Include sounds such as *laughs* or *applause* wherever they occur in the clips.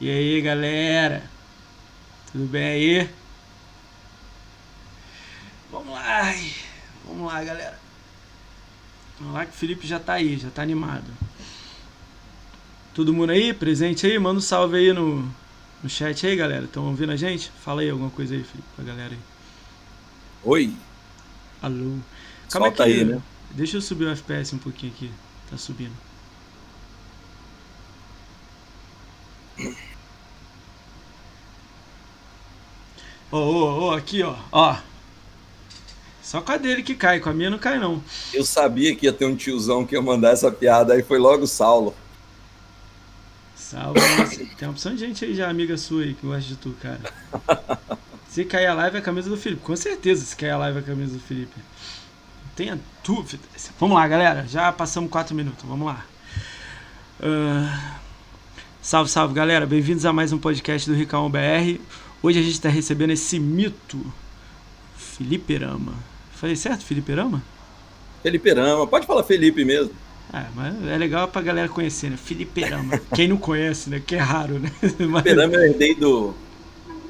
E aí, galera? Tudo bem aí? Vamos lá. Vamos lá, galera. Vamos lá que o Felipe já tá aí, já tá animado. Todo mundo aí, presente aí? Manda um salve aí no, no chat aí, galera. Estão ouvindo a gente? Fala aí alguma coisa aí, Felipe, pra galera aí. Oi. Alô. Calma Solta aí, né? Deixa eu subir o FPS um pouquinho aqui. Tá subindo. Ô, ô, ô, aqui, ó. Ó. Só com a dele que cai, com a minha não cai, não. Eu sabia que ia ter um tiozão que ia mandar essa piada, aí foi logo o Saulo. Saulo, *coughs* tem uma opção de gente aí já, amiga sua aí, que gosta de tu, cara. *laughs* Se cair a live é a camisa do Felipe. Com certeza, se cair a live é a camisa do Felipe. Não tenha dúvida. Vamos lá, galera. Já passamos 4 minutos. Vamos lá. Uh... Salve, salve, galera. Bem-vindos a mais um podcast do Ricão BR. Hoje a gente está recebendo esse mito, Felipe Rama. Falei certo, Felipe Rama? Felipe Rama. Pode falar Felipe mesmo. É, mas é legal pra galera conhecer, né? Felipe Rama. *laughs* Quem não conhece, né? Que é raro, né? Mas... Felipe Rama eu herdei do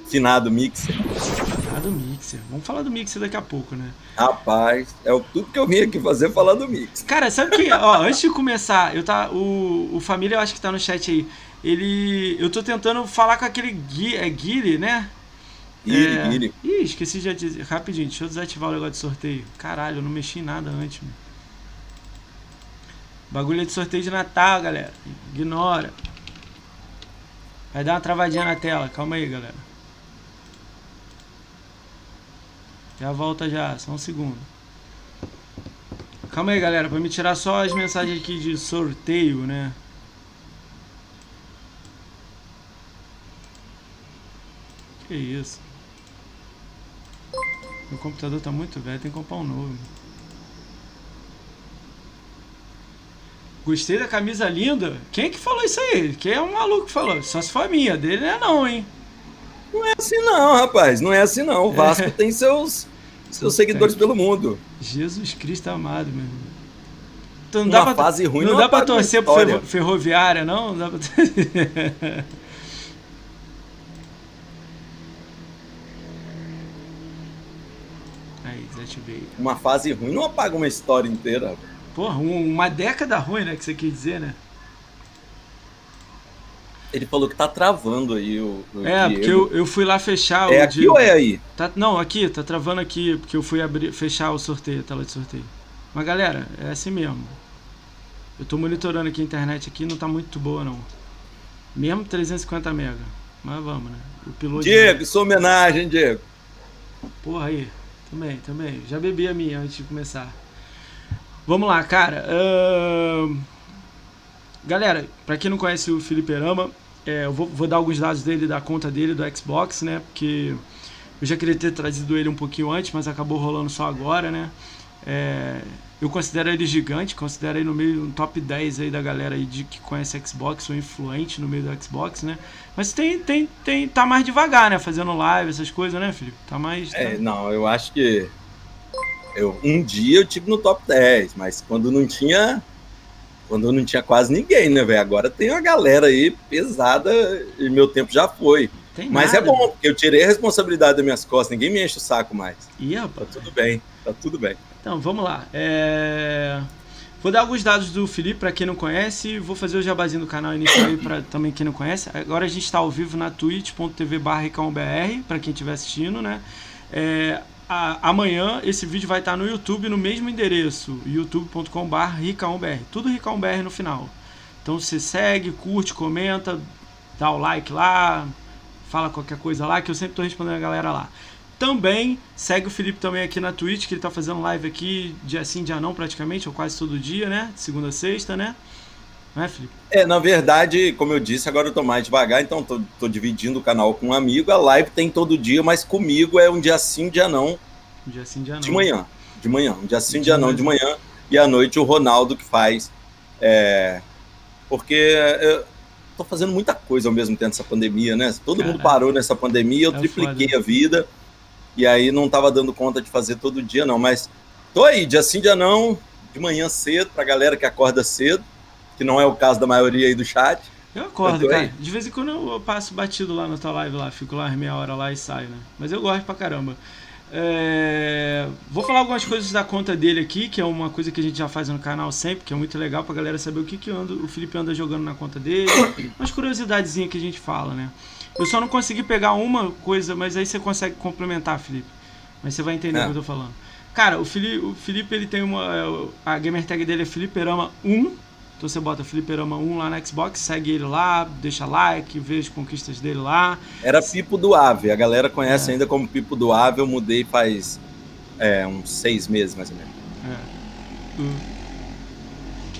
finado Mixer. Finado Mixer. Vamos falar do Mixer daqui a pouco, né? Rapaz, é tudo que eu vim aqui fazer falar do Mixer. Cara, sabe que, ó, antes de começar, eu tá, o, o Família eu acho que tá no chat aí. Ele. Eu tô tentando falar com aquele Gui, é Guile, né? Guile, é... Guile. Ih, esqueci de dizer. Rapidinho, deixa eu desativar o negócio de sorteio. Caralho, eu não mexi em nada antes, mano. Bagulho é de sorteio de Natal, galera. Ignora. Vai dar uma travadinha na tela. Calma aí, galera. Já volta já, só um segundo. Calma aí, galera, pra me tirar só as mensagens aqui de sorteio, né? Que isso? Meu computador tá muito velho, tem que comprar um novo. Gostei da camisa linda. Quem é que falou isso aí? Quem é um maluco que falou? Só se for a minha, dele não é não, hein? Não é assim não, rapaz. Não é assim não. O Vasco é. tem seus, seus seguidores pelo mundo. Jesus Cristo amado, meu irmão. Então, não Uma dá pra, fase ruim não, não dá pra torcer pro ferro, ferroviária, não? Não dá pra... *laughs* *laughs* Uma fase ruim não apaga uma história inteira. Porra, um, uma década ruim, né? Que você quis dizer, né? Ele falou que tá travando aí o. o é, Diego. porque eu, eu fui lá fechar é o. aqui ou é aí? Tá, não, aqui, tá travando aqui, porque eu fui abrir, fechar o sorteio, a tela de sorteio. Mas galera, é assim mesmo. Eu tô monitorando aqui a internet aqui, não tá muito boa não. Mesmo 350 mega. Mas vamos, né? O piloto. Diego, sua homenagem, Diego. Porra aí. Também, também. Já bebi a minha antes de começar. Vamos lá, cara. Uh... Galera, para quem não conhece o Felipe Rama, é, eu vou, vou, dar alguns dados dele, da conta dele, do Xbox, né? Porque eu já queria ter trazido ele um pouquinho antes, mas acabou rolando só agora, né? É, eu considero ele gigante, considero ele no meio um top 10 aí da galera aí de, que conhece Xbox ou influente no meio do Xbox, né? Mas tem, tem, tem, tá mais devagar, né? Fazendo live, essas coisas, né, Felipe? Tá mais. É, não, eu acho que eu, um dia eu tive no top 10, mas quando não tinha quando não tinha quase ninguém, né, velho? Agora tem uma galera aí pesada e meu tempo já foi. Tem Mas é nada, é bom, porque eu tirei a responsabilidade das minhas costas, ninguém me enche o saco mais. Ih, rapaz. Tá tudo bem, tá tudo bem. Então, vamos lá. É... Vou dar alguns dados do Felipe para quem não conhece, vou fazer o jabazinho do canal inicial aí para também quem não conhece. Agora a gente está ao vivo na twitch.tv para quem estiver assistindo, né? É, a, amanhã esse vídeo vai estar no YouTube no mesmo endereço, youtube.com.br ricaombr, tudo ricaombr no final. Então você segue, curte, comenta, dá o like lá, fala qualquer coisa lá, que eu sempre estou respondendo a galera lá. Também segue o Felipe também aqui na Twitch, que ele está fazendo live aqui dia sim, dia não, praticamente, ou quase todo dia, né? De segunda a sexta, né? Não é, Felipe? É, na verdade, como eu disse, agora eu tô mais devagar, então tô, tô dividindo o canal com um amigo. A live tem todo dia, mas comigo é um dia sim, dia não. Um dia sim, dia não. De manhã. De manhã. Um dia sim, de dia não, de manhã. E à noite o Ronaldo que faz. É, porque eu tô fazendo muita coisa ao mesmo tempo nessa pandemia, né? Todo Caraca. mundo parou nessa pandemia, eu é tripliquei foda. a vida. E aí não tava dando conta de fazer todo dia, não. Mas tô aí, dia sim, dia não, de manhã cedo, pra galera que acorda cedo que não é o caso da maioria aí do chat. Eu acordo, cara. De vez em quando eu passo batido lá na tua live lá, fico lá meia hora lá e saio, né? Mas eu gosto pra caramba. É... Vou falar algumas coisas da conta dele aqui, que é uma coisa que a gente já faz no canal sempre, que é muito legal pra galera saber o que, que anda, o Felipe anda jogando na conta dele. *coughs* Umas curiosidadezinhas que a gente fala, né? Eu só não consegui pegar uma coisa, mas aí você consegue complementar, Felipe. Mas você vai entender é. o que eu tô falando. Cara, o Felipe, o Felipe ele tem uma. É, a gamer tag dele é Feliperama 1. Então você bota Fliperama 1 lá na Xbox, segue ele lá, deixa like, vê as conquistas dele lá. Era Pipo do Ave, a galera conhece é. ainda como Pipo do Ave, eu mudei faz é, uns seis meses mais ou menos. É.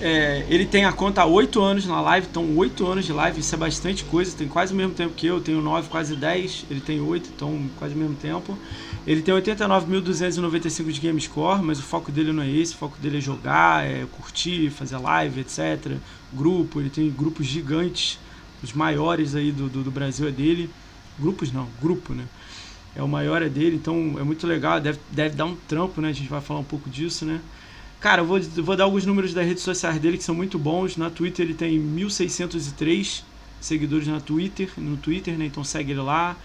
É, ele tem a conta há 8 anos na live, então 8 anos de live, isso é bastante coisa, tem quase o mesmo tempo que eu, tenho 9, quase 10, ele tem 8, então quase o mesmo tempo. Ele tem 89.295 de game score, mas o foco dele não é esse, o foco dele é jogar, é curtir, fazer live, etc. Grupo, ele tem grupos gigantes, os maiores aí do, do, do Brasil é dele. Grupos não, grupo, né? É o maior é dele, então é muito legal, deve, deve dar um trampo, né? A gente vai falar um pouco disso, né? Cara, eu vou, vou dar alguns números das redes sociais dele que são muito bons. Na Twitter ele tem 1.603 seguidores na Twitter, no Twitter, né? Então segue ele lá.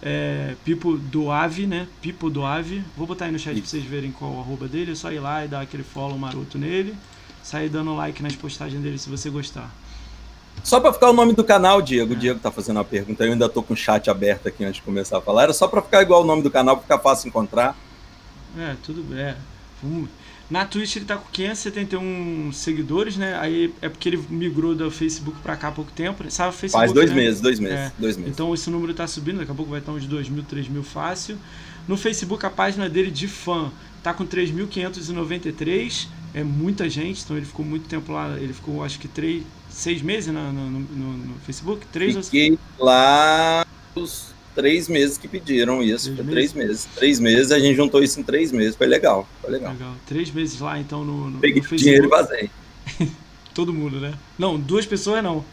É, Pipo do Ave, né? Pipo do Ave. Vou botar aí no chat pra vocês verem qual o arroba dele. É só ir lá e dar aquele follow maroto nele. Sair dando like nas postagens dele se você gostar. Só para ficar o nome do canal, Diego. O Diego tá fazendo uma pergunta. Eu ainda tô com o chat aberto aqui antes de começar a falar. Era só para ficar igual o nome do canal, pra ficar fácil encontrar. É, tudo bem. É. Na Twitch ele tá com 571 seguidores, né? Aí é porque ele migrou do Facebook para cá há pouco tempo. Né? Sabe, Facebook, Faz dois né? meses, dois meses, é. dois meses. Então esse número tá subindo, daqui a pouco vai estar uns 2 mil, 3 mil fácil. No Facebook a página dele de fã tá com 3.593. É muita gente, então ele ficou muito tempo lá. Ele ficou acho que 3, 6 meses no, no, no, no Facebook? Três Fiquei ou... lá os três meses que pediram isso. Três três meses. Três meses, a gente juntou isso em três meses. Foi legal. Foi legal. legal. Três meses lá, então, no, no Peguei no dinheiro e vazei. *laughs* todo mundo, né? Não, duas pessoas não.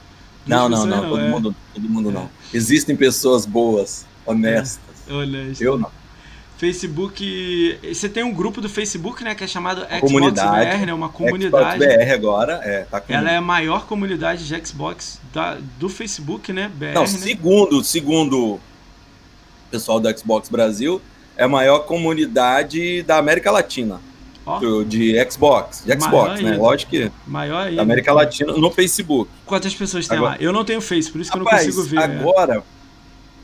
Duas não, não, não, não, todo, é... mundo, todo mundo é. não. Existem pessoas boas, honestas. É. Honesto. Eu não. Facebook. Você tem um grupo do Facebook, né? Que é chamado Xbox comunidade, BR, né? Uma comunidade. Xbox BR agora, é. Tá com... Ela é a maior comunidade de Xbox da, do Facebook, né? BR, não, né? segundo, segundo pessoal do Xbox Brasil, é a maior comunidade da América Latina. Oh. De Xbox, de Xbox, né? Lógico que. Maior ainda. Da América Latina no Facebook. Quantas pessoas tem agora, lá? Eu não tenho Face, por isso Rapaz, que eu não consigo ver. Agora, é.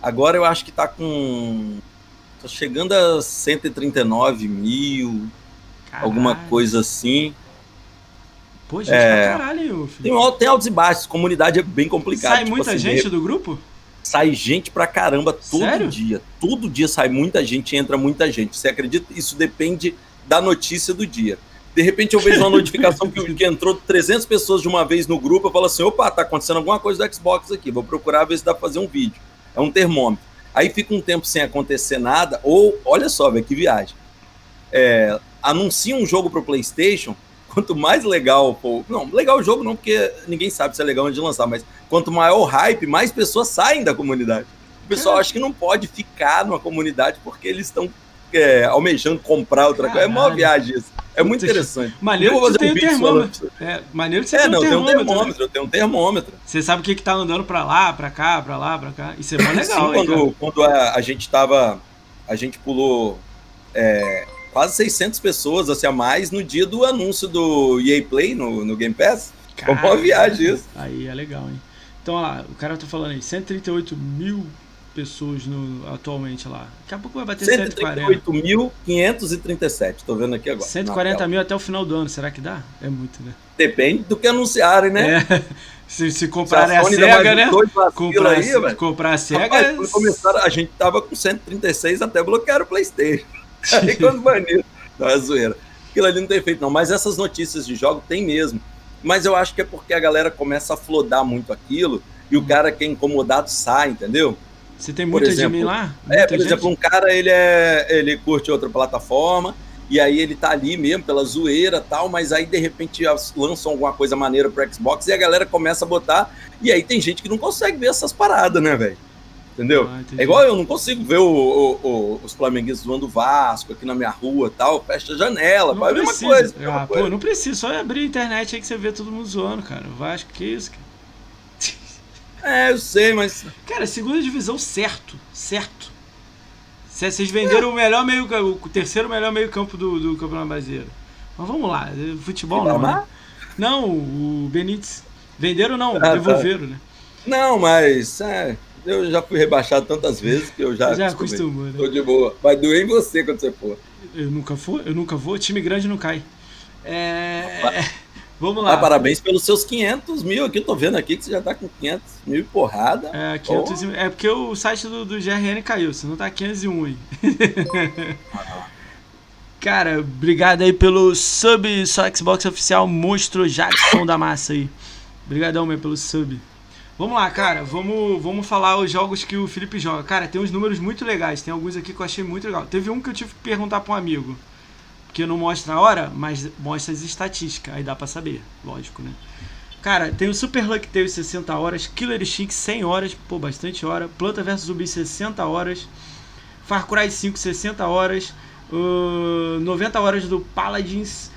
agora eu acho que tá com. Tá chegando a 139 mil, Caralho. alguma coisa assim. Pô, gente, é, caralho, filho. Tem, tem altos e baixos, comunidade é bem complicada. Sai tipo muita assim, gente do grupo? Sai gente pra caramba todo Sério? dia. Todo dia sai muita gente, entra muita gente. Você acredita? Isso depende da notícia do dia. De repente eu vejo uma *laughs* notificação que, que, entrou 300 pessoas de uma vez no grupo, eu falo assim, opa, tá acontecendo alguma coisa do Xbox aqui, vou procurar ver se dá pra fazer um vídeo. É um termômetro. Aí fica um tempo sem acontecer nada, ou, olha só, velho, que viagem. É, anuncia um jogo pro Playstation, quanto mais legal, pô, não, legal o jogo não, porque ninguém sabe se é legal antes de lançar, mas quanto maior o hype, mais pessoas saem da comunidade. O pessoal é. acha que não pode ficar numa comunidade porque eles estão é, almejando comprar outra Caralho. coisa. É uma viagem isso. É muito interessante. Maneiro que você tem um termômetro. É, maneiro que você é, tem não, um termômetro. Tem um termômetro né? Eu tenho um termômetro. Você sabe o que, que tá andando pra lá, pra cá, pra lá, pra cá. Isso é muito legal. Sim, quando, quando a, a, gente tava. A gente pulou. É, quase 600 pessoas, assim, a mais no dia do anúncio do EA Play no, no Game Pass. Foi uma viagem isso. Aí é legal, hein? Então, olha lá, o cara tá falando aí, 138 mil pessoas no, atualmente lá. Daqui a pouco vai bater 138.537, tô vendo aqui agora. 140 mil até o final do ano, será que dá? É muito, né? Depende do que anunciarem, né? É. *laughs* Se, se comprar a, a SEGA, né? Comprar, aí, comprar a SEGA. Rapaz, começaram, a gente tava com 136 até bloquear o PlayStation. *laughs* Aí quando baniram, não é zoeira. Aquilo ali não tem feito, não. Mas essas notícias de jogo tem mesmo. Mas eu acho que é porque a galera começa a flodar muito aquilo e o cara que é incomodado sai, entendeu? Você tem muita exemplo, lá? Muita é, por gente? exemplo, um cara ele é ele curte outra plataforma e aí ele tá ali mesmo pela zoeira tal, mas aí de repente lançam alguma coisa maneira pro Xbox e a galera começa a botar e aí tem gente que não consegue ver essas paradas, né, velho? Entendeu? Ah, é igual eu, não consigo ver o, o, o, os flamenguistas zoando Vasco aqui na minha rua tal. Fecha a janela, não ver uma coisa. Ah, pô, não precisa, só abrir a internet aí que você vê todo mundo zoando, cara. O Vasco, que isso, cara? *laughs* É, eu sei, mas. Cara, segunda divisão certo. Certo. Vocês venderam é. o melhor meio o terceiro melhor meio campo do, do Campeonato Brasileiro. Mas vamos lá, futebol não, né? Não, o Benítez. Venderam não, ah, tá. devolveram, tá. né? Não, mas é, eu já fui rebaixado tantas vezes que eu já. Já acostumou, né? Tô de boa. Vai doer em você quando você for. Eu nunca vou, eu nunca vou. Time grande não cai. É. *laughs* Vamos lá. Ah, parabéns pelos seus 500 mil aqui. Eu tô vendo aqui que você já tá com 500 mil e porrada. É, 500 oh. é porque o site do, do GRN caiu, senão tá 501 aí. *laughs* Cara, obrigado aí pelo sub só Xbox oficial Monstro Jackson da Massa aí. Obrigadão, meu, pelo sub. Vamos lá, cara, vamos, vamos falar os jogos que o Felipe joga. Cara, tem uns números muito legais, tem alguns aqui que eu achei muito legal. Teve um que eu tive que perguntar para um amigo, que não mostra a hora, mas mostra as estatísticas, aí dá para saber, lógico, né? Cara, tem o Super Luck Tale 60 horas, Killer Instinct 100 horas, pô, bastante hora, Planta vs Zumbi 60 horas, Far Cry 5 60 horas, uh, 90 horas do Paladins,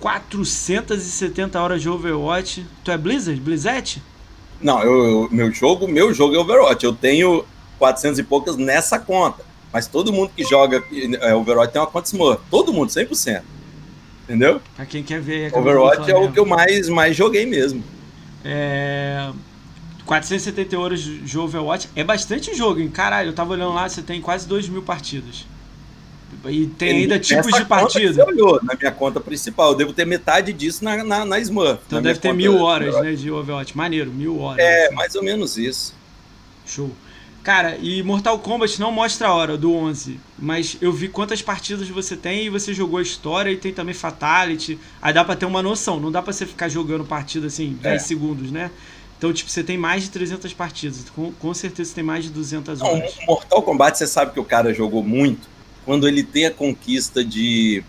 470 horas de Overwatch. Tu é Blizzard? Blizzard? Não, eu, meu jogo, meu jogo é Overwatch. Eu tenho 400 e poucas nessa conta. Mas todo mundo que joga é, Overwatch tem uma conta Smurf. Todo mundo, 100%. Entendeu? Pra quem quer ver. Overwatch é o que eu mais, mais joguei mesmo. É... 470 horas de Overwatch é bastante jogo, hein? Caralho, eu tava olhando lá, você tem quase 2 mil partidas. E tem ainda tipos de partida. Você olhou na minha conta principal. Eu devo ter metade disso na, na, na Smurf. Então deve ter mil horas né, de Overwatch. Maneiro, mil horas. É, mais ou menos isso. Show. Cara, e Mortal Kombat não mostra a hora do 11, mas eu vi quantas partidas você tem e você jogou a história e tem também Fatality. Aí dá pra ter uma noção, não dá pra você ficar jogando partida assim, 10 é. segundos, né? Então, tipo, você tem mais de 300 partidas. Com, com certeza você tem mais de 200 horas. Não, Mortal Kombat, você sabe que o cara jogou muito quando ele tem a conquista de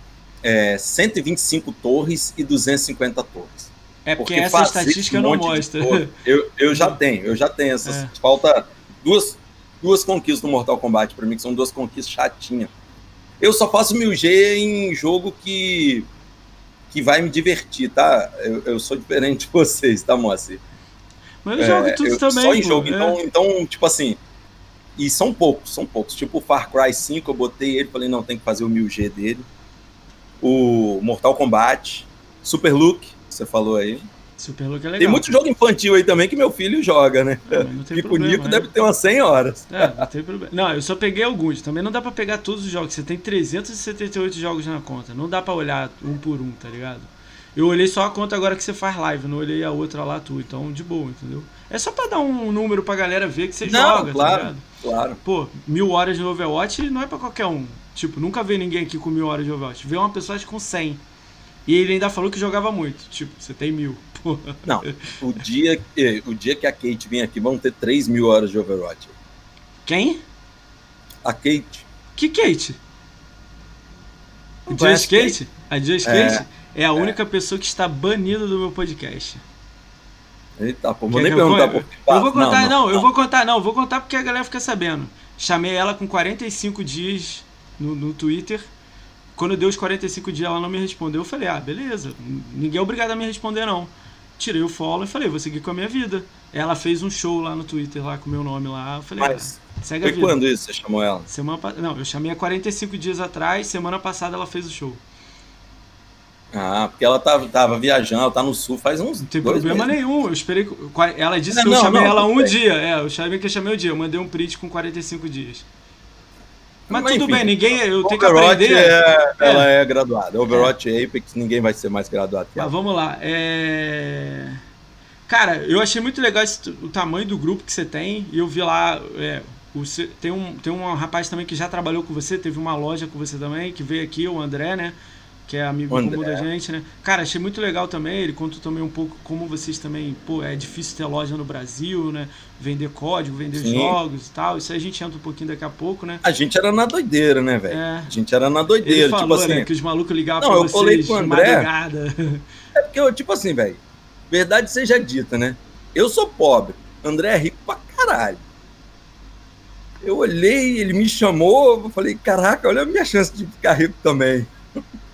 é, 125 torres e 250 torres. É porque, porque essa estatística um não mostra. Eu, eu já tenho, eu já tenho essas. É. Falta duas, duas conquistas no Mortal Kombat para mim, que são duas conquistas chatinhas. Eu só faço 1000G em jogo que, que vai me divertir, tá? Eu, eu sou diferente de *laughs* vocês, tá, Moacir? Mas eu é, jogo tudo também. Só em jogo, então, então, tipo assim, e são poucos, são poucos. Tipo o Far Cry 5, eu botei ele, falei, não, tem que fazer o 1000G dele. O Mortal Kombat, Super Look, você falou aí. Super Look é legal. Tem muito jogo infantil aí também que meu filho joga, né? Não, não tem Pico problema, Nico é. deve ter umas 100 horas. É, não tem problema. Não, eu só peguei alguns. Também não dá pra pegar todos os jogos. Você tem 378 jogos na conta. Não dá pra olhar um por um, tá ligado? Eu olhei só a conta agora que você faz live, não olhei a outra lá tu. Então, de boa, entendeu? É só pra dar um número pra galera ver que você não, joga, tá claro, tá ligado? Claro. Pô, mil horas de Overwatch não é pra qualquer um. Tipo, nunca vi ninguém aqui com mil horas de Overwatch. Vê uma pessoa com 100. E ele ainda falou que jogava muito. Tipo, você tem mil. Porra. Não, o dia, o dia que a Kate vem aqui, vão ter 3 mil horas de Overwatch. Quem? A Kate. Que Kate? Just Kate? Kate? A Just Kate? É é a única é. pessoa que está banida do meu podcast. Eita, pô, vou nem perguntar por que. Eu vou contar, não, não, não, eu vou contar, não, vou contar porque a galera fica sabendo. Chamei ela com 45 dias no, no Twitter. Quando deu os 45 dias, ela não me respondeu. Eu falei, ah, beleza, ninguém é obrigado a me responder, não. Tirei o follow e falei, vou seguir com a minha vida. Ela fez um show lá no Twitter, lá com o meu nome lá. Eu falei, Mas, ah, segue a vida. quando isso você chamou ela? Semana, não, eu chamei há 45 dias atrás, semana passada ela fez o show. Ah, porque ela tava, tava viajando, tá no sul faz uns. Não tem problema meses. nenhum. Eu esperei. Ela disse não, que eu não, chamei não, ela um dia. É, eu chamei que eu chamei o dia. Eu mandei um print com 45 dias. Mas, Mas tudo enfim, bem, ninguém. Eu tenho que aprender. É, é. Ela é graduada. Overwatch é. Apex, ninguém vai ser mais graduado que ela. Mas vamos lá. É... Cara, eu achei muito legal esse, o tamanho do grupo que você tem. E eu vi lá. É, o, tem, um, tem um rapaz também que já trabalhou com você, teve uma loja com você também, que veio aqui, o André, né? Que é amigo comum da gente, né? Cara, achei muito legal também. Ele contou também um pouco como vocês também, pô, é difícil ter loja no Brasil, né? Vender código, vender Sim. jogos e tal. Isso aí a gente entra um pouquinho daqui a pouco, né? A gente era na doideira, né, velho? É. A gente era na doideira. Ele falou, tipo né, assim. Que os malucos ligavam não, pra eu vocês com o André, *laughs* É porque eu, tipo assim, velho, verdade seja dita, né? Eu sou pobre, André é rico pra caralho. Eu olhei, ele me chamou, eu falei, caraca, olha a minha chance de ficar rico também. *laughs*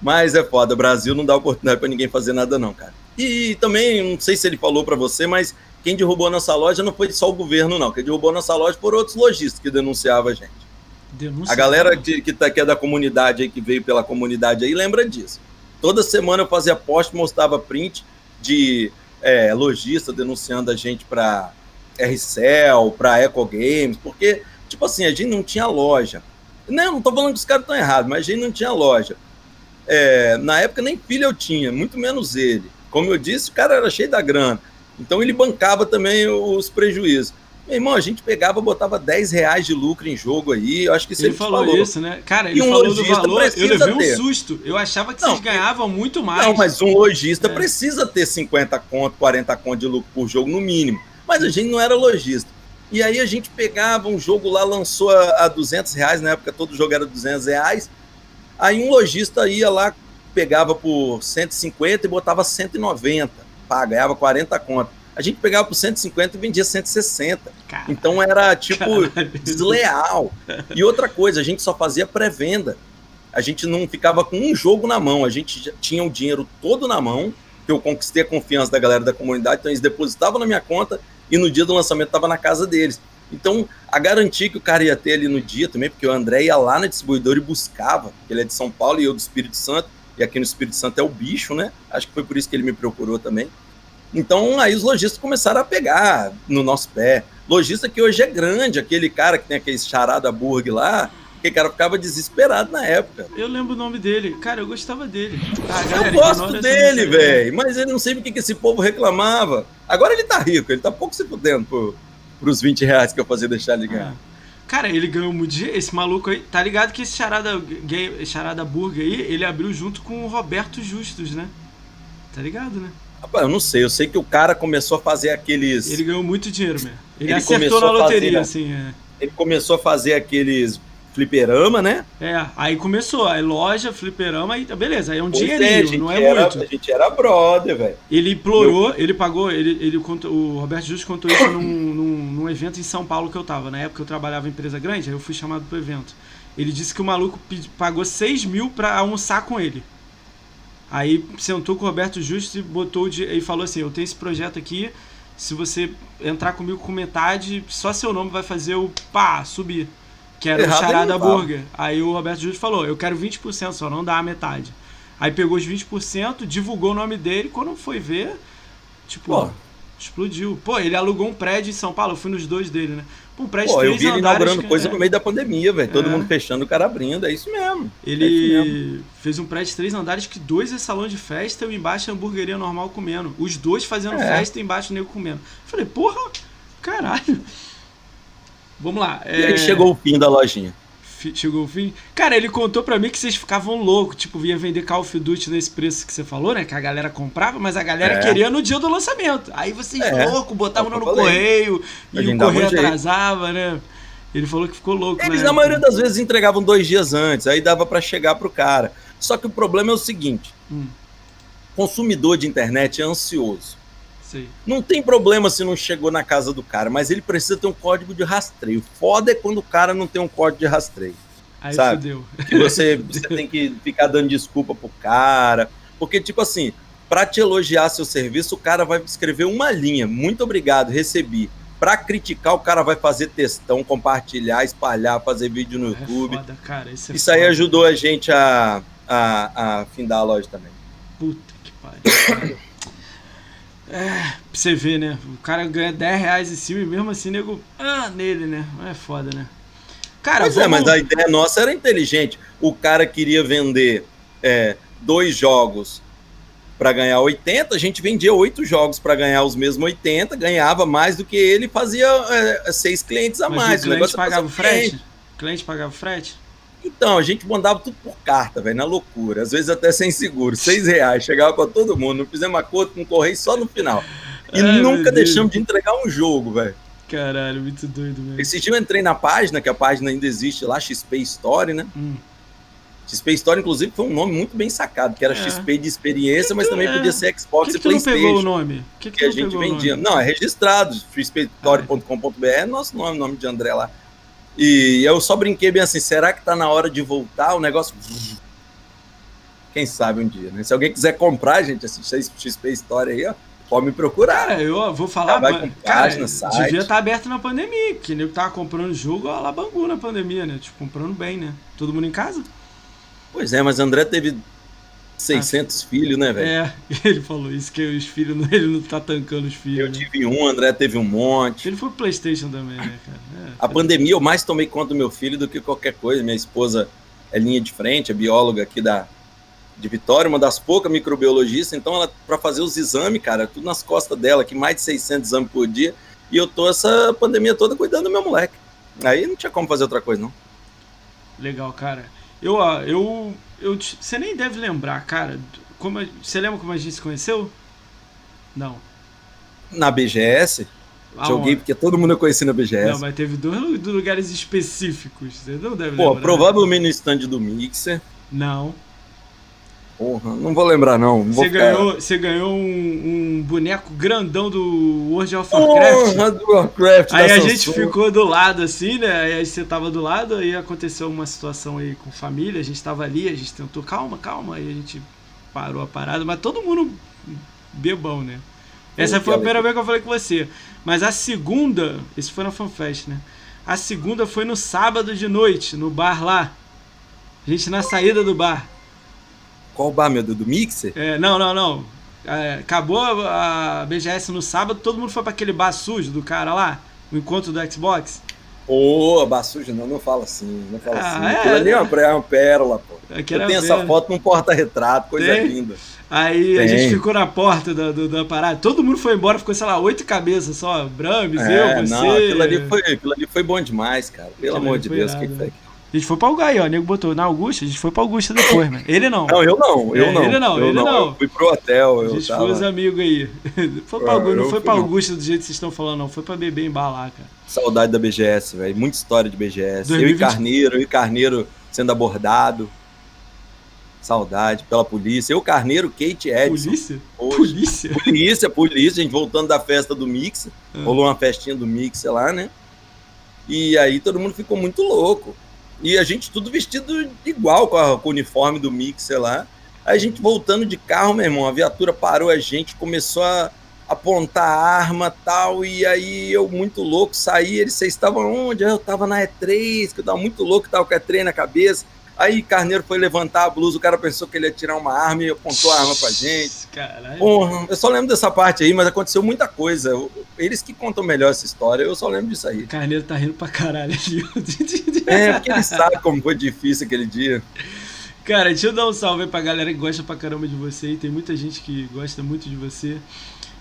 Mas é foda, o Brasil não dá oportunidade para ninguém fazer nada, não, cara. E também, não sei se ele falou para você, mas quem derrubou nossa loja não foi só o governo, não. Quem derrubou nossa loja foram outros lojistas que denunciavam a gente. Denunciava. A galera que, que, tá, que é da comunidade aí, que veio pela comunidade aí, lembra disso. Toda semana eu fazia post, mostrava print de é, lojista denunciando a gente para RCell, para Eco Games, porque, tipo assim, a gente não tinha loja. Não, não tô falando que os caras estão errados, mas a gente não tinha loja. É, na época nem filho eu tinha, muito menos ele. Como eu disse, o cara era cheio da grana. Então ele bancava também os prejuízos. Meu irmão, a gente pegava, botava 10 reais de lucro em jogo aí. Eu acho que ele falou, falou, isso, né? Cara, ele um falou do valor. Eu levei um ter. susto. Eu achava que não, vocês ganhavam muito mais. Não, mas um lojista é. precisa ter 50 conto, 40 conto de lucro por jogo no mínimo. Mas a gente não era lojista. E aí a gente pegava um jogo lá, lançou a, a 200 reais, na época todo jogo era 200 reais. Aí um lojista ia lá, pegava por 150 e botava 190, pá, ganhava 40 conto. A gente pegava por 150 e vendia 160. Caralho. Então era tipo Caralho. desleal. E outra coisa, a gente só fazia pré-venda. A gente não ficava com um jogo na mão, a gente tinha o dinheiro todo na mão, que eu conquistei a confiança da galera da comunidade, então eles depositavam na minha conta e no dia do lançamento estava na casa deles. Então, a garantia que o cara ia ter ali no dia também, porque o André ia lá na distribuidora e buscava, ele é de São Paulo e eu do Espírito Santo, e aqui no Espírito Santo é o bicho, né? Acho que foi por isso que ele me procurou também. Então, aí os lojistas começaram a pegar no nosso pé. Lojista que hoje é grande, aquele cara que tem aquele charada burger lá, que cara ficava desesperado na época. Eu lembro o nome dele. Cara, eu gostava dele. Ah, galera, eu gosto dele, velho. Mas ele não sei o que, que esse povo reclamava. Agora ele tá rico, ele tá pouco se fudendo por, pros 20 reais que eu fazia deixar ele ganhar. Ah. Cara, ele ganhou muito dinheiro. Esse maluco aí. Tá ligado que esse charada, gay, charada burger aí, ele abriu junto com o Roberto Justus, né? Tá ligado, né? Rapaz, eu não sei. Eu sei que o cara começou a fazer aqueles. Ele ganhou muito dinheiro mesmo. Ele, ele acertou na loteria, fazer, assim. É. Ele começou a fazer aqueles fliperama, né? É, aí começou, aí loja, fliperama, aí beleza, aí é um pois é, dinheirinho, é, não é era, muito. A gente era brother, velho. Ele implorou, ele pagou, ele, ele contou, o Roberto Justo contou isso num, num, num, evento em São Paulo que eu tava, na época eu trabalhava em empresa grande, aí eu fui chamado pro evento. Ele disse que o maluco pagou 6 mil pra almoçar com ele. Aí sentou com o Roberto Justo e botou e falou assim: Eu tenho esse projeto aqui. Se você entrar comigo com metade, só seu nome vai fazer o pá, subir. Que era Errado o Charada Burger. Aí o Roberto Justo falou: Eu quero 20%, só não dá a metade. Aí pegou os 20%, divulgou o nome dele. Quando foi ver, tipo, Pô. explodiu. Pô, ele alugou um prédio em São Paulo. Eu fui nos dois dele, né? Um prédio Pô, eu vi ele inaugurando que, coisa é. no meio da pandemia, velho. Todo é. mundo fechando, o cara abrindo. É isso mesmo. Ele é isso mesmo. fez um prédio de três andares que dois é salão de festa e embaixo é hamburgueria normal comendo. Os dois fazendo é. festa e embaixo o nego comendo. falei, porra, caralho. Vamos lá. E aí chegou o fim da lojinha chegou o fim. Cara, ele contou pra mim que vocês ficavam loucos, tipo, ia vender Call of Duty nesse preço que você falou, né? Que a galera comprava, mas a galera é. queria no dia do lançamento. Aí vocês é. loucos, botavam no correio e o correio atrasava, né? Ele falou que ficou louco. Eles, na maioria das vezes, entregavam dois dias antes, aí dava para chegar pro cara. Só que o problema é o seguinte: hum. consumidor de internet é ansioso. Sim. Não tem problema se não chegou na casa do cara, mas ele precisa ter um código de rastreio. Foda é quando o cara não tem um código de rastreio. Aí sabe? Fudeu. Que você, você tem que ficar dando desculpa pro cara. Porque, tipo assim, para te elogiar seu serviço, o cara vai escrever uma linha. Muito obrigado, recebi. Para criticar, o cara vai fazer textão, compartilhar, espalhar, fazer vídeo no é YouTube. Foda, cara, isso, é isso aí ajudou a gente a, a, a findar a loja também. Puta que pariu. *coughs* É, pra você ver, né? O cara ganha 10 reais em cima e mesmo assim, nego, ah, nele, né? É foda, né? Cara, pois é, vamos... é, mas a ideia nossa era inteligente. O cara queria vender é, dois jogos para ganhar 80, a gente vendia oito jogos para ganhar os mesmos 80, ganhava mais do que ele fazia é, seis clientes a mas mais. O, o cliente pagava o frete? O cliente pagava o frete? Então, a gente mandava tudo por carta, velho, na loucura. Às vezes até sem seguro. Seis reais, chegava para todo mundo. Não fizemos acordo com o Correio só no final. E Ai, nunca deixamos de entregar um jogo, velho. Caralho, muito doido, velho. Esse dia eu entrei na página, que a página ainda existe lá, XP Story, né? Hum. XP Story, inclusive, foi um nome muito bem sacado, que era é. XP de experiência, que mas também é? podia ser Xbox que e PlayStation. não pegou o nome? Que, que, que a gente vendia. Não, é registrado, xpstory.com.br, é nosso nome, nome de André lá. E eu só brinquei bem assim, será que tá na hora de voltar o negócio? Quem sabe um dia, né? Se alguém quiser comprar, gente, esse XP História aí, ó, pode me procurar. Cara, eu vou falar, vai mas, com cara, página, site. devia estar aberto na pandemia, que nego tava comprando jogo a la Bangu na pandemia, né? Tipo, comprando bem, né? Todo mundo em casa? Pois é, mas André teve 600 filhos, né, velho? É, *laughs* ele falou isso, que os filhos, *laughs* ele não tá tancando os Eu filhos, né? tive um, André teve um monte. Ele foi pro Playstation também, né, cara? É, A pandemia eu mais tomei conta do meu filho do que qualquer coisa. Minha esposa é linha de frente, é bióloga aqui da de Vitória, uma das poucas microbiologistas. Então, ela para fazer os exames, cara, tudo nas costas dela, que mais de 600 exames por dia. E eu tô essa pandemia toda cuidando do meu moleque. Aí não tinha como fazer outra coisa, não. Legal, cara. Eu, ó, eu, eu, te- você nem deve lembrar, cara. Como, você lembra como a gente se conheceu? Não. Na BGS, Aonde? joguei porque todo mundo eu conheci na Não, BGS. mas teve dois lu- dois lugares específicos. Você não deve Pô, lembrar. provavelmente no stand do Mixer. Não. Porra, não vou lembrar, não. Você ganhou, você ganhou um, um boneco grandão do World of Warcraft. Porra, do Warcraft Aí a gente ficou do lado assim, né? Aí você tava do lado, aí aconteceu uma situação aí com família, a gente tava ali, a gente tentou, calma, calma, aí a gente parou a parada, mas todo mundo bebão, né? Essa foi a primeira vez que eu falei com você. Mas a segunda, esse foi na FanFest, né? A segunda foi no sábado de noite, no bar lá. A gente na saída do bar. Qual bar, meu Deus? Do Mixer? É, não, não, não. É, acabou a, a BGS no sábado, todo mundo foi pra aquele bar sujo do cara lá, o encontro do Xbox. Ô, bar sujo, não, não fala assim, não fala Ah, assim. é, Aquilo ali é né? uma, é uma pérola, pô. Aqui Eu tenho essa vendo. foto num porta-retrato, coisa Tem? linda. Aí a Tem. gente ficou na porta da, do- da parada. Todo mundo foi embora, ficou, sei lá, oito cabeças só. Brambis, É, eu, você. não, aquilo ali, foi, aquilo ali foi bom demais, cara. Pelo Aquilo amor de Deus, o que que né? foi aquilo? A gente foi pra Ugai, ó. O nego botou na Augusta, a gente foi pra Augusta depois, mano. Ele não. Não, eu não, eu É, não. ele não, eu ele não. Eu fui pro hotel, a eu gente tava... foi os amigos aí. *laughs* Foi pra Ah, Augusta, não eu foi pra não. Augusta do jeito que vocês estão falando, não. Foi pra beber em bar lá, cara. Saudade da BGS, velho. Muita história de BGS. Eu 2020. e Carneiro, eu e Carneiro sendo abordado. Saudade pela polícia. Eu, Carneiro, Kate Edson. Polícia? Hoje. Polícia? Polícia, polícia, a gente voltando da festa do Mix, Ah. rolou uma festinha do Mix lá, né? E aí todo mundo ficou muito louco. E a gente tudo vestido igual com, a- com o uniforme do Mix lá. Aí a gente voltando de carro, meu irmão, a viatura parou a gente, começou a apontar a arma tal, e aí eu muito louco saí, eles, vocês estavam onde? Eu tava na E3, que eu tava muito louco, tava com a E3 na cabeça. Aí Carneiro foi levantar a blusa, o cara pensou que ele ia tirar uma arma e apontou a arma pra gente. Caralho. Porra, eu só lembro dessa parte aí, mas aconteceu muita coisa. Eles que contam melhor essa história, eu só lembro disso aí. O Carneiro tá rindo pra caralho. *laughs* É, porque ele sabe como foi difícil aquele dia. Cara, deixa eu dar um salve aí pra galera que gosta pra caramba de você. E tem muita gente que gosta muito de você.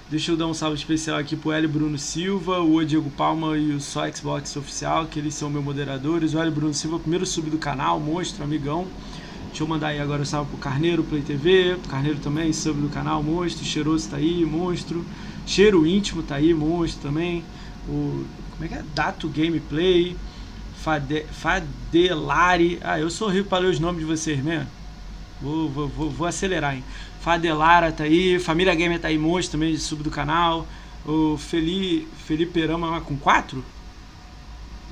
Deixa eu dar um salve especial aqui pro L. Bruno Silva, o Diego Palma e o Só Xbox Oficial, que eles são meus moderadores. O L. Bruno Silva, primeiro sub do canal, monstro, amigão. Deixa eu mandar aí agora um salve pro Carneiro, Play TV. Carneiro também, sub do canal, monstro. Cheiroso tá aí, monstro. Cheiro íntimo tá aí, monstro também. O. Como é que é? Dato Gameplay. Fade, Fadelari. Ah, eu sou rico para ler os nomes de vocês mesmo. Vou, vou, vou, vou acelerar, hein? Fadelara tá aí. Família Gamer tá aí, monstro também, de sub do canal. O Feli, Felipe Rama mas com 4?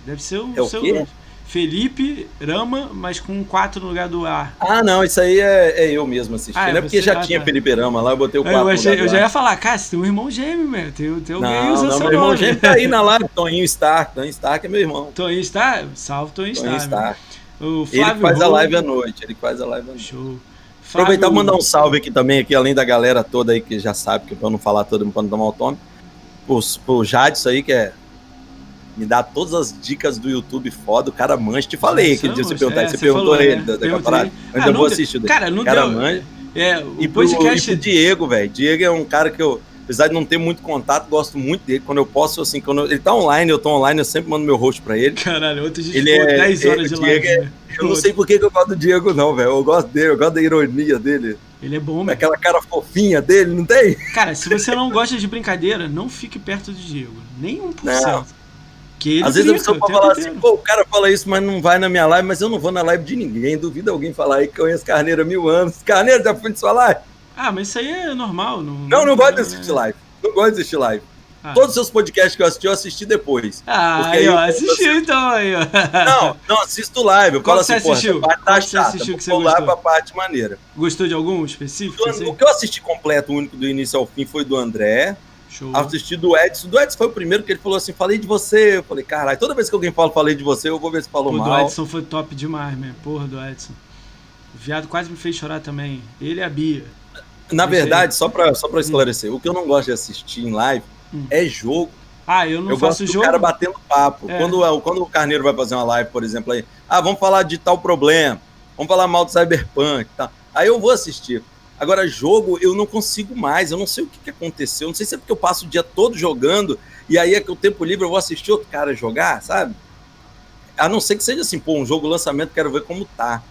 Deve ser o É o seu quê? Felipe Rama, mas com 4 no lugar do A. Ah, não, isso aí é, é eu mesmo assistindo. Ah, é é porque já Ah, tinha tá. Felipe Rama lá, eu botei o Eu, papo. achei- eu já ia falar, cara, você tem um irmão gêmeo, meu. Tem, tem alguém Não, usando não, seu meu irmão nome. gente tá aí na live, *laughs* Toninho Stark. Toninho Stark é meu irmão. Toninho está? Salve Toninho Toninho está. Stark. O Ele Flávio faz a Rolo- live à noite. Ele faz a live à noite. Show. Aproveitar e mandar um salve aqui também, aqui, além da galera toda aí que já sabe, que pra não falar todo mundo, pra não tomar o tome. Pro, pro Jadson aí, que é. Me dá todas as dicas do YouTube foda, o cara mancha. Te falei aquele dia, você Somos, perguntou, é, você você perguntou falou, a ele é, da, da perguntei. parada. Eu Ah, ainda não vou deu- assistir. o Cara, não cara deu. manja. É, E o pro, podcast. e pro Diego, velho. Diego é um cara que eu, apesar de não ter muito contato, gosto muito dele. Quando eu posso, assim, quando eu- ele tá online, eu tô online, eu sempre mando meu host pra ele. Caralho, ontem a gente Ele ficou é- 10 horas é- de o live. Diego né? Eu não sei por que que eu gosto do Diego, não, velho. Eu gosto dele, eu gosto da ironia dele. Ele é bom. Aquela cara fofinha dele, não tem? Cara, se você não gosta de brincadeira, não fique perto do Diego. Nem 1%. Não. Que ele Às vezes a pessoa pode falar assim, pô, o cara fala isso, mas não vai na minha live, mas eu não vou na live de ninguém. Duvido alguém falar aí que eu conheço Carneiro há mil anos. Carneiro, já foi de sua live? Ah, mas isso aí é normal. Não, Não, não gosto de assistir live. Não gosto de assistir live. Ah. Todos os seus podcasts que eu assisti, eu assisti depois. Ah, aí, ó, assistiu então aí, ó. Não, não, assisto live. Eu Qual falo assim, você assistiu? Porra, tá você assistiu que você gostou? lá pra parte maneira. Gostou de algum específico? Do, assim? o que eu assisti completo, o único do início ao fim, foi do André. Show. Assisti do Edson. Do Edson foi o primeiro que ele falou assim: falei de você. Eu falei, caralho, toda vez que alguém fala falei de você, eu vou ver se falou Pô, mal. do Edson foi top demais, mesmo. Porra, do Edson. O viado quase me fez chorar também. Ele e a Bia. Na Deixa verdade, só pra, só pra esclarecer, o que eu não gosto de assistir em live Hum. é jogo. Ah, eu não eu faço gosto jogo. do cara batendo papo. É. Quando, quando o Carneiro vai fazer uma live, por exemplo, aí, ah, vamos falar de tal problema, vamos falar mal do Cyberpunk, tá? aí eu vou assistir. Agora, jogo, eu não consigo mais, eu não sei o que, que aconteceu, não sei se é porque eu passo o dia todo jogando, e aí é que o tempo livre eu vou assistir outro cara jogar, sabe? A não ser que seja assim, pô, um jogo lançamento, quero ver como tá.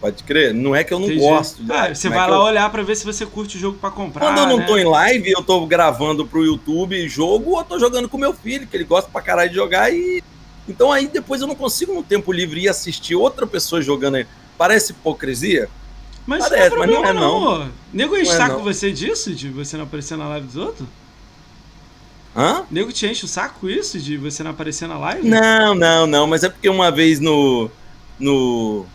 Pode crer? Não é que eu não Entendi. gosto. de Ah, live, você é vai que lá eu- olhar pra ver se você curte o jogo pra comprar. Quando eu não né? tô em live, eu tô gravando pro YouTube jogo, ou tô jogando com meu filho, que ele gosta pra caralho de jogar, e. Então aí depois eu não consigo no tempo livre ir assistir outra pessoa jogando aí. Parece hipocrisia? Mas Parece, não é mas não é, não. não. Nego enche é, saco não. você disso, de você não aparecer na live dos outros? Hã? Nego te enche o saco isso, de você não aparecer na live? Não, não, não, mas é porque uma vez no. no.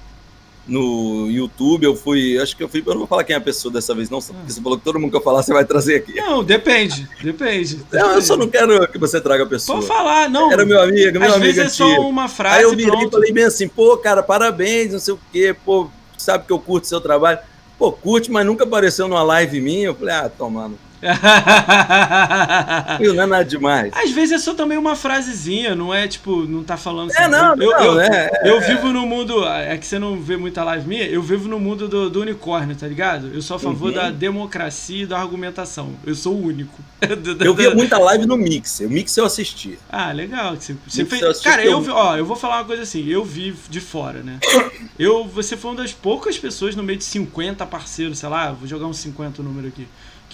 No YouTube eu fui. Acho que eu fui. Eu não vou falar quem é a pessoa dessa vez, não, porque você falou que todo mundo que eu falar você vai trazer aqui. Não, depende, depende. Não, eu só não quero que você traga a pessoa. Pode falar, não. Era meu amigo, meu Às amigo vezes é só uma frase Aí eu virei e falei bem assim, pô, cara, parabéns, não sei o quê, pô, sabe que eu curto seu trabalho. Pô, curte, mas nunca apareceu numa live minha. Eu falei, ah, tomando. *laughs* Não é nada demais. Às vezes é só também uma frasezinha, não é tipo, não tá falando É, não, eu, não, eu, é, eu vivo no mundo. É que você não vê muita live minha, eu vivo no mundo do, do unicórnio, tá ligado? Eu sou a favor Uhum. da democracia e da argumentação. Eu sou o único. *laughs* Eu via muita live no Mixer. O Mixer eu assistia. Ah, legal. Você, você fez... Cara, eu, vi- ó, eu vou falar uma coisa assim, eu vi de fora, né? *coughs* Eu, você foi uma das poucas pessoas no meio de 50 parceiros, sei lá, vou jogar uns 50 o número aqui.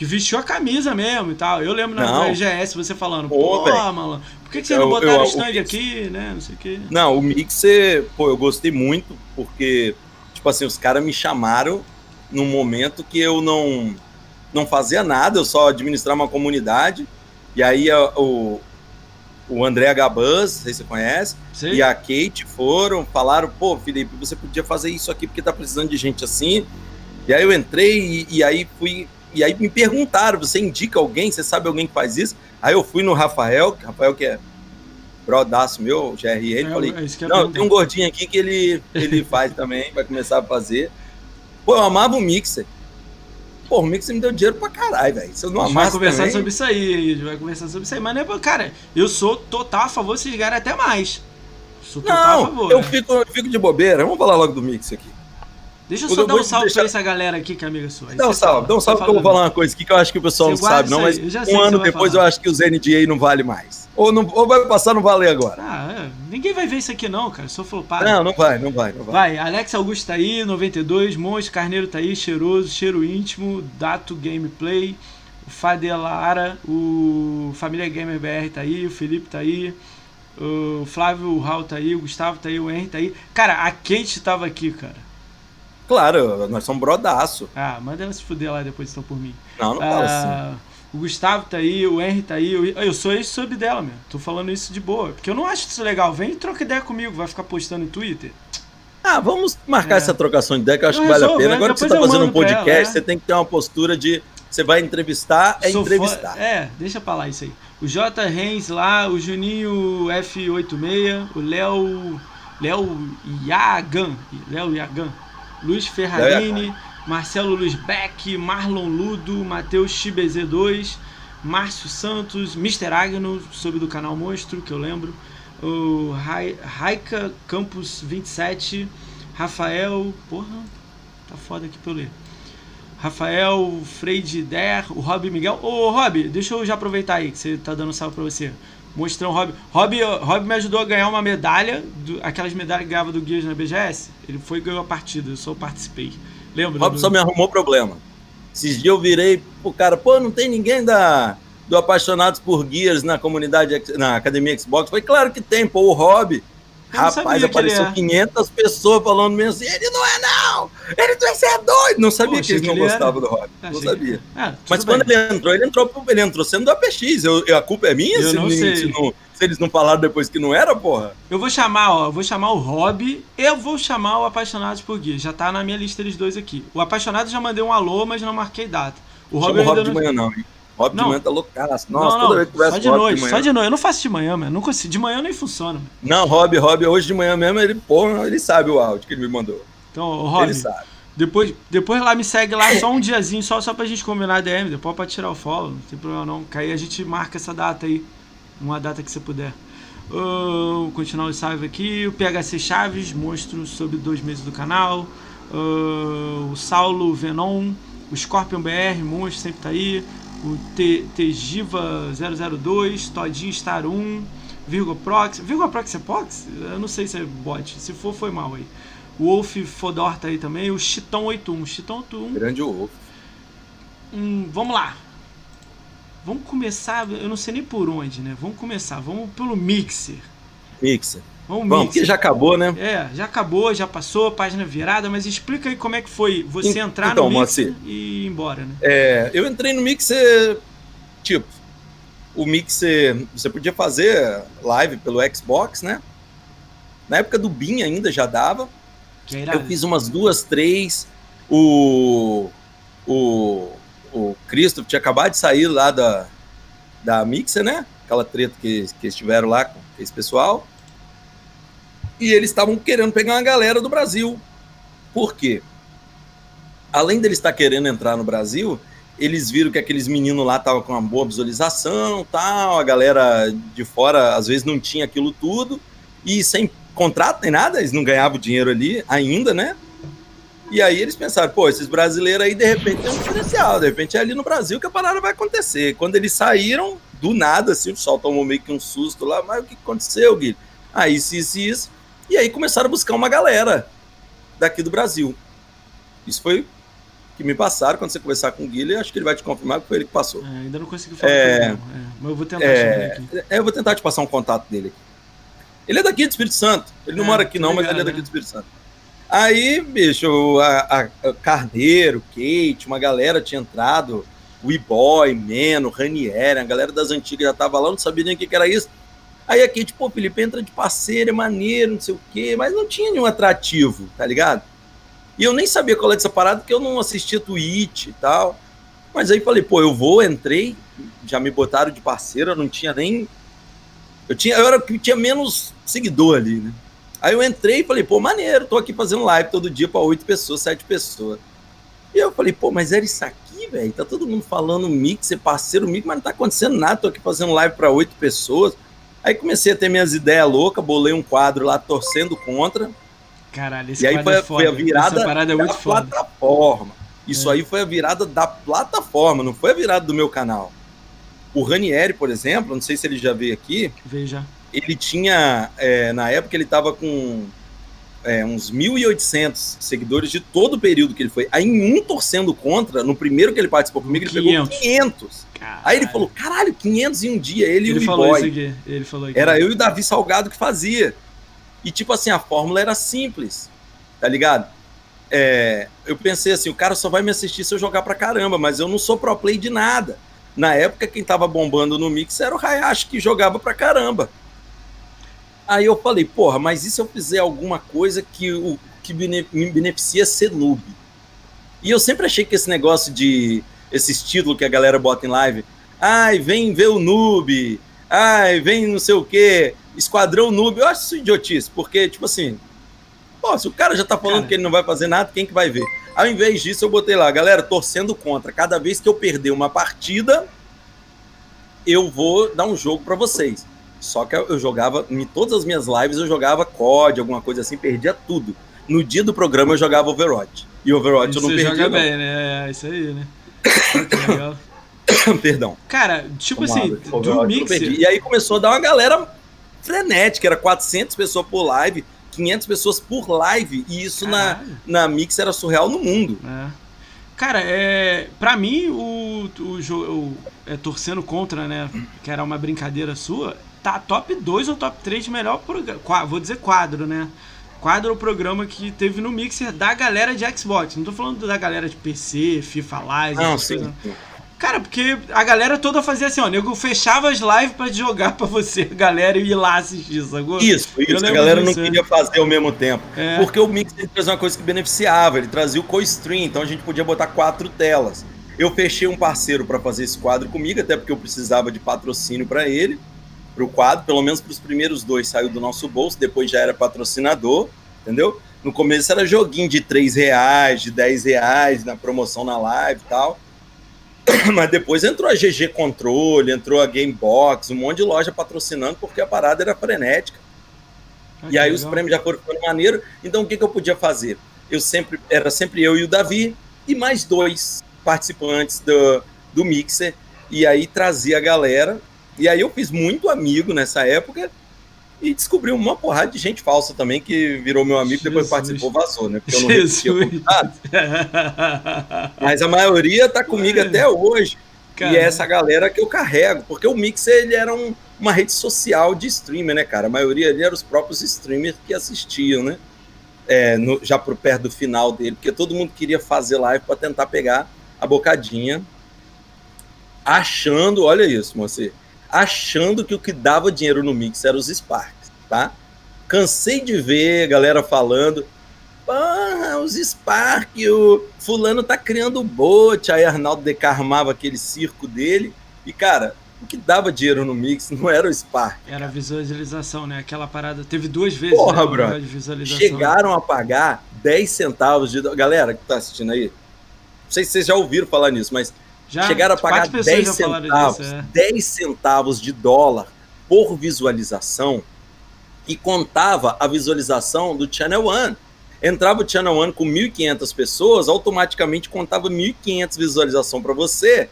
Que vestiu a camisa mesmo e tal. Eu lembro na. EGS você falando, Pô, pô, mano, por que, que vocês não botaram eu- stand Mix- aqui, né? Não sei o quê. Não, o Mixer, pô, eu gostei muito, porque, tipo assim, os caras me chamaram num momento que eu não, não fazia nada, eu só administrava uma comunidade. E aí a- o, o André Gabans, não sei se você conhece, Sei. e a Kate foram, falaram, pô, Felipe, você podia fazer isso aqui porque tá precisando de gente assim. E aí eu entrei e, e aí fui. E aí me perguntaram, você indica alguém? Você sabe alguém que faz isso? Aí eu fui no Rafael, Rafael que é brodaço meu, GRE, É, falei, é não, tem um gordinho aqui que ele, ele *laughs* faz também, vai começar a fazer. Pô, eu amava o Mixer. Pô, o Mixer me deu dinheiro pra caralho, velho. Se eu não A gente vai conversar também... sobre isso aí, a gente vai conversar sobre isso aí. Mas, né, cara, eu sou total a favor de vocês ganharem até mais. Sou total a Não, favor. eu né? fico, eu fico de bobeira. Vamos falar logo do Mixer aqui. Deixa eu eu só dar um salve deixar- pra essa galera aqui que é amiga sua. Aí Dá um você salve, dá um você salve que eu vou falar uma coisa aqui que eu acho que o pessoal Você não sabe, não, mas eu um ano depois falar. eu acho que os NDA não vale mais. Ou, não, ou vai passar não valer agora. Ah, é. ninguém vai ver isso aqui não, cara. Sou flopado. Não, não vai, não vai, não vai. Vai, Alex Augusto tá aí, 92, Monte Carneiro tá aí, Cheiroso, Cheiro Íntimo, Dato Gameplay, o Fadelara, o Família Gamer BR tá aí, o Felipe tá aí, o Flávio Raul tá aí, o Gustavo tá aí, o Henry tá aí. Cara, a Kate tava aqui, cara. Claro, nós somos brodaço. Ah, manda ela se fuder lá depois então por mim. Não, não fala assim. Ah, o Gustavo tá aí, o Henry tá aí. Eu, sou ex-sub dela, meu. Tô falando isso de boa. Porque eu não acho isso legal. Vem e troca ideia comigo. Vai ficar postando em Twitter. Ah, vamos marcar É. essa trocação de ideia que eu acho Eu que vale a pena. é, Agora que você depois tá fazendo um pra ela, podcast, é. você tem que ter uma postura de. Você vai entrevistar, é Sou entrevistar. fã- É, deixa pra lá isso aí. O J. Reis lá, o Juninho F86, o Léo. Léo Yagan. Léo Yagan. Luiz Ferrarini, Marcelo Luiz Beck, Marlon Ludo, Matheus XBZ2, Márcio Santos, Mr. Agno, sob do canal Monstro, que eu lembro. O Rai- Raika Campos 27, Rafael. Porra, tá foda aqui pra eu ler. Rafael Freide Der, o Rob Miguel. Ô, Rob, deixa eu já aproveitar aí que você tá dando salve pra você. Mostrando o Rob. Rob, Rob me ajudou a ganhar uma medalha, do- aquelas medalhas que ganhava do Guias na BGS. Ele foi e ganhou a partida, eu só participei. Lembra? Rob do- só me arrumou problema. Esses dias eu virei pro cara, pô, não tem ninguém da, do Apaixonados por Gears na comunidade, na Academia Xbox. Foi claro que tem, pô, o Rob. Rapaz, apareceu é. 500 pessoas falando mesmo assim, ele não é não! Ele não é doido! Não sabia Pô, que eles não gostavam do rock. Ah, não sabia. É, Mas quando bem. ele entrou, ele entrou, ele entrou sendo do APX. Eu, a culpa é minha eu se, não. Se, não, se, eles não falaram depois que não era, porra? Eu vou chamar, ó, eu vou chamar o Rob, eu vou chamar o Apaixonados por Gui. Já tá na minha lista eles dois aqui. O Apaixonado já mandei um alô, mas não marquei data. O Rob, o Rob de manhã não, hein? Rob não. de manhã tá loucaço. Nossa, não, não, toda vez que só de noite, de só de noite. Eu não faço de manhã, mano. Não consigo. De manhã nem funciona. Mano. Não, Rob, Rob, hoje de manhã mesmo, ele, porra, ele sabe o áudio que ele me mandou. Então, Rob, ele sabe. Depois, depois lá me segue lá só um diazinho, só, só pra gente combinar a DM, depois pra tirar o follow, não tem problema não. Que aí a gente marca essa data aí. Uma data que você puder. Uh, continuar o salve aqui. O PHC Chaves, monstro sobre dois meses do canal. Uh, o Saulo Venom. O Scorpion BR, monstro, sempre tá aí o Tegiva 002, Todinho Star 1, Virgo Prox. Virgo Prox é Prox? Eu não sei se é bot. Se for, foi mal aí. O Wolf Fodor tá aí também. O Chitão 81. Chitão 81. Grande Wolf. Hum, vamos lá. Vamos começar. Eu não sei nem por onde, né? Vamos começar. Vamos pelo Mixer. Mixer. Vamos, Bom, porque já acabou, né? É, já acabou, já passou, página virada, mas explica aí como é que foi você entrar então, no Mixer e ir embora, né? É, eu entrei no Mixer, tipo, o Mixer, você podia fazer live pelo Xbox, né? Na época do BIM ainda já dava. eu fiz umas duas, três. O, o, o Christoph tinha acabado de sair lá da, da Mixer, né? Aquela treta que, que estiveram lá com esse pessoal e eles estavam querendo pegar uma galera do Brasil. Por quê? Além deles estar querendo entrar no Brasil, eles viram que aqueles meninos lá estavam com uma boa visualização, tal, a galera de fora às vezes não tinha aquilo tudo, e sem contrato nem nada, eles não ganhavam dinheiro ali ainda, né? E aí eles pensaram, pô, esses brasileiros aí de repente tem um diferencial, de repente é ali no Brasil que a parada vai acontecer. Quando eles saíram, do nada, assim, o pessoal tomou meio que um susto lá, mas o que aconteceu, Guilherme? Aí, isso, isso, isso. E aí começaram a buscar uma galera daqui do Brasil. Isso foi que me passaram quando você conversar com o Guilherme, acho que ele vai te confirmar que foi ele que passou. É, ainda não consegui falar é, com ele, é, mas eu vou tentar é, aqui. É, eu vou tentar te passar um contato dele aqui. Ele é daqui do Espírito Santo. Ele não é, mora aqui não, mas ele é daqui né? do Espírito Santo. Aí, bicho, a, a, Carneiro, Kate, uma galera tinha entrado, o E-Boy, Meno, Ranieri, a galera das antigas já tava lá, não sabia nem o que, que era isso. Aí aqui, tipo, Felipe entra de parceiro, é maneiro, não sei o quê, mas não tinha nenhum atrativo, tá ligado? E eu nem sabia qual era essa parada, porque eu não assistia Twitch e tal. Mas aí falei, pô, eu vou, entrei, já me botaram de parceiro, eu não tinha nem. Eu, tinha, eu era que tinha menos seguidor ali, né? Aí eu entrei e falei, pô, maneiro, tô aqui fazendo live todo dia para oito pessoas, sete pessoas. E eu falei, pô, mas era isso aqui, velho? Tá todo mundo falando mix, ser parceiro mix, mas não tá acontecendo nada, tô aqui fazendo live para oito pessoas. Aí comecei a ter minhas ideias loucas, bolei um quadro lá torcendo contra. Caralho, esse e aí foi, é foi, a virada é da plataforma. Isso é. aí foi a virada da plataforma, não foi a virada do meu canal. O Ranieri, por exemplo, não sei se ele já veio aqui. Veja. Ele tinha, é, na época, ele estava com é, uns 1.800 seguidores de todo o período que ele foi. Aí, um torcendo contra, no primeiro que ele participou comigo, ele 500. pegou 500. Caralho. Aí ele falou, caralho, 500 em um dia, ele, ele e o falou isso aqui. Ele falou aqui. Era eu e o Davi Salgado que fazia. E tipo assim, a fórmula era simples, tá ligado? É, eu pensei assim, o cara só vai me assistir se eu jogar pra caramba, mas eu não sou pro play de nada. Na época, quem tava bombando no mix era o Hayashi, que jogava pra caramba. Aí eu falei, porra, mas e se eu fizer alguma coisa que, o, que me beneficia ser noob? E eu sempre achei que esse negócio de esses títulos que a galera bota em live. Ai, vem ver o noob. Ai, vem não sei o quê. Esquadrão noob. Eu acho isso idiotice, porque, tipo assim, pô, se o cara já tá falando cara. que ele não vai fazer nada, quem que vai ver? Ao invés disso, eu botei lá, galera, torcendo contra. Cada vez que eu perder uma partida, eu vou dar um jogo para vocês. Só que eu jogava, em todas as minhas lives, eu jogava COD, alguma coisa assim, perdia tudo. No dia do programa eu jogava Overwatch. E Overwatch eu não perdia. Você joga não. bem, né? É isso aí, né? *coughs* Perdão. Cara, tipo assim, do Mixer... E aí começou a dar uma galera frenética, era 400 pessoas por live, 500 pessoas por live, e isso na, na Mix era surreal no mundo. É. Cara, é, pra mim, o, o, o é, torcendo contra, né, que era uma brincadeira sua, tá top 2 ou top 3 de melhor programa. Vou dizer quadro, né? Quadro o programa que teve no Mixer da galera de Xbox. Não tô falando da galera de PC, FIFA Live. Não, sim. Coisa. Cara, porque a galera toda fazia assim, ó, nego fechava as lives pra jogar *laughs* pra você, a galera, e ir lá assistir, sacou? Isso, isso, a galera disso, não é. queria fazer ao mesmo tempo. É. Porque o Mix ele trazia uma coisa que beneficiava, ele trazia o co-stream, então a gente podia botar quatro telas. Eu fechei um parceiro para fazer esse quadro comigo, até porque eu precisava de patrocínio para ele, para o quadro, pelo menos para os primeiros dois saiu do nosso bolso, depois já era patrocinador, entendeu? No começo era joguinho de 3 reais, de 10 reais, na promoção na live e tal. *coughs* Mas depois entrou a GG Controle, entrou a Gamebox, um monte de loja patrocinando, porque a parada era frenética. Ah, e aí legal. os prêmios já foram ficando maneiro. Então o que, que eu podia fazer? Eu sempre era sempre eu e o Davi e mais dois participantes do, do Mixer. E aí trazia a galera. E aí eu fiz muito amigo nessa época e descobri uma porrada de gente falsa também que virou meu amigo, Jesus. depois participou, vazou, né? Porque eu não Jesus. Mas a maioria tá comigo até hoje. E é essa galera que eu carrego, porque o Mixer ele era um, uma rede social de streamer, né, cara? A maioria ali eram os próprios streamers que assistiam, né? É, no, já por perto do final dele, porque todo mundo queria fazer live para tentar pegar a bocadinha, achando, olha isso, você, achando que o que dava dinheiro no Mix era os Sparks, tá? Cansei de ver galera falando, ah, os Spark, o fulano tá criando bot, aí Arnaldo decarmava aquele circo dele, e cara, o que dava dinheiro no Mix não era o Spark. Era a visualização, né? Aquela parada, teve duas vezes Porra, né, bro, chegaram a pagar 10 centavos de... Galera que tá assistindo aí, não sei se vocês já ouviram falar nisso, mas já, chegaram a pagar 10 centavos, disso, é. 10 centavos de dólar por visualização e contava a visualização do Channel One. Entrava o Channel One com 1.500 pessoas, automaticamente contava 1.500 visualização para você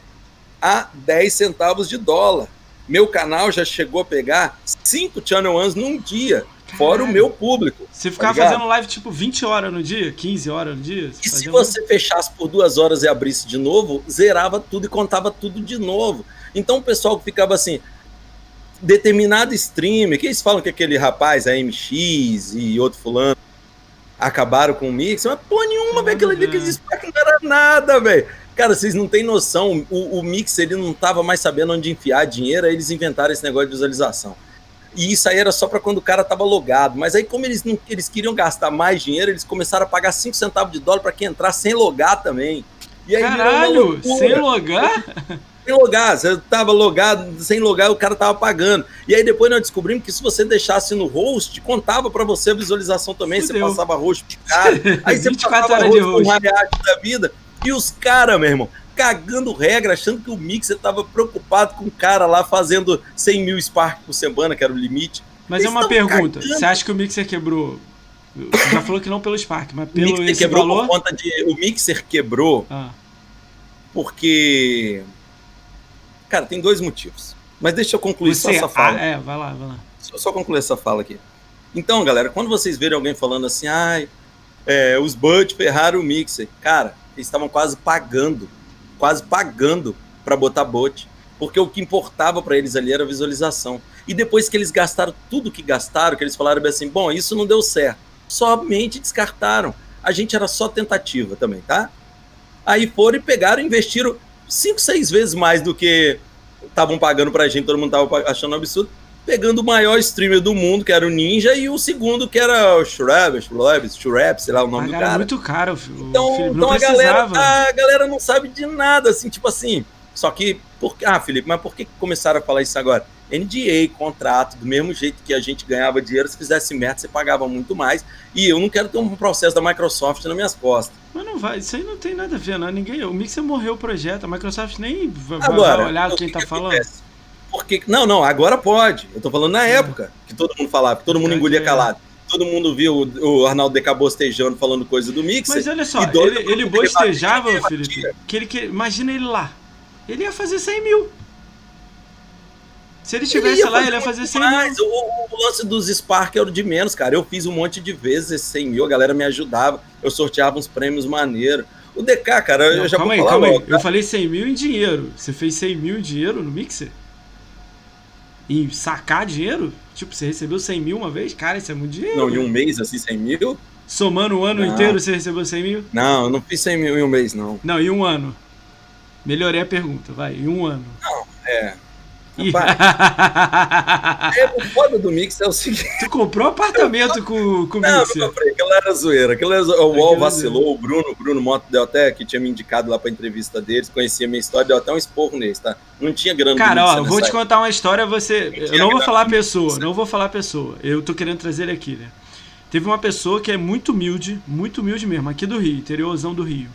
a 10 centavos de dólar. Meu canal já chegou a pegar 5 Channel Ones num dia. Fora o meu público. Você ficava tá fazendo live tipo 20 horas no dia, 15 horas no dia? E se você fechasse por duas horas e abrisse de novo, zerava tudo e contava tudo de novo. Então o pessoal que ficava assim, determinado streamer, que eles falam que aquele rapaz, a MX e outro fulano, acabaram com o Mix, mas pô, nenhuma, velho, ali que eles não era nada, velho. Cara, vocês não têm noção, o, o Mix ele não tava mais sabendo onde enfiar dinheiro, aí eles inventaram esse negócio de visualização. E isso aí era só para quando o cara tava logado. Mas aí, como eles, não, eles queriam gastar mais dinheiro, eles começaram a pagar 5 centavos de dólar para quem entrar sem logar também. E aí Caralho, sem logar? Sem logar, você tava logado, sem logar, o cara tava pagando. E aí depois nós descobrimos que se você deixasse no host, contava para você a visualização também. Fudeu. Você passava host pro cara. Aí você *laughs* passava host de host. com da vida. E os caras, meu irmão, cagando regra, achando que o Mixer tava preocupado com o cara lá fazendo 100 mil Spark por semana, que era o limite. Mas Eles é uma pergunta, cagando. você acha que o Mixer quebrou? Você já falou que não pelo Spark, mas pelo o Mixer quebrou valor? por conta de... O Mixer quebrou ah. porque... Cara, tem dois motivos. Mas deixa eu concluir você... só essa fala. Ah, é, vai lá, vai lá. Deixa eu só concluir essa fala aqui. Então, galera, quando vocês verem alguém falando assim, ai, é, os Buds ferraram o Mixer, cara, eles estavam quase pagando, quase pagando para botar bot, porque o que importava para eles ali era a visualização. E depois que eles gastaram tudo que gastaram, que eles falaram assim, bom, isso não deu certo, somente descartaram. A gente era só tentativa também, tá? Aí foram e pegaram investiram cinco, seis vezes mais do que estavam pagando pra gente, todo mundo tava achando absurdo pegando o maior streamer do mundo, que era o Ninja, e o segundo, que era o Shreb, Shreb, sei lá o nome do cara. muito caro, Então, então a, galera, a galera não sabe de nada, assim, tipo assim. Só que, por, ah, Felipe, mas por que começaram a falar isso agora? NDA, contrato, do mesmo jeito que a gente ganhava dinheiro, se fizesse merda, você pagava muito mais. E eu não quero ter um processo da Microsoft nas minhas costas. Mas não vai, isso aí não tem nada a ver, não. Ninguém, o Mixer morreu o projeto, a Microsoft nem agora, vai olhar quem tá falando. Acontece? Porque, não, não, agora pode. Eu tô falando na época que todo mundo falava, que todo mundo engolia calado. Todo mundo viu o Arnaldo Deca bostejando, falando coisa do Mixer. Mas olha só, ele, ele bostejava, Felipe, que ele que, imagina ele lá. Ele ia fazer 100 mil. Se ele estivesse lá, ele ia fazer 100 mais. mil. O, o, lance dos Spark era o de menos, cara. Eu fiz um monte de vezes esses 100 mil, a galera me ajudava. Eu sorteava uns prêmios maneiros. O DK, cara, não, eu já calma vou aí, calma logo, aí. Tá? Eu falei 100 mil em dinheiro. Você fez 100 mil em dinheiro no Mixer? Em sacar dinheiro? Tipo, você recebeu 100 mil uma vez? Cara, isso é muito dinheiro. Não, em um mês, assim, 100 mil? Somando o ano Não. inteiro, você recebeu 100 mil? Não, eu não fiz 100 mil em um mês, não. Não, em um ano. Melhorei a pergunta, vai. Em um ano. É. Rapaz, *laughs* é, o foda do Mix é o seguinte. tu comprou apartamento com, com Não, mixer? não comprei, aquilo era zoeira. Aquilo era zoeira. O UOL vacilou, o Bruno, o Bruno Moto deu até, que tinha me indicado lá pra entrevista deles, conhecia minha história, deu até um esporro neles, tá? Não tinha grana Cara, ó, eu vou te contar uma história, você. Eu não vou falar pessoa, não vou falar pessoa. Eu tô querendo trazer ele aqui, né? Teve uma pessoa que é muito humilde, muito humilde mesmo, aqui do Rio, interiorzão do Rio.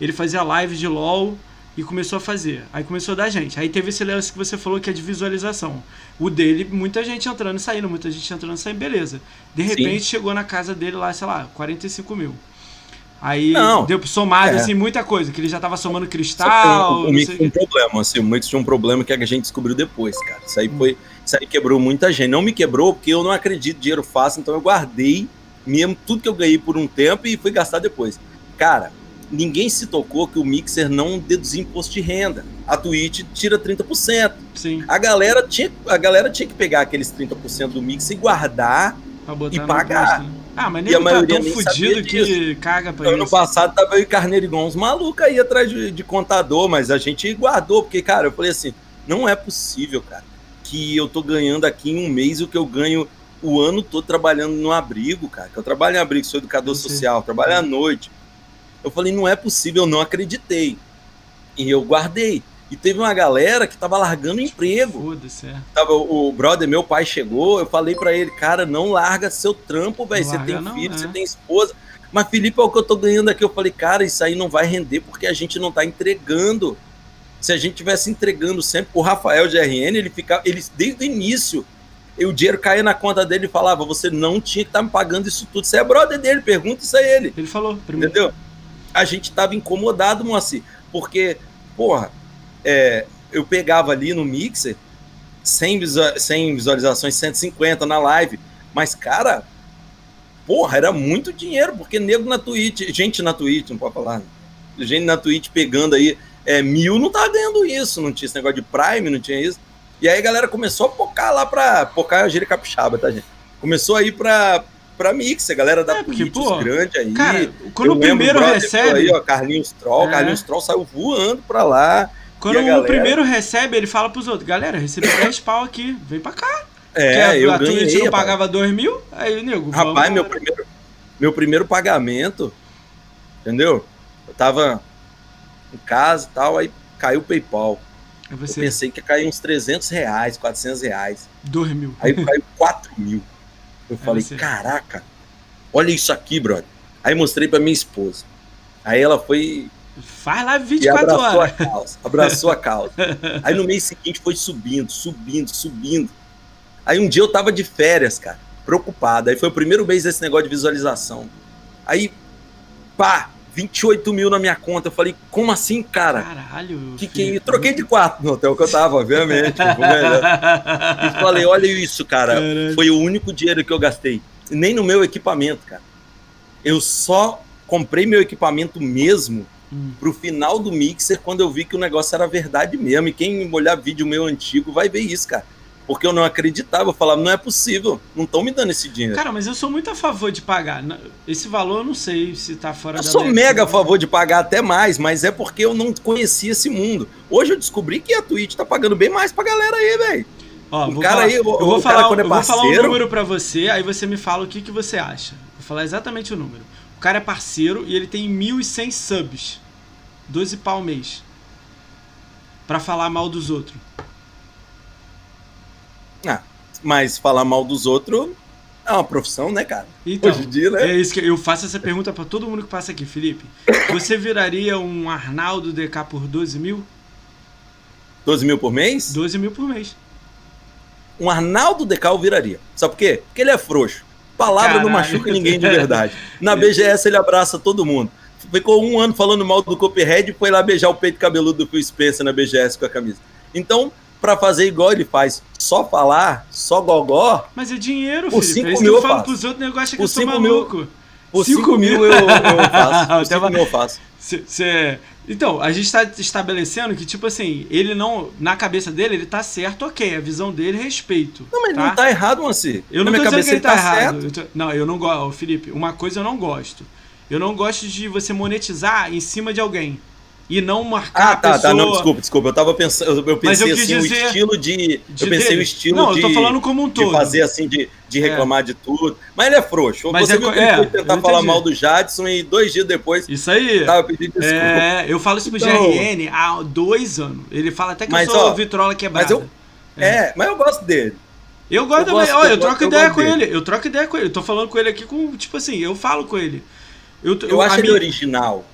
Ele fazia live de LOL e começou a fazer. Aí começou a dar gente. Aí teve esse lance que você falou que é de visualização. O dele, muita gente entrando e saindo, muita gente entrando e saindo, beleza. De Sim. repente chegou na casa dele lá, sei lá, 45 mil. Aí Não. deu somado, É. assim, muita coisa, que ele já tava somando cristal. o, o um problema, assim, o Mix tinha um problema que a gente descobriu depois, cara. Isso Hum. aí foi. Isso aí quebrou muita gente. Não me quebrou porque eu não acredito dinheiro fácil, então eu guardei mesmo tudo que eu ganhei por um tempo e fui gastar depois. Cara, ninguém se tocou que o Mixer não deduzia imposto de renda. A Twitch tira 30%. Sim, A galera tinha, a galera tinha que pegar aqueles 30% do Mixer e guardar. E pagar. imposto, né? Ah, mas E nego a tá maioria tão nem fudido que caga pra Ano isso. passado tava eu e Carneiro igual uns malucos aí atrás de, de contador, mas a gente guardou, porque, cara, eu falei assim, não é possível, cara, que eu tô ganhando aqui em um mês o que eu ganho o ano todo trabalhando no abrigo, cara. Que eu trabalho em abrigo, sou educador social, trabalho à noite. Eu falei, não é possível, eu não acreditei. E eu guardei. E teve uma galera que tava largando emprego. Foda-se, é. Tava, o brother, meu pai chegou, eu falei pra ele, cara, não larga seu trampo, velho. Você tem não, filho, é. você tem esposa. Mas, Felipe, é o que eu tô ganhando aqui. Eu falei, cara, isso aí não vai render porque a gente não tá entregando. Se a gente tivesse entregando sempre, o Rafael de RN, ele ficava, ele, desde o início, e o dinheiro caía na conta dele e falava, você não tinha que estar me pagando isso tudo. Você é brother dele, pergunta isso a ele. Ele falou primeiro. Entendeu? A gente tava incomodado, Moacir, porque, porra, é, eu pegava ali no Mixer 100, visua- 100 visualizações, 150 na live, mas, cara, porra, era muito dinheiro, porque nego na Twitch, gente na Twitch, não pode falar, né? gente na Twitch pegando aí é, mil, não tava ganhando isso, não tinha esse negócio de Prime, não tinha isso. E aí a galera começou a pocar lá pra. Pocar é gíria capixaba, tá, gente? Começou a ir pra, pra Mixer, a galera da É, porque, pô, os grandes aí. Cara, quando o primeiro brother, recebe. Aí, ó, Carlinhos Troll, É. Carlinhos Troll saiu voando pra lá. Quando o galera? primeiro recebe, ele fala pros outros: Galera, recebi 10 pau aqui, vem pra cá. É, a, eu a ganhei. Não rapaz. pagava 2 mil, aí, nego. Rapaz, vamos- meu primeiro, meu primeiro pagamento, entendeu? Eu tava em casa e tal, aí caiu o PayPal. Eu pensei que ia cair uns 300 reais, 400 reais. 2 mil. Aí caiu 4 mil. Eu falei, caraca, olha isso aqui, brother. Aí mostrei pra minha esposa. Aí ela foi Faz lá e 24 abraçou horas. a causa. Abraçou a causa. *laughs* Aí no mês seguinte foi subindo, subindo, subindo. Aí um dia eu tava de férias, cara, preocupado. Aí foi o primeiro mês desse negócio de visualização. Aí, pá, 28 mil na minha conta. Eu falei, como assim, cara? Caralho. Que que é? Troquei de quarto no hotel que eu tava, obviamente. foi melhor. E falei, olha isso, cara. Caralho. Foi o único dinheiro que eu gastei. Nem no meu equipamento, cara. Eu só comprei meu equipamento mesmo Hum. pro final do mixer quando eu vi que o negócio era verdade mesmo. E quem olhar vídeo meu antigo vai ver isso, cara. Porque eu não acreditava, eu falava, não é possível, não estão me dando esse dinheiro. Cara, mas eu sou muito a favor de pagar. Esse valor eu não sei se tá fora eu da sou média. mega a favor de pagar até mais, mas é porque eu não conhecia esse mundo. Hoje eu descobri que a Twitch tá pagando bem mais pra galera aí, velho. Ó, O cara falar, aí, o- eu vou falar, quando é eu vou falar um parceiro- número pra você, aí você me fala o que, que você acha. Vou falar exatamente o número. O cara é parceiro e ele tem 1.100 subs. 12 pau mês. Pra falar mal dos outros. Ah, mas falar mal dos outros é uma profissão, né, cara? Então, Hoje em dia, né? é isso que eu faço essa pergunta pra todo mundo que passa aqui, Felipe. Você viraria um Arnaldo DK por 12 mil? 12 mil por mês? 12 mil por mês. Um Arnaldo Decal viraria. Sabe por quê? Porque ele é frouxo. Palavra não Caralho. machuca ninguém de verdade. Na *laughs* BGS ele abraça todo mundo. Ficou um ano falando mal do Copperhead e foi lá beijar o peito cabeludo do Phil Spencer na BGS com a camisa. Então, pra fazer igual ele faz, só falar, só gogó, Mas é dinheiro, Por É isso que mil eu eu falo faço. pros outros, negócio é que Por eu sou cinco mil- maluco. por Cinco 5 mil. eu, eu faço. *laughs* Por Até 5 vai- mil eu faço. Cê, Então, a gente está estabelecendo que, tipo assim, ele não. Na cabeça dele, ele tá certo, ok. A visão dele, respeito. Não, mas tá? não tá errado, Moacir. Eu não Na tô minha dizendo que ele tá, ele errado. Eu tô- Não, eu não gosto, Felipe. Uma coisa eu não gosto. Eu não gosto de você monetizar em cima de alguém. E não marcar Ah, a tá, pessoa. tá. Não, desculpa, desculpa. Eu tava pensando. Eu, eu eu pensei quis assim, dizer o estilo de. de eu pensei dele. o estilo Não, de. eu tô falando como um de todo. fazer assim, de, de reclamar de tudo. Mas ele é frouxo. Mas Você é viu que ele é, foi tentar eu falar mal do Jadson e dois dias depois Isso aí. tava pedindo desculpa. É, eu falo isso pro Então- GRN há dois anos. Ele fala até que Mas, eu sou ó, vitrola quebrada. Mas eu. É. mas eu gosto dele. Eu gosto Eu também. Olha, eu eu troco eu ideia com dele. ele. Eu troco ideia com ele. Eu tô falando com ele aqui com, tipo assim, eu falo com ele. Eu, Eu acho a ele minha- original.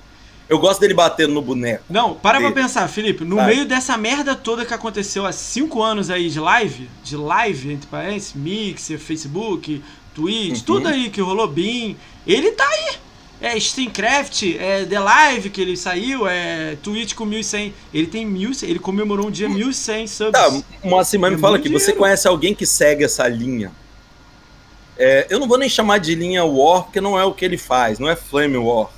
Eu gosto dele batendo no boneco. Não, para pra dele. pensar, Felipe. No Vai. meio dessa merda toda que aconteceu há cinco anos aí de live, de live, entre parênteses, Mixer, Facebook, Twitch, Uhum. tudo aí que rolou, Beam, ele tá aí. É Steamcraft, é The Live que ele saiu, é Twitch com 1100. Ele tem 1100, ele comemorou um dia 1100 subs. Tá, Moacir, mas É me fala aqui, você conhece alguém que segue essa linha? É, eu não vou nem chamar de linha War, porque não é o que ele faz, não é Flame War.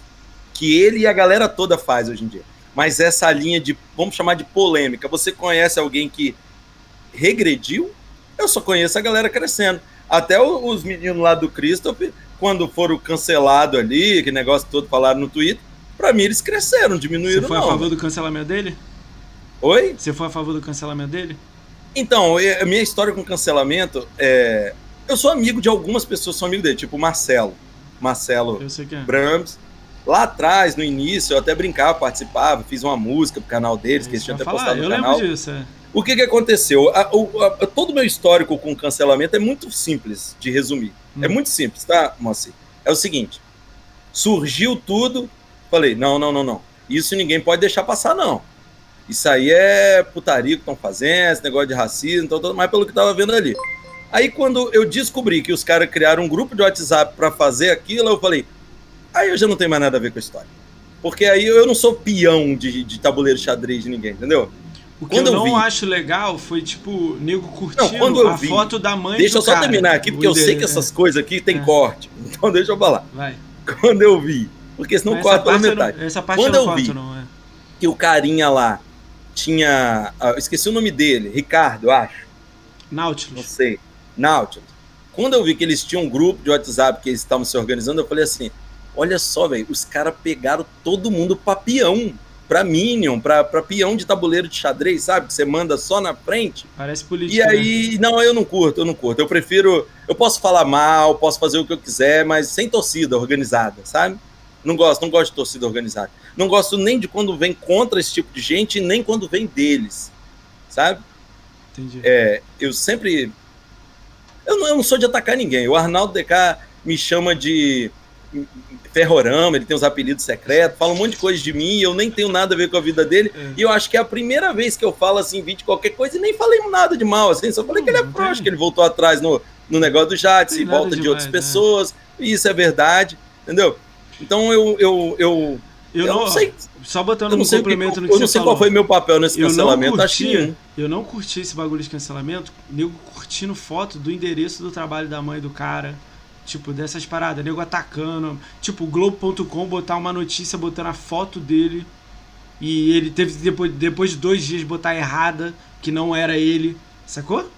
Que ele e a galera toda faz hoje em dia. Mas essa linha de, vamos chamar de polêmica, você conhece alguém que regrediu? Eu só conheço a galera crescendo. Até os meninos lá do Christopher, quando foram cancelados ali, que negócio todo falaram no Twitter, pra mim eles cresceram, Você diminuíram foi a não. favor do cancelamento dele? Oi? Você foi a favor do cancelamento dele? Então, a minha história com cancelamento é. Eu sou amigo de algumas pessoas, sou amigo dele, tipo o Marcelo. Marcelo Eu sei que é. Brahms. Lá atrás, no início, eu até brincava, participava, fiz uma música pro canal deles, que eles tinham até falar, postado no eu canal. lembro disso, é. O que que aconteceu? A- o- a- todo o meu histórico com cancelamento é muito simples de resumir. É Hum. muito simples, tá, Moacir? É o seguinte: surgiu tudo, falei, não, não, não, não. Isso ninguém pode deixar passar, não. Isso aí é putaria que estão fazendo, esse negócio de racismo, então, tudo mais pelo que eu tava vendo ali. Aí quando eu descobri que os caras criaram um grupo de WhatsApp para fazer aquilo, eu falei, aí eu já não tenho mais nada a ver com a história. Porque aí eu não sou peão de, de tabuleiro xadrez de ninguém, entendeu? O que Quando eu não acho legal foi, tipo, nego curtindo eu a vi- foto da mãe Deixa eu só cara. terminar aqui, porque eu sei dele, que essas é. coisas aqui tem É. corte. *laughs* Então deixa eu falar. Vai. Quando eu vi, porque senão corta pela eu não- metade. essa parte Quando eu não eu vi- não, é. Que o carinha lá tinha. ah, esqueci o nome dele, Ricardo, eu acho. Não Nautilus. sei. Nautilus. Quando eu vi que eles tinham um grupo de WhatsApp que eles estavam se organizando, eu falei assim: olha só, velho, os caras pegaram todo mundo pra peão, pra Minion, pra, pra peão de tabuleiro de xadrez, sabe? Que você manda só na frente. Parece político. E aí, não, eu não curto, eu não curto. Eu prefiro. Eu posso falar mal, posso fazer o que eu quiser, mas sem torcida organizada, sabe? Não gosto, não gosto de torcida organizada. Não gosto nem de quando vem contra esse tipo de gente, nem quando vem deles, sabe? Entendi. É, eu sempre. Eu não, eu não sou de atacar ninguém. O Arnaldo DK me chama de Ferrorama, ele tem os apelidos secretos, fala um monte de coisa de mim, eu nem tenho nada a ver com a vida dele. É. E eu acho que é a primeira vez que eu falo assim, vídeo qualquer coisa, e nem falei nada de mal, assim, só falei que ele é não frouxo, que ele voltou atrás no, no negócio do em nada volta de demais, outras né? pessoas, e isso é verdade, entendeu? Então eu, eu, eu, Eu, eu não, não sei, Só botando um sei, o que- complemento no que eu não sei falou. qual foi meu papel nesse Eu não cancelamento, acho que curti, nenhum. eu não curti esse bagulho de cancelamento, nego curtindo foto do endereço do trabalho da mãe do cara. Tipo, dessas paradas, nego atacando. Tipo, o Globo.com botar uma notícia botando a foto dele. E ele teve depois, depois de dois dias botar errada, que não era ele. Sacou?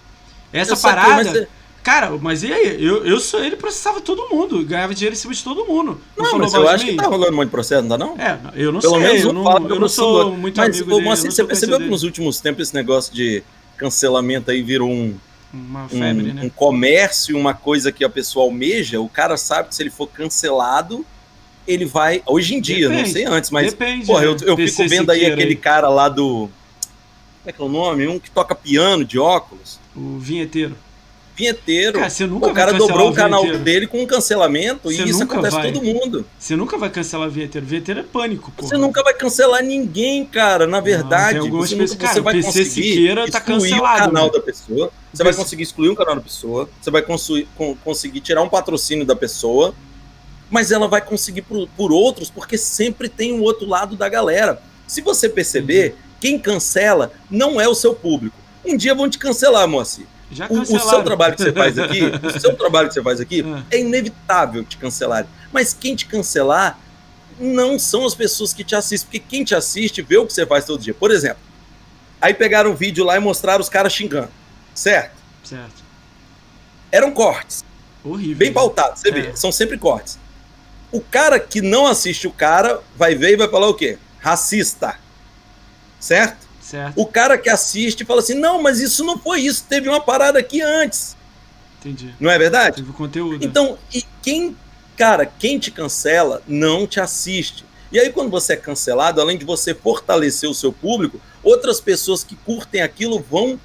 Essa Eu saquei, parada. mas é- Cara, mas e aí? Eu, eu sou ele, processava todo mundo, ganhava dinheiro em cima de todo mundo. Não, falou mas eu acho que tá rolando um monte de processo, não tá não? É, eu não Pelo sei, menos eu não, eu que não eu sou muito Mas, amigo ô, dele. Eu não você percebeu que nos últimos tempos esse negócio de cancelamento aí virou um, Uma um, febre, né? um comércio, uma coisa que a pessoa almeja? O cara sabe que se ele for cancelado, ele vai. Hoje em dia, não Depende, sei antes, mas. Depende. Porra, eu, né? eu PC fico vendo aí aquele cara lá do. Como é que é o nome? Um que toca piano de óculos. O vinheteiro. Vinheteiro. Cara, você nunca o cara dobrou o o canal vinheteiro. dele com um cancelamento Você e isso acontece vai. com todo mundo. Você nunca vai cancelar o vinheteiro. Vinheteiro é pânico, pô. Você nunca vai cancelar ninguém, cara. Na verdade, algumas você, nunca, cara, você vai o PC conseguir Siqueira tá excluir o canal né? da pessoa. Você vai conseguir excluir um canal da pessoa. Você vai conseguir tirar um patrocínio da pessoa. Mas ela vai conseguir por, por outros, porque sempre tem o outro lado da galera. Se você perceber, quem cancela não é o seu público. Um dia vão te cancelar, Moacir. Já O, *laughs* o seu trabalho que você faz aqui, o seu trabalho que você faz aqui, é inevitável te cancelarem. Mas quem te cancelar não são as pessoas que te assistem, porque quem te assiste vê o que você faz todo dia. Por exemplo, aí pegaram um vídeo lá e mostraram os caras xingando, certo? Certo. Eram cortes. Horrível. Bem pautados, você é. vê, são sempre cortes. O cara que não assiste o cara vai ver e vai falar o quê? Racista. Certo? Certo. O cara que assiste fala assim: não, mas isso não foi isso, teve uma parada aqui antes. Entendi. Não é verdade? Teve conteúdo. Então, e quem, cara, quem te cancela não te assiste. E aí, quando você é cancelado, além de você fortalecer o seu público, outras pessoas que curtem aquilo vão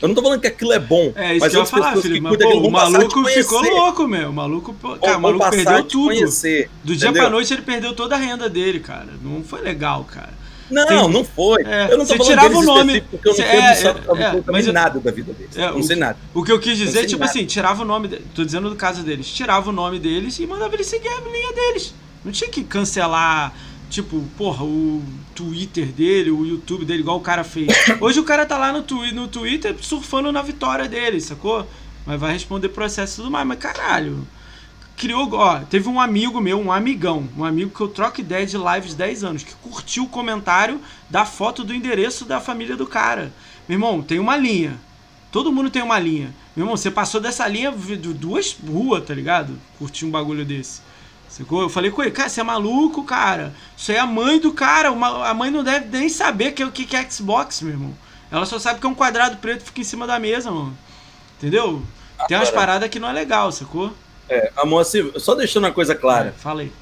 eu não tô falando que aquilo é bom. É isso mas que eu ia falar, Felipe. Mas, pô, o maluco ficou louco, meu. O maluco, cara, o maluco perdeu tudo. Conhecer, Do dia entendeu? pra noite ele perdeu toda a renda dele, cara. Não foi legal, cara. Não, Tem... não foi. É, eu não tô você tirava o nome. Porque eu não sei é, é, mas eu, nada da vida deles. É, não sei nada. O que eu quis dizer, tipo nada. assim, tirava o nome. De, tô dizendo do caso deles. Tirava o nome deles e mandava eles seguir a linha deles. Não tinha que cancelar Tipo, porra, o Twitter dele, o YouTube dele, igual o cara fez. *coughs* Hoje o cara tá lá no, twi no Twitter surfando na vitória dele, sacou? Mas vai responder processo e tudo mais. Mas caralho, criou. Ó, teve um amigo meu, um amigão, um amigo que eu troco ideia de lives 10 anos, que curtiu o comentário da foto do endereço da família do cara. Meu irmão, tem uma linha. Todo mundo tem uma linha. Meu irmão, você passou dessa linha duas ruas, tá ligado? Curtir um bagulho desse. Sacou? Eu falei com ele, cara, você é maluco, cara. Isso aí é a mãe do cara. Uma, a mãe não deve nem saber que, o que, que é Xbox, meu irmão. Ela só sabe que é um quadrado preto que fica em cima da mesa, mano. Entendeu? Tem umas paradas que não é legal, sacou? É, amor, assim, só deixando uma coisa clara. É, falei.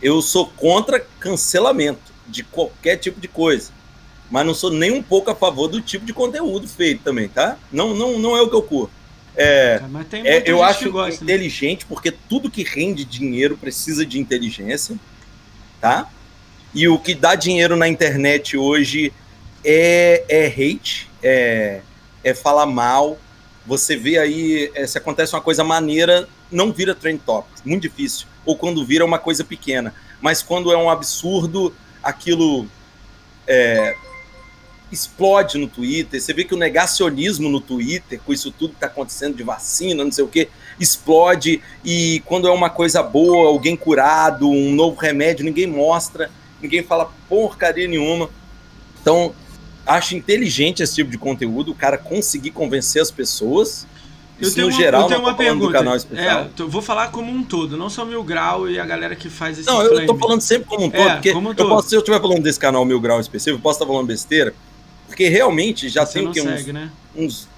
Eu sou contra cancelamento de qualquer tipo de coisa. Mas não sou nem um pouco a favor do tipo de conteúdo feito também, tá? Não, não, não é o que eu curto. É, é eu acho gosta, né? inteligente né? porque tudo que rende dinheiro precisa de inteligência, tá? E o que dá dinheiro na internet hoje é, é hate, é, é falar mal. Você vê aí, é, se acontece uma coisa maneira, não vira trend topic, muito difícil. Ou quando vira uma coisa pequena. Mas quando é um absurdo, aquilo é, explode no Twitter. Você vê que o negacionismo no Twitter, com isso tudo que está acontecendo de vacina, não sei o que, explode. E quando é uma coisa boa, alguém curado, um novo remédio, ninguém mostra, ninguém fala porcaria nenhuma. Então, acho inteligente esse tipo de conteúdo, o cara conseguir convencer as pessoas. Eu tenho no uma, geral, eu tenho uma pergunta. Do canal especial. É, vou falar como um todo, não só Mil Grau e a galera que faz esse Não, flame. eu tô falando sempre como um todo, é, porque um todo. Eu posso, se eu estiver falando desse canal Mil Grau específico, eu posso estar falando besteira, porque realmente já Você tem que, uns, né? uns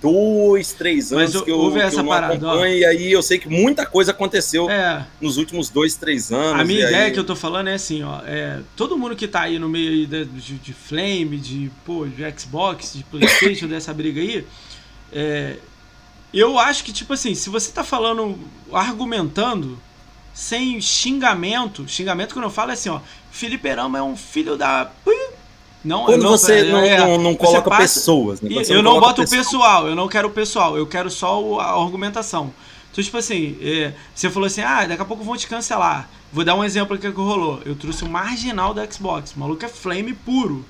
dois, três anos Mas, que eu, que essa eu parada, acompanho, ó. e aí eu sei que muita coisa aconteceu é. nos últimos dois, três anos. A minha ideia aí... que eu tô falando é assim, ó, é, todo mundo que tá aí no meio de, de, de Flame, de, pô, de Xbox, de Playstation, *laughs* dessa briga aí, é, eu acho que, tipo assim, se você tá falando, argumentando, sem xingamento, xingamento que eu falo é assim, ó, Felipe Rama é um filho da... Não, Quando não, você não, é, não, não coloca passa, pessoas. Né? eu não, não boto o pessoal, eu não quero o pessoal, eu quero só a argumentação. Então, tipo assim, é, você falou assim, ah, daqui a pouco vão te cancelar. Vou dar um exemplo aqui que rolou. Eu trouxe o marginal da Xbox. O maluco é flame puro.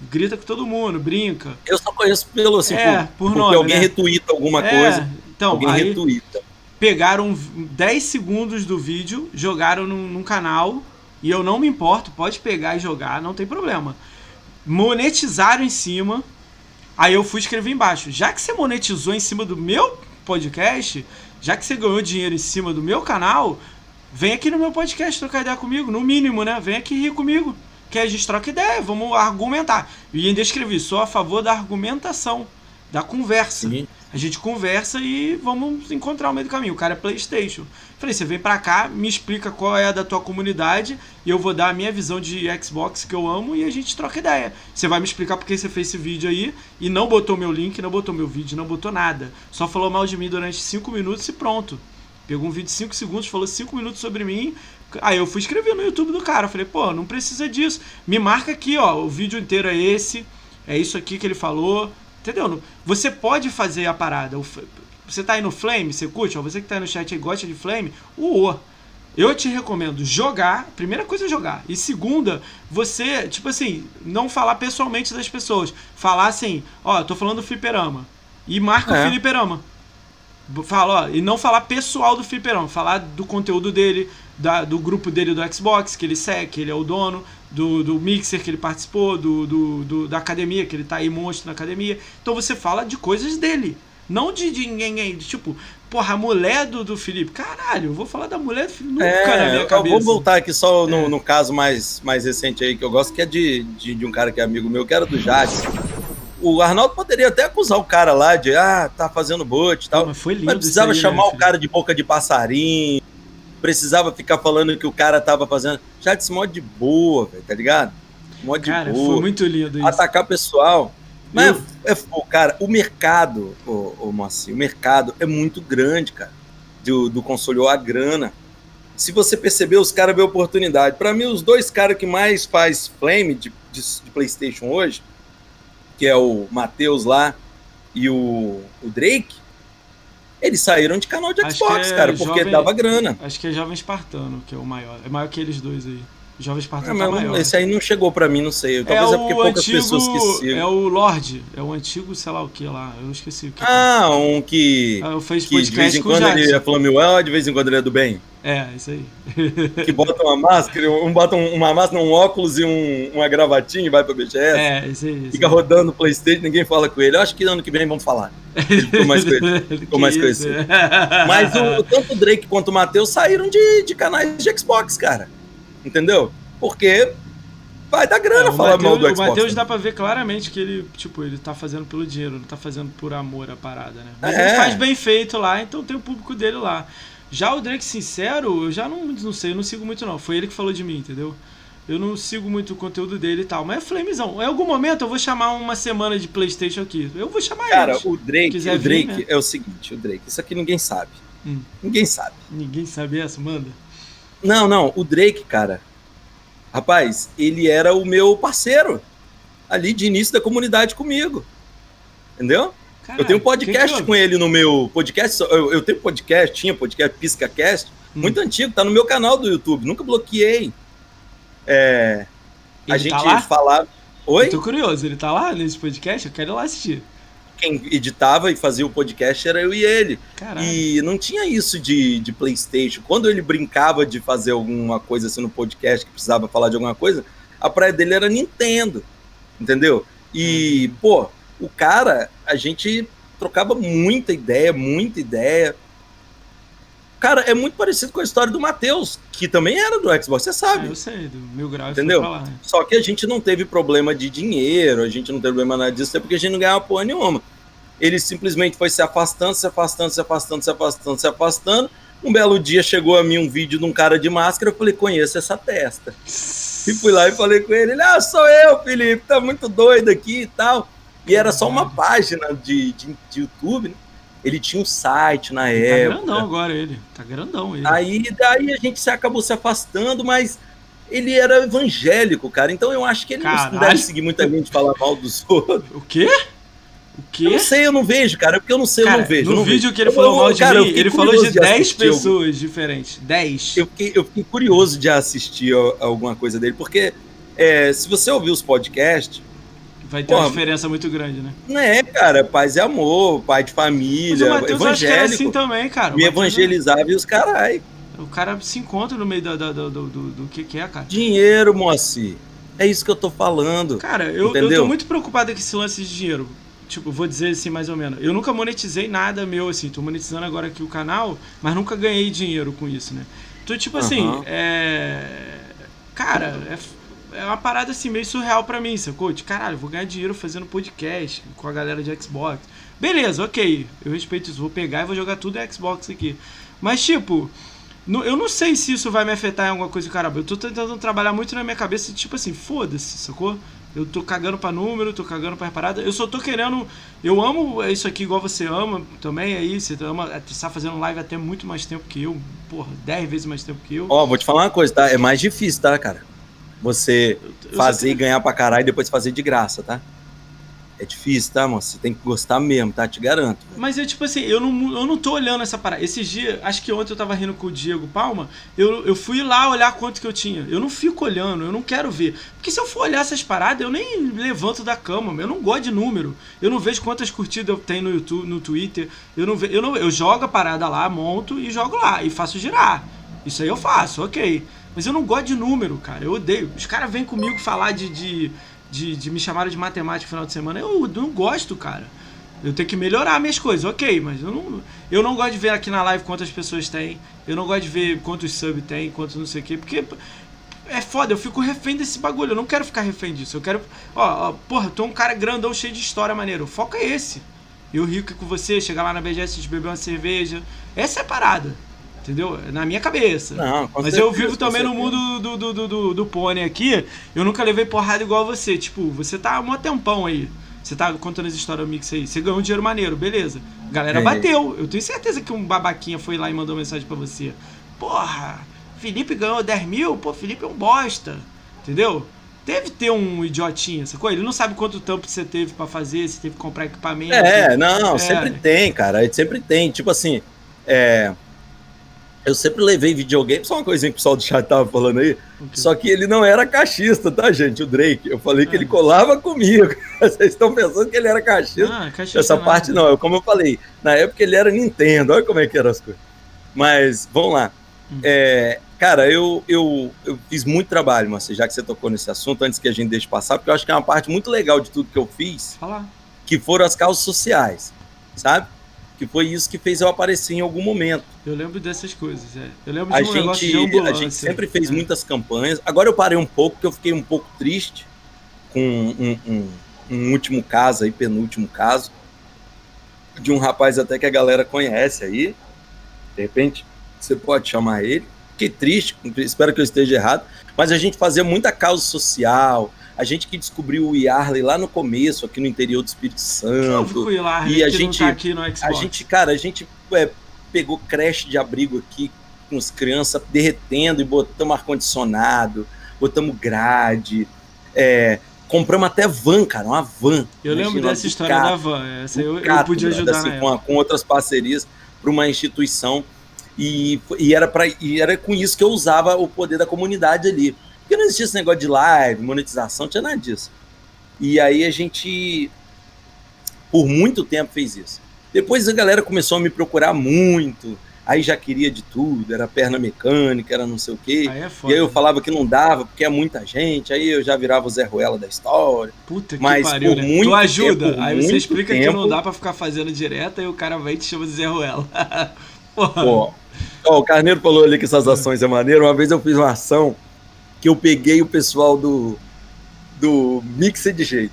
Grita com todo mundo, brinca. Eu só conheço pelo assim, é, por, por nome, alguém né? retuita alguma é, coisa. Então, alguém aí retuita. Pegaram 10 segundos do vídeo, jogaram num, num canal, e eu não me importo, pode pegar e jogar, não tem problema monetizaram em cima. Aí eu fui escrever embaixo. Já que você monetizou em cima do meu podcast, já que você ganhou dinheiro em cima do meu canal, vem aqui no meu podcast trocar ideia comigo, no mínimo, né? Vem aqui rir comigo. Que a gente troca ideia, vamos argumentar. E ainda escrevi, sou a favor da argumentação, da conversa. Sim. A gente conversa e vamos encontrar o meio do caminho. O cara é PlayStation. Falei, você vem pra cá, me explica qual é a da tua comunidade e eu vou dar a minha visão de Xbox que eu amo e a gente troca ideia. Você vai me explicar porque você fez esse vídeo aí e não botou meu link, não botou meu vídeo, não botou nada. Só falou mal de mim durante 5 minutos e pronto. Pegou um vídeo de 5 segundos, falou 5 minutos sobre mim. Aí eu fui escrever no YouTube do cara. Falei, pô, não precisa disso. Me marca aqui, ó. O vídeo inteiro é esse. É isso aqui que ele falou. Entendeu? Você pode fazer a parada. Você tá aí no Flame, você curte? Ó, você que tá aí no chat e gosta de Flame, o Eu te recomendo jogar. Primeira coisa é jogar. E segunda, você, tipo assim, não falar pessoalmente das pessoas. Falar assim, ó, tô falando do fliperama. E marca é. o fliperama. Fala, ó, e não falar pessoal do fliperama. Falar do conteúdo dele, da, do grupo dele do Xbox, que ele segue, que ele é o dono, do, do Mixer que ele participou, do, do, do, da academia, que ele tá aí monstro na academia. Então você fala de coisas dele. Não de, de ninguém, tipo, porra, a mulher do, do Felipe. Caralho, eu vou falar da mulher do Felipe nunca é, na minha cabeça. Eu vou voltar aqui só no, é. no caso mais, mais recente aí que eu gosto, que é de, de, de um cara que é amigo meu, que era do Jade. O Arnaldo poderia até acusar o cara lá de, ah, tá fazendo boot e tal. Mas foi lindo. Mas precisava aí, chamar né, o cara de boca de passarinho, precisava ficar falando que o cara tava fazendo. Já desse modo de boa, velho, tá ligado? Modo cara, de boa. Foi muito lindo isso. Atacar pessoal. Mas, é, é, cara, o mercado, ô, ô Moacir, o mercado é muito grande, cara, do, do console, a grana. Se você perceber, os caras vê oportunidade. Para mim, os dois caras que mais faz flame de, de, de, PlayStation hoje, que é o Matheus lá e o, o Drake, eles saíram de canal de Xbox, é cara, porque jovem, dava grana. Acho que é Jovem Espartano, que é o maior. É maior que eles dois aí. Jovem Espartano é, tá maior. Esse aí não chegou pra mim, não sei. Talvez é, é porque poucas antigo, pessoas que sigam. É o Lorde. É o antigo, sei lá o que lá. Eu esqueci o que. Ah, um que. Ah, fez que de vez em quando ele é Flamewell, de vez em quando ele é do bem. É, isso aí. *laughs* que bota uma máscara, um bota uma máscara, um óculos e um, uma gravatinha e vai pra BGS. É, isso aí. Isso fica aí. rodando o Playstation, ninguém fala com ele. Eu acho que ano que vem vamos falar. Ele ficou mais, *laughs* ficou mais conhecido. *laughs* Mas o, tanto o Drake quanto o Matheus saíram de, de canais de Xbox, cara. Entendeu? Porque vai dar grana é, falar Mateus, mal do Xbox. O Matheus dá pra ver claramente que ele, tipo, ele tá fazendo pelo dinheiro, não tá fazendo por amor a parada, né? Mas é. ele faz bem feito lá, então tem o público dele lá. Já o Drake Sincero, eu já não, não sei, eu não sigo muito não. Foi ele que falou de mim, entendeu? Eu não sigo muito o conteúdo dele e tal. Mas é Flamezão. Em algum momento eu vou chamar uma semana de Playstation aqui. Eu vou chamar Cara, eles. o Drake, o Drake vir, né? é o seguinte, o Drake, isso aqui ninguém sabe. Hum. Ninguém sabe. Ninguém sabe essa, manda. Não, não, o Drake, cara. Rapaz, ele era o meu parceiro ali de início da comunidade comigo. Entendeu? Eu tenho um podcast que que com ele no meu podcast. Eu, eu, tenho podcast, tinha podcast PiscaCast, hum. muito antigo, tá no meu canal do YouTube, nunca bloqueei. É, a tá gente tá falava. Oi? Eu tô curioso, ele tá lá nesse podcast? Eu quero ir lá assistir. Quem editava e fazia o podcast era eu e ele. Caralho. E não tinha isso de, de PlayStation. Quando ele brincava de fazer alguma coisa assim no podcast que precisava falar de alguma coisa, a praia dele era Nintendo. Entendeu? E, hum. pô, o cara, a gente trocava muita ideia, muita ideia. Cara, é muito parecido com a história do Matheus, que também era do Xbox, você sabe. É, eu sei, do Mil Graus. Entendeu? Só que a gente não teve problema de dinheiro, a gente não teve problema nada disso, é porque a gente não ganhava porra nenhuma. Ele simplesmente foi se afastando, se afastando, se afastando, se afastando, se afastando. Um belo dia chegou a mim um vídeo de um cara de máscara, eu falei, conheço essa testa. E fui lá e falei com ele, ah, sou eu, Felipe, tá muito doido aqui e tal. E era só uma página de, de, de YouTube, né? Ele tinha um site na ele tá época. Tá grandão agora ele. Tá grandão ele. Aí daí a gente se acabou se afastando, mas ele era evangélico, cara. Então eu acho que ele Caralho. não deve seguir muita gente falar mal dos *laughs* outros. O quê? O quê? Eu não sei, eu não vejo, cara. Porque eu não sei, cara, eu não vejo. No vídeo vejo. que ele falou mal de cara, mim, ele falou de 10 pessoas algum... diferentes. 10. Eu fiquei, eu fiquei curioso de assistir alguma coisa dele, porque é, se você ouvir os podcasts, Vai ter Pô, uma diferença muito grande, né? Não é, cara. Paz e amor, pai de família, Mas o evangélico. Acho assim também, cara. Me evangelizava e os carai. O cara se encontra no meio do, do, do, do, do que, que é, cara. Dinheiro, Moacir. É isso que eu tô falando. Cara, eu, eu tô muito preocupado com esse lance de dinheiro. Tipo, vou dizer assim mais ou menos. Eu nunca monetizei nada meu, assim. Tô monetizando agora aqui o canal, mas nunca ganhei dinheiro com isso, né? Então, tipo assim, uhum. é. Cara, é é uma parada assim meio surreal para mim, sacou? De caralho, vou ganhar dinheiro fazendo podcast com a galera de Xbox. Beleza, ok, eu respeito isso, vou pegar e vou jogar tudo em Xbox aqui. Mas tipo, eu não sei se isso vai me afetar em alguma coisa, caramba. Eu tô tentando trabalhar muito na minha cabeça, tipo assim, foda-se, sacou? Eu tô cagando pra número, tô cagando pra parada. Eu só tô querendo. Eu amo isso aqui igual você ama também. Aí você ama. Você tá fazendo live até muito mais tempo que eu. Porra, 10 vezes mais tempo que eu. Ó, oh, vou te falar uma coisa, tá? É mais difícil, tá, cara? Você fazer e ganhar pra caralho e depois fazer de graça, tá? É difícil, tá, moço? Você tem que gostar mesmo, tá? Te garanto. Mas eu, tipo assim, eu não, eu não tô olhando essa parada. Esses dias, acho que ontem eu tava rindo com o Diego Palma, eu, eu fui lá olhar quanto que eu tinha. Eu não fico olhando, eu não quero ver. Porque se eu for olhar essas paradas, eu nem levanto da cama, eu não gosto de número. Eu não vejo quantas curtidas eu tenho no YouTube, no Twitter. Eu não, ve, eu não eu jogo a parada lá, monto e jogo lá e faço girar. Isso aí eu faço, ok. Mas eu não gosto de número, cara. Eu odeio. Os caras vêm comigo falar de, de, de, de me chamar de matemática no final de semana. Eu não gosto, cara. Eu tenho que melhorar minhas coisas, ok, mas eu não, eu não gosto de ver aqui na live quantas pessoas tem. Eu não gosto de ver quantos sub tem, quantos não sei o quê, porque é foda, eu fico refém desse bagulho. Eu não quero ficar refém disso. Eu quero. Ó, ó porra, tô um cara grandão cheio de história maneiro. O foco é esse. Eu rico com você, chegar lá na BGS de beber uma cerveja. Essa é a parada. Entendeu? Na minha cabeça. Não, Mas certeza, eu vivo também no mundo do, do, do, do, do pônei aqui. Eu nunca levei porrada igual você. Tipo, você tá há um tempão aí. Você tá contando as histórias do Mix aí. Você ganhou um dinheiro maneiro, beleza. A galera é. bateu. Eu tenho certeza que um babaquinha foi lá e mandou mensagem para você. Porra, Felipe ganhou 10 mil? Pô, Felipe é um bosta. Entendeu? Deve ter um idiotinha, sacou? Ele não sabe quanto tempo você teve para fazer, se teve que comprar equipamento. É, não, é. sempre tem, cara. Sempre tem. Tipo assim, é eu sempre levei videogame, só uma coisinha que o pessoal do chat tava falando aí. Okay. Só que ele não era caixista, tá, gente? O Drake. Eu falei que ele ah. colava comigo. *laughs* Vocês estão pensando que ele era caixista. Ah, caixista Essa parte não. Eu, como eu falei, na época ele era Nintendo. Olha como é que eram as coisas. Mas, vamos lá. Hum. É, cara, eu, eu, eu fiz muito trabalho, mas já que você tocou nesse assunto, antes que a gente deixe passar, porque eu acho que é uma parte muito legal de tudo que eu fiz. Fala. Que foram as causas sociais, sabe? Que foi isso que fez eu aparecer em algum momento. Eu lembro dessas coisas, é. Eu lembro de a um gente, de A gente sempre fez é. muitas campanhas. Agora eu parei um pouco, porque eu fiquei um pouco triste com um, um, um, último caso aí, penúltimo caso, de um rapaz até que a galera conhece aí. De repente, você pode chamar ele. Fiquei triste, espero que eu esteja errado. Mas a gente fazia muita causa social, a gente que descobriu o Yarley lá no começo, aqui no interior do Espírito Santo. O Yarley, e a gente, tá aqui no Xbox. a gente, cara, a gente é, pegou creche de abrigo aqui com as crianças derretendo e botamos ar-condicionado, botamos grade, é, compramos até van, cara, uma van. Eu lembro dessa história da van, essa eu, eu podia ajudar assim, com, com, outras parcerias para uma instituição e, e era para e era com isso que eu usava o poder da comunidade ali. Porque não existia esse negócio de live, monetização, não tinha nada disso. E aí a gente, por muito tempo, fez isso. Depois a galera começou a me procurar muito, aí já queria de tudo, era perna mecânica, era não sei o quê. Aí é foda, e aí eu né? falava que não dava, porque é muita gente, aí eu já virava o Zé Ruela da história. Puta que Mas pariu, por né? muito tu ajuda, tempo, aí você explica tempo, que não dá para ficar fazendo direto, aí o cara vai e te chama de Zé Ruela. *laughs* Porra. Pô, ó, o Carneiro falou ali que essas ações é maneiro, uma vez eu fiz uma ação que eu peguei o pessoal do, do Mixer de jeito.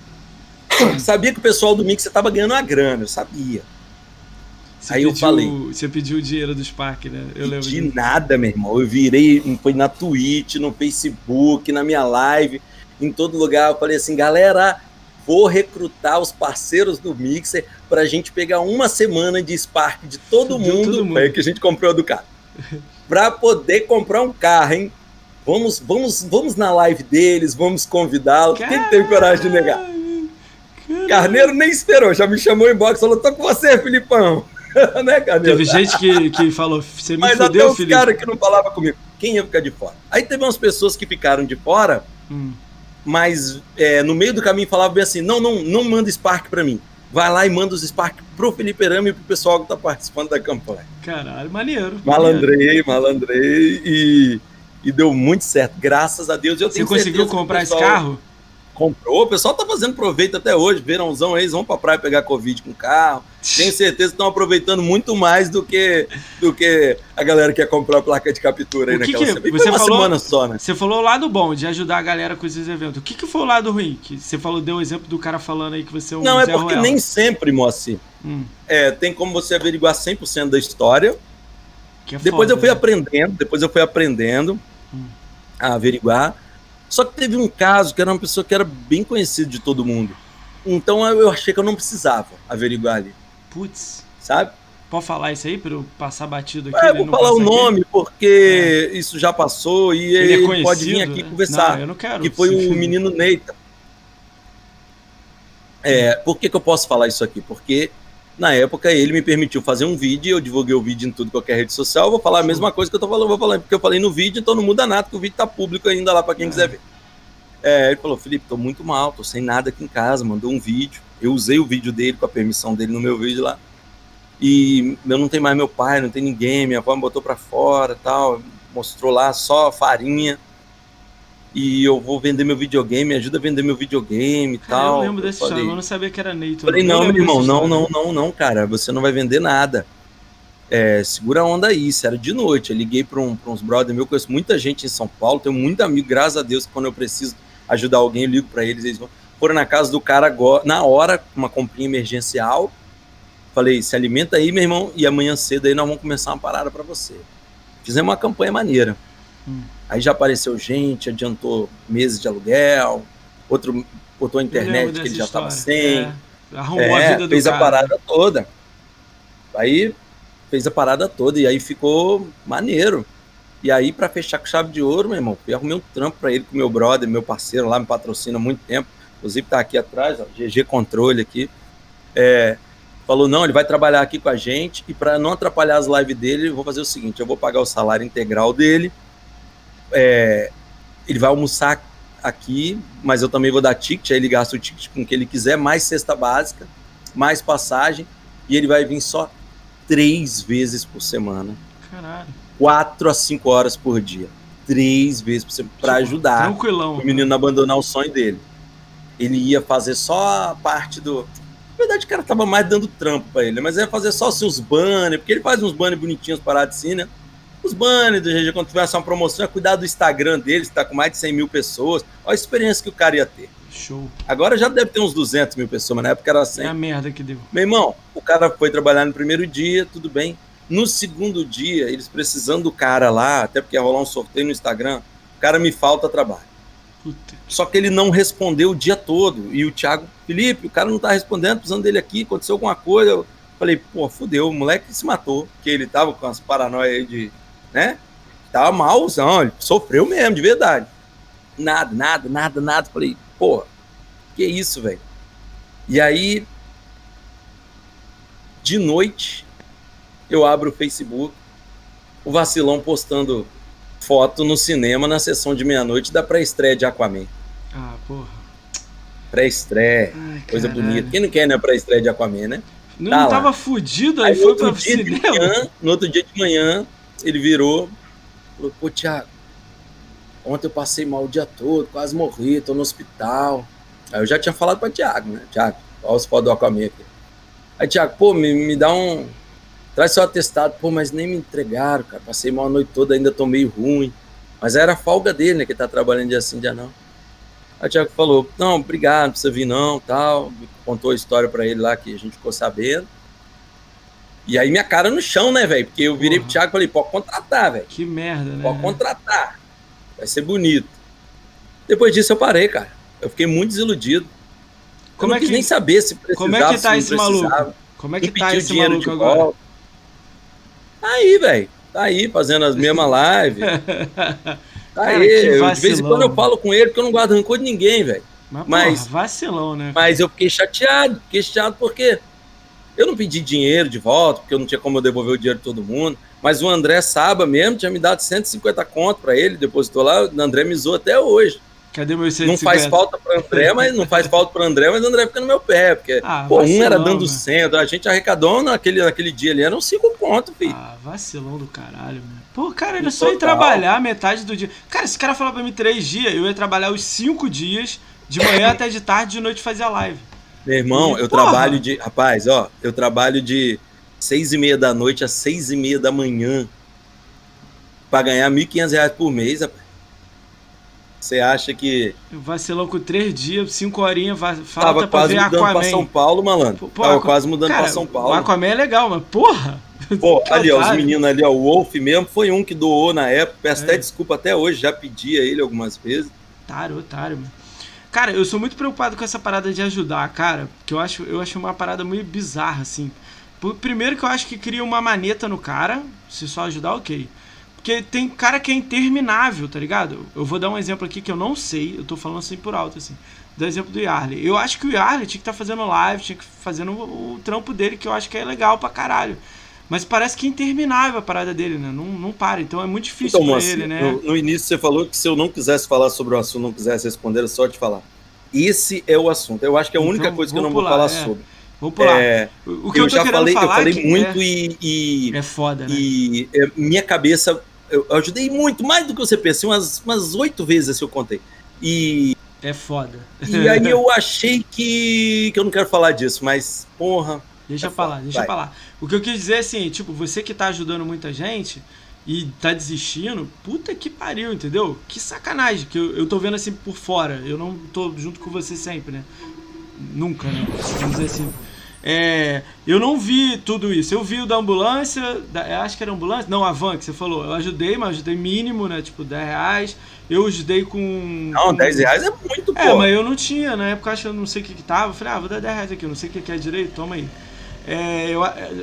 sabia que o pessoal do Mixer tava ganhando uma grana, eu sabia. Você Aí pediu, eu falei. Você pediu o dinheiro do Spark, né? Eu lembro. De nada, meu irmão. Eu virei, foi na Twitch, no Facebook, na minha live, em todo lugar. Eu falei assim, galera, vou recrutar os parceiros do Mixer pra gente pegar uma semana de Spark de todo mundo, todo mundo. que a gente comprou do carro. pra poder comprar um carro, hein? Vamos, vamos, vamos na live deles, vamos convidá-los. Quem tem coragem de negar? Carneiro nem esperou, já me chamou em box e falou: tô com você, Filipão. *laughs* né, Carneiro? Teve gente que, que falou: você me Mas fudeu, até os caras que não falavam comigo. Quem ia ficar de fora? Aí teve umas pessoas que ficaram de fora, hum. mas é, no meio do caminho falavam bem assim: não, não, não manda Spark para mim. Vai lá e manda os Spark pro Felipe Arame e pro pessoal que tá participando da campanha. Caralho, maneiro. Malandrei, malandrei e e deu muito certo, graças a Deus. Eu Você conseguiu comprar pessoal... esse carro? comprou. O pessoal tá fazendo proveito até hoje. Verãozão aí, eles vão pra praia pegar Covid com carro. Tenho certeza que estão aproveitando muito mais do que, do que a galera que quer comprar a placa de captura aí o que naquela que, Você uma falou, semana só, né? Você falou o lado bom de ajudar a galera com esses eventos. O que, que foi o lado ruim? Que você falou, deu o exemplo do cara falando aí que você é um Não, é Zé é porque nem sempre, Moacir. Hum. É, tem como você averiguar 100% da história. É depois foda, eu fui né? aprendendo, depois eu fui aprendendo. A averiguar. Só que teve um caso que era uma pessoa que era bem conhecida de todo mundo. Então eu achei que eu não precisava averiguar ali. Putz. Sabe? Pode falar isso aí para eu passar batido aqui? É, né? vou falar o nome, aqui. porque é. isso já passou e ele, é ele é pode vir aqui conversar. Não, eu não quero. Que foi o menino Neita. É, por que, que eu posso falar isso aqui? Porque na época ele me permitiu fazer um vídeo, eu divulguei o vídeo em tudo qualquer rede social, eu vou falar a mesma coisa que eu tô falando, vou falar, porque eu falei no vídeo, então não muda nada, porque o vídeo tá público ainda lá para quem é. quiser ver. É, ele falou, Felipe, tô muito mal, tô sem nada aqui em casa, mandou um vídeo, eu usei o vídeo dele com a permissão dele no meu vídeo lá, e eu não tenho mais meu pai, não tem ninguém, minha avó me botou para fora tal, mostrou lá só farinha. E eu vou vender meu videogame, me ajuda a vender meu videogame e Cara, tal. eu lembro desse falei, história, eu não sabia que era Neito. Falei, eu não, meu irmão, não, não, não, não, cara, você não vai vender nada. É, segura a onda aí, isso era de noite. Eu liguei para um, pra uns brother meu, conheço muita gente em São Paulo, tenho muito amigo, graças a Deus, quando eu preciso ajudar alguém, eu ligo para eles, eles vão. Foram na casa do cara agora, na hora, uma comprinha emergencial. Falei, se alimenta aí, meu irmão, e amanhã cedo aí nós vamos começar uma parada para você. Fizemos uma campanha maneira. Hum. Aí já apareceu gente, adiantou meses de aluguel, outro botou a internet que ele já estava sem. É, arrumou É, a vida do fez cara. a parada toda. Aí fez a parada toda e aí ficou maneiro. E aí, para fechar com chave de ouro, meu irmão, eu arrumei um trampo para ele com meu brother, meu parceiro lá, me patrocina há muito tempo. Inclusive tá aqui atrás, ó, GG Controle aqui. É, falou, não, ele vai trabalhar aqui com a gente e para não atrapalhar as lives dele, eu vou fazer o seguinte, eu vou pagar o salário integral dele, é, ele vai almoçar aqui, mas eu também vou dar ticket, aí ele gasta o ticket com o que ele quiser, mais cesta básica, mais passagem, e ele vai vir só três vezes por semana, Caralho. quatro a cinco horas por dia, três vezes por semana, para Tipo, ajudar Tranquilão. o menino a abandonar o sonho dele. Ele ia fazer só a parte do. Na verdade, o cara tava mais dando trampo pra ele, mas ia fazer só uns banners, porque ele faz uns banners bonitinhos parados assim, né? Os banners do GG, quando tivesse uma promoção, ia cuidar do Instagram dele, que tá com mais de 100 mil pessoas. Olha a experiência que o cara ia ter. Show. Agora já deve ter uns 200 mil pessoas, mas na época era 100. É a merda que deu. Meu irmão, o cara foi trabalhar no primeiro dia, tudo bem. No segundo dia, eles precisando do cara lá, até porque ia rolar um sorteio no Instagram, o cara me falta trabalho. Puta. Só que ele não respondeu o dia todo. E o Thiago, Felipe, o cara não tá respondendo, precisando dele aqui, aconteceu alguma coisa. Eu falei, pô, fudeu, o moleque se matou. Porque ele tava com as paranoias aí de, né? Tava malzão, ele sofreu mesmo, de verdade. Nada, nada, nada, nada. Falei, pô, que isso, velho? E aí, de noite, eu abro o Facebook, o vacilão postando foto no cinema na sessão de meia-noite da pré-estreia de Aquaman. Ah, porra. Pré-estreia, coisa caralho. bonita. Quem não quer, né, pré-estreia de Aquaman, né? Não, Tá não tava fudido, aí, Aí, foi de cinema. manhã, no outro dia de manhã, ele virou, falou, pô, Thiago, ontem eu passei mal o dia todo, quase morri, tô no hospital. Aí eu já tinha falado pra Thiago, né? Thiago, olha os do Aquaman aqui. Aí, Thiago, pô, me, me dá um... Traz seu atestado. Pô, mas nem me entregaram, cara. Passei mal a noite toda, ainda tô meio ruim. Mas era a folga dele, né? Que tá trabalhando dia sim, dia não. Aí o Thiago falou, não, obrigado, não precisa vir não, tal. Contou a história pra ele lá que a gente ficou sabendo. E aí minha cara no chão, né, velho? Porque eu virei pro Porra. Thiago e falei, pode contratar, velho. Que merda, né? Pode contratar. Vai ser bonito. Depois disso eu parei, cara. Eu fiquei muito desiludido. Como eu não é quis que- nem saber se precisava, como é que tá se esse maluco? Como é que tá esse dinheiro maluco de agora? volta. Tá aí, velho. Tá aí, fazendo as mesmas lives. *laughs* Tá Cara, aí. Eu, de vez em quando eu falo com ele, porque eu não guardo rancor de ninguém, velho. Mas, Mas- porra, vacilão, né? Mas eu fiquei chateado. Fiquei chateado porque eu não pedi dinheiro de volta, porque eu não tinha como eu devolver o dinheiro de todo mundo. Mas o André Saba mesmo tinha me dado 150 conto pra ele, depositou lá. O André me zoou até hoje. Cadê meu 150? Não faz falta pro André, mas não faz falta pro André, mas o André fica no meu pé. Porque, Ah, pô, um era vacilão, dando né? 100, a gente arrecadou naquele, naquele dia ali, eram 5 conto, filho. Ah, vacilão do caralho, mano. Pô, cara, era só ir trabalhar metade do dia. Cara, esse cara falar pra mim três dias, eu ia trabalhar os cinco dias, de manhã *coughs* até de tarde, de noite fazia live. Meu irmão, eu porra! trabalho de. Rapaz, ó, eu trabalho de seis e meia da noite às seis e meia da manhã pra ganhar 1.500 reais por mês, rapaz. Você acha que Vacilão com três dias, cinco horinhas, va- tava falta pra quase ver mudando pra Aquaman. São Paulo, malandro? Pô, tava Aqua- quase mudando Cara, pra São O Paulo. Aquaman é legal, mas porra! *laughs* Pô, ali, ó, os meninos ali, ó, o Wolf mesmo foi um que doou na época. Peço É. até desculpa até hoje, já pedi a ele algumas vezes. Otário, otário, mano. Cara, eu sou muito preocupado com essa parada de ajudar, cara, porque eu acho, eu acho uma parada meio bizarra, assim. Primeiro que eu acho que cria uma maneta no cara, se só ajudar, ok. Porque tem cara que é interminável, tá ligado? Eu vou dar um exemplo aqui que eu não sei, eu tô falando assim por alto, assim. Do exemplo do Yarley. Eu acho que o Yarley tinha que estar fazendo live, tinha que fazendo o, o trampo dele, que eu acho que é legal pra caralho. Mas parece que é interminável a parada dele, né? Não, não para, então é muito difícil Então, pra Moacir, ele, né? no, no início você falou que se eu não quisesse falar sobre o assunto, não quisesse responder, era só te falar. Esse é o assunto. Eu acho que é a única Então, coisa que eu não vou falar é. sobre. Vamos pular. É, o que eu, eu, já falei, eu falei é muito é, e, e, é foda, né? e é, minha cabeça eu ajudei muito, mais do que você pensa, umas, umas oito vezes assim eu contei. E. É foda. E aí *laughs* eu achei que. que eu não quero falar disso, mas, porra. Deixa é falar, deixa Vai. falar. O que eu quis dizer é assim, tipo, você que tá ajudando muita gente e tá desistindo, puta que pariu, entendeu? Que sacanagem, que eu, eu tô vendo assim por fora. Eu não tô junto com você sempre, né? Nunca, né? Vamos dizer assim. É, eu não vi tudo isso. Eu vi o da ambulância, da, acho que era ambulância, não, a van que você falou. Eu ajudei, mas ajudei mínimo, né? Tipo, 10 reais. Eu ajudei com. Não, com... 10 reais é muito, É, mas eu não tinha, na época acho que eu não sei o que, que tava. Eu falei, ah, vou dar 10 reais aqui, eu não sei o que, que é direito, toma aí. É, eu,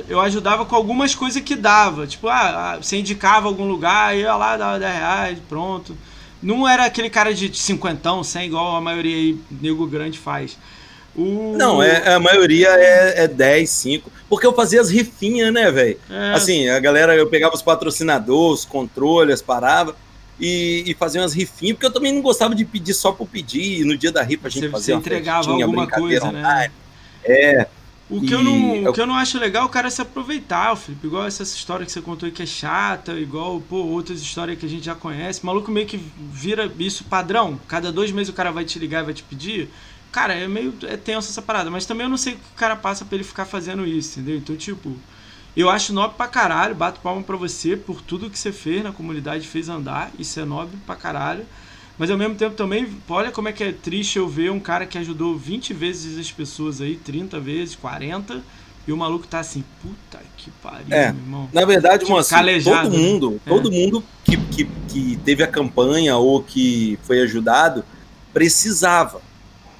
eu ajudava com algumas coisas que dava. Tipo, ah, ah você indicava algum lugar, ia lá, dava 10 reais, pronto. Não era aquele cara de cinquentão, 100, igual a maioria aí, nego grande faz. O... Não, é, a maioria é, é 10, 5. Porque eu fazia as rifinhas, né, velho? É. Assim, a galera, eu pegava os patrocinadores, os controles, parava e, e fazia umas rifinhas, porque eu também não gostava de pedir só por pedir. E no dia da rifa a gente você, fazia você entregava alguma coisa, né? né? É. O que, eu não, eu... o que eu não acho legal é o cara se aproveitar, Felipe. Igual essa história que você contou aí que é chata, igual pô, outras histórias que a gente já conhece. O maluco meio que vira isso padrão. Cada dois meses o cara vai te ligar e vai te pedir. Cara, é meio é tenso essa parada, mas também eu não sei o que o cara passa pra ele ficar fazendo isso, entendeu? Então, tipo, eu acho nobre pra caralho, bato palma pra você por tudo que você fez na comunidade, fez andar, isso é nobre pra caralho. Mas ao mesmo tempo também, olha como é que é triste eu ver um cara que ajudou 20 vezes as pessoas aí, 30 vezes, 40, e o maluco tá assim, puta que pariu, é, meu irmão. Na verdade, tipo, assim, todo né? mundo, é. todo mundo que, que, que teve a campanha ou que foi ajudado precisava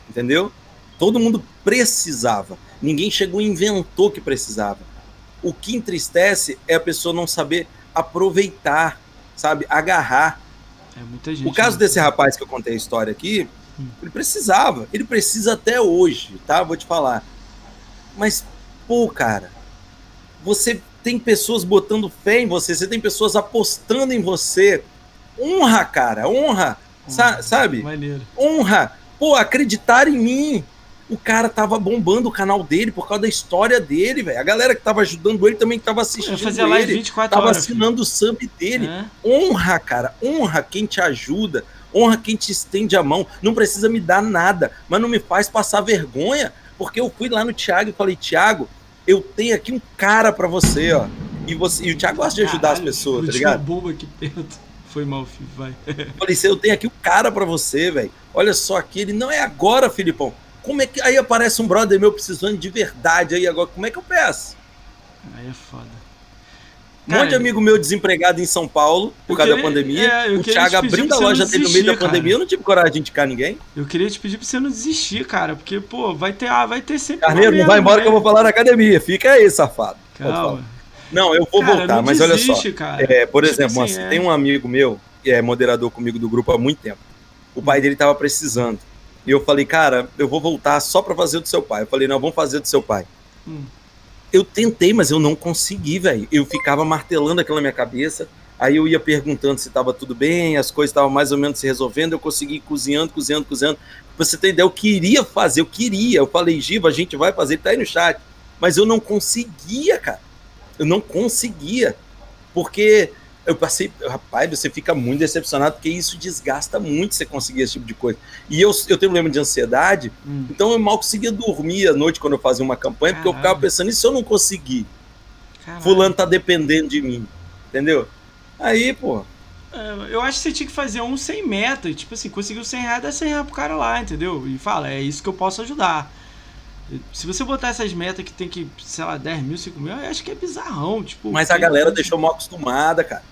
entendeu? Todo mundo precisava. Ninguém chegou e inventou que precisava. O que entristece é a pessoa não saber aproveitar, sabe? Agarrar. É muita gente. O caso né? desse rapaz que eu contei a história aqui, hum. ele precisava. Ele precisa até hoje, tá? Vou te falar. Mas, pô, cara, você tem pessoas botando fé em você, você tem pessoas apostando em você. Honra, cara, honra. Sa sabe? Maneiro. Honra pô, acreditar em mim. O cara tava bombando o canal dele por causa da história dele, velho. A galera que tava ajudando ele também tava assistindo Eu fazia live ele, 24 tava horas, assinando o sub dele. É. Honra, cara, honra quem te ajuda, honra quem te estende a mão. Não precisa me dar nada, mas não me faz passar vergonha, porque eu fui lá no Thiago e falei, Thiago, eu tenho aqui um cara para você, ó. E, você, e o Thiago gosta de ajudar Caralho, as pessoas, tá ligado? Uma bomba aqui perto. Foi mal, filho, vai. Falei, eu tenho aqui o um cara para você, velho. Olha só aqui, ele não é agora, Filipão. Como é que. Aí aparece um brother meu precisando de verdade aí agora. Como é que eu peço? Aí é foda. Um monte de amigo meu desempregado em São Paulo por causa da pandemia. É, o Thiago abrindo a loja dele no meio da pandemia, eu não tive coragem de indicar ninguém. Eu queria te pedir pra você não desistir, cara, porque, pô, vai ter, ah, vai ter sempre. Carneiro, não vai embora né? que eu vou falar na academia. Fica aí, safado. Calma. Não, eu vou cara, voltar, mas desiste, olha só. É, por tipo exemplo, assim, é. tem um amigo meu, que é moderador comigo do grupo há muito tempo. O pai dele tava precisando. E eu falei, cara, eu vou voltar só para fazer do seu pai. Eu falei, não, vamos fazer do seu pai. Hum. Eu tentei, mas eu não consegui, velho. Eu ficava martelando aquilo na minha cabeça. Aí eu ia perguntando se estava tudo bem, as coisas estavam mais ou menos se resolvendo. Eu consegui cozinhando, cozinhando, cozinhando. Pra você ter ideia, eu queria fazer, eu queria. Eu falei, Giva, a gente vai fazer, tá aí no chat. Mas eu não conseguia, cara. Eu não conseguia. Porque eu passei, rapaz, você fica muito decepcionado, porque isso desgasta muito você conseguir esse tipo de coisa. E eu, eu tenho problema de ansiedade, hum. então eu mal conseguia dormir à noite quando eu fazia uma campanha, Caralho. porque eu ficava pensando, e se eu não conseguir? Caralho. Fulano tá dependendo de mim, entendeu? Aí, pô. É, eu acho que você tinha que fazer um sem meta, tipo assim, conseguiu 100 reais, dá 100 reais pro cara lá, entendeu? E fala, é isso que eu posso ajudar. Se você botar essas metas que tem que, sei lá, 10 mil, 5 mil, eu acho que é bizarrão. Tipo, Mas a galera deixou mal acostumada, cara.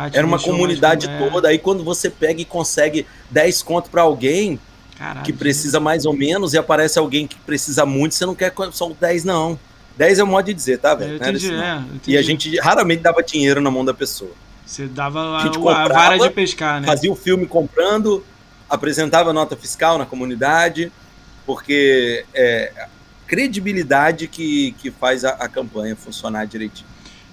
Ah, Era uma comunidade toda. Aí quando você pega e consegue 10 conto para alguém Caralho, que precisa mais ou menos e aparece alguém que precisa muito, você não quer só 10, não. 10 é o modo de dizer, tá, velho? Entendi, é, e a gente raramente dava dinheiro na mão da pessoa. Você dava a, a, comprava, a vara de pescar, né? Fazia o filme comprando, apresentava nota fiscal na comunidade, porque é credibilidade que, que faz a, a campanha funcionar direitinho.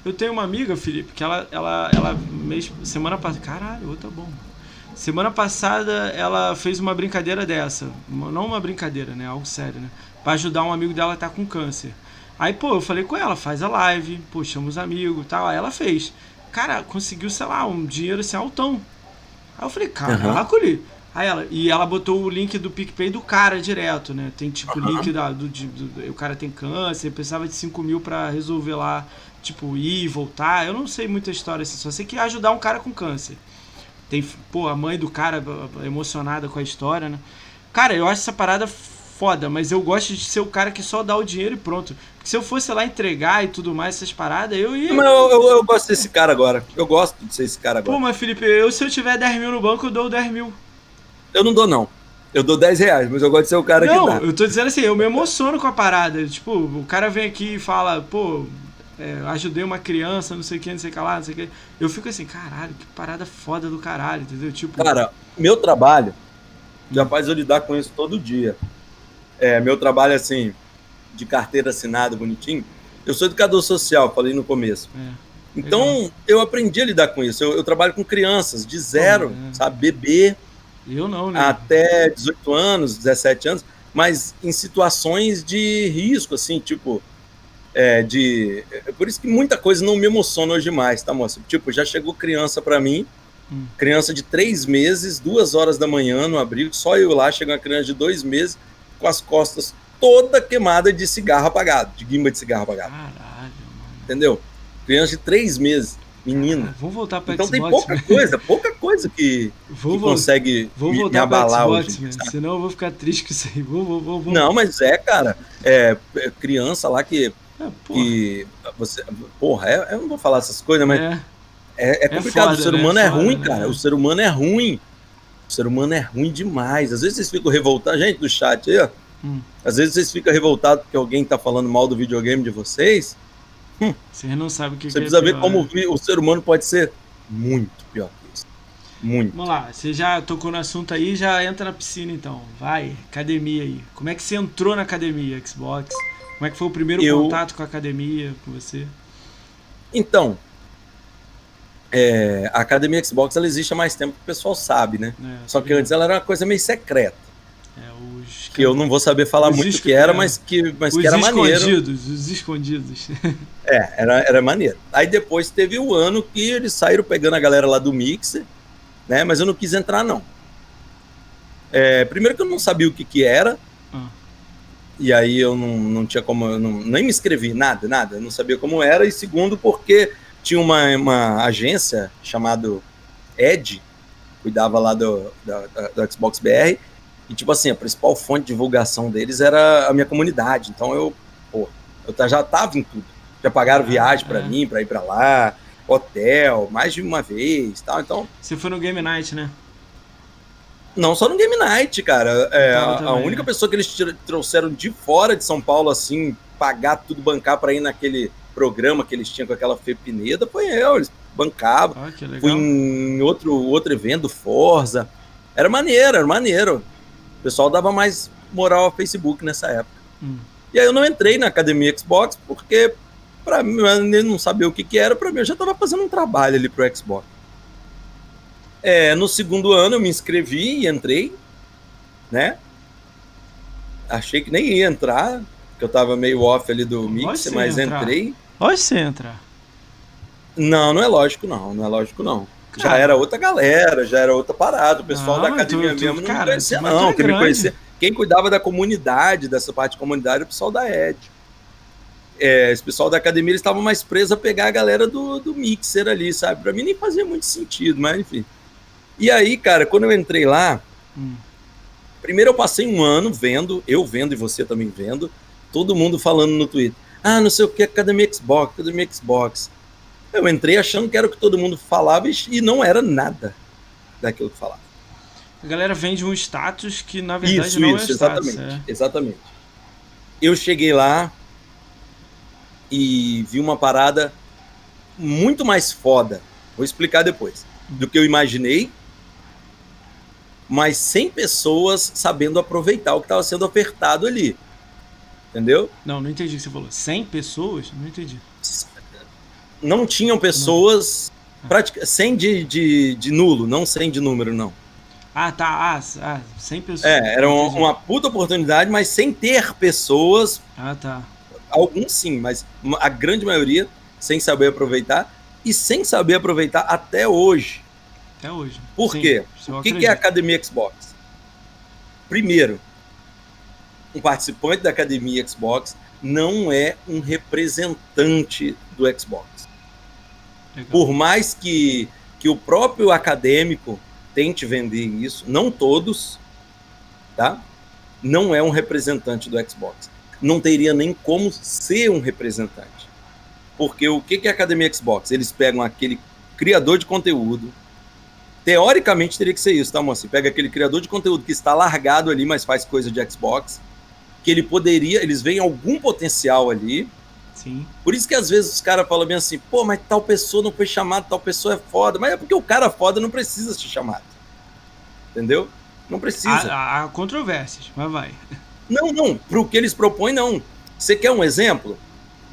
Eu tenho uma amiga, Felipe, que ela, ela, ela mês, semana passada. Caralho, outra bomba. Semana passada ela fez uma brincadeira dessa. Não uma brincadeira, né? Algo sério, né? Pra ajudar um amigo dela que tá com câncer. Aí, pô, eu falei com ela, faz a live, pô, chama os amigos e tal. Aí ela fez. cara, conseguiu, sei lá, um dinheiro assim altão. Aí eu falei, caraca, uhum. Aí ela, e ela botou o link do PicPay do cara direto, né? Tem tipo uhum. link da, do, do, do, O cara tem câncer, precisava de 5 mil pra resolver lá, tipo, ir e voltar. Eu não sei muita história assim, só sei que ajudar um cara com câncer. Tem, pô, a mãe do cara emocionada com a história, né? Cara, eu acho essa parada foda, mas eu gosto de ser o cara que só dá o dinheiro e pronto. Porque se eu fosse lá entregar e tudo mais, essas paradas, eu ia. Mas eu, eu, eu gosto desse cara agora. Eu gosto de ser esse cara agora. Pô, mas Felipe, eu, se eu tiver 10 mil no banco, eu dou 10 mil. Eu não dou, não. Eu dou 10 reais, mas eu gosto de ser o cara não, que dá. eu tô dizendo assim, eu me emociono com a parada. Tipo, o cara vem aqui e fala, pô, é, ajudei uma criança, não sei o que, não sei o que lá, não sei o que. Eu fico assim, caralho, que parada foda do caralho, entendeu? Tipo. Cara, meu trabalho já faz eu lidar com isso todo dia. É, meu trabalho, assim, de carteira assinada, bonitinho. Eu sou educador social, falei no começo. É, então, eu aprendi a lidar com isso. Eu, eu trabalho com crianças de zero, é. sabe? Bebê, eu não, né? Até 18 anos, 17 anos, mas em situações de risco, assim, tipo. É, de. É por isso que muita coisa não me emociona hoje mais, tá, moça? Tipo, já chegou criança para mim, hum. criança de três meses, duas horas da manhã no abrigo, só eu lá, chega uma criança de dois meses, com as costas toda queimada de cigarro apagado, de guimba de cigarro apagado. Caralho, mano. Entendeu? Criança de três meses. Menino. Ah, vou voltar Então Xbox, tem pouca coisa, pouca coisa que, que consegue vou me, voltar me abalar Xbox, hoje. Senão eu vou ficar triste com isso aí. Vou, vou, vou, Não, mas é, cara. É, é criança lá que. É, porra. que você, porra, é, eu não vou falar essas coisas, mas. É, é, é complicado. Foda, o ser né? humano é foda, ruim, né? cara. O ser humano é ruim. O ser humano é ruim demais. Às vezes vocês ficam revoltados. Gente do chat aí, ó. Hum. Às vezes vocês ficam revoltados porque alguém tá falando mal do videogame de vocês. Hum. Você não sabe o que Você que precisa é ver como né? o ser humano pode ser muito pior que isso. Muito. Vamos lá, você já tocou no assunto aí, já entra na piscina então. Vai, academia aí. Como é que você entrou na academia, Xbox? Como é que foi o primeiro Eu... contato com a academia com você? Então, é, a academia Xbox ela existe há mais tempo que o pessoal sabe, né? É, Só que antes ela era uma coisa meio secreta. É, os... Que eu não vou saber falar os muito o que era, é. mas que, mas que era maneiro. Os escondidos, os escondidos. *laughs* é, era, era maneiro. Aí depois teve o ano que eles saíram pegando a galera lá do Mixer, né? Mas eu não quis entrar, não. É, primeiro que eu não sabia o que que era. E aí eu não, não tinha como, não, nem me inscrevi, nada, nada. Eu não sabia como era. E segundo, porque tinha uma, uma agência chamada Ed, cuidava lá do, do Xbox BR, e, tipo assim, a principal fonte de divulgação deles era a minha comunidade. Então eu, pô, eu já tava em tudo. Já pagaram ah, viagem para é. mim, para ir para lá, hotel, mais de uma vez tal. Então. Você foi no Game Night, né? Não só no Game Night, cara. É, a, única né? pessoa que eles trouxeram de fora de São Paulo, assim, pagar tudo, bancar para ir naquele programa que eles tinham com aquela Fepineda, foi eu. Eles bancavam. Ah, Fui em outro, outro evento, Forza. Era maneiro, era maneiro pessoal dava mais moral ao Facebook nessa época. Hum. E aí eu não entrei na academia Xbox porque para mim eu não sabia o que, que era, para mim eu já estava fazendo um trabalho ali pro Xbox. É, no segundo ano eu me inscrevi e entrei, né? Achei que nem ia entrar, porque eu tava meio off ali do mix, mas entrar. entrei. Pode você entrar. Não, não é lógico não, não é lógico não já era outra galera, já era outra parada. O pessoal não, da academia tu, tu, mesmo cara, não conhecia, não. Quem, me conhecia, quem cuidava da comunidade, dessa parte de comunidade, era o pessoal da Ed. É, esse pessoal da academia eles estavam mais presos a pegar a galera do, do mixer ali, sabe? Pra mim nem fazia muito sentido, mas enfim. E aí, cara, quando eu entrei lá, hum. primeiro eu passei um ano vendo, eu vendo e você também vendo, todo mundo falando no Twitter. Ah, não sei o que, Academia Xbox, Academia Xbox. Eu entrei achando que era o que todo mundo falava e não era nada daquilo que falava. A galera vende um status que na verdade isso, não isso, é exatamente, status, é. exatamente. Eu cheguei lá e vi uma parada muito mais foda. Vou explicar depois. Do que eu imaginei, mas sem pessoas sabendo aproveitar o que estava sendo ofertado ali. Entendeu? Não, não entendi o que você falou. 100 pessoas? Não entendi não tinham pessoas pratica, sem de, de, de, nulo, não sem de número, não. Ah, tá. Ah, ah sem pessoas. É, era uma, uma, puta oportunidade, mas sem ter pessoas. Ah, tá. Alguns sim, mas a grande maioria sem saber aproveitar. e sem saber aproveitar até hoje. Até hoje. Por Sim, quê? O que, que é a Academia Xbox? Primeiro, um participante da Academia Xbox não é um representante do Xbox. Legal. Por mais que, que o próprio acadêmico tente vender isso, não todos, tá? Não é um representante do Xbox. Não teria nem como ser um representante. Porque o que é a Academia Xbox? Eles pegam aquele criador de conteúdo. Teoricamente teria que ser isso, tá, moça? Pega aquele criador de conteúdo que está largado ali, mas faz coisa de Xbox. Que ele poderia, eles veem algum potencial ali. Sim. Por isso que às vezes os caras falam bem assim, pô, mas tal pessoa não foi chamada, tal pessoa é foda. Mas é porque o cara foda não precisa ser chamado. Entendeu? Não precisa. Há, há controvérsias, mas vai. *laughs* Não, não. Para o que eles propõem, não. Você quer um exemplo?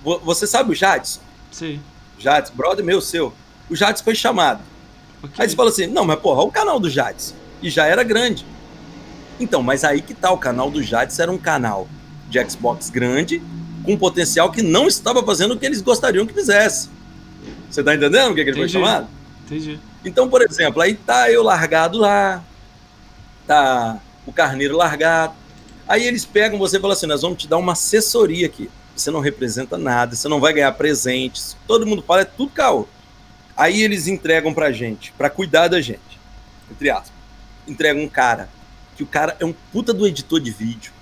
Você sabe o Jadson? Sim. Jadson, brother meu, seu. O Jadson foi chamado. Okay. Aí você fala assim: não, mas porra, o canal do Jadson. E já era grande. Então, mas aí que tá, o canal do Jadson era um canal de Xbox grande, com potencial que não estava fazendo o que eles gostariam que fizesse. Você tá entendendo o que, que ele foi chamado? Entendi. Então, por exemplo, aí tá eu largado lá, tá o carneiro largado. Aí eles pegam você e falam assim: nós vamos te dar uma assessoria aqui você não representa nada, você não vai ganhar presentes. Todo mundo fala, é tudo caô. Aí eles entregam pra gente, pra cuidar da gente, entre aspas. Entregam um cara, que o cara é um puta do editor de vídeo,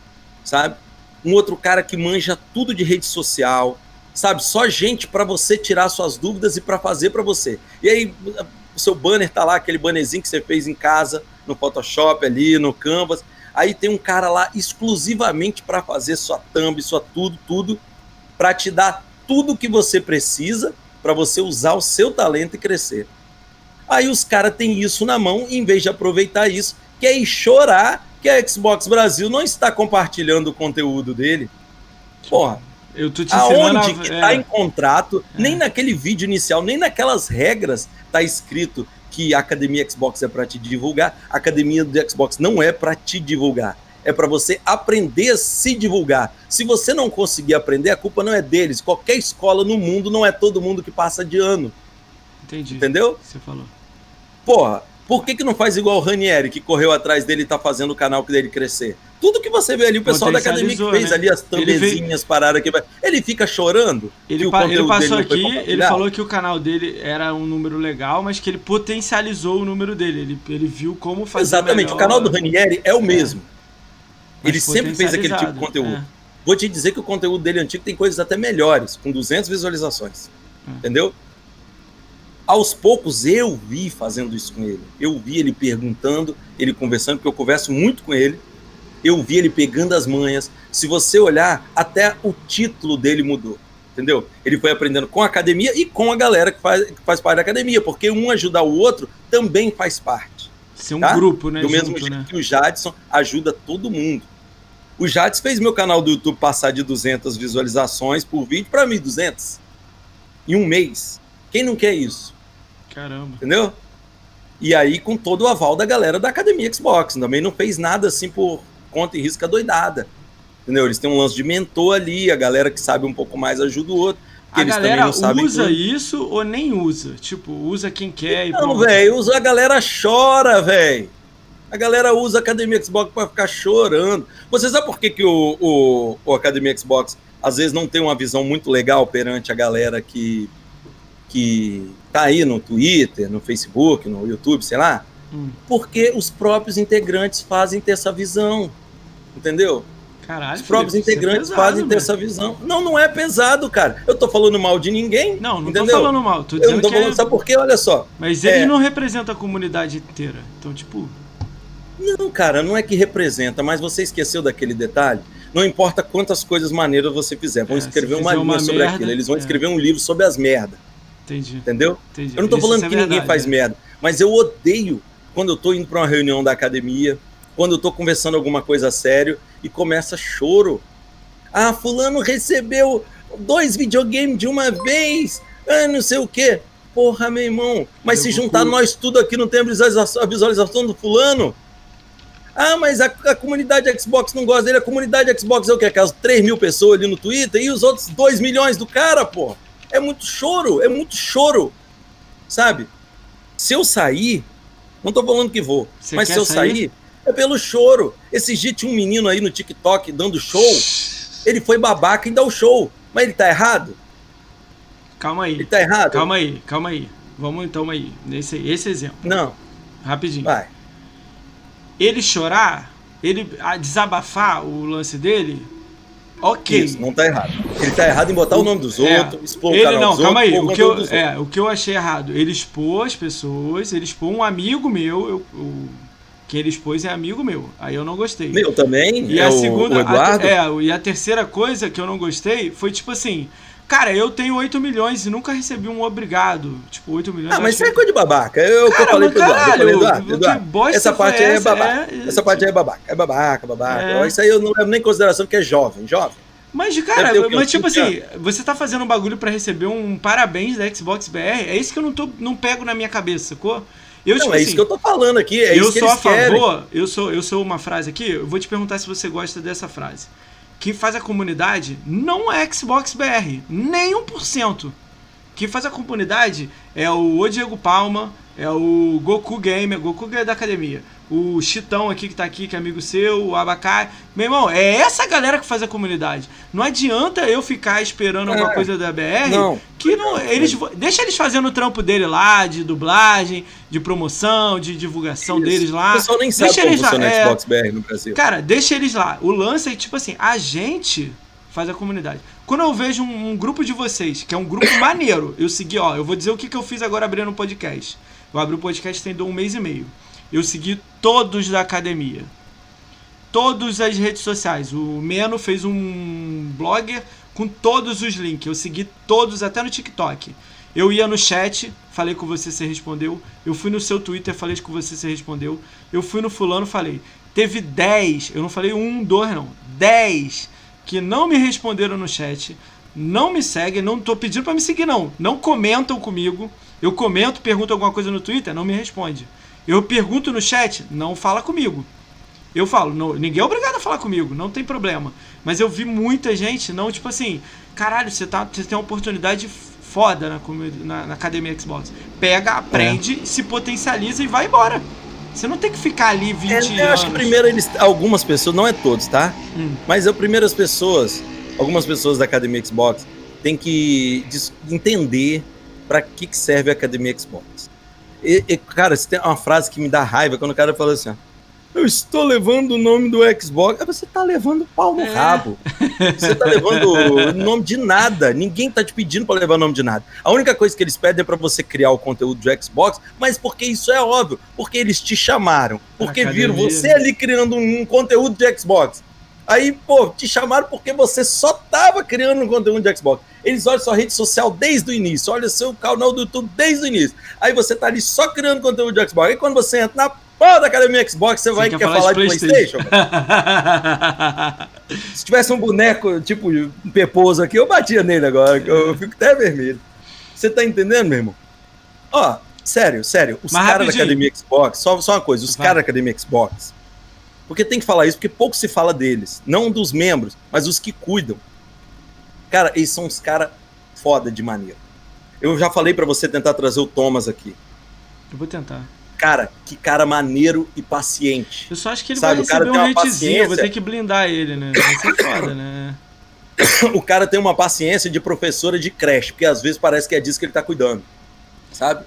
sabe? Um outro cara que manja tudo de rede social, sabe? Só gente para você tirar suas dúvidas e para fazer para você. E aí o seu banner tá lá, aquele bannerzinho que você fez em casa, no Photoshop ali, no Canvas. Aí tem um cara lá exclusivamente para fazer sua thumb, sua tudo, tudo, para te dar tudo que você precisa para você usar o seu talento e crescer. Aí os caras têm isso na mão em vez de aproveitar isso, quer ir chorar que a Xbox Brasil não está compartilhando o conteúdo dele. Porra, eu tô te aonde a... que tá é. em contrato, é. nem naquele vídeo inicial, nem naquelas regras tá escrito que a Academia Xbox é para te divulgar, a Academia do Xbox não é para te divulgar. É para você aprender a se divulgar. Se você não conseguir aprender, a culpa não é deles. Qualquer escola no mundo não é todo mundo que passa de ano. Entendi. Entendeu? Você falou. Porra, por que, que não faz igual o Ranieri, que correu atrás dele e tá fazendo o canal dele crescer? Tudo que você vê ali, o pessoal da academia que fez né? ali as tambezinhas paradas aqui, ele fica chorando. Ele, pa ele passou aqui, ele falou que o canal dele era um número legal, mas que ele potencializou o número dele. Ele, ele viu como fazer. Exatamente, melhor. o canal do Ranieri é o mesmo. É. Ele sempre fez aquele tipo de conteúdo. É. Vou te dizer que o conteúdo dele antigo tem coisas até melhores, com 200 visualizações. É. Entendeu? aos poucos eu vi fazendo isso com ele. Eu vi ele perguntando, ele conversando, porque eu converso muito com ele. Eu vi ele pegando as manhas. Se você olhar, até o título dele mudou. Entendeu? Ele foi aprendendo com a academia e com a galera que faz, que faz parte da academia, porque um ajudar o outro também faz parte. Ser um tá? grupo, né? Do mesmo jeito né? que o Jadson ajuda todo mundo. O Jadson fez meu canal do YouTube passar de 200 visualizações por vídeo para 1.200 em um mês. Quem não quer isso? Caramba. Entendeu? E aí, com todo o aval da galera da Academia Xbox. Também não fez nada assim por conta e risca doidada. Entendeu? Eles têm um lance de mentor ali, a galera que sabe um pouco mais ajuda o outro. A galera usa isso ou nem usa? Tipo, usa quem quer e Não, velho, usa a galera chora, velho. A galera usa a Academia Xbox para ficar chorando. Você sabe por que, que o, o, o Academia Xbox às vezes não tem uma visão muito legal perante a galera que que tá aí no Twitter, no Facebook, no YouTube, sei lá, hum. porque os próprios integrantes fazem ter essa visão, entendeu? Caralho, os próprios Felipe, é integrantes é pesado, fazem ter essa visão. Não, não é pesado, cara. Eu tô falando mal de ninguém. Não, não entendeu? tô falando mal. Tô eu não tô falando, é... sabe por quê? Olha só. Mas ele é... não representa a comunidade inteira. Então, tipo. Não, cara, não é que representa, mas você esqueceu daquele detalhe. Não importa quantas coisas maneiras você fizer, vão é, escrever uma linha sobre merda, aquilo. Eles vão é. escrever um livro sobre as merdas. Entendi. Entendeu? Entendi. Eu não tô Isso falando é que verdade, ninguém faz é. merda, mas eu odeio quando eu tô indo para uma reunião da academia, quando eu tô conversando alguma coisa sério e começa choro. Ah, fulano recebeu dois videogames de uma vez. Ah, não sei o quê. Porra, meu irmão. Mas eu se juntar nós tudo aqui, não tem a visualização, do fulano? Ah, mas a, a, comunidade Xbox não gosta dele. A comunidade Xbox é o quê? Aquelas 3 mil pessoas ali no Twitter e os outros 2 milhões do cara, pô. É muito choro, é muito choro. sabe? Se eu sair, não tô falando que vou, Você mas se eu sair? sair, é pelo choro. Esse dia tinha um menino aí no TikTok dando show, ele foi babaca e dá o show. Mas ele tá errado? Calma aí. Ele tá errado? Calma aí, calma aí. Vamos então aí, nesse esse exemplo, Não, rapidinho. vai. Ele chorar, ele desabafar o lance dele, ok. Isso, não tá errado. Ele tá errado em botar o nome dos É. outros, expor o Ele canal não, dos calma outros, aí. O que, eu, é, o que eu achei errado, ele expôs as pessoas, ele expôs um amigo meu, eu, o, que ele expôs é amigo meu. Aí eu não gostei. Meu também, E é a segunda, o Eduardo. a, é, e a terceira coisa que eu não gostei foi tipo assim, cara, eu tenho 8 milhões e nunca recebi um obrigado. Tipo, 8 milhões. Ah, eu mas isso achei- é coisa de babaca. Eu, eu Cara, falei mas pro Eduardo. Eu falei, caralho, Eduardo, que Eduardo, bosta essa parte é essa? babaca. É, essa parte é babaca. É babaca, babaca. É. Isso aí eu não levo nem em consideração porque é jovem. Jovem. Mas, cara, mas tipo 15 assim, você tá fazendo um bagulho pra receber um parabéns da Xbox BR, é isso que eu não, tô, não pego na minha cabeça, sacou? Eu, não, tipo é assim, isso que eu tô falando aqui. É eu isso que sou a querem. favor, eu sou, eu sou uma frase aqui, eu vou te perguntar se você gosta dessa frase. Que faz a comunidade não é Xbox BR, nem 1%. Que faz a comunidade é o Diego Palma, é o Goku Gamer, Goku é da academia. O Chitão aqui que tá aqui, que é amigo seu, o Abacai. Meu irmão, é essa galera que faz a comunidade. Não adianta eu ficar esperando alguma É. coisa da BR Não. que não. Eles, deixa eles fazendo o trampo dele lá, de dublagem, de promoção, de divulgação Isso. deles lá. O pessoal nem sabe Deixa como eles lá, é. Xbox BR no Brasil. Cara, deixa eles lá. O lance é tipo assim, a gente faz a comunidade. Quando eu vejo um, um grupo de vocês, que é um grupo *coughs* maneiro, eu segui, ó, eu vou dizer o que, que eu fiz agora abrindo o podcast. Eu abri o podcast tem um mês e meio. Eu segui todos da academia. Todas as redes sociais. O Meno fez um blogger com todos os links. Eu segui todos, até no TikTok. Eu ia no chat, falei com você, você respondeu. Eu fui no seu Twitter, falei com você, você respondeu. Eu fui no fulano, falei. Teve 10, eu não falei um, dois, não. 10 que não me responderam no chat, não me seguem, não tô pedindo pra me seguir, não. Não comentam comigo. Eu comento, pergunto alguma coisa no Twitter, não me responde. Eu pergunto no chat, não fala comigo. Eu falo, não, ninguém é obrigado a falar comigo, não tem problema. Mas eu vi muita gente, não, tipo assim, caralho, você, tá, você tem uma oportunidade foda na, na, na academia Xbox. Pega, aprende, se potencializa e vai embora. Você não tem que ficar ali 20 É, anos. eu acho que primeiro eles. Algumas pessoas, não é todos, tá? Hum. Mas eu, primeiro as pessoas, algumas pessoas da Academia Xbox, têm que entender para que, que serve a Academia Xbox. E, e, cara, tem uma frase que me dá raiva quando o cara fala assim: ó, Eu estou levando o nome do Xbox. Aí Você tá levando pau no É. rabo. Você tá levando o *laughs* nome de nada. Ninguém tá te pedindo para levar o nome de nada. A única coisa que eles pedem é para você criar o conteúdo do Xbox, mas porque isso é óbvio, porque eles te chamaram, porque viram Academia. você ali criando um, conteúdo de Xbox. Aí, pô, te chamaram porque você só tava criando um conteúdo de Xbox. Eles olham sua rede social desde o início, olha seu canal do YouTube desde o início. Aí você tá ali só criando conteúdo de Xbox. Aí quando você entra na porra da academia Xbox, você, vai quer quer falar falar, de PlayStation. PlayStation. *laughs* Se tivesse um boneco, tipo, um peposo aqui, eu batia nele agora, eu, fico até vermelho. Você tá entendendo, meu irmão? Ó, sério, sério, os caras da. Academia Xbox, só, só uma coisa, os caras da Academia Xbox, porque tem que falar isso, porque pouco se fala deles, não dos membros, mas os que cuidam. Cara, eles são uns caras foda de maneira. Eu já falei pra você tentar trazer o Thomas aqui. Eu vou tentar. Cara, que cara maneiro e paciente. Eu só acho que ele Sabe, vai cara receber tem um hatezinho, eu vou ter que blindar ele, né? Vai ser foda, né? *coughs* o cara tem uma paciência de professora de creche, porque às vezes parece que é disso que ele tá cuidando, sabe?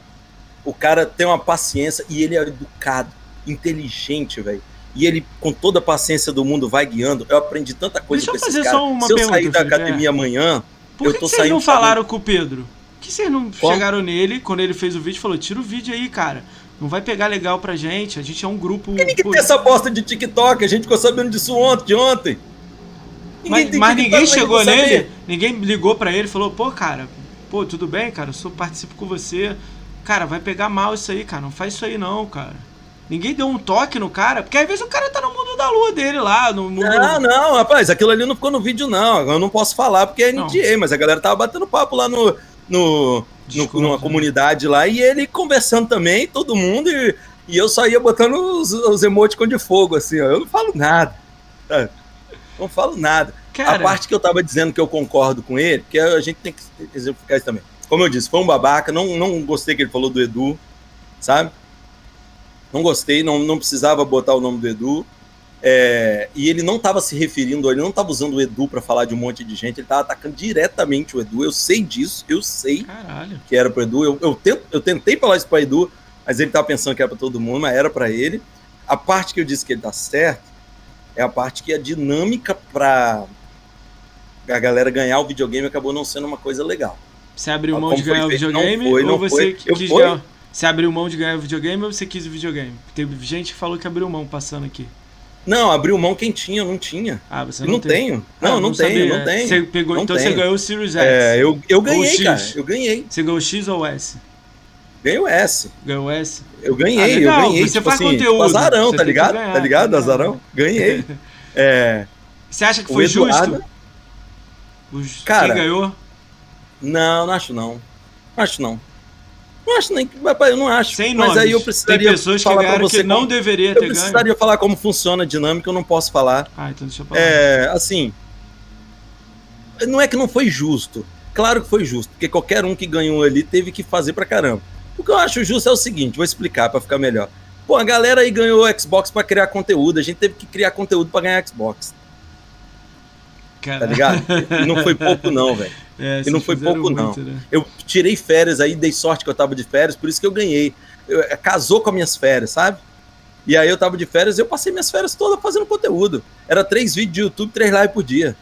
O cara tem uma paciência e ele é educado, inteligente, velho. E ele, com toda a paciência do mundo, vai guiando. Eu aprendi tanta coisa Deixa eu com só uma Se eu pergunta, sair da academia amanhã, Por Eu que, tô que vocês não falaram com o Pedro? Por que vocês não Qual? chegaram nele quando ele fez o vídeo e falou: tira o vídeo aí, cara. Não vai pegar legal pra gente. A gente é um grupo. ninguém pô, tem essa bosta de TikTok. A gente ficou sabendo disso ontem, de ontem. Mas, tem mas TikTok, ninguém mas chegou nele, ninguém ligou pra ele e falou: pô, cara, pô, tudo bem, cara, eu sou, participo com você. Cara, vai pegar mal isso aí, cara. Não faz isso aí não, cara. Ninguém deu um toque no cara, porque às vezes o cara tá no mundo da lua dele lá, no mundo. Não, não, rapaz, aquilo ali não ficou no vídeo, não. Eu não posso falar porque é. NDA, mas a galera tava batendo papo lá no, no, no- numa né? comunidade lá e ele conversando também, todo mundo, e, e eu só ia botando os, os emoticons de fogo, assim, ó. Eu não falo nada. sabe? Não falo nada. Cara, A parte que eu tava dizendo que eu concordo com ele, porque a gente tem que exemplificar isso também. como eu disse, foi um babaca. Não, não gostei que ele falou do Edu, sabe? Não gostei, não, não precisava botar o nome do Edu. É, e ele não estava se referindo, ele não estava usando o Edu para falar de um monte de gente, ele estava atacando diretamente o Edu. Eu sei disso, eu sei Caralho. que era para Edu. Eu, eu, tento, eu tentei falar isso para Edu, mas ele estava pensando que era para todo mundo, mas era para ele. A parte que eu disse que ele tá certo é a parte que a dinâmica para a galera ganhar o videogame acabou não sendo uma coisa legal. Você abriu mão Como de ganhar o não videogame foi, ou não você foi. Quis ganhar? Você abriu mão de ganhar o videogame ou você quis o videogame? Teve gente que falou que abriu mão passando aqui. Não, abriu mão quem tinha, eu não tinha. Ah, você Eu não, não tenho. Ah, Não, não, tenho, não tenho. Você pegou, Não então você tenho. ganhou o Series X. É, eu, eu ganhei, cara. Eu ganhei. Você ganhou o X ou o S? Ganhei o S. Ganhou o S? Eu ganhei, Ah, legal, eu ganhei. você tipo faz assim, conteúdo, tipo azarão, você tá ligado? ganhar, tá ligado? tá. Azarão. Ganhei. *laughs* É, Você acha que O foi Eduardo- justo? Os, Cara, quem ganhou? não, não acho não. Não acho não. Não acho nem que. Eu não acho. Sem mas nomes. aí eu Tem precisaria pessoas que falar ganharam você que não como- deveria Eu ter ganho. precisaria falar como funciona a dinâmica, eu não posso falar. Ah, então deixa eu falar. É, assim. Não é que não foi justo. Claro que foi justo, porque qualquer um que ganhou ali teve que fazer pra caramba. O que eu acho justo é o seguinte, vou explicar pra ficar melhor. Pô, a galera aí ganhou o Xbox pra criar conteúdo, a gente teve que criar conteúdo pra ganhar Xbox, Tá ligado? E não foi pouco não, velho. *laughs* É, E não foi pouco, muito, né? Eu tirei férias aí, dei sorte que eu tava de férias, por isso que eu ganhei. Eu- é, casou com as minhas férias, sabe? E aí eu tava de férias e eu passei minhas férias todas fazendo conteúdo. Era três vídeos de YouTube, três lives por dia.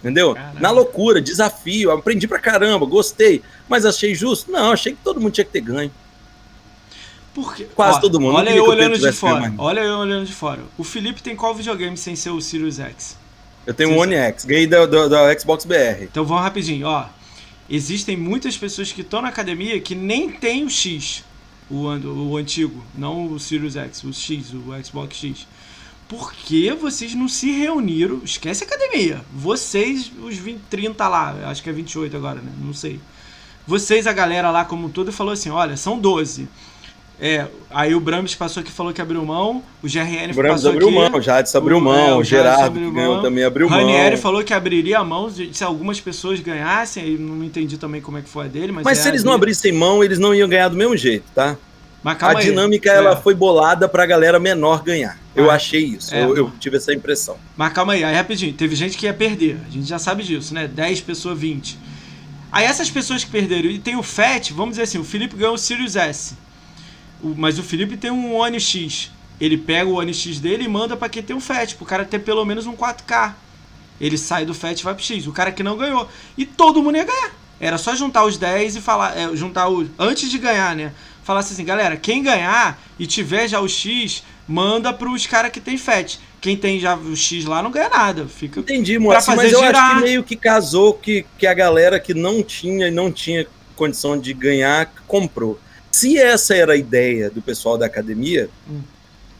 Entendeu? Caralho. Na loucura, desafio, aprendi pra caramba, gostei. Mas achei justo? Não, achei que todo mundo tinha que ter ganho. Porque, Quase ó, todo mundo. Não Olha eu olhando de fora. Olha eu olhando de fora. O Felipe tem qual videogame sem ser o Sirius X? Eu tenho Sim, um One X, ganhei da, da, da Xbox BR. Então vamos rapidinho, ó. Existem muitas pessoas que estão na academia que nem tem o X, o, o antigo, não o Sirius X, o X, o Xbox X. Por que vocês não se reuniram? Esquece a academia. Vocês, os 20, 30 lá, acho que é 28 agora, né? Não sei. Vocês, a galera lá como um todo, falou assim: olha, são 12. É, aí o Brams passou aqui e falou que abriu mão. O GRN O Bramos passou abriu aqui. mão, o Jadson abriu O- mão, o Gerardo abriu que ganhou mão. também abriu O mão. Ranieri falou que abriria a mão se algumas pessoas ganhassem, aí não entendi também como é que foi a dele, mas. Mas é se eles não abrissem mão, eles não iam ganhar do mesmo jeito, tá? Mas A calma aí. dinâmica É. ela foi bolada pra galera menor ganhar. Eu Ah, achei isso, é. eu, eu tive essa impressão. Mas calma aí, aí rapidinho. Teve gente que ia perder. A gente já sabe disso, né? 10 pessoas, 20. Aí essas pessoas que perderam, e tem o FAT, vamos dizer assim, o Felipe ganhou o Sirius S. O- mas o Felipe tem um One X. Ele pega o One X dele e manda pra quem tem o FAT, pro cara ter pelo menos um 4K. Ele sai do FAT e vai pro X. O cara que não ganhou. E todo mundo ia ganhar. Era só juntar os 10 e falar. é, juntar os. Antes de ganhar, né? Falasse assim, galera, quem ganhar e tiver já o X, manda pros caras que tem FAT. Quem tem já o X lá não ganha nada. Fica. Entendi, fazer mas eu girar. acho que meio que casou que, que a galera que não tinha e não tinha condição de ganhar comprou. Se essa era a ideia do pessoal da academia, Hum.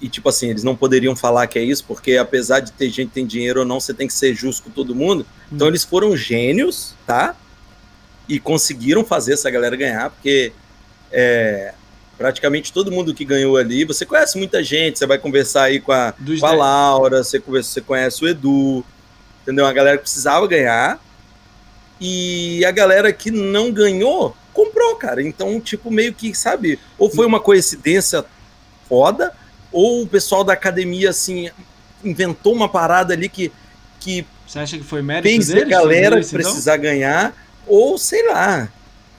e tipo assim, eles não poderiam falar que é isso, porque apesar de ter gente que tem dinheiro ou não, você tem que ser justo com todo mundo. Então Hum. eles foram gênios, tá? E conseguiram fazer essa galera ganhar, porque é, praticamente todo mundo que ganhou ali, você conhece muita gente, você vai conversar aí com a, com a 10. Laura, você conversa, você conhece o Edu, entendeu? A galera que precisava ganhar. E a galera que não ganhou, comprou, cara. Então, tipo, meio que, sabe? Ou foi uma coincidência foda, ou o pessoal da academia, assim, inventou uma parada ali que, que Você acha que foi mérito fez a deles? galera fazer isso, então? precisar ganhar, ou sei lá,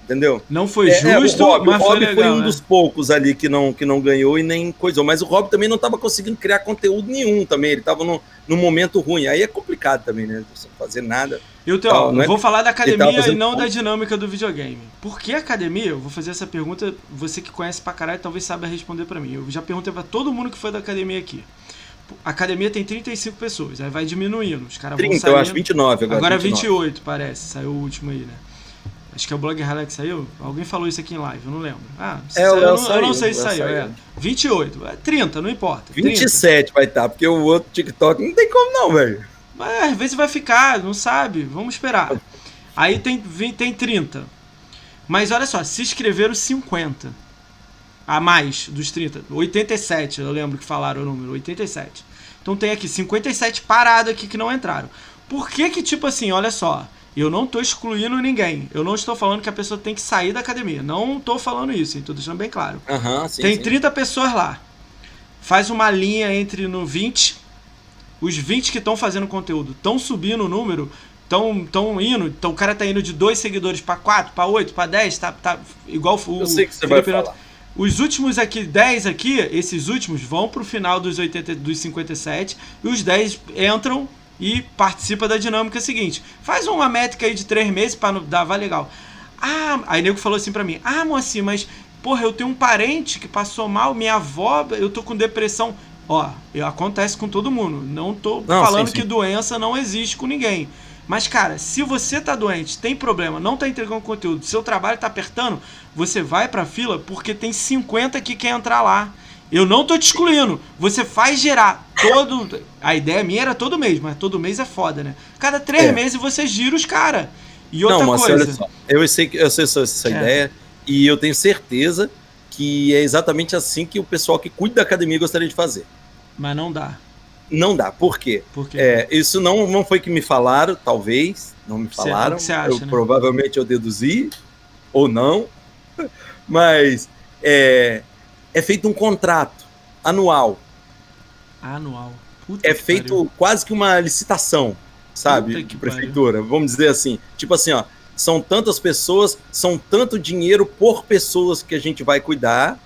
entendeu? Não foi É, é, justo, o Rob, mas o Rob foi foi, legal. um né? dos poucos ali que não, que não ganhou e nem coisou. Mas o Rob também não estava conseguindo criar conteúdo nenhum também. Ele estava num, num momento ruim. Aí é complicado também, né? Você não fazer nada. Eu, Theo, Não, não é- vou falar da academia e fazendo não ponto. da dinâmica do videogame. Por que academia? Eu vou fazer essa pergunta, você que conhece pra caralho talvez saiba responder pra mim. Eu já perguntei pra todo mundo que foi da academia aqui. A academia tem 35 pessoas, aí vai diminuindo. Os caras vão 30, saindo. eu acho 29 agora. Agora é 29. 28, parece. Saiu o último aí, né? Acho que é o Blog Highlight que saiu. Alguém falou isso aqui em live, eu não lembro. Ah, É, saiu, eu, não, eu não saiu, sei se Léo saiu. É. saiu. 28, é 30, não importa. 30. 27 vai estar, porque o outro TikTok não tem como não, velho. Mas às vezes vai ficar, não sabe. Vamos esperar. Aí tem, tem 30. Mas olha só, se inscreveram 50. A mais dos 30. 87, eu lembro que falaram o número. 87. Então tem aqui 57 parados aqui que não entraram. Por que que, tipo assim, olha só. Eu não estou excluindo ninguém. Eu não estou falando que a pessoa tem que sair da academia. Não estou falando isso, estou deixando bem claro. Uhum, sim, tem sim. 30 pessoas lá. Faz uma linha entre no 20. Os 20 que estão fazendo conteúdo estão subindo o número, estão tão indo. Então o cara tá indo de dois seguidores para 4, para 8, para 10, tá, tá igual o Eu sei que você vai falar. Os últimos aqui, 10 aqui, esses últimos vão pro final dos 80, dos 57 e os 10 entram e participa da dinâmica seguinte. Faz uma métrica aí de 3 meses para dar vai legal. Ah, aí nego falou assim pra mim: "Ah, mocinha, mas porra, eu tenho um parente que passou mal, minha avó, eu tô com depressão". Ó, eu- acontece com todo mundo. Não tô Não, falando sim, sim. que doença não existe com ninguém. Mas, cara, se você tá doente, tem problema, não tá entregando conteúdo, seu trabalho tá apertando, você vai pra fila porque tem 50 que quer entrar lá. Eu não tô te excluindo. Você faz gerar todo. A ideia minha era todo mês, mas todo mês é foda, né? Cada três É. meses você gira os cara. E outra Não, mas coisa. olha só, eu sei que eu sei essa, É. ideia e eu tenho certeza que é exatamente assim que o pessoal que cuida da academia gostaria de fazer. Mas não dá. Não dá, por quê? Porque. É, isso não, não foi que me falaram, talvez, não me falaram. é o que cê acha, eu, né? Provavelmente eu deduzi, ou não, *laughs* mas é, é feito um contrato anual, Anual. Puta é feito pariu. quase que uma licitação, sabe, Puta que de prefeitura, vamos dizer assim, tipo assim, ó, são tantas pessoas, são tanto dinheiro por pessoas que a gente vai cuidar,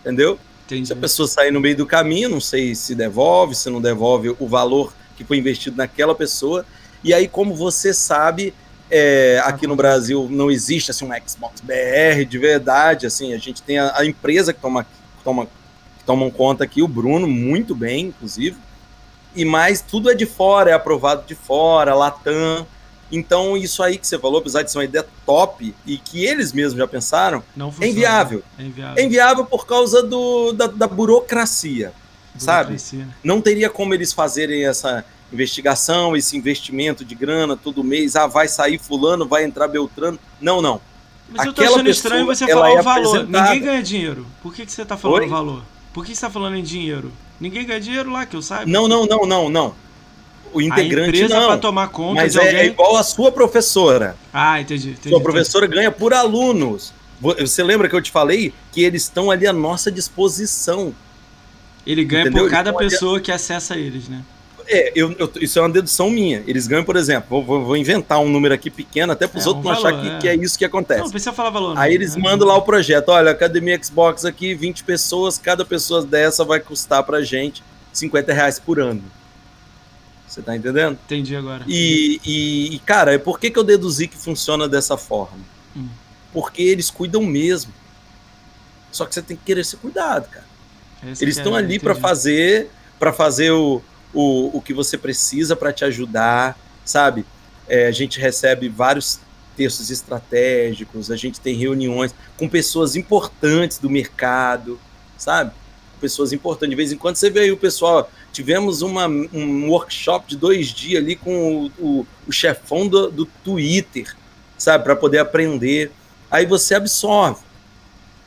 entendeu? Entendi. Se a pessoa sair no meio do caminho, não sei se devolve, se não devolve o valor que foi investido naquela pessoa. E aí, como você sabe, é, aqui no Brasil não existe assim um Xbox BR de verdade. Assim, a gente tem a, a empresa que toma, que toma que tomam conta aqui, o Bruno, muito bem, inclusive. E mais, tudo é de fora, é aprovado de fora, Latam. Então, isso aí que você falou, apesar de ser uma ideia top e que eles mesmos já pensaram, Não é funciona. inviável. É inviável. É inviável por causa do, da, da burocracia, sabe? Burocracia. Não teria como eles fazerem essa investigação, esse investimento de grana todo mês. Ah, vai sair fulano, vai entrar Beltrano. Não, não. Mas eu tô Aquela achando estranho pessoa, você ela falar é o valor. apresentada. Ninguém ganha dinheiro. Por que, que você tá falando Oi? valor? Por que você tá falando em dinheiro? Ninguém ganha dinheiro lá, que eu saiba. Não, não, não, não, não. O a integrante empresa pra não. tomar conta Mas é, alguém. é igual a sua professora. Ah, entendi. entendi Sua professora ganha por alunos. Vo- Você lembra que eu te falei que eles estão ali à nossa disposição? Ele ganha Entendeu? por cada Então, pessoa que acessa eles, né? É, eu, eu- isso é uma dedução minha. Eles ganham, por exemplo, vou, vou- inventar um número aqui pequeno, até para os É, outros um não achar que, é. que é isso que acontece. Não, precisa falar valor. Aí eles É. mandam lá o projeto, olha, Academia Xbox aqui, 20 pessoas, cada pessoa dessa vai custar pra gente 50 reais por ano. Você tá entendendo? Entendi agora. E, e, e, cara, por que, que eu deduzi que funciona dessa forma? Hum. Porque eles cuidam mesmo. Só que você tem que querer ser cuidado, cara. Essa Eles que é- estão ali para fazer para fazer o, o, o que você precisa para te ajudar, sabe? É, a gente recebe vários textos estratégicos, a gente tem reuniões com pessoas importantes do mercado, sabe? Pessoas importantes. De vez em quando você vê aí o pessoal. Tivemos uma, um workshop de dois dias ali com o, o, o chefão do, do Twitter, sabe? Para poder aprender. Aí você absorve.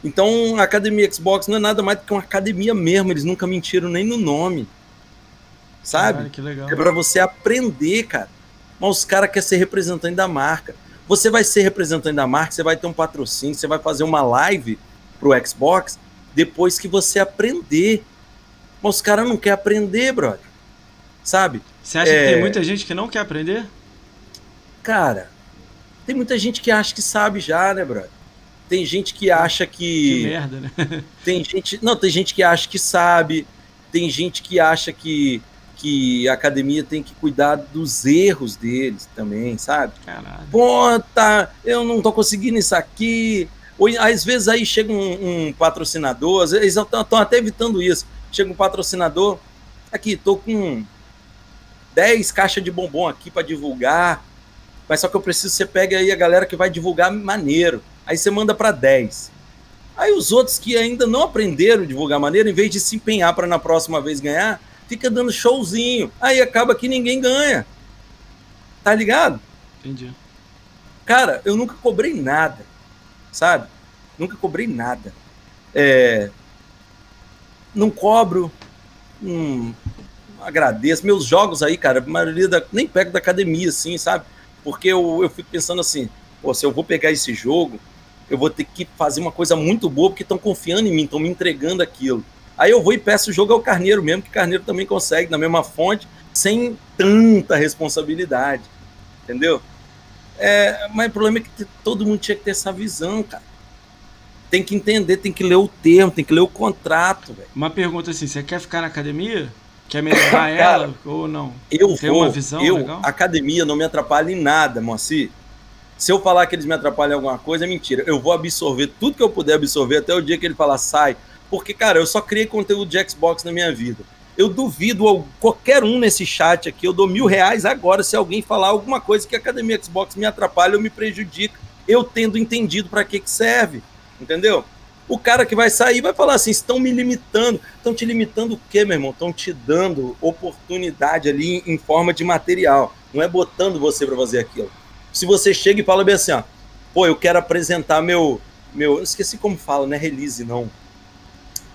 Então, a Academia Xbox não é nada mais do que uma academia mesmo, eles nunca mentiram nem no nome. Sabe? Caralho, que. É para você aprender, cara. Mas os caras querem ser representante da marca. Você vai ser representante da marca, você vai ter um patrocínio, você vai fazer uma live pro Xbox depois que você aprender. Mas os caras não querem aprender, brother. Sabe? Você acha É. que tem muita gente que não quer aprender? Cara, tem muita gente que acha que sabe já, né, brother? Tem gente que acha Que merda, né? Tem gente. Não, tem gente que acha que sabe, tem gente que acha que, que a academia tem que cuidar dos erros deles também, sabe? Caralho. Tá, eu não tô conseguindo isso aqui. Ou às vezes aí chega um, um patrocinador, às vezes eles estão até evitando isso. Chega um patrocinador, aqui, tô com 10 caixas de bombom aqui para divulgar, mas só que eu preciso que você pegue aí a galera que vai divulgar maneiro. Aí você manda para 10. Aí os outros que ainda não aprenderam a divulgar maneiro, em vez de se empenhar para na próxima vez ganhar, fica dando showzinho. Aí acaba que ninguém ganha. Tá ligado? Entendi. Cara, eu nunca cobrei nada, sabe? Nunca cobrei nada. É, não cobro, não agradeço. Meus jogos aí, cara, a maioria da, nem pego da academia, assim, sabe? Porque eu, eu fico pensando assim, pô, se eu vou pegar esse jogo, eu vou ter que fazer uma coisa muito boa, porque estão confiando em mim, estão me entregando aquilo. Aí eu vou e peço o jogo ao Carneiro mesmo, que Carneiro também consegue, na mesma fonte, sem tanta responsabilidade. Entendeu? É, mas o problema é que todo mundo tinha que ter essa visão, cara. Tem que entender, tem que ler o termo, tem que ler o contrato, velho. Uma pergunta assim, você quer ficar na academia? Quer melhorar *coughs* ela ou não? Eu Tem vou, uma visão eu, legal? academia não me atrapalha em nada, Moacir. Se eu falar que eles me atrapalham em alguma coisa, é mentira. Eu vou absorver tudo que eu puder absorver até o dia que ele falar sai. Porque, cara, eu só criei conteúdo de Xbox na minha vida. Eu duvido qualquer um nesse chat aqui, eu dou mil reais agora se alguém falar alguma coisa que a Academia Xbox me atrapalha ou me prejudica. Eu tendo entendido para que, que serve, entendeu? O cara que vai sair vai falar assim: estão me limitando. Estão te limitando o quê, meu irmão? Estão te dando oportunidade ali em forma de material. Não é botando você para fazer aquilo. Se você chega e fala bem assim, ó, pô, eu quero apresentar meu. meu eu esqueci como fala, não é release, não.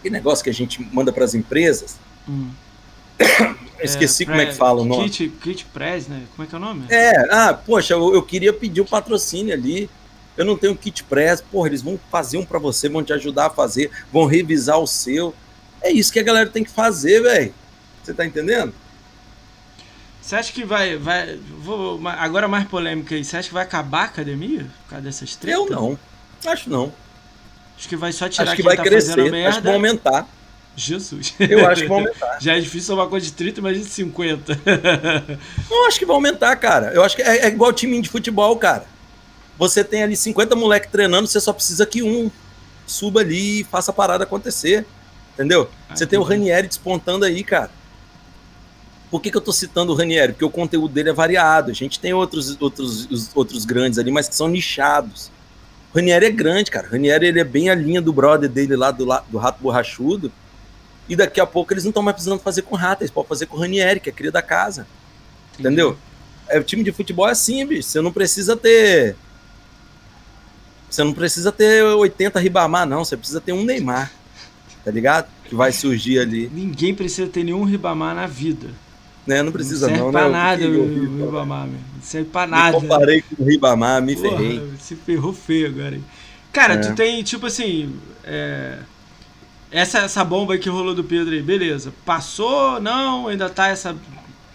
Que negócio que a gente manda para as empresas. Hum. *coughs* Esqueci é, como é que fala o nome. Kit, kit Press, né? Como é que é o nome? É, ah, poxa, eu, eu queria pedir o patrocínio ali. Eu não tenho kit press, porra, eles vão fazer um para você, vão te ajudar a fazer, vão revisar o seu. É isso que a galera tem que fazer, velho. Você tá entendendo? Você acha que vai. vai vou, agora mais polêmica aí. Você acha que vai acabar a academia? Por causa dessas tretas? Eu não. Acho não. Acho que vai só tirar acho que vai tá crescer, Acho que vai aumentar. Jesus. Eu acho que vai aumentar. *laughs* Já é difícil uma coisa de 30, mas de 50. não, *laughs* acho que vai aumentar, cara. Eu acho que é, é igual time de futebol, cara. Você tem ali 50 moleques treinando, você só precisa que um suba ali e faça a parada acontecer. Entendeu? Ah, você tem o Ranieri despontando aí, cara. Por que, que eu tô citando o Ranieri? Porque o conteúdo dele é variado. A gente tem outros, outros, outros grandes ali, mas que são nichados. O Ranieri é grande, cara. O Ranieri ele é bem a linha do brother dele lá do, do Rato Borrachudo. E daqui a pouco eles não estão mais precisando fazer com Rato, eles podem fazer com o Ranieri, que é cria da casa. Entendeu? É, o time de futebol é assim, bicho. Você não precisa ter você não precisa ter 80 Ribamar, não. Você precisa ter um Neymar. Tá ligado? Que vai surgir ali. Ninguém precisa ter nenhum Ribamar na vida. Né? Não precisa, não. Serve não, pra né? nada o, o Ribamar, meu. Não serve pra nada. Eu comparei com o Ribamar, me Porra, ferrei. Se ferrou feio agora. Cara, é. tu tem, tipo assim. É... Essa, essa bomba que rolou do Pedro aí, beleza. Passou? Não? Ainda tá essa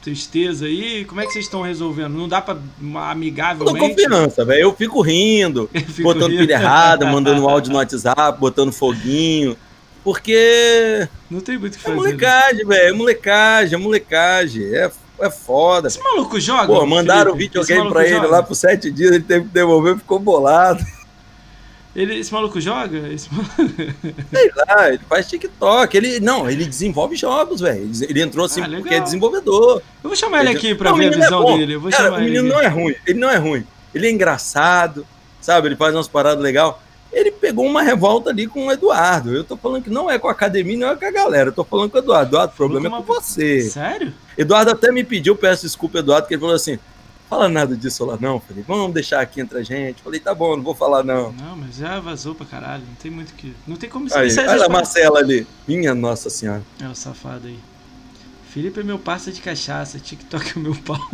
tristeza aí? Como é que vocês estão resolvendo? Não dá pra amigavelmente? Com confiança, velho. Eu fico rindo, *laughs* fico botando rindo. pilha errada, mandando áudio no WhatsApp, botando foguinho. Porque. Não tem muito o que é fazer. É molecagem, velho. É molecagem, é molecagem. É, é foda. Esse maluco joga? Pô, mandaram o videogame pra ele joga? lá por sete dias, ele teve que devolver, ficou bolado. Ele, esse maluco joga? Esse *laughs* Sei lá, ele faz TikTok. Ele, não, ele desenvolve jogos, velho. Ele entrou assim ah, porque é desenvolvedor. Eu vou chamar ele, ele aqui pra não, ver a é visão é dele. Cara, o menino não é ruim. Ele não é ruim. Ele é engraçado, sabe? Ele faz umas paradas legais. Ele pegou uma revolta ali com o Eduardo. Eu tô falando que não é com a academia, não é com a galera. Eu tô falando com o Eduardo. Eduardo, o problema é com você. Sério? Eduardo até me pediu, peço desculpa, Eduardo, que ele falou assim: fala nada disso lá não. Falei, vamos deixar aqui entre a gente. Falei, tá bom, não vou falar não. Não, mas já vazou pra caralho. Não tem muito que. Não tem como aí, Olha a Marcela ali. Minha nossa senhora. É o safado aí. Felipe é meu parça de cachaça, TikTok é meu pau. *laughs*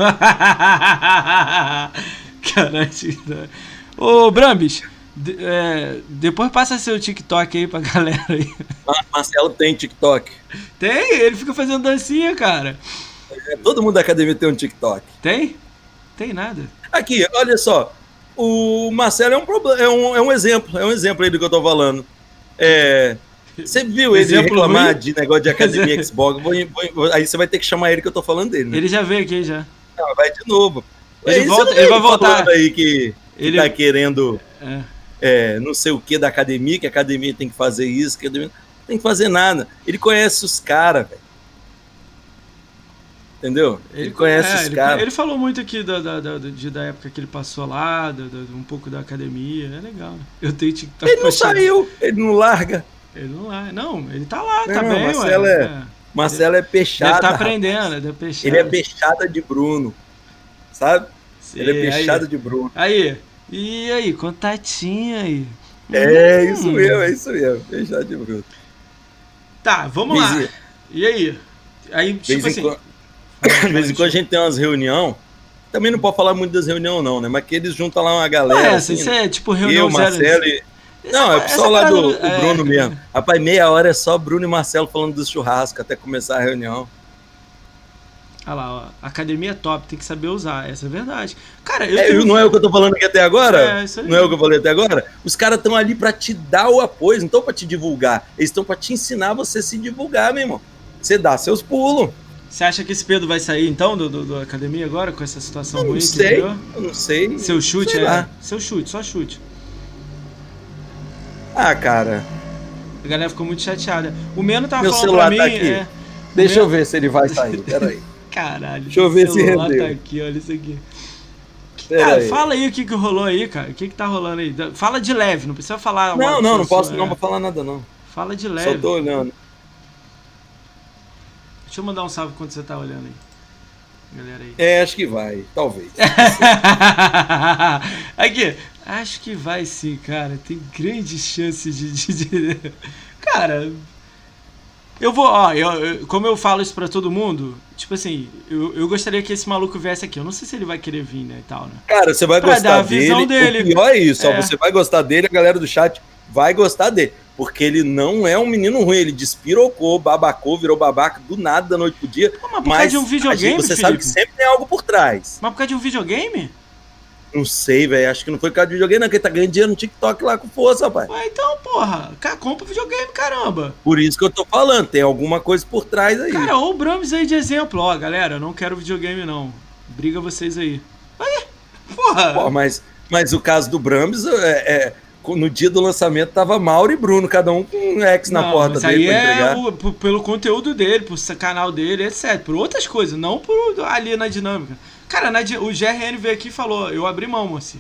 Caralho. Ô, Brambis, de, é, depois passa seu TikTok aí pra *laughs* galera aí. Marcelo tem TikTok. Tem? Ele fica fazendo dancinha, cara. É, todo mundo da academia tem um TikTok. Tem? Tem nada. Aqui, olha só. O Marcelo é um, problema, é um, é um exemplo, é um exemplo aí do que eu tô falando. É, você viu ele exemplo reclamar ruim? de negócio de academia *laughs* Xbox? Vou, vou, aí você vai ter que chamar ele que eu tô falando dele. Né? Ele já veio aqui já. Não, vai de novo. Ele, volta, ele vai voltar. aí que, ele tá querendo é. É, não sei o que da academia, que a academia tem que fazer isso, que a academia não tem que fazer nada. Ele conhece os caras, velho. Entendeu? Ele, ele conhece é, os caras. Ele falou muito aqui da, da, da, de, da época que ele passou lá, da, um pouco da academia. É legal. Né? Eu tenho TikTok. Ele não saiu, ele não larga. Ele não larga. Não, ele tá lá, tá não, tá bem, Marcelo ué. É, Marcelo é peixada. Ele tá aprendendo, ele é peixada. Ele é peixada de Bruno. Sabe? Sim, ele é peixada de Bruno. Aí, e aí, contatinho aí. É hum. isso mesmo, é isso mesmo. Peixada de Bruno. Tá, vamos lá. E aí? Aí, tipo assim. De vez em *coughs* quando a gente tem umas reuniões Também não pode falar muito das reuniões, não, né? Mas que eles juntam lá uma galera. É, assim, isso é tipo reunião eu, Marcelo e. Não, é pessoal lá do é... Bruno mesmo. Rapaz, meia hora é só Bruno e Marcelo falando do churrasco até começar a reunião. Olha lá, ó. Academia top, tem que saber usar. Essa é verdade. Cara, eu. É, tenho... Não é o que eu tô falando aqui até agora? É, isso aí. Não é o que eu falei até agora? Os caras estão ali para te dar o apoio, não estão pra te divulgar. Eles estão para te ensinar você se divulgar, meu irmão. Você dá seus pulos. Você acha que esse Pedro vai sair então do, do, do academia agora com essa situação eu ruim? Não sei, eu não sei. Seu chute sei é. Lá. Seu chute, só chute. Ah, cara. A galera ficou muito chateada. O Meno tava Meu falando celular pra mim. Tá aqui. É... Deixa Meno... eu ver se ele vai sair. Peraí. *laughs* Caralho. Deixa eu ver se rendeu. tá aqui, olha isso aqui. Cara, aí. fala aí o que, que rolou aí, cara. O que, que tá rolando aí? Fala de leve, não precisa falar. Não, não, não posso é. não pra falar nada, não. Fala de leve. Só tô olhando. Deixa eu mandar um salve quando você tá olhando aí. Galera aí. É, acho que vai, talvez. *laughs* Aqui, acho que vai sim, cara. Tem grandes chances de. de, de... *laughs* Cara, eu vou, ó, eu, eu, como eu falo isso pra todo mundo, tipo assim, eu, eu gostaria que esse maluco viesse aqui. Eu não sei se ele vai querer vir, né, e tal, né? Cara, você vai pra gostar dele. dele. O pior é isso, é. Ó, você vai gostar dele, a galera do chat vai gostar dele. Porque ele não é um menino ruim, ele despirocou, babacou, virou babaca do nada da noite pro dia. Mas por causa de um videogame, gente, Você Felipe? sabe que sempre tem algo por trás. Mas por causa de um videogame? Não sei, velho. Acho que não foi por causa de videogame, não. Que ele tá ganhando dinheiro no TikTok lá com força, rapaz. Ué, então, porra. Cara, compra videogame, caramba. Por isso que eu tô falando. Tem alguma coisa por trás aí. Cara, ou o Brams aí de exemplo. Ó, galera, não quero videogame, não. Briga vocês aí. Aí, porra. Pô, mas, mas o caso do Brams é, é no dia do lançamento tava Mauro e Bruno, cada um com um X na porta isso dele. Aí é o, pelo conteúdo dele, pro canal dele, etc. Por outras coisas, não por ali na dinâmica. Cara, na, o GRN veio aqui e falou: eu abri mão, moça.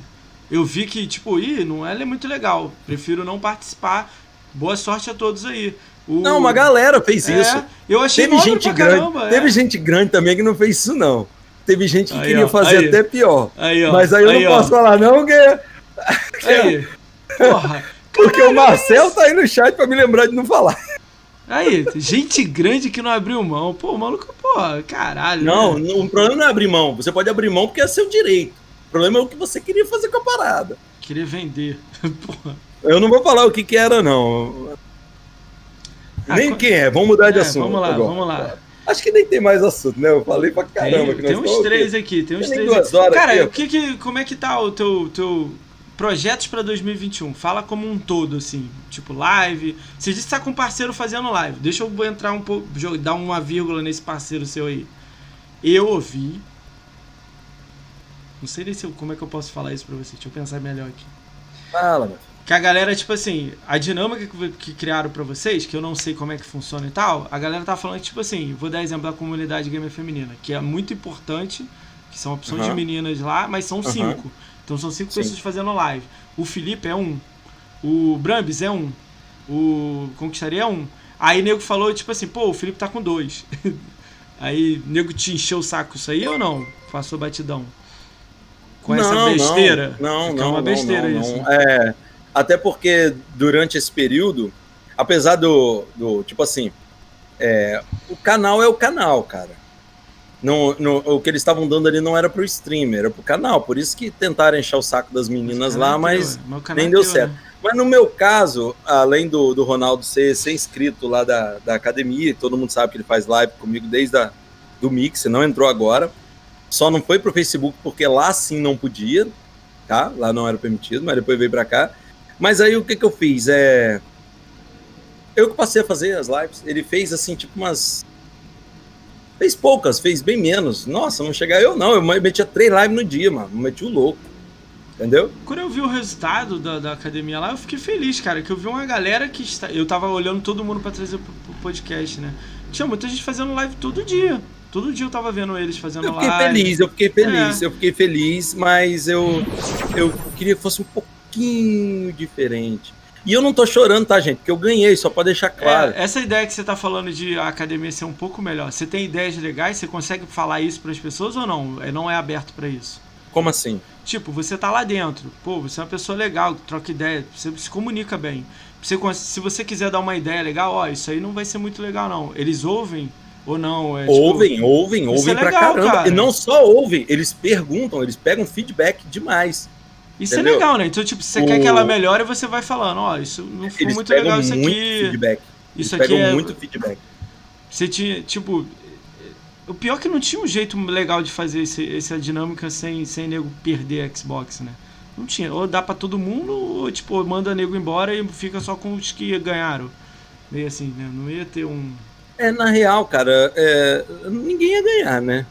Eu vi que, tipo, ih, não é muito legal. Prefiro não participar. Boa sorte a todos aí. O... Não, uma galera fez é, isso. Eu achei teve gente grande, caramba, é. Teve gente grande também que não fez isso, não. Teve gente que aí, queria ó, fazer aí. até pior. Aí, ó, Mas aí eu não ó. posso falar, não, porque. Aí. Porra. *laughs* Porque o Marcel tá aí no chat pra me lembrar de não falar. Aí, gente grande que não abriu mão. Pô, maluco, pô, caralho. Não, né? o problema não é abrir mão. Você pode abrir mão porque é seu direito. O problema é o que você queria fazer com a parada. Queria vender. *laughs* Porra. Eu não vou falar o que que era, não. Ah, nem quem é, vamos mudar de É, assunto. vamos lá, agora. vamos lá. Acho que nem tem mais assunto, né? Eu falei pra caramba. Tem, que tem uns três aqui. tem uns Tem três aqui. horas Cara, aqui, o que que, como é que tá o teu, teu projetos pra 2021? Fala como um todo, assim, tipo live. Você disse que tá com um parceiro fazendo live. Deixa eu entrar um pouco, dar uma vírgula nesse parceiro seu aí. Eu ouvi. Não sei nem se eu- como é que eu posso falar isso pra você. Deixa eu pensar melhor aqui. Fala, meu. Que a galera, tipo assim, a dinâmica que, que criaram pra vocês, que eu não sei como é que funciona e tal, a galera tá falando que, tipo assim, vou dar exemplo da comunidade gamer feminina, que é muito importante, que são opções de Aham. meninas lá, mas são Aham. cinco. Então são cinco Sim. pessoas fazendo live. O Felipe é um, o Brambis é um, o Conquistaria é um. Aí o nego falou, tipo assim, pô, o Felipe tá com dois. *laughs* Aí nego te encheu o saco isso aí ou não? Passou batidão? Com essa Não, besteira? Não, não, Porque não. é uma não, besteira não, isso. não. É, até porque durante esse período, apesar do, do tipo assim, é, o canal é o canal, cara. Não, não- o que eles estavam dando ali não era pro streamer, era pro canal. Por isso que tentaram encher o saco das meninas lá, é mas teu, meu canal nem é deu teu, certo. né? Mas no meu caso, além do, do Ronaldo ser, ser inscrito lá da, da academia, todo mundo sabe que ele faz live comigo desde a, do Mix, não entrou agora. Só não foi pro Facebook porque lá sim não podia, tá? Lá não era permitido, mas depois veio pra cá. Mas aí o que que eu fiz? É... Eu que passei a fazer as lives. Ele fez assim, tipo umas. Fez poucas, fez bem menos. Nossa, não chegar eu não. Eu metia três lives no dia, mano. Meti o louco. Entendeu? Quando eu vi o resultado da, da academia lá, eu fiquei feliz, cara, que eu vi uma galera que está. Eu tava olhando todo mundo pra trazer pro, pro podcast, né? Tinha muita gente fazendo live todo dia. Todo dia eu tava vendo eles fazendo Eu fiquei live. feliz, eu fiquei feliz, É. eu fiquei feliz, mas eu, eu queria que fosse um pouquinho diferente. E eu não tô chorando, tá, gente? Porque eu ganhei, só pra deixar claro. É, essa ideia que você tá falando de a academia ser um pouco melhor, você tem ideias legais? Você consegue falar isso pras pessoas ou não? É, Não é aberto pra isso? Como assim? Tipo, você tá lá dentro, pô, você é uma pessoa legal, troca ideia, você se comunica bem. Você, se você quiser dar uma ideia legal, ó, isso aí não vai ser muito legal não. Eles ouvem, Ou não? É, tipo, ouvem, ouvem, ouvem é pra legal, caramba. Cara. E não só ouvem, eles perguntam, eles pegam feedback demais. Isso é entendeu? é legal, né? Então, tipo, se você o... quer que ela melhore, você vai falando, ó, oh, isso não ficou muito legal isso muito aqui. Feedback. Isso eles aqui pegam é... muito feedback. Você tinha, tipo, o pior é que não tinha um jeito legal de fazer esse, essa dinâmica sem, sem nego perder a Xbox, né? Não tinha. Ou dá para todo mundo, ou tipo, manda nego embora e fica só com os que ganharam. Meio assim, né? Não ia ter um. É, na real, cara, é, ninguém ia ganhar, né?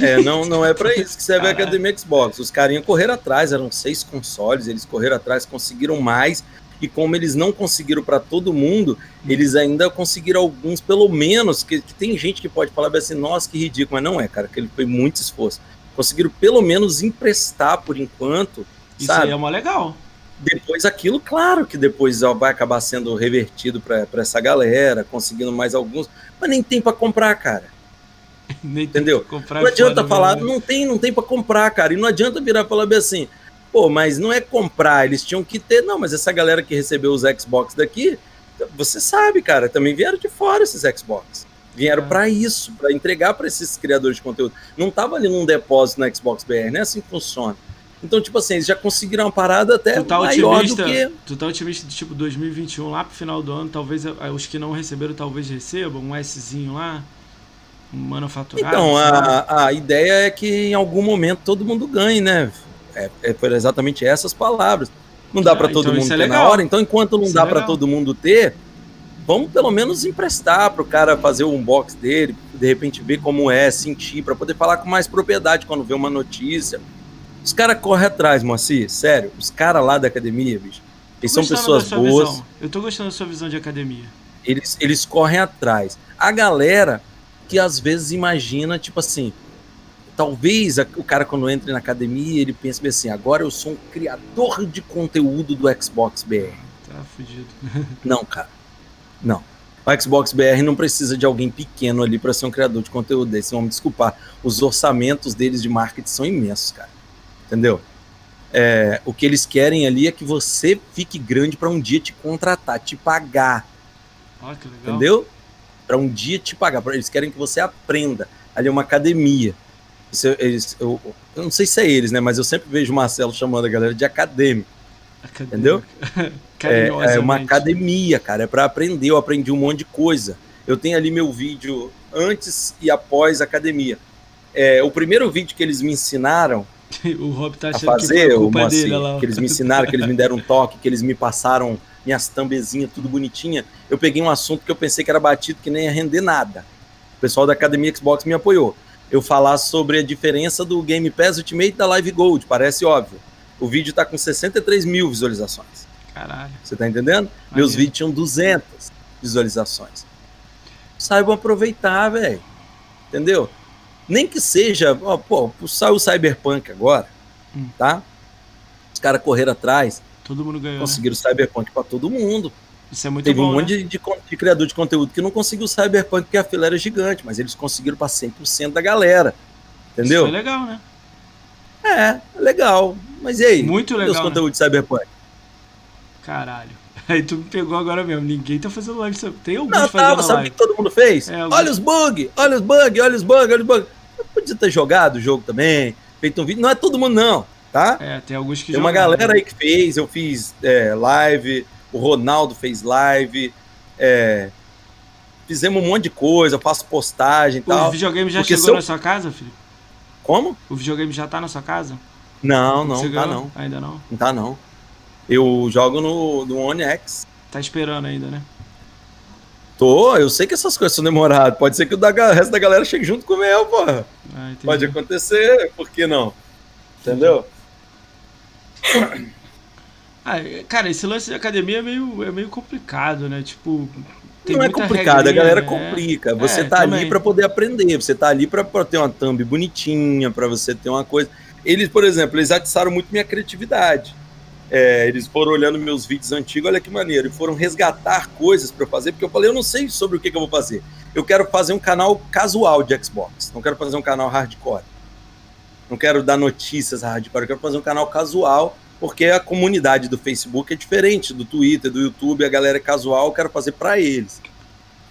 É, *laughs* não, não é para isso que serve a Academia Xbox. Os carinhas correram atrás, eram seis consoles, eles correram atrás, conseguiram mais. E como eles não conseguiram para todo mundo, eles ainda conseguiram alguns, pelo menos, que, que, tem gente que pode falar assim, nossa, que ridículo, mas não é, cara, que ele foi muito esforço. Conseguiram pelo menos emprestar por enquanto. Isso sabe? aí é uma legal. Depois aquilo, claro que depois vai acabar sendo revertido para essa galera, conseguindo mais alguns, mas nem tem para comprar, cara. *laughs* Entendeu? não adianta falar, não tem, não tem para comprar, cara. E não adianta virar e falar bem assim, pô, mas não é comprar, eles tinham que ter, não, mas essa galera que recebeu os Xbox daqui, você sabe, cara, também vieram de fora esses Xbox. Vieram é. para isso, para entregar para esses criadores de conteúdo. Não tava ali num depósito na Xbox BR, não é assim que funciona. Então, tipo assim, eles já conseguiram uma parada até tu tá maior do que... Tu tá otimista de, tipo, 2021, lá pro final do ano, talvez os que não receberam, talvez recebam um Szinho lá? Manufaturado? Então, a, a ideia é que em algum momento todo mundo ganhe, né? É, é por exatamente essas palavras. Não dá ah, para todo então mundo é ter legal. na hora, então enquanto não isso dá é para todo mundo ter, vamos pelo menos emprestar para o cara fazer o unbox dele, de repente ver como é, sentir, para poder falar com mais propriedade quando vê uma notícia. Os caras correm atrás, Moacir, sério. Os caras lá da academia, bicho, eles são pessoas boas. Visão. Eu tô gostando da sua visão de academia. Eles, eles correm atrás. A galera que às vezes imagina, tipo assim, talvez o cara quando entra na academia, ele pense bem assim, agora eu sou um criador de conteúdo do Xbox BR. Tá fudido. *laughs* não, cara. Não. O Xbox BR não precisa de alguém pequeno ali para ser um criador de conteúdo desse. Vamos me desculpar. Os orçamentos deles de marketing são imensos, cara. Entendeu? É, o que eles querem ali é que você fique grande para um dia te contratar, te pagar. Ah, que legal. Entendeu? Para um dia te pagar. Eles querem que você aprenda. Ali é uma academia. Isso, eles, eu, eu, não sei se é eles, né? Mas eu sempre vejo o Marcelo chamando a galera de acadêmico. Entendeu? *laughs* é, é uma academia, cara. É para aprender. Eu aprendi um monte de coisa. Eu tenho ali meu vídeo antes e após a academia. É, o primeiro vídeo que eles me ensinaram *laughs* o Rob tá a fazer, que, o, assim, que eles me ensinaram, que eles me deram um toque, que eles me passaram minhas thumbzinhas, tudo bonitinha. Eu peguei um assunto que eu pensei que era batido, que nem ia render nada. O pessoal da Academia Xbox me apoiou. Eu falar sobre a diferença do Game Pass Ultimate da Live Gold, parece óbvio. O vídeo tá com 63 mil visualizações. Caralho. Você tá entendendo? Meus vídeos tinham 200 visualizações. Saibam aproveitar, velho. Entendeu? Nem que seja, ó, pô, saiu o Cyberpunk agora, hum. tá? Os caras correram atrás, Todo mundo ganhou. Né? Conseguiram né? Cyberpunk para todo mundo. Isso é muito Teve bom. um monte né? de, de, de, criador de conteúdo que não conseguiu Cyberpunk porque a fila era gigante, mas eles conseguiram para 100% da galera. Entendeu? Isso é legal, né? É, é, legal. Mas e aí? Muito legal. Os né? conteúdos de Cyberpunk? Caralho. *laughs* Aí tu me pegou agora mesmo. Ninguém tá fazendo live. Tem alguns não, fazendo tava, sabe o que todo mundo fez? É, olha os bugs, olha os bugs, olha os bugs, olha os bugs. Eu podia ter jogado o jogo também, feito um vídeo. Não é todo mundo, não tá? É, tem alguns que Tem uma galera aí que fez, eu fiz é, live, o Ronaldo fez live, é, fizemos um monte de coisa, eu faço postagem e tal. O videogame já chegou eu... na sua casa, Felipe? Como? O videogame já tá na sua casa? Não, não, Você tá não. Ainda não? Não tá não. Eu jogo no, no One X. Tá esperando ainda, né? Tô, eu sei que essas coisas são demoradas. Pode ser que o da, resto da galera chegue junto com o meu, porra. Ah, Pode acontecer, por que não? Entendeu? Ah, cara, esse lance de academia é meio, é meio complicado, né? Tipo. não é complicado, regrinha, a galera né? complica. Você é, tá também. ali para poder aprender, você tá ali para ter uma thumb bonitinha, para você ter uma coisa. Eles, por exemplo, eles atiçaram muito minha criatividade. É, eles foram olhando meus vídeos antigos, olha que maneiro, e foram resgatar coisas para eu fazer, porque eu falei, eu não sei sobre o que, que eu vou fazer. Eu quero fazer um canal casual de Xbox, não quero fazer um canal hardcore não quero dar notícias hardcore, eu quero fazer um canal casual, porque a comunidade do Facebook é diferente do Twitter, do YouTube, a galera é casual, eu quero fazer para eles.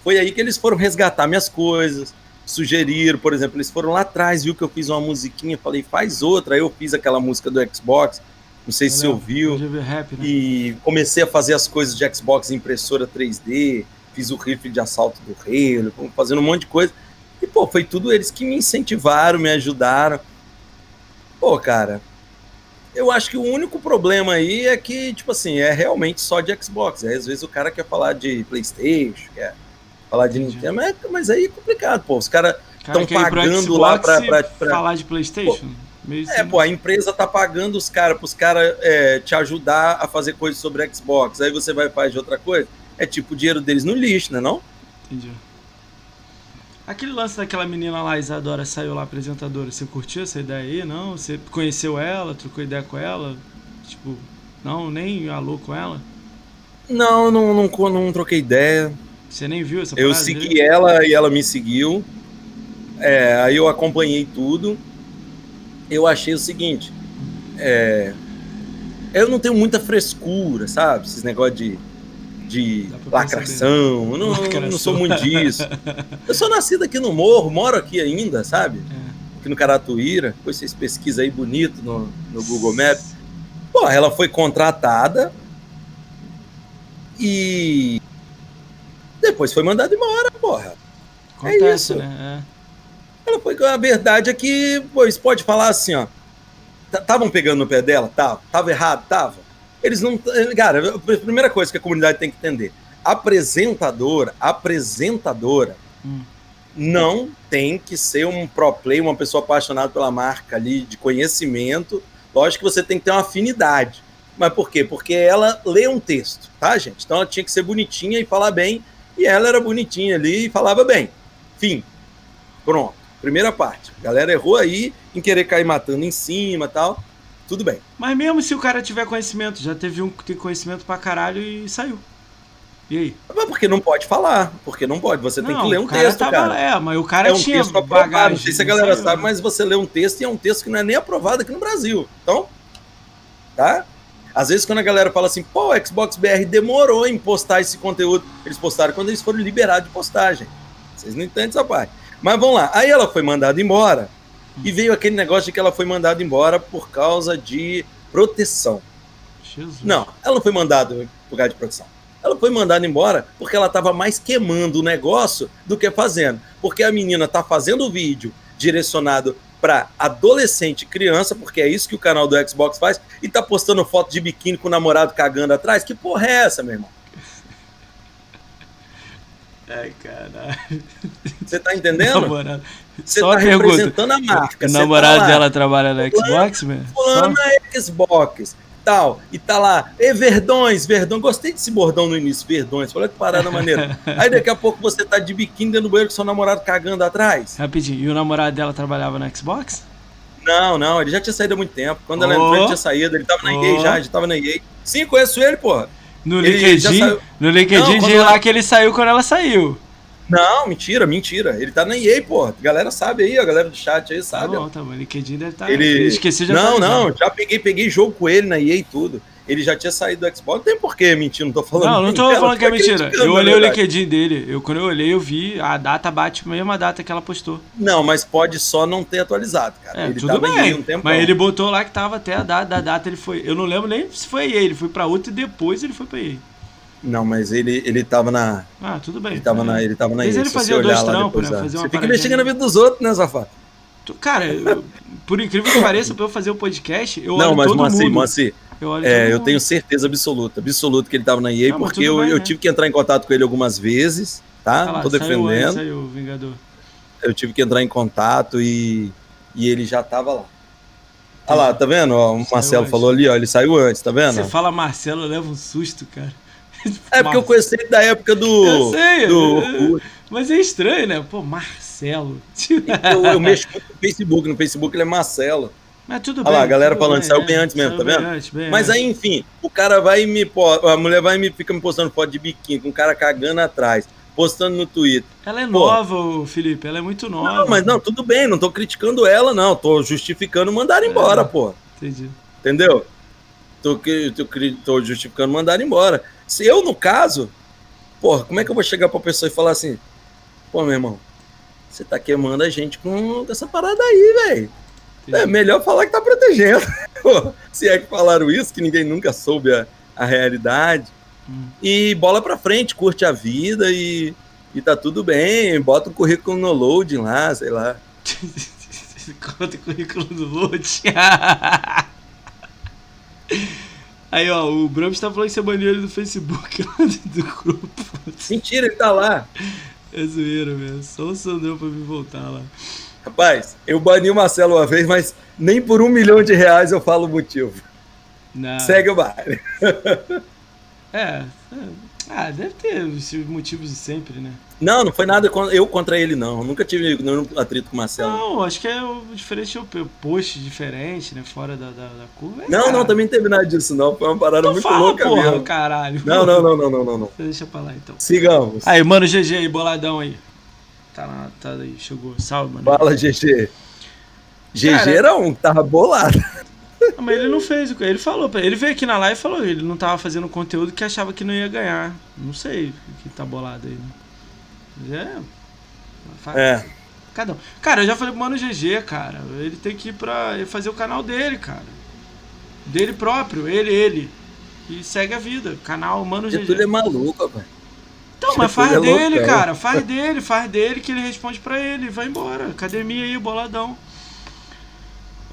foi aí que eles foram resgatar minhas coisas, sugeriram, por exemplo, eles foram lá atrás, viu que eu fiz uma musiquinha, falei, faz outra, aí eu fiz aquela música do Xbox, não sei se você ouviu, rap, né? e comecei a fazer as coisas de Xbox impressora 3D, fiz o rifle de assalto do rei, fazendo um monte de coisa, e pô, foi tudo eles que me incentivaram, me ajudaram, pô, cara, eu acho que o único problema aí é que, tipo assim, é realmente só de Xbox. Às vezes o cara quer falar de PlayStation, quer falar de Nintendo, mas, mas aí é complicado, pô. Os caras estão pagando lá pra, pra, pra, falar de PlayStation. Pô, é, assim. pô, a empresa tá pagando os caras pros caras é, te ajudar a fazer coisas sobre Xbox. Aí você vai fazer outra coisa. É tipo o dinheiro deles no lixo, né? Não? Entendi. Aquele lance daquela menina lá, Isadora, saiu lá apresentadora. Você curtiu essa ideia aí? Não? Você conheceu ela, trocou ideia com ela? Tipo, não, nem alô com ela? Não, não, não, não troquei ideia. Você nem viu essa Eu segui ela e ela me seguiu. É, aí eu acompanhei tudo. Eu achei o seguinte. É, eu não tenho muita frescura, sabe? Esses negócios de, de lacração. Eu não, lacração. não sou muito disso. Eu sou nascido aqui no Morro, moro aqui ainda, sabe? É. Aqui no Caratuíra. Depois vocês pesquisam aí bonito no, no Google Maps. Pô, ela foi contratada e depois foi mandado embora, porra. É Acontece, é isso. né? É. Ela foi. A verdade é que, pois, pode falar assim, ó. Estavam pegando no pé dela? Tava. Tava errado? Tava. Eles não. Cara, a primeira coisa que a comunidade tem que entender: apresentadora, apresentadora, hum. não tem que ser um pro play, uma pessoa apaixonada pela marca ali, de conhecimento. Lógico que você tem que ter uma afinidade. Mas por quê? Porque ela lê um texto, tá, gente? Então ela tinha que ser bonitinha e falar bem e ela era bonitinha ali e falava bem. Fim. Pronto. Primeira parte. A galera errou aí em querer cair matando em cima tal. Tudo bem. Mas mesmo se o cara tiver conhecimento, já teve um que tem conhecimento pra caralho e saiu. E aí? Mas porque não pode falar. Porque não pode. Você não, tem que ler um cara texto, tava, cara. É, mas o cara é um tinha texto aprovado. Bagagem, não sei se a galera sabe, mas você lê um texto e é um texto que não é nem aprovado aqui no Brasil. Então, tá? Às vezes, quando a galera fala assim, pô, o Xbox BR demorou em postar esse conteúdo, eles postaram quando eles foram liberados de postagem. Vocês não entendem essa parte. Mas vamos lá. Aí ela foi mandada embora e veio aquele negócio de que ela foi mandada embora por causa de proteção. Jesus. Não, ela não foi mandada por causa de proteção. Ela foi mandada embora porque ela estava mais queimando o negócio do que fazendo. Porque a menina está fazendo o vídeo direcionado para adolescente criança, porque é isso que o canal do Xbox faz, e tá postando foto de biquíni com o namorado cagando atrás. Que porra é essa, meu irmão? *laughs* Ai, caralho. Você tá entendendo? Namorado. Você tá representando a marca. O namorado tá dela trabalha no Xbox, velho? Fulano é Xbox tal, e tá lá, e Verdões, Verdões, gostei desse bordão no início, Verdões, olha que parada maneira. *laughs* Aí daqui a pouco você tá de biquíni dentro do banheiro com seu namorado cagando atrás. Rapidinho, e o namorado dela trabalhava no Xbox? Não, não, ele já tinha saído há muito tempo. Quando oh. ela entrou, ele tinha saído, ele tava na oh. EA já, ele tava na EA. Sim, conheço ele, porra. No ele LinkedIn, no LinkedIn não, lá que ele saiu quando ela saiu. Não, mentira, mentira. Ele tá na EA, pô. A galera sabe aí, a galera do chat aí sabe. Tá bom, tá bom. LinkedIn deve. Tá... Ele... Esqueci já Não, não, já peguei, peguei jogo com ele na EA e tudo. Ele já tinha saído do Xbox. Não tem por que mentir, não tô falando. Não, não tô falando que é mentira. Eu olhei o LinkedIn dele. Eu, quando eu olhei, eu vi a data bate a mesma data que ela postou. Não, mas pode só não ter atualizado, cara. É, ele tudo bem. Um mas ele botou lá que tava até a data, da data ele foi. Eu não lembro nem se foi EA. Ele foi pra outra e depois ele foi pra EA. Não, mas ele, ele tava na. Ah, tudo bem. Ele tava, é. na, ele tava na Mas ele fazia dois trampos, né? Fazia uma você fica mexendo na vida dos outros, né, Zafata? Cara, eu, por incrível que pareça, pra eu fazer o podcast, eu Não, olho mas Moacir. Moacir, eu, é, eu tenho certeza absoluta, absoluta que ele tava na EA, ah, porque eu, bem, eu né? tive que entrar em contato com ele algumas vezes, tá? Ah lá, Tô defendendo. Saiu, saiu, Vingador. Eu tive que entrar em contato e, e ele já tava lá. Olha lá, tá vendo? Ó, o Marcelo falou ali, ó, ele saiu antes, tá vendo? Você fala Marcelo, leva um susto, cara. *laughs* É porque eu conheci ele da época do. Eu sei, do... mas é estranho, né? Pô, Marcelo. Eu, eu *laughs* mexo muito no Facebook, no Facebook ele é Marcelo. Mas tudo Olha bem. lá, a galera falando, bem, saiu bem antes mesmo, tá vendo? Antes, Mas aí, enfim, o cara vai e me. A mulher vai e me fica me postando foto de biquíni, com o cara cagando atrás, postando no Twitter. Ela é Pô. nova, Felipe, ela é muito nova. Não, mas não, tudo bem, não tô criticando ela, não. Tô justificando mandar embora, é, pô. Entendi. Entendeu? Tô, tô, tô justificando mandar embora. Se eu, no caso, porra, como é que eu vou chegar pra pessoa e falar assim, pô, meu irmão, você tá queimando a gente com essa parada aí, velho. É melhor falar que tá protegendo. *laughs* Se é que falaram isso, que ninguém nunca soube a, a realidade. Hum. E bola pra frente, curte a vida e, e tá tudo bem. Bota o currículo no loading lá, sei lá. *laughs* Conta o currículo no loading. *laughs* Aí, ó, o Brams tá falando que você baniu ele do Facebook *laughs* lá do grupo. Mentira, ele tá lá. É zoeira mesmo. Só o Sandrão pra me voltar lá. Rapaz, eu bani o Marcelo uma vez, mas nem por um milhão de reais eu falo o motivo. Não. Segue o baile. *laughs* É, é, ah, deve ter os motivos de sempre, né? Não, não foi nada eu contra ele, não. nunca tive nenhum atrito com o Marcelo. Não, acho que é o diferente, o post diferente, né? Fora da, da, da curva. É, não, cara. não, também não teve nada disso, não. Foi uma parada então muito fala, louca porra, mesmo. caralho. Não, não, não, não, não, não, não. Deixa pra lá, então. Sigamos. Aí, mano, GG aí, boladão aí. Tá lá, tá aí, chegou. Salve, mano. Fala, GG. GG era um tava bolado. Não, mas ele não fez. Ele falou, ele veio aqui na live e falou, ele não tava fazendo conteúdo que achava que não ia ganhar. Não sei o que tá bolado aí. Né? É. É. Cada um. Cara, eu já falei pro Mano GG, cara. Ele tem que ir pra fazer o canal dele, cara. Dele próprio, ele, ele. E segue a vida. Canal Mano GG. Tudo é maluco, velho. Então, mas faz é dele, louco, cara. Faz dele, faz dele que ele responde pra ele. Vai embora. Academia aí, boladão.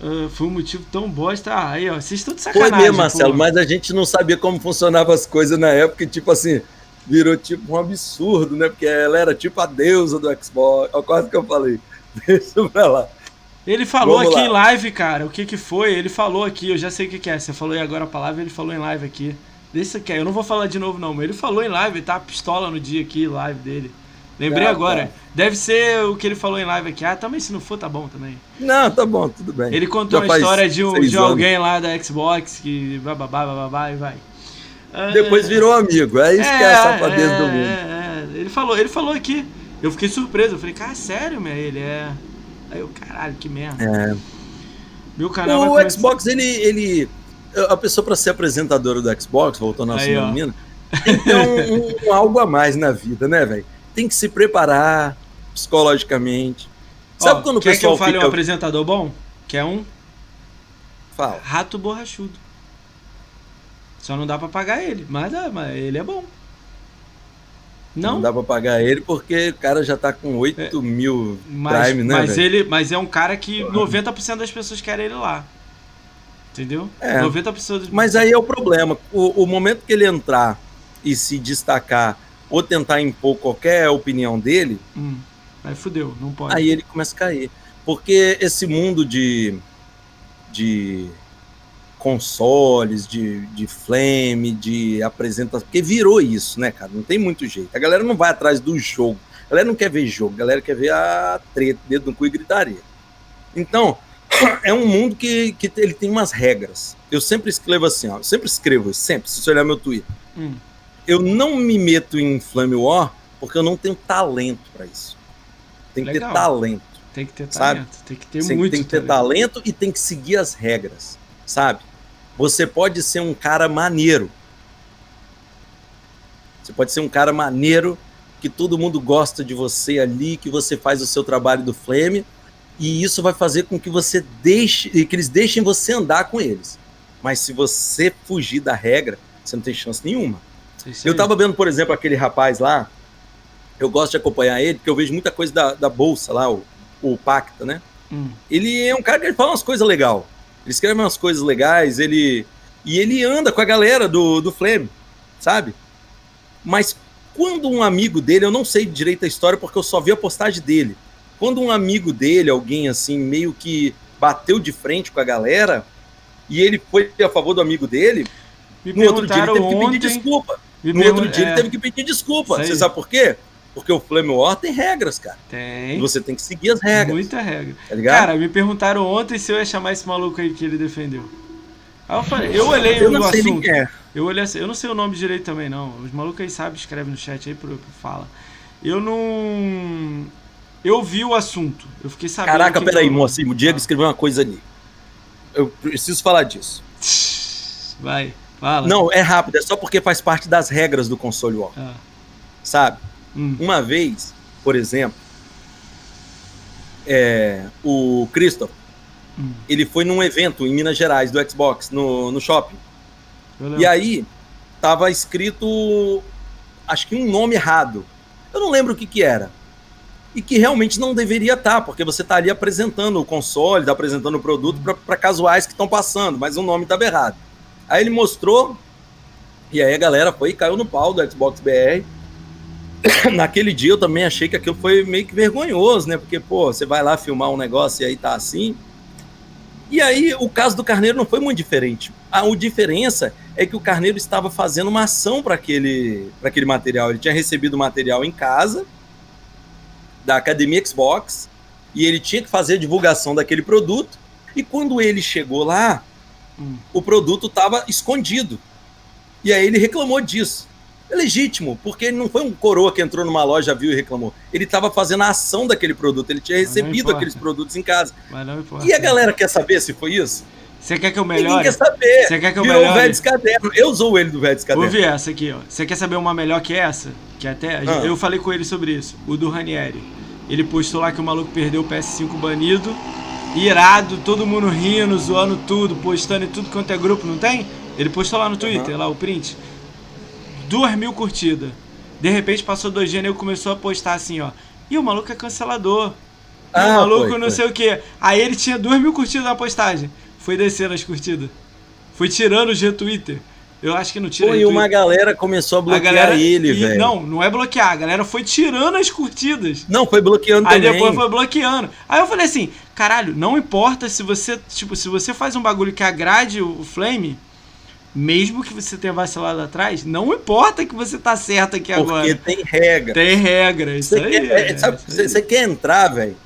Uh, foi um motivo tão bosta. Ah, aí, ó, vocês estão de sacanagem. Foi mesmo, Marcelo, pô. mas a gente não sabia como funcionavam as coisas na época. E, tipo assim, virou tipo um absurdo, né? Porque ela era tipo a deusa do Xbox. Olha quase que eu falei. *laughs* Deixa pra lá. Ele falou Vamos aqui lá. em live, cara, o que que foi? Ele falou aqui, eu já sei o que, que é. Você falou aí agora a palavra, ele falou em live aqui. Deixa que é. Eu não vou falar de novo, não, mas ele falou em live, ele tá pistola no dia aqui, live dele. Lembrei ah, agora. Tá. Deve ser o que ele falou em live aqui. Ah, também se não for, tá bom também. Não, tá bom, tudo bem. Ele contou Já a história de, um, de alguém lá da Xbox que bababá, bababá e vai. Depois virou amigo. É isso é, que é a safadeza é, do mundo. É, é, ele falou, ele falou aqui. Eu fiquei surpreso. Eu falei, cara, sério, meu? Ele é. Aí eu, caralho, que merda. É. Meu canal O Xbox, ele, ele. A pessoa para ser apresentadora do Xbox, voltando ao menina, tem que ter um, um, algo a mais na vida, né, velho? Tem que se preparar psicologicamente. Sabe Ó, quando o pessoal. Quer que eu fale fica... um apresentador bom? Quer um? Fala. Rato borrachudo. Só não dá pra pagar ele, mas, é, mas ele é bom. Não? não dá pra pagar ele porque o cara já tá com 8 é, mil mas, Prime, né? Mas, ele, mas é um cara que 90% das pessoas querem ele lá. Entendeu? É, 90% das... Mas aí é o problema. O, o momento que ele entrar e se destacar ou tentar impor qualquer opinião dele. Hum, aí fudeu, não pode. Aí ele começa a cair. Porque esse mundo de. de consoles, de, de flame, de apresentação, porque virou isso, né, cara? Não tem muito jeito. A galera não vai atrás do jogo. A galera não quer ver jogo, a galera quer ver a treta, dedo no cu e gritaria. Então, *coughs* é um mundo que, que ele tem umas regras. Eu sempre escrevo assim, ó, eu sempre escrevo, sempre, se você olhar meu Twitter. Hum. Eu não me meto em Flame War porque eu não tenho talento para isso. Tem que Legal. ter talento. Tem que ter talento, sabe? tem que ter muito Tem que ter talento. talento e tem que seguir as regras, sabe? Você pode ser um cara maneiro. Você pode ser um cara maneiro que todo mundo gosta de você ali, que você faz o seu trabalho do Flame, e isso vai fazer com que você deixe, que eles deixem você andar com eles. Mas se você fugir da regra, você não tem chance nenhuma. Eu tava vendo, por exemplo, aquele rapaz lá, eu gosto de acompanhar ele, porque eu vejo muita coisa da, da bolsa lá, o, o Pacta, né? Hum. Ele é um cara que fala umas coisas legais. Ele escreve umas coisas legais, ele. E ele anda com a galera do, do Flame, sabe? Mas quando um amigo dele, eu não sei direito a história porque eu só vi a postagem dele. Quando um amigo dele, alguém assim, meio que bateu de frente com a galera, e ele foi a favor do amigo dele, Me no outro dia ele teve ontem, que pedir desculpa. No outro dia é... ele teve que pedir desculpa. Você sabe por quê? Porque o Flame War tem regras, cara. Tem. Você tem que seguir as regras. Muita regra. Tá ligado? Cara, me perguntaram ontem se eu ia chamar esse maluco aí que ele defendeu. Aí eu falei, eu olhei eu o não assunto. Sei é. Eu olhei assim, eu não sei o nome direito também, não. Os malucos aí sabem, escreve no chat aí, pro, fala. Eu não. Eu vi o assunto. Eu fiquei sabendo. Caraca, peraí, mocinho. O Diego ah. escreveu uma coisa ali. Eu preciso falar disso. Vai, fala. Não, é rápido, é só porque faz parte das regras do console War. Ah. sabe? Hum. Uma vez, por exemplo, é, o Christoph, hum. ele foi num evento em Minas Gerais do Xbox, no, no shopping. E aí, tava escrito, acho que um nome errado. Eu não lembro o que que era. E que realmente não deveria estar, tá, porque você está ali apresentando o console, tá apresentando o produto para casuais que estão passando, mas o nome estava errado. Aí ele mostrou, e aí a galera foi e caiu no pau do Xbox BR. *coughs* Naquele dia eu também achei que aquilo foi meio que vergonhoso, né? Porque, pô, você vai lá filmar um negócio e aí tá assim. E aí o caso do Carneiro não foi muito diferente. A, a diferença é que o Carneiro estava fazendo uma ação para aquele, aquele material. Ele tinha recebido o material em casa, da Academia Xbox, e ele tinha que fazer a divulgação daquele produto. E quando ele chegou lá, hum. o produto estava escondido. E aí ele reclamou disso. É legítimo, porque ele não foi um coroa que entrou numa loja, viu e reclamou. Ele estava fazendo a ação daquele produto, ele tinha recebido aqueles produtos em casa. E a galera quer saber se foi isso? Você quer que eu melhore? Ninguém quer saber. Você quer que eu Virou melhore? o Caderno. Eu usou ele do Vélez Caderno. Ouvi essa aqui, ó. Você quer saber uma melhor que essa? Que até. Ah. Eu falei com ele sobre isso. O do Ranieri. Ele postou lá que o maluco perdeu o PS5 banido. Irado, todo mundo rindo, zoando tudo, postando em tudo quanto é grupo, não tem? Ele postou lá no Twitter, uhum. lá o print. Duas mil curtidas. De repente passou dois dias e ele começou a postar assim, ó. E o maluco é cancelador. Ah, o maluco foi, não foi. sei o que. Aí ele tinha duas mil curtidas na postagem foi descendo as curtidas. Foi tirando os retweets. Eu acho que não tira. Pô, e uma galera começou a bloquear a galera, ele, velho. Não, não é bloquear. A galera foi tirando as curtidas. Não, foi bloqueando Aí também. Aí depois foi bloqueando. Aí eu falei assim, caralho, não importa se você, tipo, se você faz um bagulho que agrade o Flame, mesmo que você tenha vacilado atrás, não importa que você tá certo aqui Porque agora. Porque tem regra. Tem regra, isso você aí. Quer, é, sabe, você, você quer entrar, velho?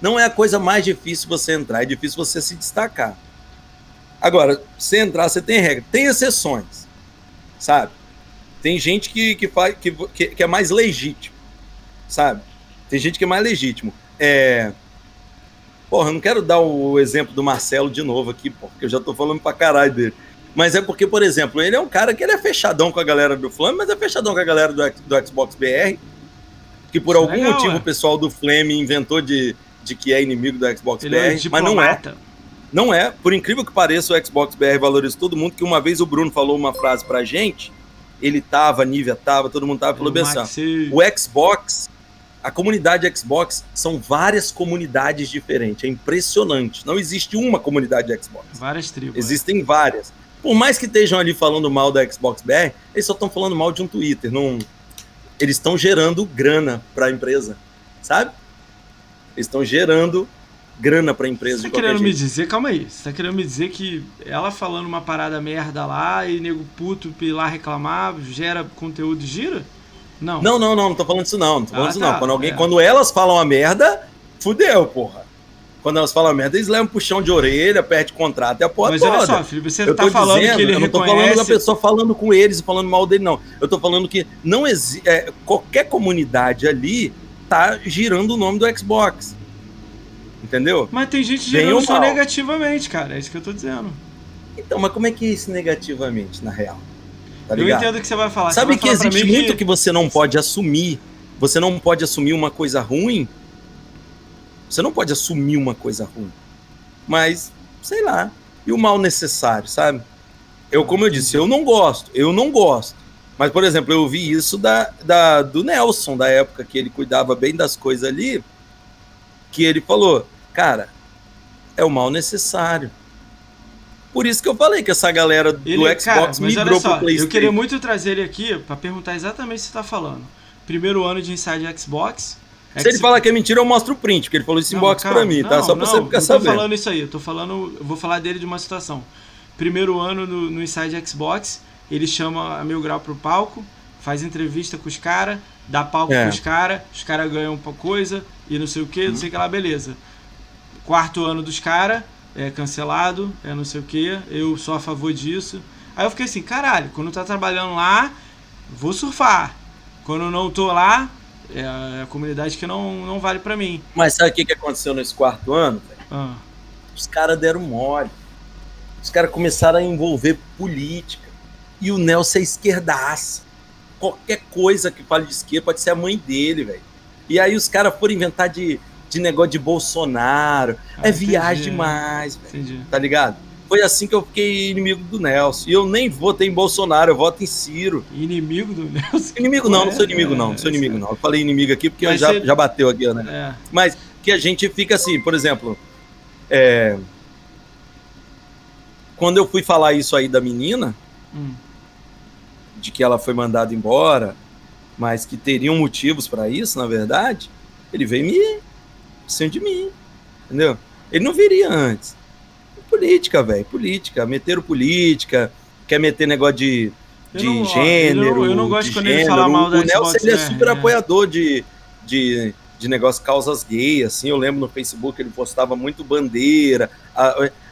Não é a coisa mais difícil você entrar, é difícil você se destacar. Agora, se entrar, você tem regra. Tem exceções, sabe? Tem gente que, que, faz, que, que é mais legítimo, sabe? Tem gente que é mais legítimo. É... Porra, eu não quero dar o exemplo do Marcelo de novo aqui, porque eu já tô falando pra caralho dele. Mas é porque, por exemplo, ele é um cara que ele é fechadão com a galera do Flame, mas é fechadão com a galera do, do Xbox BR, que por Isso algum legal, motivo é. o pessoal do Flame inventou de, de que é inimigo do Xbox ele BR, é mas não é. Não é, por incrível que pareça, o Xbox BR valoriza todo mundo, que uma vez o Bruno falou uma frase pra gente, ele tava, a Nívia tava, todo mundo tava, bem assim, o Xbox, a comunidade Xbox são várias comunidades diferentes, é impressionante, não existe uma comunidade Xbox. Várias tribos. Existem é. várias. Por mais que estejam ali falando mal da Xbox BR, eles só estão falando mal de um Twitter, não... Eles estão gerando grana para a empresa, sabe? Eles estão gerando grana pra empresa você tá querendo jeito. me dizer, calma aí, você tá querendo me dizer que ela falando uma parada merda lá e nego puto ir lá reclamar, gera conteúdo e gira? Não. Não, não, não, não tô falando isso não, não tô falando ah, isso tá, não. Quando, alguém, é. quando elas falam a merda, fudeu, porra. Quando elas falam a merda, eles levam um puxão de orelha, perde contrato e a porra Mas toda. olha só, filho, você eu tá falando dizendo, que ele Eu não tô reconhece... falando da pessoa falando com eles e falando mal dele, não. Eu tô falando que não existe... É, qualquer comunidade ali tá girando o nome do Xbox. Entendeu? Mas tem gente girando só negativamente, cara. É isso que eu tô dizendo. Então, mas como é que é isso negativamente, na real? Tá eu entendo o que você vai falar. Sabe vai que falar existe muito que... que você não pode assumir. Você não pode assumir uma coisa ruim. Você não pode assumir uma coisa ruim. Mas, sei lá. E o mal necessário, sabe? Eu, como eu disse, eu não gosto. Eu não gosto. Mas, por exemplo, eu vi isso da, da, do Nelson, da época que ele cuidava bem das coisas ali. Que ele falou: Cara, é o mal necessário. Por isso que eu falei que essa galera do ele, Xbox cara, migrou só, pro PlayStation. Eu queria muito trazer ele aqui para perguntar exatamente o que você tá falando. Primeiro ano de Inside Xbox. Se ele falar que é mentira, eu mostro o print, porque ele falou isso em box para mim, tá? Só pra não, você ficar sabendo. Eu tô falando isso aí, eu tô falando, eu vou falar dele de uma situação. Primeiro ano no, no Inside Xbox, ele chama a Mil Grau pro palco, faz entrevista com os caras, dá palco é. pros caras, os caras ganham uma coisa e não sei o que, não sei o que lá, beleza quarto ano dos caras, é cancelado, é não sei o que, eu sou a favor disso. Aí eu fiquei assim, caralho, quando tá trabalhando lá, vou surfar. Quando não tô lá, é a comunidade que não, não vale para mim. Mas sabe o que, que aconteceu nesse quarto ano? Ah. Os caras deram mole. Os caras começaram a envolver política. E o Nelson é esquerdaça. qualquer coisa que fale de esquerda, pode ser a mãe dele, velho. E aí os caras foram inventar de, de negócio de Bolsonaro. Ah, é viagem demais, velho. Tá ligado? Foi assim que eu fiquei inimigo do Nelson. E eu nem votei em Bolsonaro, eu voto em Ciro. Inimigo do Nelson? Inimigo não, não sou inimigo não, não sou inimigo não. Eu falei inimigo aqui porque já, você... já bateu aqui, né? É. Mas que a gente fica assim, por exemplo, é... quando eu fui falar isso aí da menina, hum. de que ela foi mandada embora, mas que teriam motivos para isso, na verdade, ele veio me cima de mim, entendeu? Ele não viria antes. Política, velho, política. Meteram política, quer meter negócio de, de eu não, gênero. Eu não, eu não gosto quando gênero. ele fala mal da O Nelson ele é né? super é. apoiador de, de, de negócio causas gays, assim. Eu lembro no Facebook ele postava muito bandeira.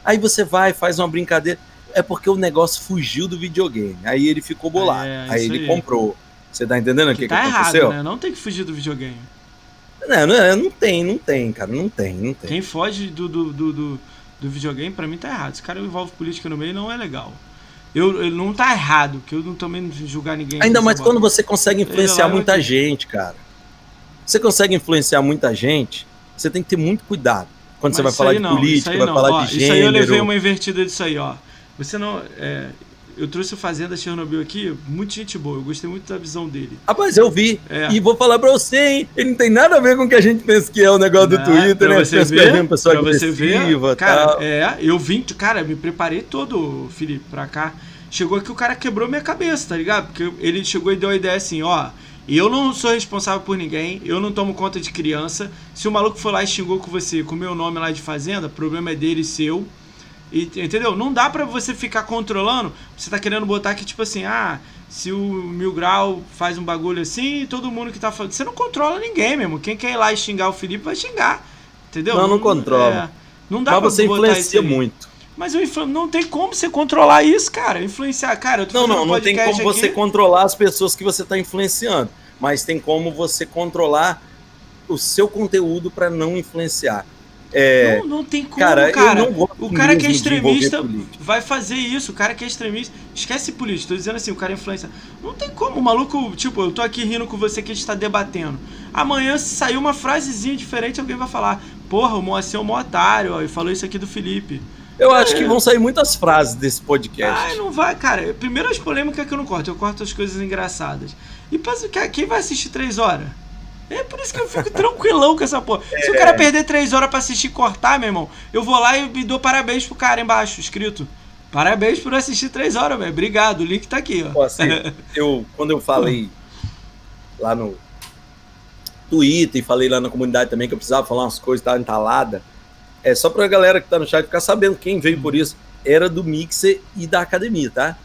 Aí você vai, faz uma brincadeira. É porque o negócio fugiu do videogame. Aí ele ficou bolado. É, aí ele aí. comprou. Você tá entendendo o que, que, tá que aconteceu? Errado, né? Não tem que fugir do videogame. Não, não, não tem, não tem, cara. Não tem, não tem. Quem foge do, do, do, do do videogame, para mim tá errado. Esse cara envolve política no meio não é legal. Eu, eu não tá errado, que eu não também julgar ninguém. Ainda mais quando você consegue influenciar muita gente, cara. Você consegue influenciar muita gente, você tem que ter muito cuidado. Quando Mas você vai falar de não, política, vai não. falar ó, de gênero. Isso aí eu levei uma invertida disso aí, ó. Você não. É, eu trouxe o Fazenda Chernobyl aqui, muita gente boa. Eu gostei muito da visão dele. Rapaz, eu vi. É. E vou falar pra você, hein? Ele não tem nada a ver com o que a gente pensa que é o negócio do Twitter, né? Você ver, pessoa pra você ver. Cara, tal. é, eu vim, cara, me preparei todo, Felipe, pra cá. Chegou aqui, o cara quebrou minha cabeça, tá ligado? Porque ele chegou e deu a ideia assim, ó. Eu não sou responsável por ninguém, eu não tomo conta de criança. Se o maluco for lá e xingou com você, com o meu nome lá de fazenda, problema é dele e seu. E, entendeu? Não dá para você ficar controlando. Você tá querendo botar que, tipo assim, ah, se o Mil Grau faz um bagulho assim, todo mundo que tá falando. Você não controla ninguém mesmo. Quem quer ir lá e xingar o Felipe vai xingar. Entendeu? Não, não, não controla. É, não dá Mas pra você influencia muito. Mas eu não tem como você controlar isso, cara. Influenciar. Cara, não, não, não tem como aqui. você controlar as pessoas que você tá influenciando. Mas tem como você controlar o seu conteúdo para não influenciar. É, não, não tem como, cara. cara. o cara que é extremista vai fazer isso. O cara que é extremista. Esquece política. Tô dizendo assim, o cara é influência. Não tem como. O maluco, tipo, eu tô aqui rindo com você que a gente tá debatendo. Amanhã, se sair uma frasezinha diferente, alguém vai falar: Porra, o Moacir é um otário, ó, e falou isso aqui do Felipe. Eu é. acho que vão sair muitas frases desse podcast. Ai, não vai, cara. Primeiro as polêmicas que eu não corto, eu corto as coisas engraçadas. E quem vai assistir três horas? É por isso que eu fico tranquilão com essa porra. Se o cara perder três horas para assistir e cortar, meu irmão, eu vou lá e me dou parabéns pro cara embaixo, escrito. Parabéns por assistir três horas, velho. Obrigado, o link tá aqui, ó. Pô, assim, *laughs* eu, quando eu falei lá no Twitter e falei lá na comunidade também que eu precisava falar umas coisas, tava entalada. É só pra galera que tá no chat ficar sabendo quem veio por isso. Era do Mixer e da academia, tá?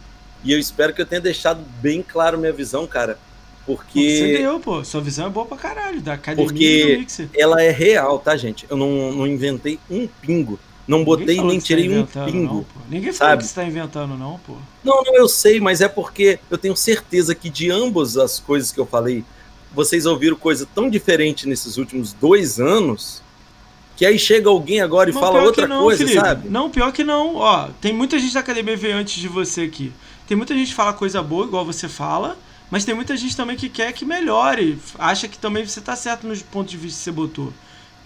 E eu espero que eu tenha deixado bem claro minha visão, cara porque. Você deu, pô. Sua visão é boa pra caralho. Da academia porque do Mixer. Ela é real, tá, gente? Eu não, não inventei um pingo. Não botei nem tá tirei tá um pingo. Não, Ninguém falou sabe? que você tá inventando, não, pô. Não, não, eu sei, mas é porque eu tenho certeza que de ambas as coisas que eu falei, vocês ouviram coisa tão diferente nesses últimos dois anos. Que aí chega alguém agora e não, fala outra não, coisa, Felipe. sabe? Não, pior que não. Ó, tem muita gente da academia veio antes de você aqui. Tem muita gente que fala coisa boa, igual você fala. Mas tem muita gente também que quer que melhore, acha que também você tá certo nos pontos de vista que você botou.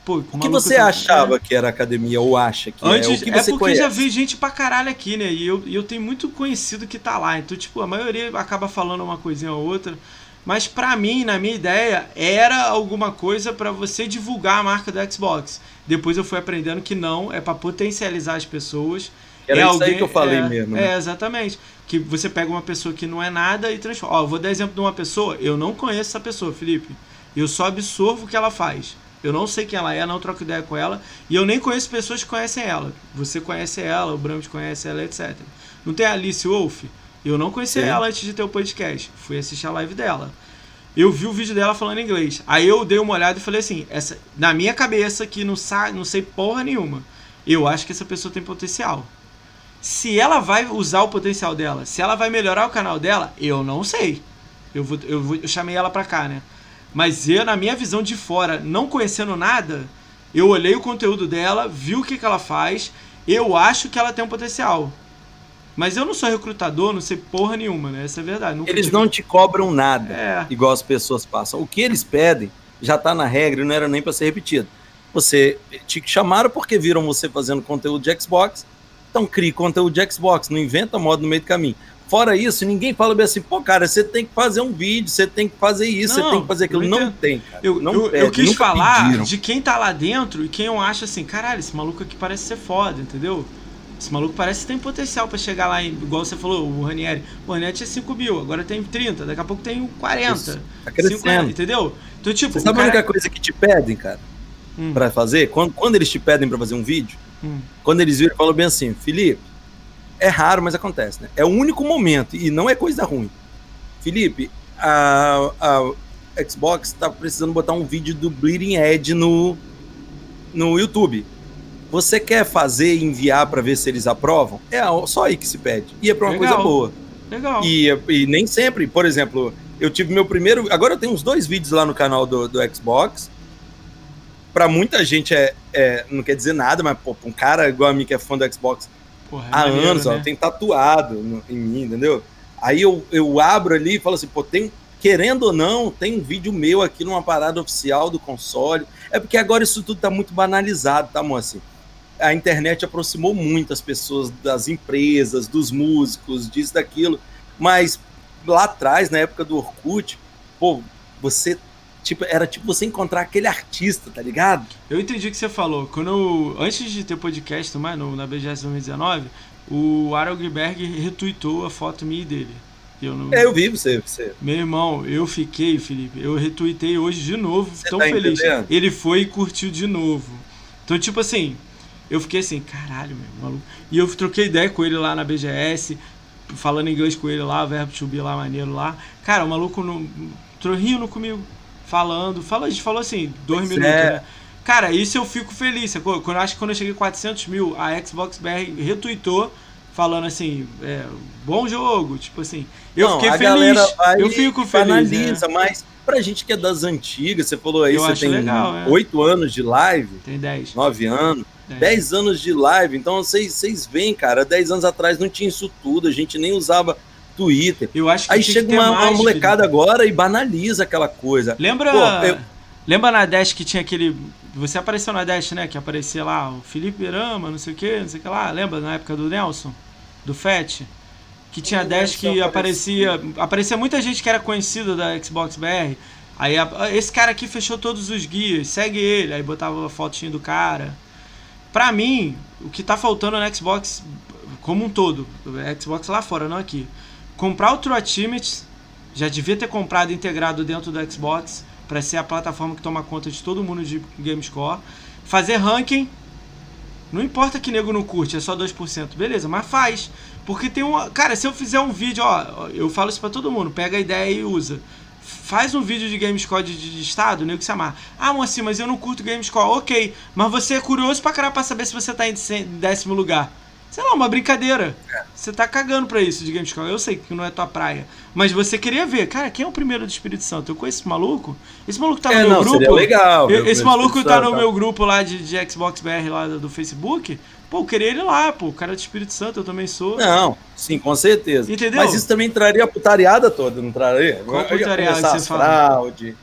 Pô, o que você achava é... que era academia ou acha que Antes, é? O que é porque conhece? já vi gente pra caralho aqui, né? E eu, e eu tenho muito conhecido que tá lá. Então, tipo, a maioria acaba falando uma coisinha ou outra. Mas para mim, na minha ideia, era alguma coisa para você divulgar a marca do Xbox. Depois eu fui aprendendo que não, é para potencializar as pessoas. Era é isso alguém, aí que eu falei é, mesmo. Né? É, exatamente que você pega uma pessoa que não é nada e transforma. Ó, vou dar exemplo de uma pessoa, eu não conheço essa pessoa, Felipe. Eu só absorvo o que ela faz. Eu não sei quem ela é, não troco ideia com ela. E eu nem conheço pessoas que conhecem ela. Você conhece ela, o Brams conhece ela, etc. Não tem a Alice Wolf? Eu não conhecia Sim. ela antes de ter o podcast. Fui assistir a live dela. Eu vi o vídeo dela falando inglês. Aí eu dei uma olhada e falei assim: essa, na minha cabeça, que não, sa não sei porra nenhuma, eu acho que essa pessoa tem potencial. Se ela vai usar o potencial dela, se ela vai melhorar o canal dela, eu não sei. Eu, vou, eu, vou, eu chamei ela pra cá, né? Mas eu, na minha visão de fora, não conhecendo nada, eu olhei o conteúdo dela, vi o que, que ela faz, eu acho que ela tem um potencial. Mas eu não sou recrutador, não sei porra nenhuma, né? Essa é a verdade. Nunca Eles tive- não te cobram nada, É. igual as pessoas passam. O que eles pedem já tá na regra e não era nem para ser repetido. Você te chamaram porque viram você fazendo conteúdo de Xbox, então crie conteúdo de Xbox, não inventa modo no meio do caminho. Fora isso, ninguém fala bem assim, pô, cara, você tem que fazer um vídeo, você tem que fazer isso, Não, você tem que fazer aquilo. eu Não entendo. tem, cara. Eu, não eu, eu pede, quis nunca falar pediram. de quem tá lá dentro e quem eu acho assim, caralho, esse maluco aqui parece ser foda, entendeu? Esse maluco parece que tem potencial pra chegar lá, em, igual você falou, o Ranieri. O Ranieri tinha 5 mil, agora tem 30, daqui a pouco tem 40. Isso, Tá crescendo. 50, entendeu? Então, tipo, Você o sabe a cara- única coisa que te pedem, cara, Hum, pra fazer? Quando, quando eles te pedem pra fazer um vídeo, hum. quando eles viram, falam bem assim, Felipe, é raro, mas acontece, né? É o único momento, e não é coisa ruim. Felipe, a, a Xbox tá precisando botar um vídeo do Bleeding Edge no, no YouTube. Você quer fazer e enviar pra ver se eles aprovam? É só aí que se pede. E é pra uma Legal. coisa boa. Legal. E, e nem sempre, por exemplo, eu tive meu primeiro. Agora eu tenho uns dois vídeos lá no canal do, do Xbox. Pra muita gente é, é- não quer dizer nada, mas pô, um cara igual a mim que é fã do Xbox Porra, é há maneiro, anos, ó, né? tem tatuado no- em mim, entendeu? Aí eu, eu abro ali e falo assim, pô, tem, querendo ou não, tem um vídeo meu aqui numa parada oficial do console. É porque agora isso tudo tá muito banalizado, tá, moça? A internet aproximou muito as pessoas das empresas, dos músicos, disso, daquilo. Mas lá atrás, na época do Orkut, pô, você. Tipo, era tipo você encontrar aquele artista, tá ligado? Eu entendi o que você falou. Quando eu, antes de ter podcast mais no, na BGS 2019, o Arogberg retweetou a foto minha e dele. Eu não... É, eu vi você. você. Meu irmão, eu fiquei, Felipe, eu retuitei hoje de novo, Você tão tá feliz. entendendo? Ele foi e curtiu de novo. Então, tipo assim, eu fiquei assim, caralho, meu maluco. E eu troquei ideia com ele lá na BGS, falando inglês com ele lá, verbo to be lá, maneiro lá. Cara, o maluco tro- rindo comigo, falando. Fala, a gente falou assim, dois Pois minutos, é. né? Cara, isso eu fico feliz, sacou? Quando, acho que quando eu cheguei a 400 mil, a Xbox BR retweetou, falando assim, é, bom jogo, tipo assim. Eu Não, fiquei a feliz. galera vai eu fico feliz. Analisa, né? mas pra gente que é das antigas, você falou aí, Eu você tem é. oito anos de live, Tem 10. nove anos, É. dez anos de live, então vocês, vocês veem, cara, dez anos atrás não tinha isso tudo, a gente nem usava Twitter. Eu acho que Aí chega que uma, uma mais, molecada agora e banaliza aquela coisa. Felipe. Lembra, Pô, eu- lembra na Dash que tinha aquele. Você apareceu na Dash, né? Que aparecia lá o Felipe Irama, não sei o que, não sei o que lá. Lembra na época do Nelson? Do FET? Que tinha Não Dash que se aparecia. Aparecia muita gente que era conhecida da Xbox BR. Aí a- esse cara aqui fechou todos os guias, segue ele. Aí botava a fotinho do cara. Pra mim, o que tá faltando no Xbox como um todo, Xbox lá fora, não aqui. Comprar o True Achievements, já devia ter comprado integrado dentro do Xbox para ser a plataforma que toma conta de todo mundo de GameScore. Fazer ranking, não importa que nego não curte, é só 2%, beleza, mas faz. Porque tem um. Cara, se eu fizer um vídeo, ó, eu falo isso pra todo mundo, pega a ideia e usa. Faz um vídeo de GameScore de, de, estado, nego se amar. Ah, mocinho, mas eu não curto GameScore. Ok, mas você é curioso pra caralho pra saber se você tá em décimo lugar. Sei lá, uma brincadeira. Você tá cagando pra isso de GameScore. Eu sei que não é tua praia. Mas você queria ver, cara, quem é o primeiro do Espírito Santo? Eu conheço esse maluco? Esse maluco tá no é, meu não, grupo. seria legal. Eu- Esse maluco tá no meu grupo lá de, de Xbox BR lá do, Facebook. Pô, eu queria ele lá, pô. O cara é do Espírito Santo, eu também sou. Não, sim, com certeza. Entendeu? Mas isso também traria a putariada toda, não traria? Qual Ia putariada que você fala? fraude.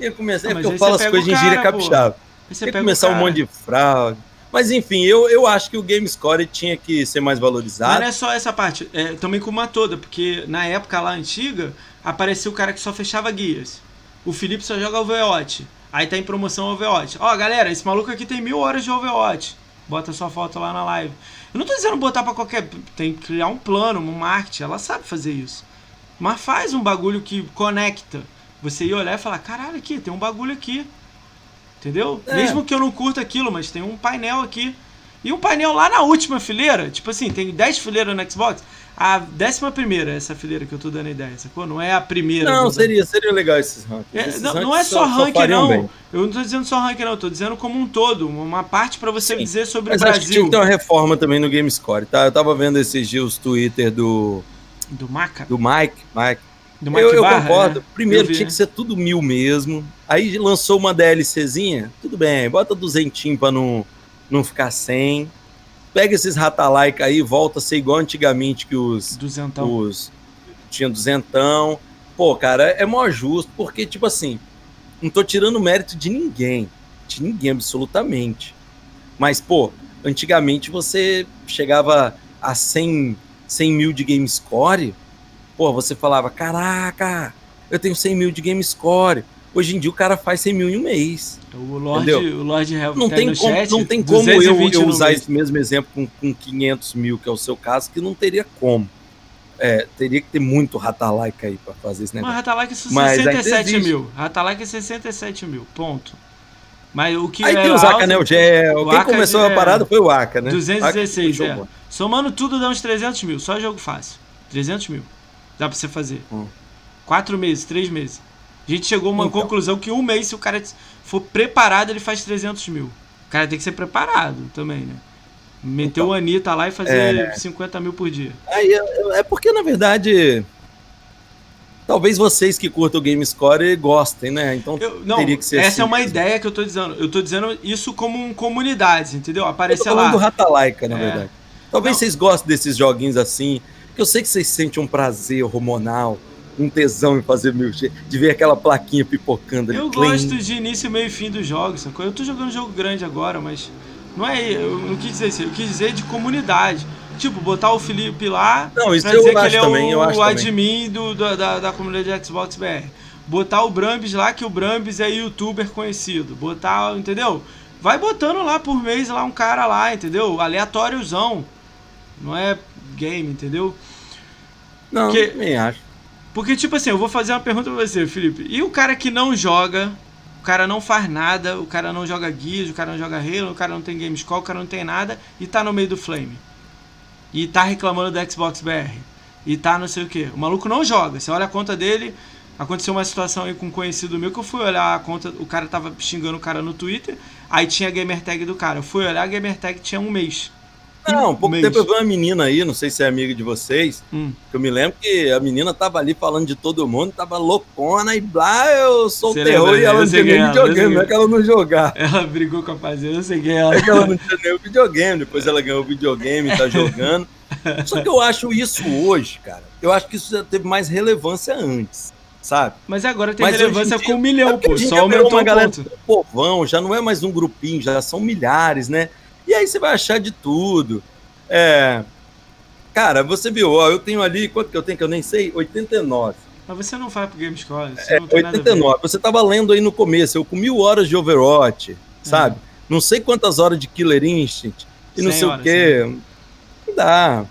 Ia começar, Ah, é porque eu falo as coisas em gíria capixaba. Ia começar um monte de fraude. Mas enfim, eu, eu acho que o Game Score tinha que ser mais valorizado. não é só essa parte, é também com uma toda, porque na época lá antiga, apareceu o cara que só fechava guias. O Felipe só joga Overwatch. Aí tá em promoção Overwatch. Ó, galera, esse maluco aqui tem mil horas de Overwatch. Bota sua foto lá na live. Eu não tô dizendo botar pra qualquer. Tem que criar um plano, um marketing. Ela sabe fazer isso. Mas faz um bagulho que conecta. Você ir olhar e falar: caralho, aqui, tem um bagulho aqui. Entendeu? É. Mesmo que eu não curta aquilo, mas tem um painel aqui. E um painel lá na última fileira, tipo assim, tem 10 fileiras no Xbox. A décima primeira é essa fileira que eu tô dando ideia, sacou? Não é a primeira. Não, seria, seria legal esses rankings. é, Esses não, não é só ranking, fariam não. bem. Eu não tô dizendo só ranking, não. Eu tô dizendo como um todo. Uma parte pra você Sim. dizer sobre Mas o acho que tinha Brasil. que ter uma reforma também no Game Score, tá? Eu tava vendo esses dias os Twitter do, Do Maca? do Mike. Mike. Do Mike Eu, eu Barra, concordo. né? Primeiro Eu vi. tinha que ser tudo mil mesmo. Aí lançou uma DLCzinha, tudo bem, bota duzentinho pra não, não ficar sem. pega esses rata-like aí, volta a ser igual antigamente que os. Duzentão. Os, tinha duzentão. Pô, cara, é mó justo, porque, tipo assim, não tô tirando mérito de ninguém. De ninguém, absolutamente. Mas, pô, antigamente você chegava a 100, 100 mil de game score, pô, você falava, caraca, eu tenho 100 mil de game score. Hoje em dia o cara faz 100 mil em um mês. O Lorde, o Lorde não tá tem como, chat, Não tem como eu, 220 eu usar mês. esse mesmo exemplo com, com 500 mil, que é o seu caso, que não teria como. É, teria que ter muito rata-like aí pra fazer esse Mas negócio. Ratalike são Mas ainda 67 existe. mil. Ratalike é 67 mil, ponto. Mas o que Aí é tem o Zaka Neo Gel. o Quem Aka começou de- a parada foi o Aka, né? 216, Aka é. Somando tudo dá uns 300 mil, só jogo fácil. 300 mil. Dá pra você fazer. Hum. Quatro meses, três meses. A gente chegou a uma Então. conclusão que um mês, se o cara for preparado, ele faz 300 mil. O cara tem que ser preparado também, né? Meter Então. o Anitta lá e fazer É. 50 mil por dia. Aí é, é porque, na verdade, talvez vocês que curtam o Game Score gostem, né? Então Eu- não, teria que ser essa assim é uma mesmo. ideia que eu tô dizendo. Eu tô dizendo isso como um comunidade, entendeu? Eu tô Aparecer lá. do Ratalaika, na É. verdade. Talvez Não. vocês gostem desses joguinhos assim, que eu sei que vocês sentem um prazer hormonal, um tesão em fazer mil G, de ver aquela plaquinha pipocando ali. Eu clean. gosto de início, meio e fim dos jogos, sacou? Eu tô jogando jogo grande agora, mas não é. Eu não quis dizer isso, eu quis dizer de comunidade. Tipo, botar o Felipe lá Não, isso pra eu dizer que acho ele é também, eu o, o admin do, da, da, da comunidade de Xbox BR. Botar o Brambis lá, que o Brambis é youtuber conhecido. Botar, entendeu? Vai botando lá por mês lá um cara lá, entendeu? Aleatóriozão. Não é game, entendeu? Não, que- também acho. Porque, tipo assim, eu vou fazer uma pergunta pra você, Felipe. E o cara que não joga, o cara não faz nada, o cara não joga Gears, o cara não joga Halo, o cara não tem Gamescom, o cara não tem nada e tá no meio do Flame. E tá reclamando do Xbox BR. E tá não sei o que. O maluco não joga. Você olha a conta dele. Aconteceu uma situação aí com um conhecido meu que eu fui olhar a conta. O cara tava xingando o cara no Twitter. Aí tinha a gamertag do cara. Eu fui olhar a gamertag tinha um mês. Não, um pouco mês. tempo eu vi uma menina aí, não sei se é amiga de vocês, Hum. que eu me lembro que a menina tava ali falando de todo mundo, tava loucona e blá, eu sou o Você terror lembra? e ela não tinha nem é ela, videogame, não é. é que ela não jogar. Ela brigou com a rapaziada, eu sei quem é ela. É que ela não tinha nem o videogame, depois ela ganhou o videogame, tá jogando. *laughs* Só que eu acho isso hoje, cara. Eu acho que isso já teve mais relevância antes, sabe? Mas agora tem Mas relevância dia- com um milhão, É pô. Só aumentou uma o galera ponto. povão, já não é mais um grupinho, já são milhares, né? E aí você vai achar de tudo. É. Cara, você viu, ó, eu tenho ali, quanto que eu tenho que eu nem sei? 89. Mas você não vai pro Gamescore, isso É, não tem nada a ver. 89. Você tava lendo aí no começo, eu com mil horas de Overwatch, sabe? Não sei quantas horas de Killer Instinct e não 100 sei horas, o quê. Não dá.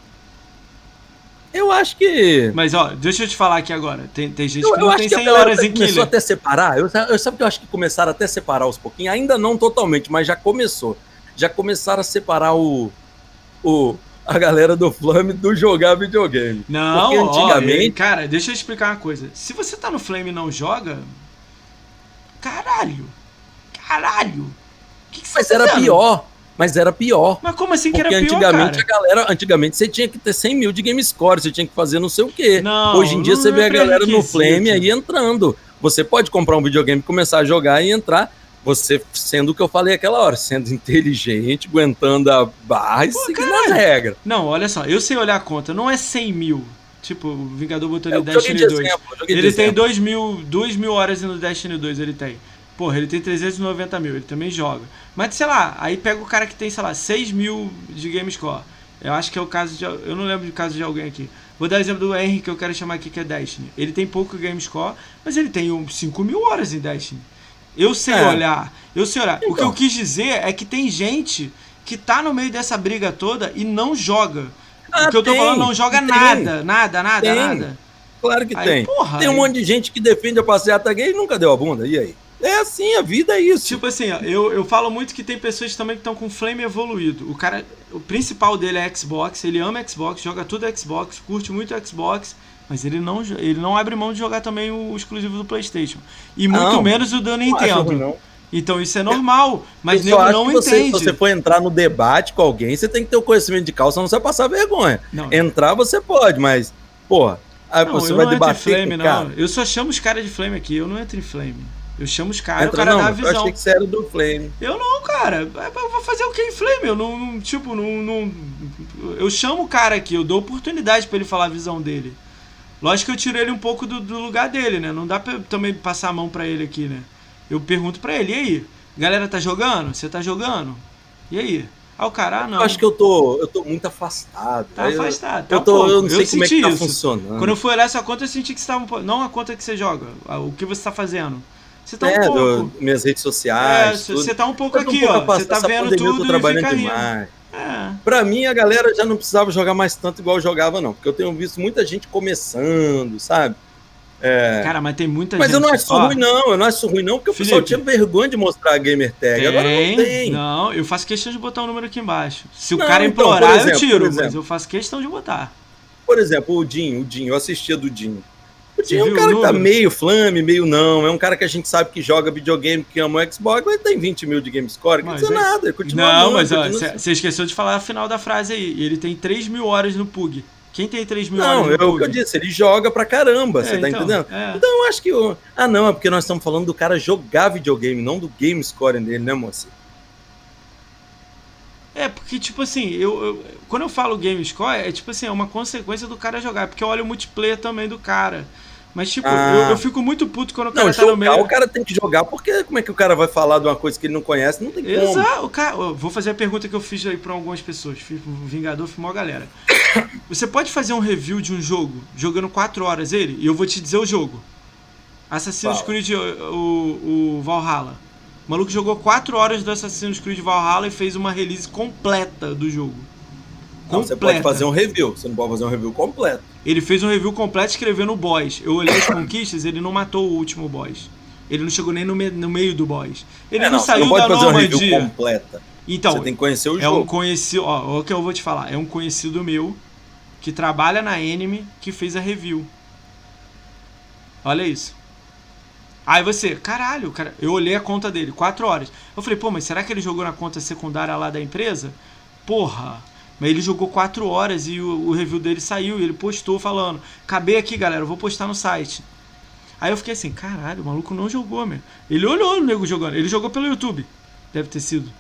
Eu acho que. Mas ó, deixa eu te falar aqui agora. Tem, tem gente Eu, que não tem que a 100 galera horas em começou Killer. até a separar. Eu, eu sabe que eu acho que começaram até a separar aos pouquinhos. Ainda não totalmente, mas já começou. Já começaram a separar o, o a galera do Flame do jogar videogame. Não, Porque ó, antigamente- é, cara, deixa eu explicar uma coisa. Se você tá no Flame e não joga, caralho, caralho, que, que Mas tá era fazendo? pior. Mas era pior. Mas como assim que Porque era pior, antigamente cara? a galera, antigamente você tinha que ter 100 mil de game score, você tinha que fazer não sei o quê. Não, Hoje em dia você vê a galera no. Flame aí entrando. Você pode comprar um videogame, começar a jogar e entrar. Você sendo o que eu falei aquela hora, sendo inteligente, aguentando a barra e seguindo as regras. Não, olha só, eu sei olhar a conta, não é 100 mil. Tipo, o Vingador botou ali joguei Destiny de 2. exemplo, Ele tem exemplo. 2 mil, 2 mil horas no Destiny 2, ele tem. Porra, ele tem 390 mil, ele também joga. Mas sei lá, aí pega o cara que tem, sei lá, 6 mil de GameScore. Eu acho que é o caso de. Eu não lembro de caso de alguém aqui. Vou dar o exemplo do Henry, que eu quero chamar aqui, que é Destiny. Ele tem pouco GameScore, mas ele tem um 5 mil horas em Destiny. Eu sei É. olhar, eu sei olhar. O que Então. eu quis dizer é que tem gente que tá no meio dessa briga toda e não joga. Ah, o que eu tô tem, falando não joga tem. nada, nada, nada, Tem. nada. Claro que Aí, tem. porra, tem um aí- monte de gente que defende a passeata gay e nunca deu a bunda. E aí? É assim, a vida é isso. Tipo assim, ó, eu, eu falo muito que tem pessoas também que estão com flame evoluído. O cara, o principal dele é Xbox, ele ama Xbox, joga tudo Xbox, curte muito Xbox, mas ele não, ele não abre mão de jogar também o exclusivo do PlayStation. E muito Não, menos o Não ruim, Nintendo. não. Então isso é normal, mas eu não que você, entende. se você for entrar no debate com alguém, você tem que ter o conhecimento de causa, senão você vai passar vergonha. Não. Entrar você pode, mas, porra, aí Não, você eu vai não debater flame, com o cara. não. Eu só chamo os caras de flame aqui, eu não entro em flame. Eu chamo os caras, o cara não, dá a eu visão. achei que você era do Flame. Eu não, cara. Eu vou fazer o que em Flame? Eu não, não- tipo, não, não- Eu chamo o cara aqui, eu dou oportunidade pra ele falar a visão dele. Lógico que eu tiro ele um pouco do, do lugar dele, né? Não dá pra também passar a mão pra ele aqui, né? Eu pergunto pra ele, e aí? Galera tá jogando? Você tá jogando? E aí? Ah, o cara, ah, não. Eu acho que eu tô, eu tô muito afastado. Tá eu, afastado. Tá eu, um tô, eu não sei como é que senti tá isso. funcionando. Quando eu fui olhar sua conta, eu senti que você tava um pouco. Não a conta que você joga, o que você tá fazendo. Você tá um é, pouco. do- minhas redes É, sociais. tudo. você tá um pouco aqui, pouco ó. Você tá Essa vendo pandemia eu tudo tô e trabalhando fica rindo. É. Pra mim, a galera já não precisava jogar mais tanto igual eu jogava, não. Porque eu tenho visto muita gente começando, sabe? É, Cara, mas tem muita Mas gente. eu não acho ó, ruim, não. Eu não acho ruim, não, porque o pessoal Felipe. tinha vergonha de mostrar a gamer tag. Agora não tem. Não, eu faço questão de botar o número aqui embaixo. Se o Não, cara então, implorar, exemplo, eu tiro, mas eu faço questão de botar. Por exemplo, o Dinho, o Dinho, eu assistia do Dinho. Você é um cara que tá meio flame, meio não. É um cara que a gente sabe que joga videogame, que ama o Xbox, mas tem 20 mil de game score, que não é- nada. Continua Não, amando, mas você esqueceu de falar a final da frase aí. Ele tem 3 mil horas no PUG. Quem tem 3 mil Não, horas é no o que eu disse, ele joga pra caramba, É, você tá então, entendendo? é. Então eu acho que. o- Ah, não, é porque nós estamos falando do cara jogar videogame, não do game score dele, né, moça? É, porque, tipo assim, eu, eu- quando eu falo game score, é tipo assim, é uma consequência do cara jogar. Porque eu olho o multiplayer também do cara. Mas, tipo, Ah. eu, eu fico muito puto quando o cara Não, tá no jogar, meio. o cara tem que jogar, porque como é que o cara vai falar de uma coisa que ele não conhece? Não tem como. Exato, o cara, vou fazer a pergunta que eu fiz aí pra algumas pessoas. Fiz pro Vingador, fiz maior galera. *coughs* Você pode fazer um review de um jogo jogando 4 horas ele? E eu vou te dizer o jogo. Assassin's Fala. Creed, o, o Valhalla. O maluco jogou 4 horas do Assassin's Creed Valhalla e fez uma release completa do jogo. Não, você pode fazer um review, você não pode fazer um review completo. Ele fez um review completo escrevendo o boss. Eu olhei as *coughs* conquistas, ele não matou o último boss. Ele não chegou nem no, me- no meio do boss. Ele É, não, você saiu não pode da fazer uma review Normandia. completa. Então, você tem que conhecer o é um jogo. conhecido, ó, o que eu vou te falar, é um conhecido meu que trabalha na Anime que fez a review. Olha isso. Aí você, caralho, cara, eu olhei a conta dele, 4 horas. Eu falei, pô, mas será que ele jogou na conta secundária lá da empresa? Porra. Mas ele jogou 4 horas e o, o review dele saiu e ele postou falando: Acabei aqui, galera, eu vou postar no site. Aí eu fiquei assim, caralho, o maluco não jogou, meu. Ele olhou o nego jogando. Ele jogou pelo YouTube. Deve ter sido.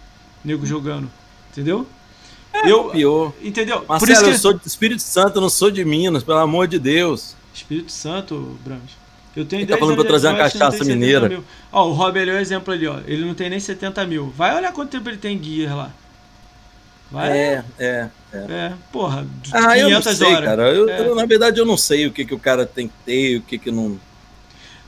Nego jogando. Entendeu? eu, Pior. entendeu? Por Marcelo, isso que... eu sou de Espírito Santo, não sou de Minas, pelo amor de Deus. Espírito Santo, Branco. Eu tenho Ele tá 10 falando pra eu trazer uma não cachaça tenho 70 mineira. Ó, o Rob ali é o exemplo ali, ó. Ele não tem nem 70 mil. Vai olhar quanto tempo ele tem em Gear lá. Vai. É, é. É, porra, de Ah, eu não 500 sei, horas. cara. Eu, É. eu, na verdade, eu não sei o que, que o cara tem que ter, o que, que não.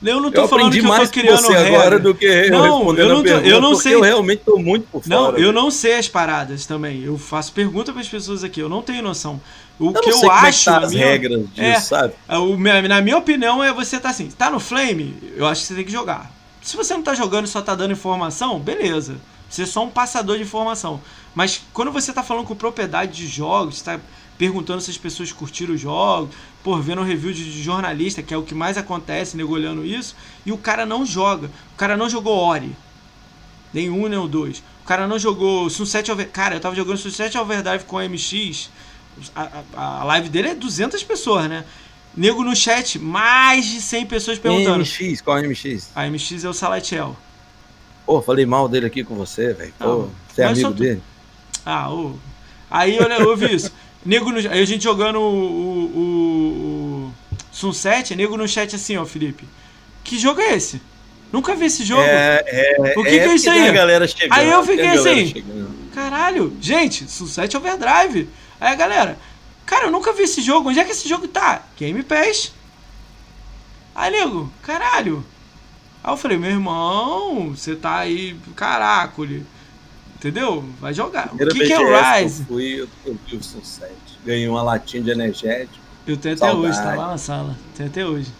Eu não tô Eu falando que eu mais tô que criando você regra. agora do que eu Não, eu não tô- pergunta, eu não sei. eu realmente tô muito por Não, fora. eu velho. não sei as paradas também. Eu faço pergunta para as pessoas aqui. Eu não tenho noção. O Eu que eu como é que acho. tá as minha- regras disso, É. sabe? É, o- na minha opinião, é você tá assim, tá no Flame, eu acho que você tem que jogar. Se você não tá jogando e só tá dando informação, beleza. Você é só um passador de informação. Mas quando você tá falando com propriedade de jogos, tá perguntando se as pessoas curtiram os jogos, por vendo review de, jornalista, que é o que mais acontece, nego olhando isso, e o cara não joga. O cara não jogou Ori. Nem um, nem o dois. O cara não jogou Sunset Overdrive. Cara, eu tava jogando Sunset Overdrive com a MX. A, a- a live dele é 200 pessoas, né? Nego no chat, mais de 100 pessoas perguntando. MX, qual é MX? A MX é o Salatiel. Pô, falei mal dele aqui com você, velho. Pô, você é amigo tu- dele? Ah, ô. Aí olha, eu vi isso. *laughs* Nego no, aí a gente jogando o, o, o, Sunset, nego no chat assim, ó, Felipe. Que jogo é esse? Nunca vi esse jogo. É, é, O que que é isso porque tem aí? Chegando, Aí eu fiquei assim, chegando. Caralho, gente, Sunset Overdrive. Aí a galera, cara, eu nunca vi esse jogo. Onde é que esse jogo tá? Game Pass. Aí, nego, caralho. Aí eu falei, meu irmão, você tá aí, caracolhe. Entendeu? Vai jogar. O que, que é o Rise? Eu fui, eu, vi o Sunset. Ganhei uma latinha de energético. Eu tenho até Saudade. hoje, tá lá na sala. Tem até hoje.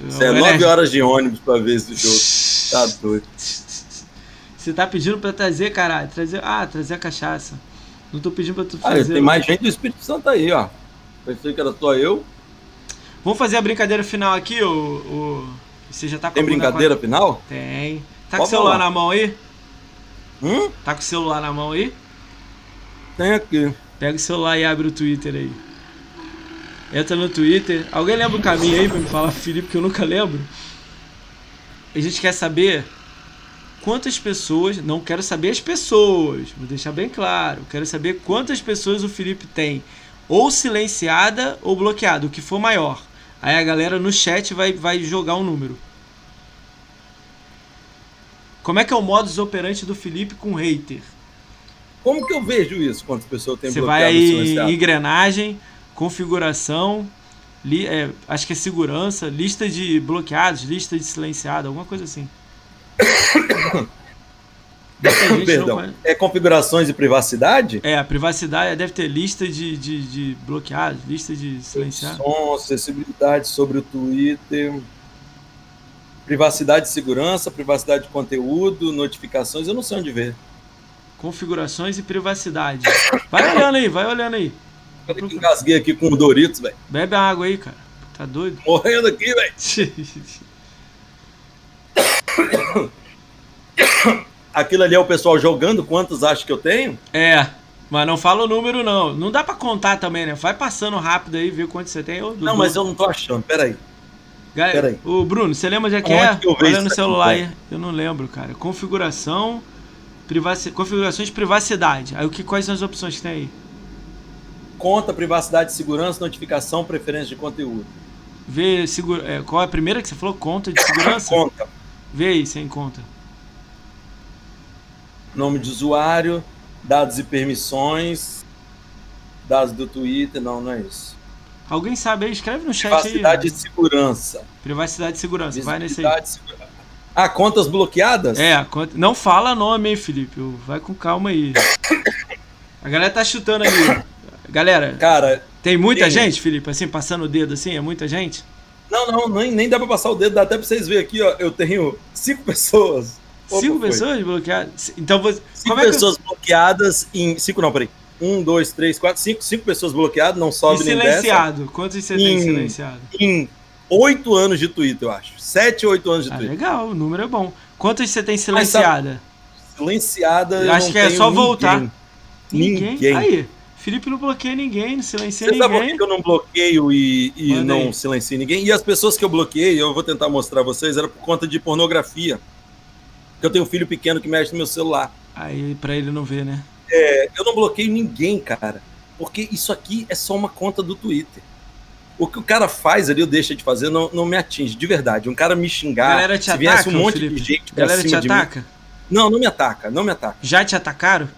Isso é Olha, nove horas de ônibus pra ver esse jogo. Tá doido. Você tá pedindo pra trazer, caralho. Trazer. Ah, trazer a cachaça. Não tô pedindo pra tu Ah, fazer. tem mais gente do Espírito Santo aí, ó. Pensei que era só eu. Vamos fazer a brincadeira final aqui, o. o... Você já tá com Tem brincadeira final? com Tem. Tá com o Pode celular falar. na mão aí? Hum? Tá com o celular na mão aí? Tem aqui. Pega o celular e abre o Twitter aí. Entra no Twitter. Alguém lembra o caminho aí pra me falar, Felipe, que eu nunca lembro? a gente quer saber quantas pessoas. Não quero saber as pessoas, vou deixar bem claro. Quero saber quantas pessoas o Felipe tem, ou silenciada ou bloqueada, o que for maior. Aí a galera no chat vai, vai jogar um número. Como é que é o modus operandi do Felipe com hater? Como que eu vejo isso? Quantas pessoas tem Você vai aí em engrenagem, configuração, li, é, acho que é segurança, lista de bloqueados, lista de silenciado, alguma coisa assim. *coughs* Perdão. É configurações de privacidade? É, a privacidade deve ter lista de, de, de bloqueados, lista de silenciados. Som, acessibilidade sobre o Twitter. Privacidade e segurança, privacidade de conteúdo, notificações, eu não sei onde ver. Configurações e privacidade. Vai *coughs* olhando aí, vai olhando aí. Peraí que engasguei aqui com o Doritos, velho. Bebe água aí, cara. Tá doido? Morrendo aqui, velho. *laughs* Aquilo ali é o pessoal jogando, quantos acha que eu tenho? É, mas não fala o número não. Não dá para contar também, né? Vai passando rápido aí, ver quanto você tem. não, mas eu não tô achando, peraí. Galera, peraí. O Bruno, você lembra onde é que Onde é? Que Olha no celular aí. Eu não lembro, cara. Configuração, privaci... configurações de privacidade. Aí o que, quais são as opções que tem aí? Conta, privacidade, segurança, notificação, preferência de conteúdo. Vê segura... É, qual é a primeira que você falou? Conta de segurança? conta. Vê aí, sem conta. Nome de usuário, dados e permissões, dados do Twitter, não, não é isso. Alguém sabe aí? Escreve no chat Privacidade aí. Privacidade e segurança. Privacidade e segurança, vai nesse aí. Segurança. Ah, contas bloqueadas? É, não fala nome, hein, Felipe. Vai com calma aí. *coughs* A galera tá chutando ali. Galera, cara, tem muita tem... gente, Felipe, assim, passando o dedo assim? É muita gente? Não, não, nem, nem dá pra passar o dedo, dá até pra vocês verem aqui, ó. Eu tenho cinco *laughs* pessoas. Cinco pessoas bloqueadas? Então você. Cinco é pessoas que... bloqueadas em. Cinco não, peraí. Um, dois, três, quatro, cinco, cinco pessoas bloqueadas, não sobe e nem silenciado. Quantos você em, tem silenciado? Em oito anos de Twitter, eu acho. Sete, oito anos de ah, Twitter. Legal, o número é bom. Quantos você tem silenciada? silenciada. Eu acho que é só ninguém. voltar. Ninguém. ninguém. Aí. Felipe não bloqueia ninguém, não silencia Você ninguém. Sabe por que eu não bloqueio e, e não silencio ninguém? E as pessoas que eu bloqueei, eu vou tentar mostrar a vocês, era por conta de pornografia. Porque eu tenho um filho pequeno que mexe no meu celular. Aí, pra ele não ver, né? É, eu não bloqueio ninguém, cara. Porque isso aqui é só uma conta do Twitter. O que o cara faz ali, eu deixo de fazer, não, não me atinge, de verdade. Um cara me xingar, galera te se ataca, viesse um monte Felipe? de gente pra galera te ataca? Mim, não, não me ataca, não me ataca. Já te atacaram?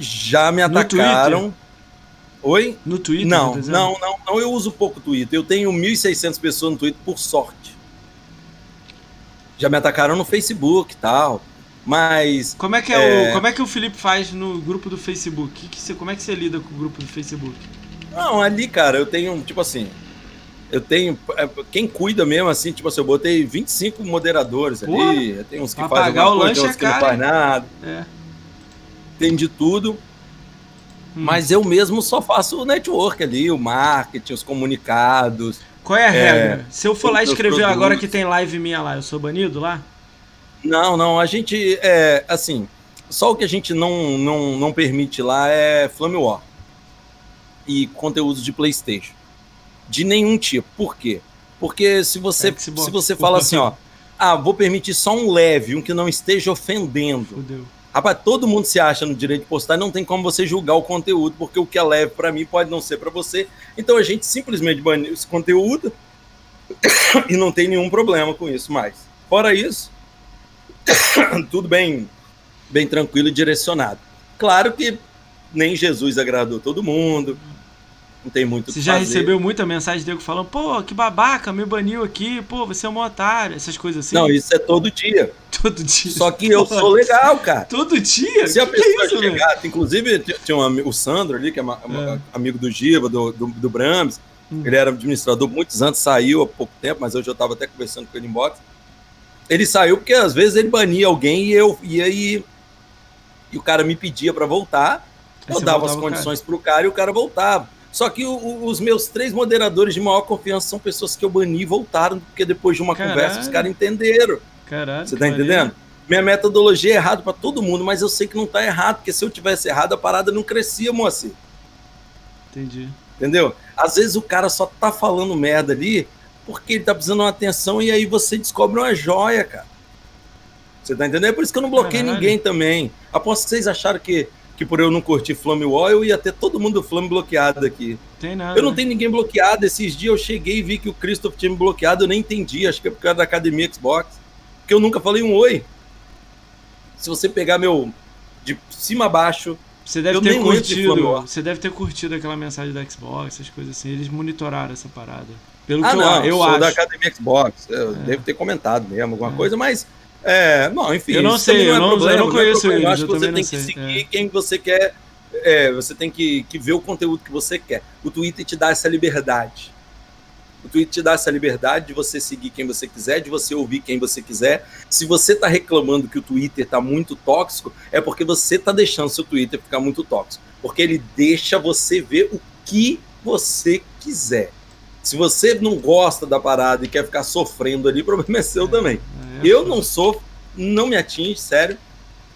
Já me atacaram. Oi? No Twitter? Não, tá não, não, não. Eu uso pouco Twitter. Eu tenho 1.600 pessoas no Twitter por sorte. Já me atacaram no Facebook e tal. Mas. Como é que é, é, o. Como é que o Felipe faz no grupo do Facebook? Que que você, como é que você lida com o grupo do Facebook? Não, ali, cara, eu tenho, tipo assim. Eu tenho. É, quem cuida mesmo, assim, tipo assim, eu botei 25 moderadores Porra, ali. Tem uns que fazem alguma coisa, tem uns é que não faz nada. É tem de tudo. Hum. Mas eu mesmo só faço o network ali, o marketing, os comunicados. Qual é a é, regra? Se eu for lá escrever agora que tem live minha lá, eu sou banido lá? Não, não. A gente é assim. Só o que a gente não, não, não permite lá é Flame War e conteúdos de PlayStation. De nenhum tipo. Por quê? Porque se você, é se você fala *laughs* assim, ó, ah, vou permitir só um leve, um que não esteja ofendendo. Fudeu. Rapaz, todo mundo se acha no direito de postar, não tem como você julgar o conteúdo, porque o que é leve para mim pode não ser para você. Então a gente simplesmente baniu esse conteúdo *coughs* e não tem nenhum problema com isso mais. Fora isso, *coughs* tudo bem, bem tranquilo e direcionado. Claro que nem Jesus agradou todo mundo, não tem muito Você já fazer. recebeu muita mensagem dele falando, pô, que babaca, me baniu aqui, pô, você é um otário, essas coisas assim. Não, isso é todo dia. *laughs* Todo dia. Só que eu sou legal, cara. Todo dia? Se a que pessoa que é isso, chegar, inclusive tinha um, o Sandro ali, que é, é. amigo do Giva, do, do, do Brahms, hum. ele era administrador muitos anos, saiu há pouco tempo, mas hoje eu estava até conversando com ele em box. Ele saiu porque às vezes ele bania alguém e eu ia e, e o cara me pedia para voltar, Aí eu dava as condições para o cara e o cara voltava. Só que o, o, os meus três moderadores de maior confiança são pessoas que eu bani e voltaram, porque depois de uma Caralho. conversa os caras entenderam. Caralho. Você tá entendendo? Minha metodologia é errada para todo mundo, mas eu sei que não tá errado, porque se eu tivesse errado, a parada não crescia, moacir. Entendi. Entendeu? Às vezes o cara só tá falando merda ali porque ele tá precisando de uma atenção e aí você descobre uma joia, cara. Você tá entendendo? É por isso que eu não bloqueei Caralho. ninguém também. Aposto que vocês acharam que, que por eu não curtir Flame Wall, eu ia ter todo mundo do Flame bloqueado aqui. Tem nada. Eu não tenho ninguém bloqueado. Esses dias eu cheguei e vi que o Christoph tinha me bloqueado, eu nem entendi. Acho que é por causa da academia Xbox. Porque eu nunca falei um oi. Se você pegar meu de cima a baixo, você deve ter curtido. Você deve ter curtido aquela mensagem da Xbox, essas coisas assim. Eles monitoraram essa parada. Pelo ah, que não, eu, eu sou acho. da Academia Xbox. Eu é. devo ter comentado mesmo alguma é. coisa, mas. É, não, enfim. Eu não sei, não é eu, não, problema, eu não conheço não é eles. Eu acho que você tem que seguir é. quem você quer. É, você tem que, que ver o conteúdo que você quer. O Twitter te dá essa liberdade. O Twitter te dá essa liberdade de você seguir quem você quiser, de você ouvir quem você quiser. Se você está reclamando que o Twitter está muito tóxico, é porque você está deixando seu Twitter ficar muito tóxico. Porque ele deixa você ver o que você quiser. Se você não gosta da parada e quer ficar sofrendo ali, o problema é seu é, também. É, eu não sou, não me atinge, sério.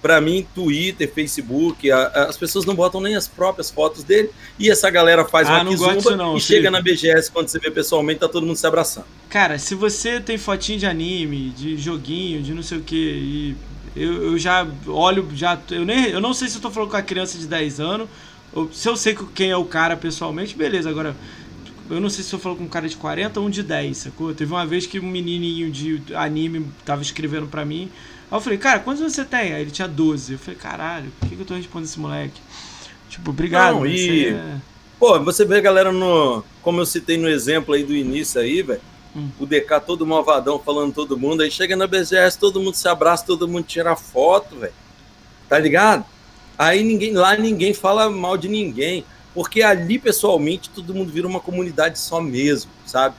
Para mim, Twitter, Facebook, a, a, as pessoas não botam nem as próprias fotos dele. E essa galera faz ah, uma kizumba não, e chega na BGS, quando você vê pessoalmente, tá todo mundo se abraçando. Cara, se você tem fotinho de anime, de joguinho, de não sei o que, eu, eu já olho, já eu, nem, eu não sei se eu tô falando com a criança de 10 anos, ou se eu sei quem é o cara pessoalmente, beleza. Agora, eu não sei se eu falo com um cara de 40 ou um de 10, sacou? Teve uma vez que um menininho de anime tava escrevendo pra mim. Aí eu falei, cara, quantos você tem? Aí ele tinha 12. Eu falei, caralho, por que, que eu tô respondendo esse moleque? Tipo, obrigado. Não, e... É... Pô, você vê a galera no. Como eu citei no exemplo aí do início aí, velho. Hum. O DK todo malvadão falando todo mundo. Aí chega na BGS, todo mundo se abraça, todo mundo tira foto, velho. Tá ligado? Aí ninguém lá ninguém fala mal de ninguém. Porque ali, pessoalmente, todo mundo vira uma comunidade só mesmo, sabe?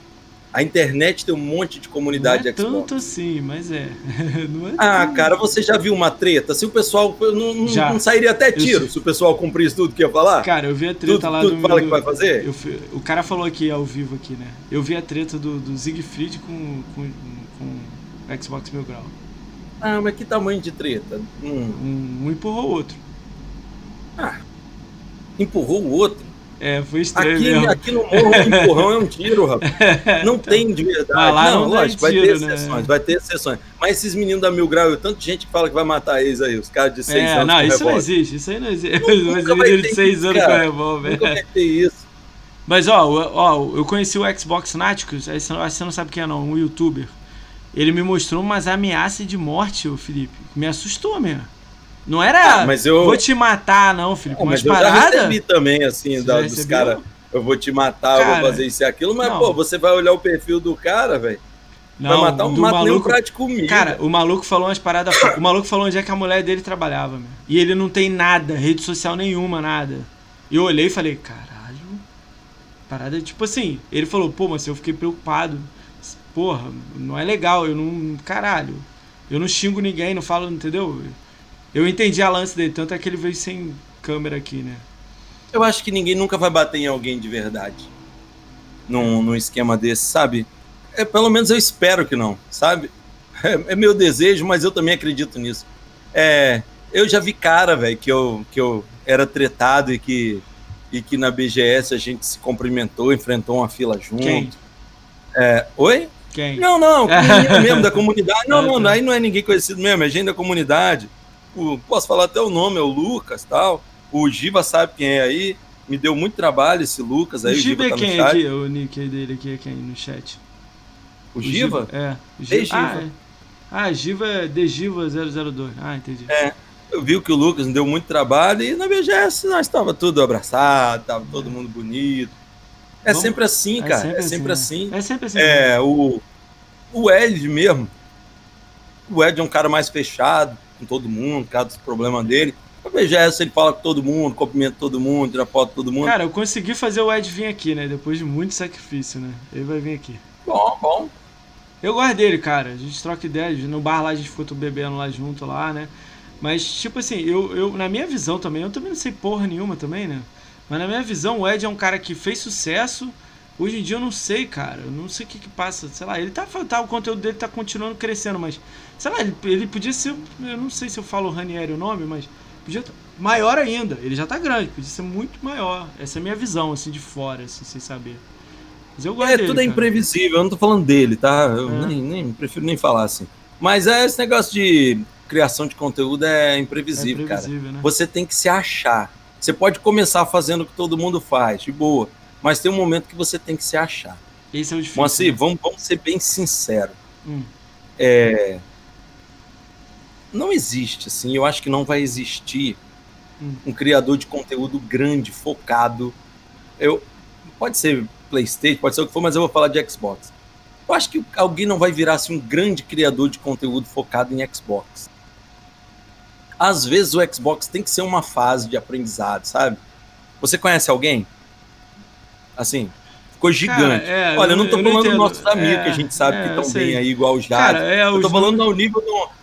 A internet tem um monte de comunidade não é Xbox. tanto assim, mas é. *laughs* é ah, cara, você já viu uma treta? Se o pessoal. Não, não sairia até tiro se o pessoal cumprisse tudo que ia falar? Cara, eu vi a treta tudo, lá tudo do. fala que vai fazer? Eu, o cara falou aqui ao vivo aqui, né? Eu vi a treta do, do Siegfried com, com, com Xbox Mil Grau. Ah, mas que tamanho de treta? Hum. Um, um empurrou o outro. Ah, empurrou o outro? É, foi estranho aqui, mesmo. Aqui no morro, um empurrão é um tiro, rapaz. *laughs* Não tem de verdade. Lá não, não lógico, vai ter né? exceções, vai ter exceções. Mas esses meninos da Mil Grau, tanto gente que fala que vai matar eles aí, os caras de 6 é, anos não, isso revólver. não existe, isso aí não existe. Mas menino de 6 anos com revólver. Nunca vai ter isso. Mas, ó, ó, eu conheci o Xbox Náticos, aí você não sabe quem é não, um youtuber. Ele me mostrou umas ameaças de morte, o Felipe. Me assustou mesmo. Não era ah, mas eu... vou te matar, não, Felipe. É, mas eu já recebi também, assim, da, dos caras. Eu vou te matar, cara, eu vou fazer isso e aquilo, mas, não. pô, você vai olhar o perfil do cara, velho. Vai matar um maluco, nem um de comida. Cara, o maluco falou umas paradas. o maluco falou onde é que a mulher dele trabalhava, meu. E ele não tem nada, rede social nenhuma, nada. E eu olhei e falei, caralho. Parada, tipo assim, ele falou, pô, mas eu fiquei preocupado. Porra, não é legal, eu não. Caralho. Eu não xingo ninguém, não falo, entendeu? Eu entendi a lance dele, tanto é que ele veio sem câmera aqui, né? Eu acho que ninguém nunca vai bater em alguém de verdade. Num, num esquema desse, sabe? É, pelo menos eu espero que não, sabe? É, é meu desejo, mas eu também acredito nisso. É, eu já vi cara, velho, que eu, que eu era tretado e que, e que na BGS a gente se cumprimentou, enfrentou uma fila junto. Quem? É, oi? Quem? Não, não, *laughs* mesmo da comunidade. Não, não, aí não é ninguém conhecido mesmo, é gente da comunidade o, posso falar até o nome, é o Lucas tal. O Giva sabe quem é aí. Me deu muito trabalho esse Lucas aí. O Giva, é tá quem aqui? O nick dele aqui é quem no chat? O, o Giva? Giva? É. O Giva. Ah, é. ah, Giva é Degiva 002. Ah, entendi. É. Eu vi que o Lucas me deu muito trabalho e na BGS nós estava tudo abraçado, tava todo mundo bonito. É Vamos... sempre assim, é cara. É sempre, assim, né? É sempre assim. É, o, o Ed mesmo. O Ed é um cara mais fechado com todo mundo, cada problema dele. A BGS ele fala com todo mundo, cumprimenta todo mundo, tira foto com todo mundo. Cara, eu consegui fazer o Ed vir aqui, né? Depois de muito sacrifício, né? Ele vai vir aqui. Bom, bom. Eu gosto dele, cara. A gente troca ideias. No bar lá a gente ficou bebendo lá junto lá, né? Mas, tipo assim, eu, eu, na minha visão também, eu também não sei porra nenhuma também, né? Mas na minha visão, o Ed é um cara que fez sucesso. Hoje em dia eu não sei, cara. Eu não sei o que que passa. Sei lá, ele tá, tá o conteúdo dele tá continuando crescendo, mas Sei lá, ele, ele podia ser. Eu não sei se eu falo Ranieri o nome, mas podia maior ainda. Ele já tá grande, podia ser muito maior. Essa é a minha visão, assim, de fora, assim, sem saber. Mas eu gosto É, dele, tudo é cara. imprevisível, eu não tô falando dele, tá? Eu É. nem, nem- prefiro nem falar assim. Mas é esse negócio de criação de conteúdo é imprevisível, é cara. previsível, né? Você tem que se achar. Você pode começar fazendo o que todo mundo faz, de boa. Mas tem um momento que você tem que se achar. Esse é o difícil. Moacir, né? vamos, vamos ser bem sinceros. Hum. É, Não existe, assim, eu acho que não vai existir um criador de conteúdo grande, focado. Eu, pode ser PlayStation, pode ser o que for, mas eu vou falar de Xbox. Eu acho que alguém não vai virar assim, um grande criador de conteúdo focado em Xbox. Às vezes o Xbox tem que ser uma fase de aprendizado, sabe? Você conhece alguém? Assim, ficou gigante. é, Olha, eu não tô eu falando dos nossos amigos, É, que a gente sabe é, que estão bem aí, igual o Jade. Cara, é, eu tô os falando números- ao nível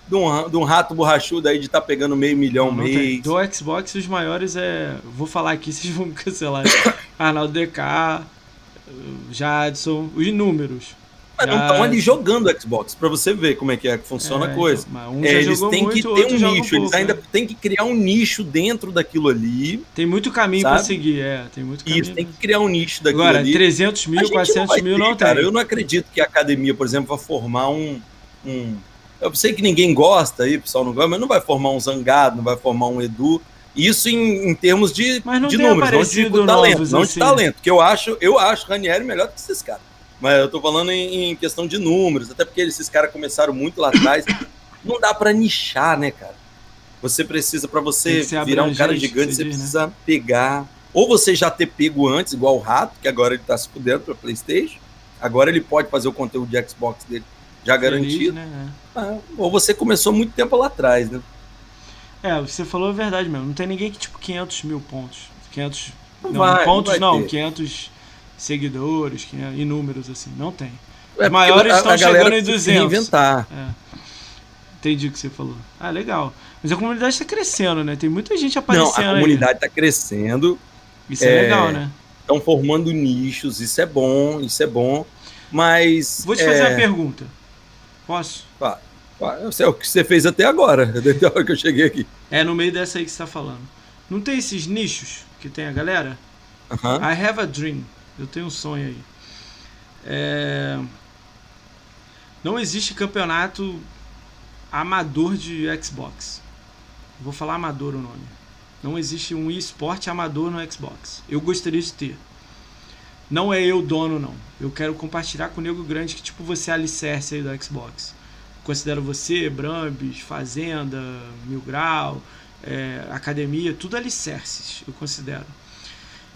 de um, de um- rato borrachudo aí de estar pegando meio milhão Não mês. Do Xbox, os maiores é. Vou falar aqui, *laughs* vocês vão me cancelar. Arnaldo DK, Jadson, os números. Mas não estão ali jogando o Xbox, pra você ver como é que é que funciona É, a coisa. um É, eles têm muito, que ter um nicho, eles pouco, ainda né? têm que criar um nicho dentro daquilo ali. Tem muito caminho Sabe? seguir, é. Tem muito caminho. Isso, tem que criar um nicho daquilo Agora, ali. 300 A mil, gente não 400 vai mil ter, não cara. tem. Eu não acredito que a academia, por exemplo, vai formar um, um. Eu sei que ninguém gosta aí, pessoal não gosta, mas não vai formar um Zangado, não vai formar um Edu. Isso em, em termos de, não de números, não de talento. Não assim. de talento, porque eu acho, eu acho Ranieri melhor do que esses caras. Mas eu tô falando em, em questão de números, até porque esses caras começaram muito lá atrás. *coughs* Não dá pra nichar, né, cara? Você precisa, pra Tem você virar um cara gigante, você diz, né? precisa pegar. Ou você já ter pego antes, igual o Rato, que agora ele tá se fudendo pra PlayStation. Agora ele pode fazer o conteúdo de Xbox dele já Feliz, garantido. né? Ah, ou você começou muito tempo lá atrás, né? É. É, você falou a verdade mesmo. Não tem ninguém que, tipo, 500 mil pontos. 500. Não Não, vai, pontos não não, ter. 500 seguidores, 500, e números assim. Não tem. É, maiores estão chegando em precisa se 200. Reinventar. É. Entendi o que você falou. Ah, legal. Mas a comunidade tá crescendo, né? Tem muita gente Não, aparecendo a comunidade está crescendo. Isso é, é, legal, né? estão formando nichos, isso é bom, isso é bom, mas. Vou te é, fazer uma pergunta. Posso? ah, é o que você fez até agora, *laughs* desde a hora que eu cheguei aqui. É no meio dessa aí que você tá falando. Não tem esses nichos que tem a galera? Aham. I have a dream. Eu tenho um sonho aí. É, Não existe campeonato amador de Xbox. Vou falar amador o nome. Não existe um esporte amador no Xbox. Eu gostaria de ter. Não é eu dono, não. Eu quero compartilhar com o Nego Grande que, tipo, você é alicerce aí do Xbox. Considero você, Brambis, Fazenda, Mil Grau, é, Academia, tudo alicerces, eu considero.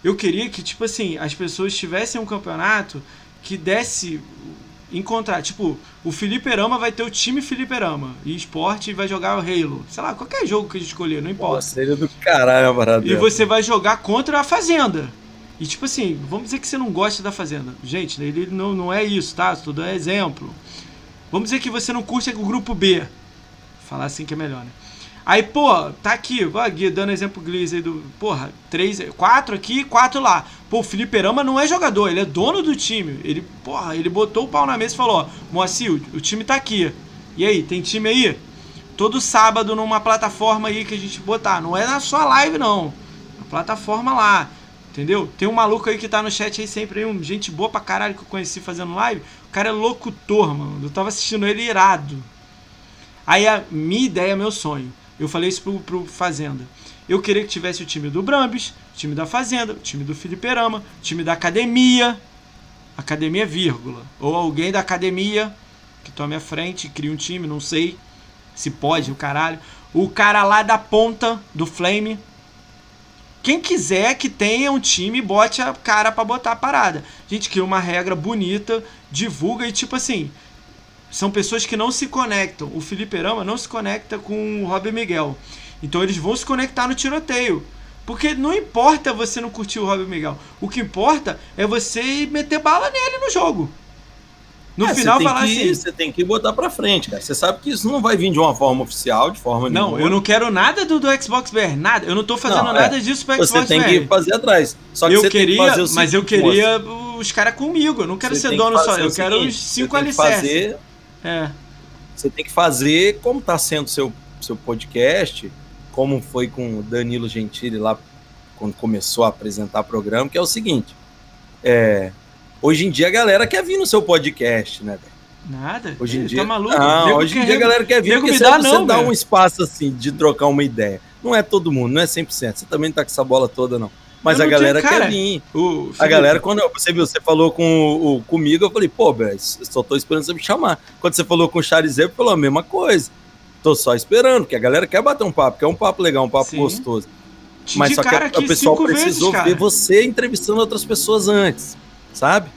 Eu queria que, tipo assim, as pessoas tivessem um campeonato que desse encontrar, tipo, o Felipe Rama vai ter o time Felipe Rama e esporte vai jogar o Halo, sei lá, qualquer jogo que a gente escolher, não importa. Nossa, seria do caralho a parada E dessa. você vai jogar contra a Fazenda. E tipo assim, vamos dizer que você não gosta da Fazenda. Gente, ele não, não é isso, tá? Tudo é exemplo. Vamos dizer que você não curte o grupo B. Falar assim que é melhor, né? Aí, pô, tá aqui, ó, Gui, dando exemplo Gliz aí do. Porra, três, quatro aqui, quatro lá. Pô, o Felipe Rama não é jogador, ele é dono do time. Ele, porra, ele botou o pau na mesa e falou: ó, Moacir, o, o time tá aqui. E aí, tem time aí? Todo sábado numa plataforma aí que a gente botar. Não é na sua live, não. Na plataforma lá. Entendeu? Tem um maluco aí que tá no chat aí sempre, aí, um, gente boa pra caralho que eu conheci fazendo live. O cara é locutor, mano. Eu tava assistindo ele irado. Aí a minha ideia, meu sonho. Eu falei isso pro, pro Fazenda. Eu queria que tivesse o time do Brambis, o time da Fazenda, o time do Felipe Rama, o time da Academia. Academia, vírgula. Ou alguém da Academia que tome a frente, cria um time, não sei se pode, o caralho. O cara lá da ponta do Flame. Quem quiser que tenha um time, bote a cara pra botar a parada. A gente cria uma regra bonita, divulga e tipo assim, são pessoas que não se conectam. O Felipe Rama não se conecta com o Robin Miguel. Então eles vão se conectar no tiroteio. Porque não importa você não curtir o Robin Miguel. O que importa é você meter bala nele no jogo. No É, final você falar que, assim. Você tem que botar pra frente, cara. Você sabe que isso não vai vir de uma forma oficial, de forma Não, nenhuma. eu não quero nada do, do Xbox VR, nada. Eu não tô fazendo Não, é. nada disso pro Você Xbox tem VR. que fazer atrás. Só que eu você tem que queria, fazer o mas eu seguinte, queria os caras comigo. Eu não quero Você ser dono só. Eu quero seguinte, os cinco você alicerces. fazer, É. Você tem que fazer como está sendo seu seu podcast, como foi com o Danilo Gentili lá quando começou a apresentar o programa, que é o seguinte: é, Hoje em dia a galera quer vir no seu podcast, né, velho? Nada. Hoje em Tá dia. maluco? Não, Nego hoje em dia a galera quer vir nego porque me você, dá você não, dá um espaço assim de trocar uma ideia. Não é todo mundo, não é 100%. Você também não tá com essa bola toda, não. Mas a galera cara, quer vir. O A Felipe, galera, quando você viu, você falou com o, comigo, eu falei, pô, velho, só tô esperando você me chamar. Quando você falou com o Charizé, falou a mesma coisa. Tô só esperando, porque a galera quer bater um papo, quer um papo legal, um papo Sim. gostoso. Mas só que a- o pessoal precisou vezes, ver você entrevistando outras pessoas antes, sabe?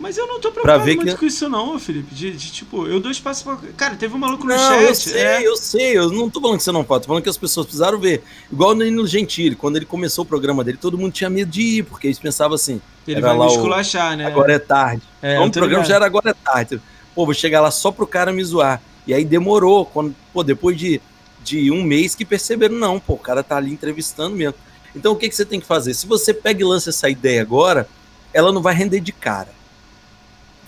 Mas eu não tô preocupado ver muito que- com isso não, Felipe. De, de, tipo, eu dou espaço pra... Cara, teve um maluco no Não, chat. eu sei, é. eu sei. Eu não tô falando que você não pode, tô falando que as pessoas precisaram ver. Igual o Danilo Gentili, quando ele começou o programa dele, todo mundo tinha medo de ir, porque eles pensavam assim, Ele vai lá me o- esculachar, né? agora é tarde. é, Então, o programa ligado. já era agora é tarde. Pô, vou chegar lá só pro cara me zoar. E aí demorou, quando, pô, depois de, de um mês que perceberam, não, pô, o cara tá ali entrevistando mesmo. Então o que, que você tem que fazer? Se você pega e lança essa ideia agora, ela não vai render de cara.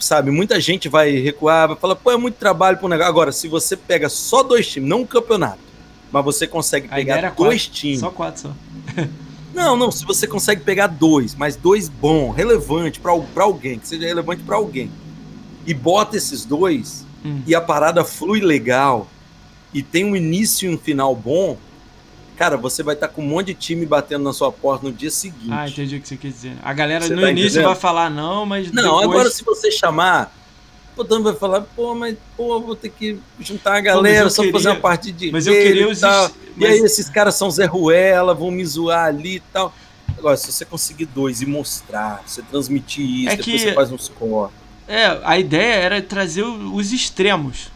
Sabe, muita gente vai recuar, vai falar, pô, é muito trabalho pro negócio. Agora, se você pega só dois times, não um campeonato, mas você consegue A pegar quatro, dois times. Só quatro, só. *laughs* Não, não, se você consegue pegar dois, mas dois bom, relevante pra alguém, que seja relevante pra alguém, e bota esses dois, Hum. e a parada flui legal, e tem um início e um final bom, cara, você vai estar com um monte de time batendo na sua porta no dia seguinte. Ah, entendi o que você quer dizer. A galera Você no tá início entendendo? vai falar não, mas Não, depois... agora se você chamar, todo mundo vai falar, pô, mas pô, vou ter que juntar a galera só queria- fazer uma parte de Mas eu queria os... est- E aí mas- esses caras são Zé Ruela, vão me zoar ali e tal. Agora, se você conseguir dois e mostrar, você transmitir isso, É depois que- você faz uns cortes. É, a ideia era trazer o- os extremos.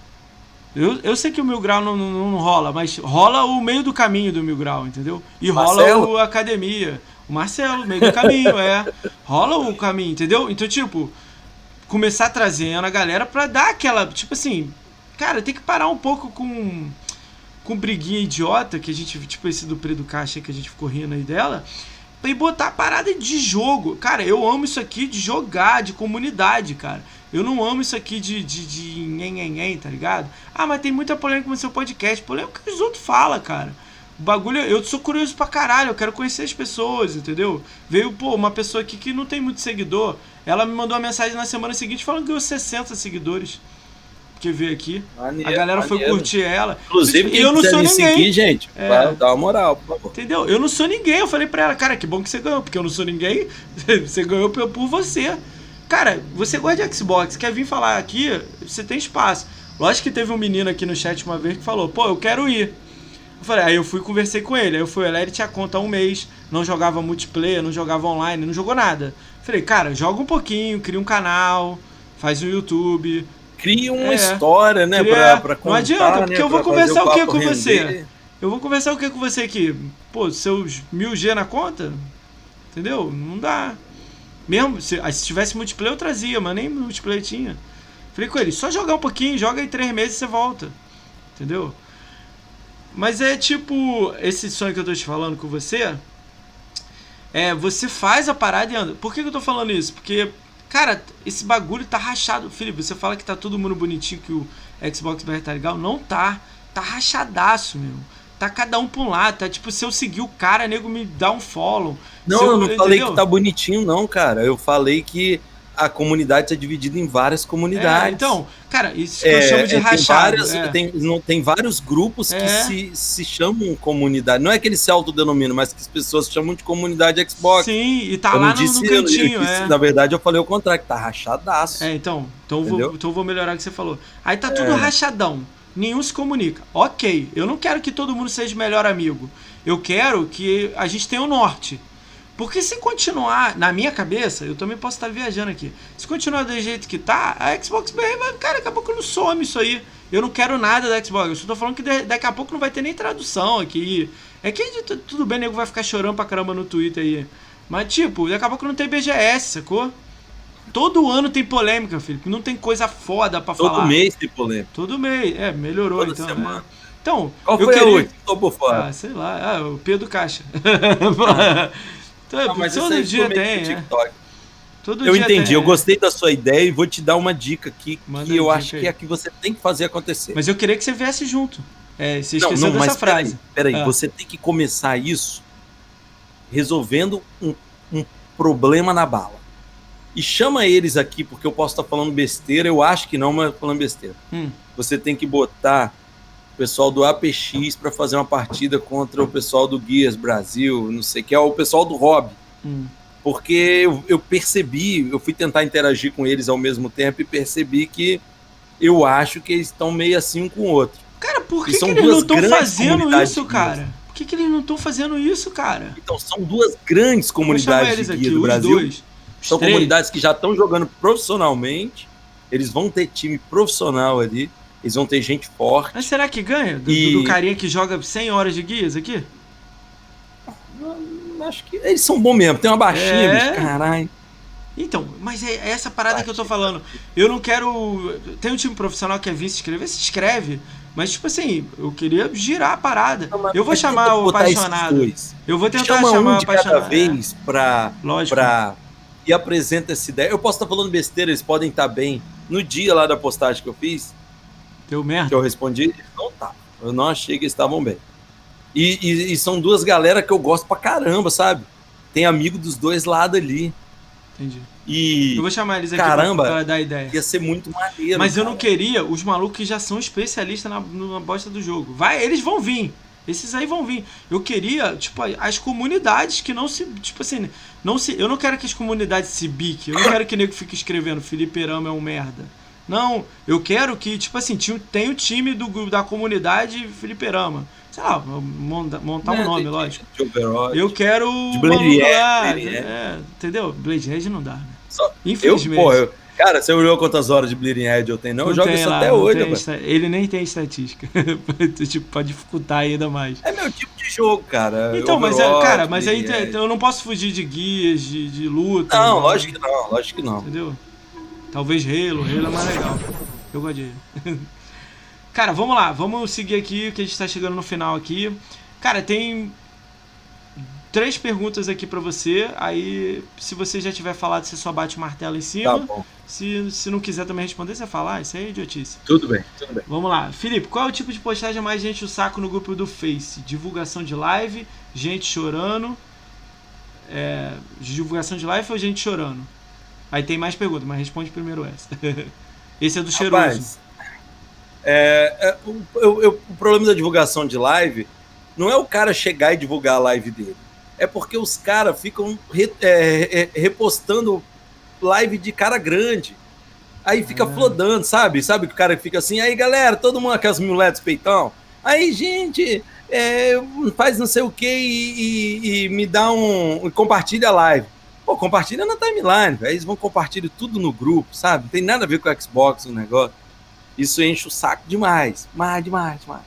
Eu, eu sei que o Mil Grau não, não, não rola, mas rola o meio do caminho do Mil Grau, entendeu? E rola Marcelo? o Academia. O Marcelo, meio do caminho, é. Rola o caminho, entendeu? Então, tipo, começar trazendo a galera pra dar aquela. Tipo assim, cara, tem que parar um pouco com. Com briguinha idiota, que a gente, tipo esse do Predo Caixa que a gente ficou rindo aí dela, e botar a parada de jogo. Cara, eu amo isso aqui de jogar, de comunidade, cara. Eu não amo isso aqui de, de, de nhen, nhen, nhen, tá ligado? Ah, mas tem muita polêmica no seu podcast. Polêmica que os outros falam, cara. O bagulho, eu sou curioso pra caralho, eu quero conhecer as pessoas, entendeu? Veio, pô, uma pessoa aqui que não tem muito seguidor. Ela me mandou uma mensagem na semana seguinte falando que ganhou 60 seguidores. Que veio aqui. A galera foi curtir ela. Inclusive, quem eu não sou ninguém. seguir, gente, É. vai dar uma moral, por favor. Entendeu? Eu não sou ninguém. Eu falei pra ela, cara, que bom que você ganhou, porque eu não sou ninguém. *laughs* Você ganhou por você. Cara, você gosta de Xbox, quer vir falar aqui, você tem espaço. Lógico que teve um menino aqui no chat uma vez que falou, pô, eu quero ir. Eu falei, aí eu fui e conversei com ele. Aí eu fui ele tinha conta há um mês, não jogava multiplayer, não jogava online, não jogou nada. Falei, cara, joga um pouquinho, cria um canal, faz um YouTube. Cria uma É. história, né, Cria- pra, pra não contar, adianta, porque né, eu vou conversar o quê papo com você? render. Eu vou conversar o que com você aqui? Pô, seus mil G na conta? Entendeu? Não dá. Mesmo, se, se tivesse multiplayer eu trazia, mas nem multiplayer tinha. Falei com ele, só jogar um pouquinho, joga aí três meses e você volta. Entendeu? Mas é tipo, esse sonho que eu tô te falando com você, é, você faz a parada e anda. Por que, que eu tô falando isso? Porque, cara, esse bagulho tá rachado. Felipe, você fala que tá todo mundo bonitinho, que o Xbox BR tá legal. Não tá. Tá rachadaço, meu. Tá cada um pra um lado. Tá tipo, se eu seguir o cara, nego me dá um follow. Não, Se eu não falei entendeu? que tá bonitinho, não, cara. Eu falei que a comunidade tá dividida em várias comunidades. É, então, cara, isso que eu É, chamo de é, rachado. Tem, várias, é. tem, não, tem vários grupos que É. se, se chamam comunidade. Não é que eles se autodenominam, mas que as pessoas chamam de comunidade Xbox. Sim, e tá eu lá no, disse, no eu- eu cantinho, disse- é. Na verdade, eu falei o contrário, que tá rachadaço. É, então. Então eu, vou, então eu vou melhorar o que você falou. Aí tá tudo É. rachadão. Nenhum se comunica. Ok, eu não quero que todo mundo seja melhor amigo. Eu quero que a gente tenha o norte. Porque se continuar, na minha cabeça, eu também posso estar viajando aqui. Se continuar do jeito que tá, a Xbox BR vai, cara, daqui a pouco não some isso aí. Eu não quero nada da Xbox. Eu só tô falando que daqui a pouco não vai ter nem tradução aqui. É que tudo bem, nego vai ficar chorando pra caramba no Twitter aí. Mas, tipo, daqui a pouco não tem BGS, sacou? Todo ano tem polêmica, Felipe. Não tem coisa foda pra Todo falar. mês tem polêmica. Todo mês. É, melhorou Toda então. semana. né? Então, Qual eu foi queria... a última? Tô por fora. Ah, sei lá. Ah, o Pedro Caixa. *laughs* então, Ah, mas todo dia tem, é. Todo Eu dia entendi, tem, eu é. gostei da sua ideia e vou te dar uma dica aqui Manda que eu acho aí. que é a que você tem que fazer acontecer. Mas eu queria que você viesse junto. É, você não, esqueceu não, dessa mas peraí, frase. peraí, Ah. você tem que começar isso resolvendo um, um problema na bala. E chama eles aqui, porque eu posso estar falando besteira, eu acho que não, mas falando besteira. Hum. Você tem que botar o pessoal do APX para fazer uma partida contra o pessoal do Guias Brasil, não sei, que é o pessoal do Hobby. Hum. Porque eu, eu percebi, eu fui tentar interagir com eles ao mesmo tempo e percebi que eu acho que eles estão meio assim um com o outro. Cara, por que, que eles não estão fazendo isso, cara? Por que, que eles não estão fazendo isso, cara? Então, são duas grandes comunidades de aqui, guia do os Brasil. dois. São comunidades que já estão jogando profissionalmente. Eles vão ter time profissional ali. Eles vão ter gente forte. Mas será que ganha? Do, E- do carinha que joga 100 horas de guias aqui? Hum, Acho que eles são bons mesmo. Tem uma baixinha, É. Caralho. Então, mas é é essa parada que eu tô falando. Eu não quero. Tem um time profissional que é vir se inscrever, se inscreve. Mas, tipo assim, eu queria girar a parada. Eu vou chamar o apaixonado. Eu vou tentar Chama chamar um o de cada apaixonado. vez pra, lógico. pra... E apresenta essa ideia. Eu posso estar falando besteira, eles podem estar bem. No dia lá da postagem que eu fiz, Deu merda. que eu respondi, não tá. Eu não achei que eles estavam bem. E, e- e são duas galera que eu gosto pra caramba, sabe? Tem amigo dos dois lados ali. Entendi. E Eu vou chamar eles aqui Caramba. pra, dar ideia. ia ser muito maneiro. Mas eu não cara. queria os malucos que já são especialistas na, na bosta do jogo. Vai, eles vão vir. Esses aí vão vir. Eu queria, tipo, as comunidades que não se. Tipo assim, não se. Eu não quero que as comunidades se biquem. Eu não quero que o nego fique escrevendo Felipe Rama é um merda. Não, eu quero que, tipo assim, tem o time do, grupo- da comunidade Felipe Rama. Sei lá, monta- montar um Né, nome, lógico. de Overwatch. Eu quero. De Blade Edge, Edge. é, entendeu? Blade Edge não dá, né? Só- Eu, Infelizmente. pô, eu, cara, você olhou quantas horas de Bleeding Edge eu tenho? Não, eu jogo isso lá, até não hoje, esta- Ele nem tem estatística. *laughs* tipo, pra dificultar ainda mais. É meu tipo de jogo, cara. Então, mas é, cara, mas aí tem- Edge. eu não posso fugir de guias, de, de luta. Não, né? lógico que não, lógico que não. Entendeu? Talvez Halo, Halo é mais legal. Eu gosto de Halo. *laughs* Cara, vamos lá, vamos seguir aqui, que a gente tá chegando no final aqui. Cara, tem três perguntas aqui pra você. Aí, se você já tiver falado, você só bate o martelo em Tá cima. bom. se, se não quiser também responder, você fala, ah, isso aí é idiotice. Tudo bem, tudo bem. Vamos lá. Felipe, qual é o tipo de postagem mais gente o saco no grupo do Face? Divulgação de live, gente chorando. É, divulgação de live ou gente chorando? Aí tem mais perguntas, mas responde primeiro essa. *laughs* Esse é do cheiroso. Rapaz, é, é, o, eu- eu- o problema da divulgação de live não é o cara chegar e divulgar a live dele. É porque os caras ficam re- é, é, repostando live de cara grande. Aí fica Ah. flodando, sabe? Sabe que o cara fica assim, aí galera, todo mundo com as muletas peitão. Aí, gente, é, faz não sei o que e, e- e me dá um. compartilha a live. Pô, compartilha na timeline, velho. Eles vão compartilhar tudo no grupo, sabe? Não tem nada a ver com o Xbox, o negócio. Isso enche o saco demais. Mais, demais, demais.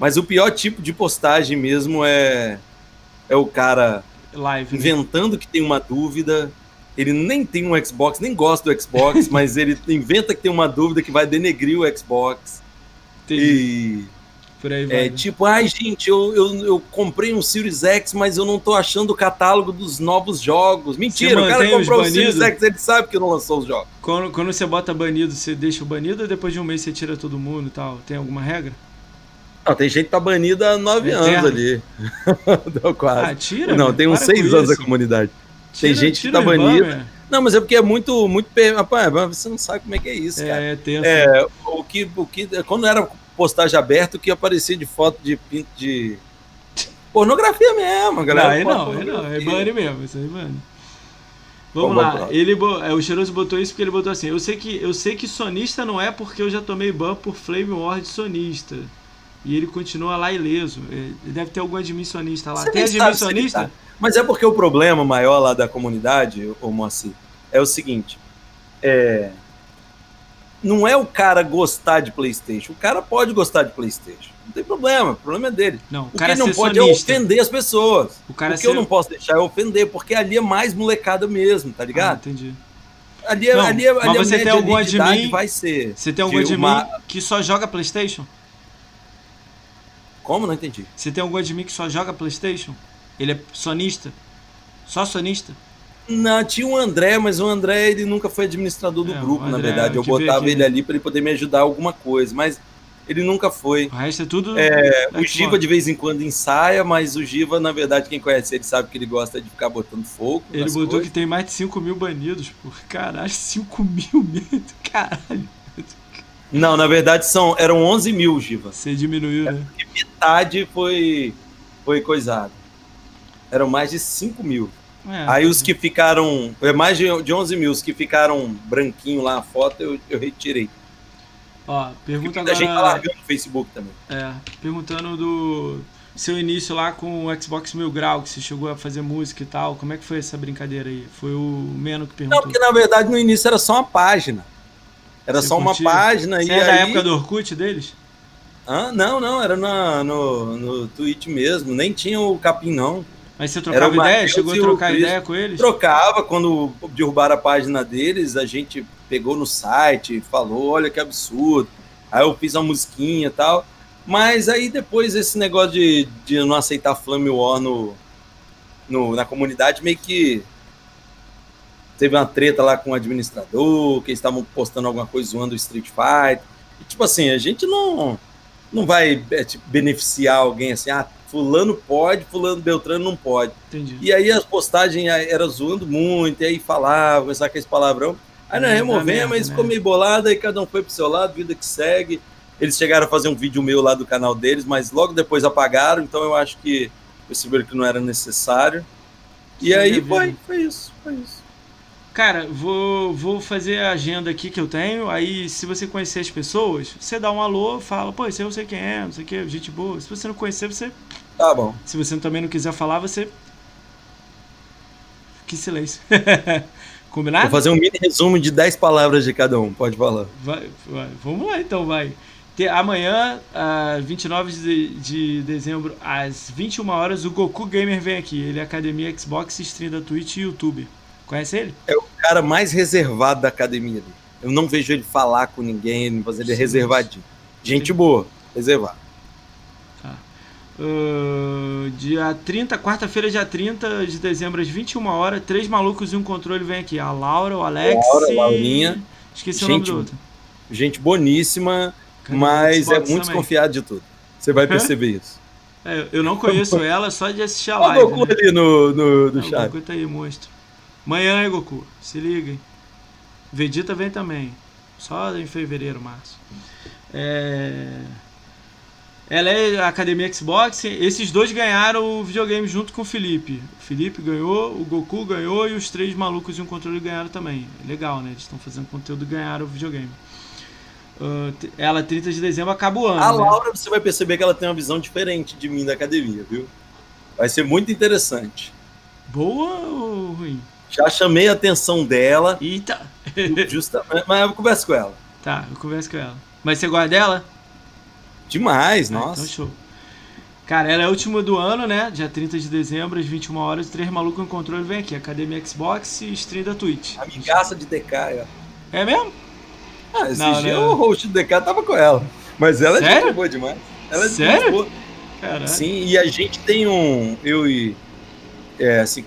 Mas o pior tipo de postagem mesmo é, é o cara Live. né? inventando que tem uma dúvida. Ele nem tem um Xbox, nem gosta do Xbox, *laughs* mas ele inventa que tem uma dúvida que vai denegrir o Xbox. Entendi. E Por aí vai. é né? tipo, ai gente, eu, eu, eu comprei um Series X, mas eu não tô achando o catálogo dos novos jogos. Mentira, o cara comprou o Series? X, ele sabe que não lançou os jogos. Quando, quando você bota banido, você deixa o banido ou depois de um mês você tira todo mundo e tal? Tem alguma regra? Não, tem gente que tá banida há nove Eterno. anos ali. *laughs* Deu quase. Ah, tira. não, tem uns seis anos da isso. comunidade. tem Tira- gente que tá meu. Não, mas é porque é muito, muito. Rapaz, você não sabe como é que é isso, cara. É, é tenso. É, o que, o que, quando era postagem aberta, o que aparecia de foto de pinto de. Pornografia mesmo, Não, galera. aí Pô, não, aí não, é banner mesmo, isso aí é. Vamos Vamos lá, ele, é, o Cheiroso botou isso porque ele botou assim, eu sei, que, eu sei que sonista não é porque eu já tomei ban por Flame Ward sonista. E ele continua lá ileso. Ele deve ter algum admin sonista lá. Você Tem sonista? tá. Mas é porque o problema maior lá da comunidade, ô Moacir, é o seguinte: é, não é o cara gostar de PlayStation. O cara pode gostar de PlayStation. Não tem problema, o problema é dele. Não, o O que cara ele não ser pode é ofender as pessoas. O cara o que ser... eu não posso deixar é ofender, porque ali é mais molecada mesmo, tá Ah, ligado? entendi. ali é, Não, ali é, mas ali a você tem algum admin- vai ser. Você tem algum admin uma- que só joga Playstation? Como? Não entendi. Você tem algum admin que só joga Playstation? Ele é sonista? Só sonista? Não, tinha o André, mas o André ele nunca foi administrador do É, grupo, na André, verdade. Eu botava ele ali para ele poder me ajudar alguma coisa. Mas, ele nunca foi. O resto é tudo. É, o Giva de vez em quando ensaia, mas o Giva, na verdade, quem conhece ele sabe que ele gosta de ficar botando fogo. Ele botou coisas. que tem mais de 5 mil banidos, por caralho, 5 mil mesmo, *laughs* caralho. Não, na verdade são, eram 11 mil, Giva. Você diminuiu, é, né? metade foi, foi coisado. Eram mais de 5 mil. É, Aí os que ficaram. É mais de, de 11 mil, os que ficaram branquinho lá a foto, eu, eu retirei. Ó, pergunta agora. A gente tá largando no Facebook também. É, perguntando do seu início lá com o Xbox Mil Grau, que você chegou a fazer música e tal. Como é que foi essa brincadeira aí? Foi o Meno que perguntou. Não, porque na verdade no início era só uma página. Era você só uma página você e. É da época do Orkut deles? Ah, não, não, era na, no, no Twitch mesmo, nem tinha o capim, não. Mas você trocava ideia? Chegou a trocar ideia com eles? Trocava, quando derrubaram a página deles, a gente pegou no site, falou, olha que absurdo. Aí eu fiz uma musiquinha e tal. Mas aí depois esse negócio de, de não aceitar Flame War no, no, na comunidade meio que teve uma treta lá com o administrador, que eles estavam postando alguma coisa zoando o Street Fighter. E, tipo assim, a gente não não vai é, tipo, beneficiar alguém assim, ah, fulano pode, fulano Beltrano não pode. Entendi. E aí as postagens eram zoando muito, e aí falava, começava com esse palavrão. Aí nós removemos, mas ficou meio bolado, aí cada um foi pro seu lado, vida que segue. Eles chegaram a fazer um vídeo meu lá do canal deles, mas logo depois apagaram, então eu acho que perceberam que não era necessário. E Sim, aí foi, foi isso, foi isso. Cara, vou, vou fazer a agenda aqui que eu tenho. Aí, se você conhecer as pessoas, você dá um alô, fala, pô, esse eu sei quem é, não sei o que, gente boa. Se você não conhecer, você. Tá bom. Se você também não quiser falar, você. Que silêncio. *laughs* Combinado? Vou fazer um mini resumo de 10 palavras de cada um, pode falar. Vai, vai. Vamos lá então, vai. Amanhã, uh, 29 de, de dezembro, às 21 horas, o Goku Gamer vem aqui. Ele é Academia Xbox, stream da Twitch e YouTube. Conhece ele? É o cara mais reservado da academia. Eu não vejo ele falar com ninguém, mas ele é reservadinho. Gente Sim. boa, reservado. Tá. Uh, dia 30, quarta-feira, dia 30 de dezembro, às 21 horas, três malucos e um controle vem aqui. A Laura, o Alex. Laura, Laurinha. Esqueci gente, o nome do outro. Gente boníssima, mas é muito também. desconfiado de tudo. Você vai perceber isso. É, eu não conheço ela só de assistir a live. Olha o Goku né? ali no, no, no chat. O Goku tá aí, monstro. Amanhã, hein, Goku? Se liga, hein? Vegeta vem também. Só em fevereiro, março. É... Ela é a Academia Xbox. Esses dois ganharam o videogame junto com o Felipe. O Felipe ganhou, o Goku ganhou e os três malucos de um controle ganharam também. Legal, né? Eles estão fazendo conteúdo e ganharam o videogame. Uh, ela, 30 de dezembro, acaba o ano. A né? Laura, você vai perceber que ela tem uma visão diferente de mim da academia, viu? Vai ser muito interessante. Boa ou ruim? Já chamei a atenção dela. Eita! *laughs* Justamente, mas eu converso com ela. Tá, eu converso com ela. Mas você gosta dela? Demais, ah, nossa. Então show. Cara, ela é a última do ano, né? Dia 30 de dezembro, às 21 horas, três malucos em controle vem aqui. Academia Xbox e stream da Twitch. Amigaça de DK, ó. É mesmo? Ah, esse não, dia não. o host do DK tava com ela. Mas ela Sério? é de boa demais. Ela é Sério? boa. Caralho. Sim, e a gente tem um. Eu e. É, assim,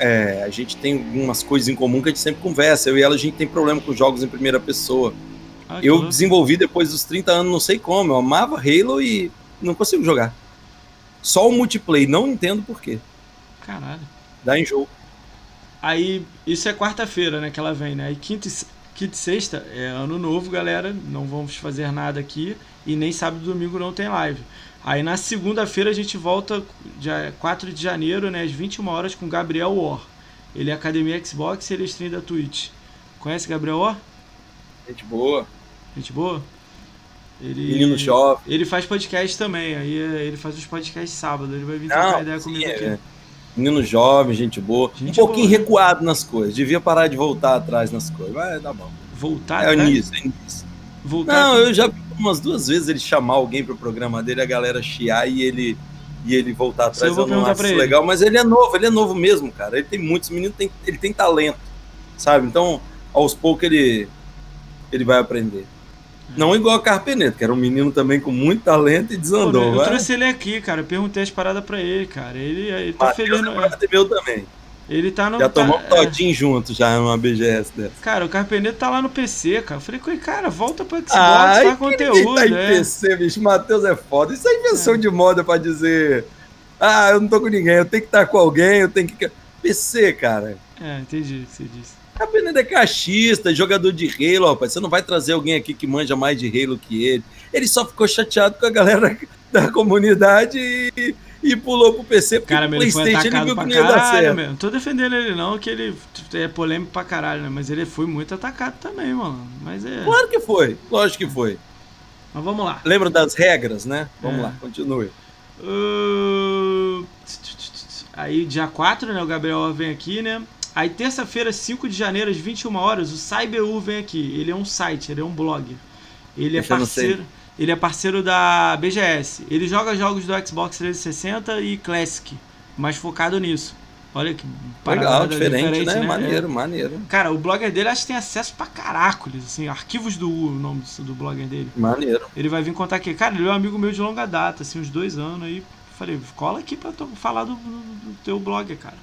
é, a gente tem algumas coisas em comum que a gente sempre conversa. Eu e ela, a gente tem problema com jogos em primeira pessoa. Ah, eu desenvolvi depois dos 30 anos, não sei como. Eu amava Halo e não consigo jogar. Só o multiplayer, não entendo por quê. Caralho. Dá em jogo. Aí, isso é quarta-feira, né, que ela vem, né? Aí quinta e, quinta e sexta é ano novo, galera. Não vamos fazer nada aqui. E nem sábado e domingo não tem live. Aí na segunda-feira a gente volta, dia 4 de janeiro, né, às 21 horas, com Gabriel War. Ele é Academia Xbox e ele é stream da Twitch. Conhece Gabriel War? Gente boa. Gente boa? Ele, Menino jovem. Ele faz podcast também, aí é, ele faz os podcasts sábado, ele vai vir trocar ideia comigo é, aqui. É. Menino jovem, gente boa. Gente um pouquinho boa. recuado nas coisas. Devia parar de voltar atrás nas coisas. Mas tá bom. Voltar? É o início, é o início. Voltar Não, eu já umas duas vezes ele chamar alguém pro programa dele, a galera chiar e ele e ele voltar atrás. Eu, eu não acho legal, mas ele é novo, ele é novo mesmo, cara. Ele tem muitos meninos, tem, ele tem talento, sabe? Então, aos poucos ele ele vai aprender. Não igual a Carpeneto, que era um menino também com muito talento e desandou. Pô, eu vai? trouxe ele aqui, cara. Eu perguntei as paradas pra ele, cara. Ele, ele tá Mateus feliz. É meu também. Ele tá no. Já tomou tá, um todinho é... junto, já numa BGS dessa. Cara, o Carpenedo tá lá no PC, cara. Eu falei cara, volta pro Xbox, Ai, faz conteúdo. Tá em é. PC, bicho. Matheus é foda. Isso é invenção é. de moda pra dizer. Ah, eu não tô com ninguém, eu tenho que estar com alguém, eu tenho que. PC, cara. É, entendi o que você disse. Carpenedo é caixista, jogador de Halo, rapaz. Você não vai trazer alguém aqui que manja mais de Halo que ele. Ele só ficou chateado com a galera *laughs* da comunidade e e pulou pro PC porque cara, o Playstation ele viu que não ia dar certo. Não tô defendendo ele não, que ele é polêmico pra caralho, né? Mas ele foi muito atacado também, mano. Mas é... Claro que foi, lógico que foi. Mas vamos lá. Lembra das regras, né? Vamos é. lá, continue. Uh... Aí, dia 4, né? O Gabriel vem aqui, né? Aí, terça-feira, 5 de janeiro, às 21 horas, o CyberU vem aqui. Ele é um site, ele é um blog. Ele é parceiro. Ele é parceiro da BGS. Ele joga jogos do Xbox 360 e Classic, mas focado nisso. Olha que Legal, diferente, diferente né? né? Maneiro, é. maneiro. Cara, o blogger dele acho que tem acesso pra caracoles, assim, arquivos do U, o nome do blogger dele. Maneiro. Ele vai vir contar aqui. Cara, ele é um amigo meu de longa data, assim, uns dois anos aí. Falei, cola aqui pra falar do, do, teu blogger, cara.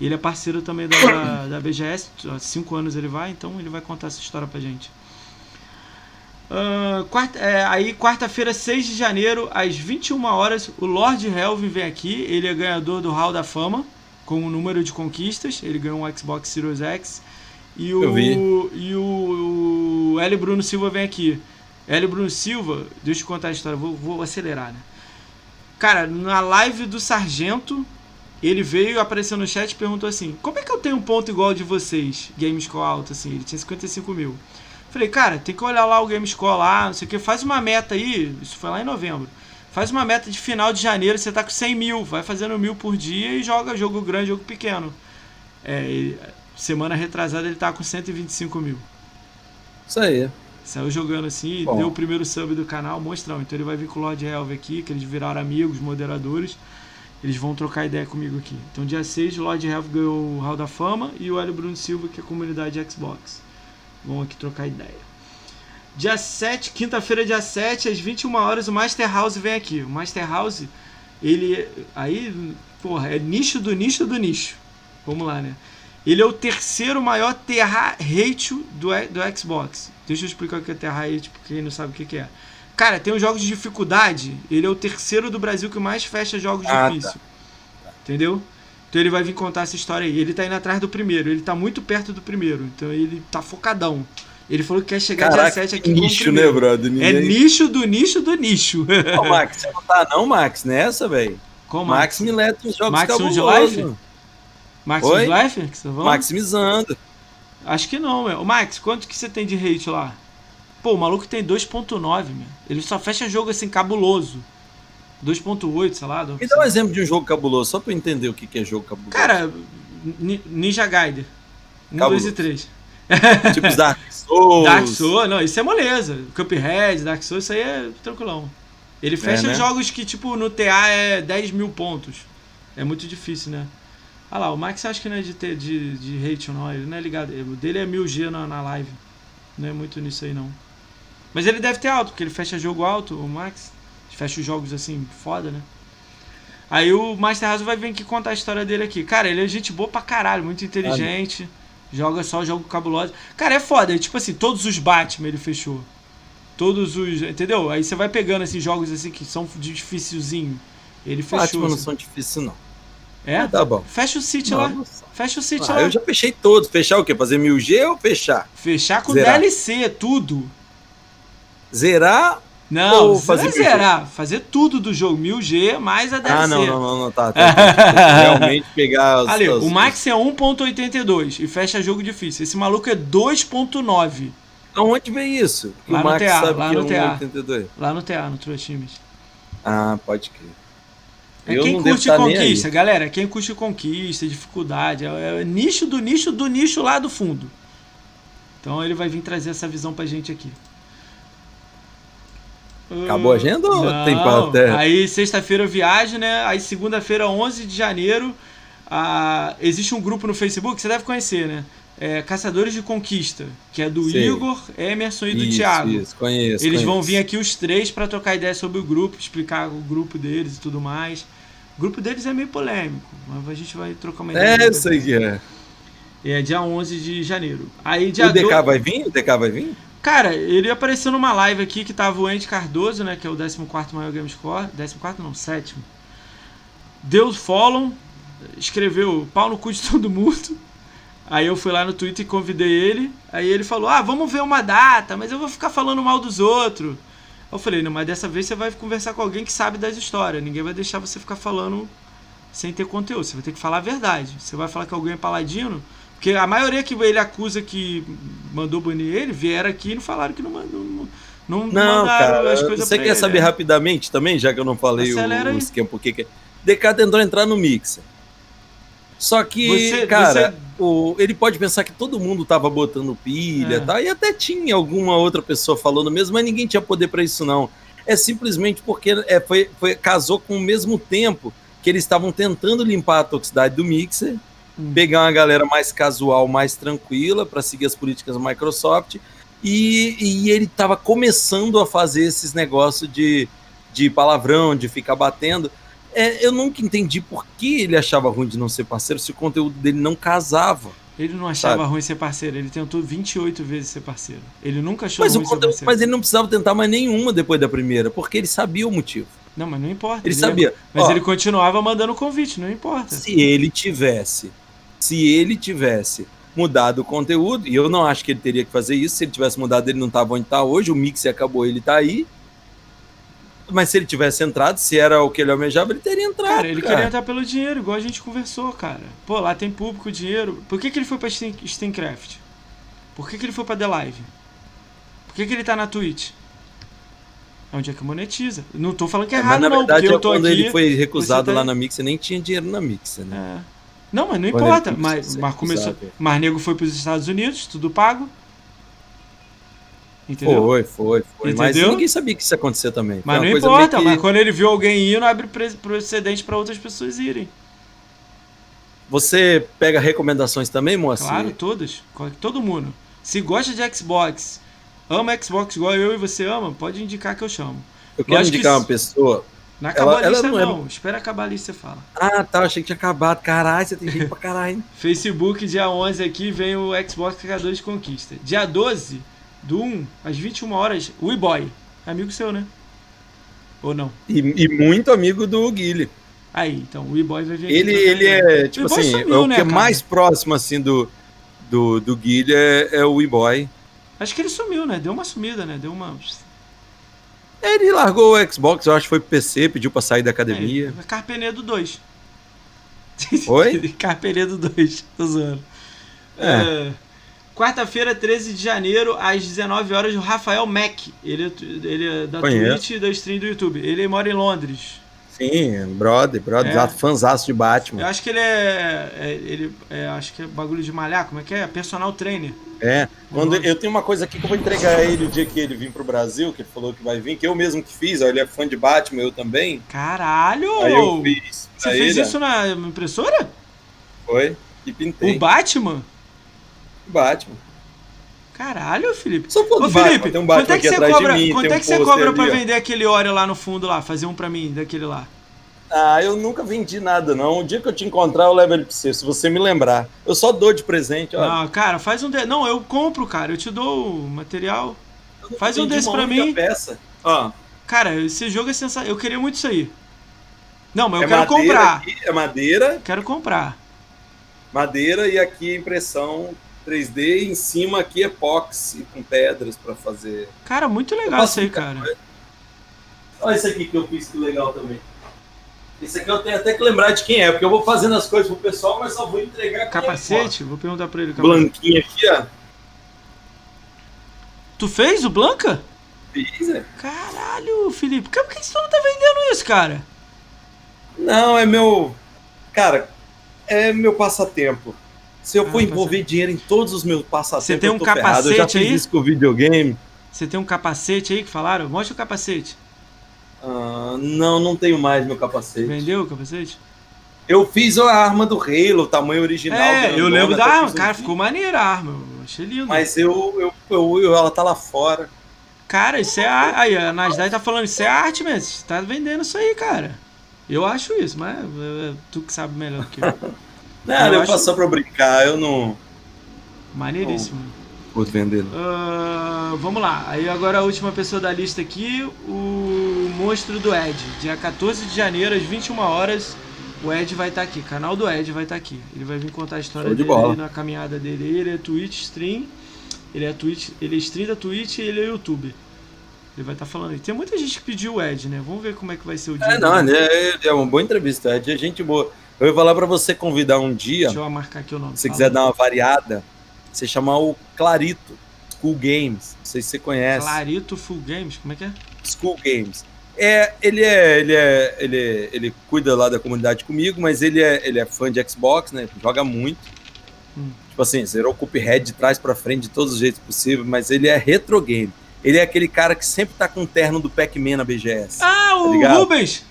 Ele é parceiro também da, da BGS, há cinco anos ele vai, então ele vai contar essa história pra gente. Uh, quarta, é, aí, quarta-feira, 6 de janeiro, às 21 horas, o Lord Helvin vem aqui. Ele é ganhador do Hall da Fama, com o número de conquistas. Ele ganhou um Xbox Series X. E o, e o, o L. Bruno Silva vem aqui. L. Bruno Silva, deixa eu contar a história, vou, vou acelerar, né? Cara, na live do Sargento, ele veio, apareceu no chat e perguntou assim: Como é que eu tenho um ponto igual de vocês, Gamescore Alto? Assim, ele tinha 55 mil. Falei, cara, tem que olhar lá o Game Score lá, não sei o que, faz uma meta aí, isso foi lá em novembro. Faz uma meta de final de janeiro, você tá com 100 mil, vai fazendo mil por dia e joga jogo grande, jogo pequeno. É, semana retrasada ele tá com 125 mil. Isso aí. Saiu jogando assim, Bom. deu o primeiro sub do canal, monstrão. Então ele vai vir com o Lord Helve aqui, que eles viraram amigos, moderadores. Eles vão trocar ideia comigo aqui. Então dia 6 o Lord Helve ganhou o Hall da Fama e o Hélio Bruno Silva, que é a comunidade Xbox. Vamos aqui trocar ideia. Dia 7, quinta-feira, dia 7, às 21 horas, o Master House vem aqui. O Master House, ele. Aí, porra, é nicho do nicho do nicho. Vamos lá, né? Ele é o terceiro maior terra rate do, do Xbox. Deixa eu explicar o que é terra rate, porque quem não sabe o que, que é. Cara, tem os jogos de dificuldade. Ele é o terceiro do Brasil que mais fecha jogos ah, difíceis. Tá. Entendeu? Então ele vai vir contar essa história aí. Ele tá indo atrás do primeiro, ele tá muito perto do primeiro. Então ele tá focadão. Ele falou que quer chegar Caraca, dia 7 aqui nicho, né, brother? Ninguém... É nicho do nicho do nicho. Ô, Max, você não tá não, Max, nessa, velho? Como Max? Max mileta os jogos Max de Life? Max Oi? Life? Que tá Maximizando. Acho que não, meu. Max, quanto que você tem de hate lá? Pô, o maluco tem 2.9, meu. Ele só fecha jogo assim, cabuloso. 2.8, sei lá. Me dá um exemplo de um jogo cabuloso, só pra eu entender o que é jogo cabuloso. Cara, Ninja Gaiden. 1, 2 e 3. *laughs* tipo Dark Souls. Dark Souls, não, isso é moleza. Cuphead, Dark Souls, isso aí é tranquilão. Ele é, fecha é, né? jogos que, tipo, no TA é 10 mil pontos. É muito difícil, né? Ah lá, o Max acho que não é de, ter, de, de hate não, ele não é ligado. O dele é 1000G na, na live. Não é muito nisso aí, não. Mas ele deve ter alto, porque ele fecha jogo alto, o Max fecha os jogos assim, foda, né? Aí o Master House vai vir aqui contar a história dele aqui. Cara, ele é gente boa pra caralho, muito inteligente. Joga só jogo cabuloso. Cara, é foda. É, tipo assim, todos os Batman ele fechou. Todos os. Entendeu? Aí você vai pegando esses assim, jogos assim que são dificilzinho. Ele fechou. Batman assim. não são difíceis, não. É? Ah, tá bom. Fecha o City lá. Fecha o City ah, lá. Eu já fechei todos. Fechar o quê? Fazer 1000G ou fechar? Fechar com Zerar. DLC, tudo. Zerar não, fazer zerar, fazer tudo do jogo 1000G mais a DLC. Ah, não, não, não, não tá. tá, *laughs* tá. Realmente pegar. Ali, o Max é 1.82 e fecha jogo difícil. Esse maluco é 2.9. Aonde vem isso? Que lá, no TA, lá no TA. Lá no TA, no True Times. Ah, pode crer. É Eu quem curte conquista, galera. Quem curte conquista, dificuldade. É, é nicho do nicho do nicho lá do fundo. Então ele vai vir trazer essa visão pra gente aqui. Acabou a agenda ou não, tem até? Aí sexta-feira eu viajo, né? Aí segunda-feira, 11 de janeiro, ah, existe um grupo no Facebook, que você deve conhecer, né? É, Caçadores de Conquista, que é do Sim. Igor, Emerson e do isso, Thiago. Isso, conheço. Eles conheço. vão vir aqui os três para trocar ideia sobre o grupo, explicar o grupo deles e tudo mais. O grupo deles é meio polêmico, mas a gente vai trocar uma ideia. É, eu sei que é. É dia 11 de janeiro. Aí dia O DK do- vai vir? O DK vai vir? Cara, ele apareceu numa live aqui que tava o Andy Cardoso, né? Que é o 14 maior game score. 14 não, sétimo. Deu follow, escreveu pau no cu de todo mundo. Aí eu fui lá no Twitter e convidei ele. Aí ele falou: Ah, vamos ver uma data, mas eu vou ficar falando mal dos outros. Eu falei: Não, mas dessa vez você vai conversar com alguém que sabe das histórias. Ninguém vai deixar você ficar falando sem ter conteúdo. Você vai ter que falar a verdade. Você vai falar que alguém é paladino. Porque a maioria que ele acusa que mandou banir ele vieram aqui e não falaram que não mandou. Não, não, Não, mandaram cara. as coisas Você quer ele, saber é. rapidamente também, já que eu não falei o, Acelera aí. o esquema, por que que... DK tentou entrar no Mixer. Só que, Você- cara, você- o, ele pode pensar que todo mundo tava botando pilha É. e tal, e até tinha alguma outra pessoa falando mesmo, mas ninguém tinha poder pra isso, não. É simplesmente porque é, foi, foi, casou com o mesmo tempo que eles estavam tentando limpar a toxicidade do Mixer. Pegar uma galera mais casual, mais tranquila, para seguir as políticas da Microsoft, e, e ele estava começando a fazer esses negócios de, de palavrão, de ficar batendo. É, eu nunca entendi por que ele achava ruim de não ser parceiro se o conteúdo dele não casava. Ele não achava Sabe? ruim ser parceiro. Ele tentou 28 vezes ser parceiro. Ele nunca achou Mas, ruim ser parceiro. mas ele não precisava tentar mais nenhuma depois da primeira, porque ele sabia o motivo. Não, mas não importa. Ele sabia. Mas Ó, ele continuava mandando convite, não importa. se ele tivesse, se ele tivesse mudado o conteúdo, e eu não acho que ele teria que fazer isso, se ele tivesse mudado, ele não estava onde está hoje, o mix acabou, ele tá aí. Mas se ele tivesse entrado, se era o que ele almejava, ele teria entrado. Cara, ele queria entrar pelo dinheiro, igual a gente conversou, cara. Pô, lá tem público, dinheiro. Por que, que ele foi pra Steam, Steamcraft? Por que, que ele foi pra The Live? Por que, que ele tá na Twitch? É onde é que monetiza. Não tô falando que é É, errado, mas na não, verdade, porque eu tô quando aqui. ele foi recusado tá- lá na Mixer, nem tinha dinheiro na Mixer, né? É. Não, mas não importa. Mas, mas começou. Mas nego foi pros Estados Unidos, tudo pago. Entendeu? Foi, foi, foi. Mas Entendeu? ninguém sabia que isso ia acontecer também. Mas não importa, que- mas quando ele viu alguém indo, abre pre- precedente pra outras pessoas irem. Você pega recomendações também, moça? Claro, todas. Todo mundo. Se gosta de Xbox, ama Xbox igual eu e você ama, pode indicar que eu chamo. Eu quero Lógico que indicar s- uma pessoa. Não acabou Ela- a lista, não. não é- Espera acabar a lista e fala. Ah, tá, achei que tinha acabado. Caralho, você tem gente pra caralho. hein? *laughs* Facebook, dia 11 aqui, vem o Xbox Cagador de Conquista. Dia 12, do 1, às 21 horas, o E-Boy. Amigo seu, né? Ou não? E, e muito amigo do Guilherme. Aí, então, o E-Boy vai vir. Ele, ele ver. é, tipo assim, sumiu, é o né, que é mais próximo, assim, do, do, do Guilherme é, é o E-Boy. Acho que ele sumiu, né? Deu uma sumida, né? Deu uma. Ele largou o Xbox, eu acho que foi pro PC, pediu pra sair da academia. É, Carpenedo 2. *laughs* Oi? Carpenedo 2, tô zoando. É. É, Quarta-feira, 13 de janeiro, às 19 horas, o Rafael Mack. Ele, é- ele é da Conheço. Twitch e da stream do YouTube. Ele mora em Londres. Sim, brother, brother, É. de Eu Batman. acho que ele é. é- ele é, acho que é bagulho de malhar, como é que é? Personal trainer. É, quando Uhum. eu tenho uma coisa aqui que eu vou entregar a ele o dia que ele vir pro Brasil, que ele falou que vai vir, que eu mesmo que fiz, ó, ele é fã de Batman, eu também. Caralho! Aí eu fiz Você fez ele, isso na impressora? Foi, e pintei. O Batman? Batman. Caralho, Felipe. Só for Ô, Batman, Felipe, tem um Batman quanto é aqui que você atrás cobra, de mim, quanto é um que você pôster cobra pra ali, ó. vender aquele óleo lá no fundo lá? Fazer um pra mim, daquele lá. Ah, eu nunca vendi nada, não. O dia que eu te encontrar, eu levo ele pra você, se você me lembrar. Eu só dou de presente, ó. Não, cara, faz um. De... Não, eu compro, cara. Eu te dou o material. Faz um desse pra mim. Peça. Ó, Cara, esse jogo é sensacional. Eu queria muito isso aí. Não, mas eu é quero comprar. aqui, é madeira, Quero comprar. madeira e aqui impressão 3D e em cima aqui epóxi com pedras pra fazer. Cara, muito legal isso aí, cara. Olha esse aqui que eu fiz, que legal também. Esse aqui eu tenho até que lembrar de quem é, porque eu vou fazendo as coisas pro pessoal, mas só vou entregar quem Capacete? Vou perguntar pra ele. É, capacete. Blanquinho aqui, ó. Tu fez o Blanca? Fiz, é. Caralho, Felipe. Por que você não tá vendendo isso, cara? Não, é meu. Cara, é meu passatempo. Se eu Ah, for envolver dinheiro em todos os meus passatempos, Você tem um eu tô ferrado. Eu já capacete fiz aí? isso com videogame. Você tem um capacete aí que falaram? Mostra o capacete. Ah, não, não tenho mais meu capacete. Vendeu o capacete? Eu fiz a arma do Halo, o tamanho original. é, eu lembro da arma. Cara, ficou maneira a arma. Eu achei lindo. Mas eu, eu, eu, eu- ela tá lá fora. Cara, isso é arte. Aí, a Nasdaq tá falando, isso é arte mesmo. Você tá vendendo isso aí, cara. Eu acho isso, mas é, é tu que sabe melhor que eu. *laughs* Não, Eu eu, acho- só pra brincar, eu não Maneiríssimo. vou vender. não. Ah, vamos lá. Aí agora a última pessoa da lista aqui, o Monstro do Ed. Dia 14 de janeiro, às 21 horas, o Ed vai estar aqui. canal do Ed vai estar aqui. Ele vai vir contar a história de dele bola. na caminhada dele. Ele é Twitch stream. Ele é Twitch, ele é stream da Twitch e ele é YouTube. Ele vai estar falando aí. Tem muita gente que pediu o Ed, né? Vamos ver como é que vai ser o dia. É, não, é, é uma boa entrevista, é de gente boa. Eu ia falar pra você convidar um dia, Deixa eu marcar aqui o nome. se você Fala. quiser dar uma variada, você chamar o Clarito, School Games. Não sei se você conhece. Clarito Full Games, como é que é? School Games. É, ele é, ele é, ele é- ele cuida lá da comunidade comigo, mas ele é, ele é fã de Xbox, né? Joga muito. Hum. Tipo assim, zerou o Cuphead de trás pra frente de todos os jeitos possíveis, mas ele é retro game. Ele é aquele cara que sempre tá com o terno do Pac-Man na BGS. Ah, o ligado? Rubens!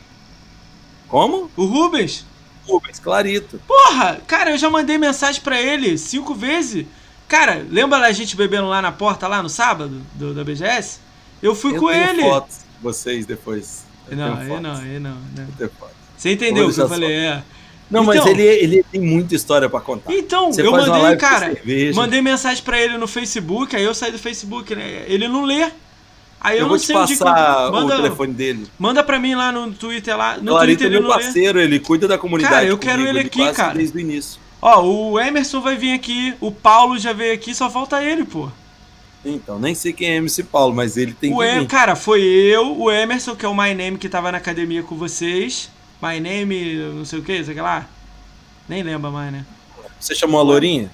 Como? O Rubens! Rubens, Clarito. Porra, cara, eu já mandei mensagem pra ele cinco vezes. Cara, lembra a gente bebendo lá na porta, lá no sábado, do, da BGS? Eu fui eu com tenho ele. fotos de vocês depois. Eu Não, aí não, aí não, né? Eu. Você entendeu o que eu deixar falei, é. Não, mas Então- ele, ele tem muita história pra contar. Então, Você eu mandei, cara, mandei mensagem pra ele no Facebook, aí eu saí do Facebook, né? Ele não lê. Aí eu, eu não vou te sei onde que passar eu- o manda, telefone dele. manda pra mim lá no Twitter lá. No Clarito Twitter é ele meu parceiro, ele cuida da comunidade. Cara, eu quero comigo, ele aqui, cara. Desde o início. Ó, o Emerson vai vir aqui, o Paulo já veio aqui, só falta ele, pô. Então, nem sei quem é MC Paulo, mas ele tem O que em... Cara, foi eu, o Emerson, que é o My Name que tava na academia com vocês. My Name, não sei o que, sei lá. Nem lembra mais, né? Você chamou a Lourinha?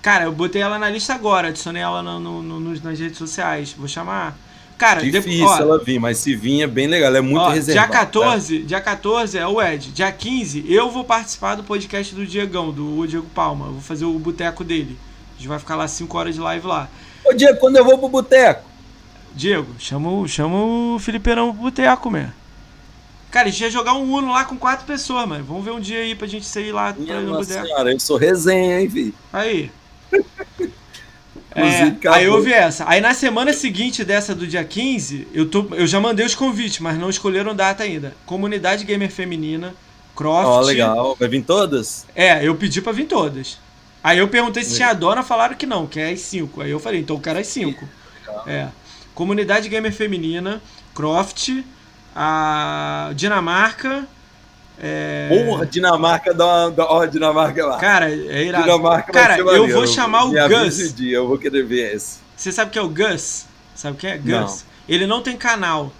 Cara, eu botei ela na lista agora, adicionei ela no, no- no- nas redes sociais. Vou chamar. Cara, Difícil depois. Ó, ela vir, mas se vir é bem legal, ela é muito ó, reservada. dia 14, dia 14 é o Ed. Dia 15, eu vou participar do podcast do Diegão, do Diego Palma. Eu vou fazer o boteco dele. A gente vai ficar lá 5 horas de live lá. Tá? Ô, Diego, quando eu vou pro boteco? Diego, chama, o- chama o Felipeirão pro boteco, mesmo. Cara, a gente ia jogar um Uno lá com quatro pessoas, mano. Vamos ver um dia aí pra gente sair lá pra Minha no nossa boteco. senhora, eu sou resenha, hein, filho? Aí. *laughs* É, aí eu vi essa. Aí na semana seguinte dessa do dia 15, eu, tô, eu já mandei os convites, mas não escolheram data ainda. Comunidade Gamer Feminina, Croft. Ó, legal. Vai vir todas? É, eu pedi pra vir todas. Aí eu perguntei se tinha dona, falaram que não, que é as 5. Aí eu falei, então eu quero as 5. É. Comunidade Gamer Feminina, Croft, a Dinamarca. É... Porra, Dinamarca dá uma. dá- Ó, Dinamarca lá. Cara, é irado. Dinamarca Cara, eu maneiro. vou chamar o Me Gus. dia, eu vou querer ver esse. Você sabe quem é o Gus? Sabe quem é? Gus. Não. Ele não tem canal.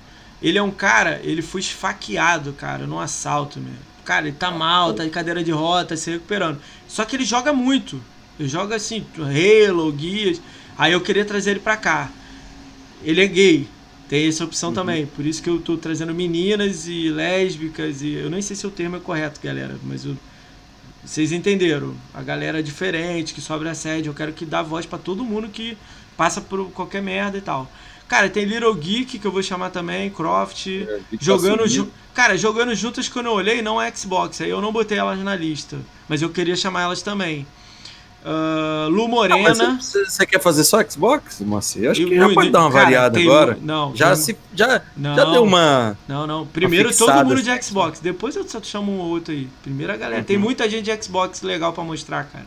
Ele é um cara, ele foi esfaqueado, cara, num assalto, meu. Cara, ele tá mal, tá de cadeira de roda, tá se recuperando. Só que ele joga muito. Ele joga assim, Halo, Guias. Aí eu queria trazer ele pra cá. Ele é gay. Tem essa opção Uhum. também. Por isso que eu tô trazendo meninas e lésbicas e. Eu nem sei se o termo é correto, galera, mas eu. Vocês entenderam. A galera é diferente, que sofre assédio. Eu quero que dá voz pra todo mundo que passa por qualquer merda e tal. Cara, tem Little Geek, que eu vou chamar também, Croft. É, tá Jogando ju Cara, jogando juntas quando eu olhei, não é Xbox. Aí eu não botei elas na lista. Mas eu queria chamar elas também. Ah, Lu Morena. Você quer fazer só Xbox, Moacir? Acho que E já pode dar uma cara, variada tem agora. Não, Já, tem- se, já, não, já deu uma. Não, não. Primeiro todo mundo de assim. Xbox. Depois eu só chamo um ou outro aí. Primeiro a galera. Uhum. Tem muita gente de Xbox legal pra mostrar, cara.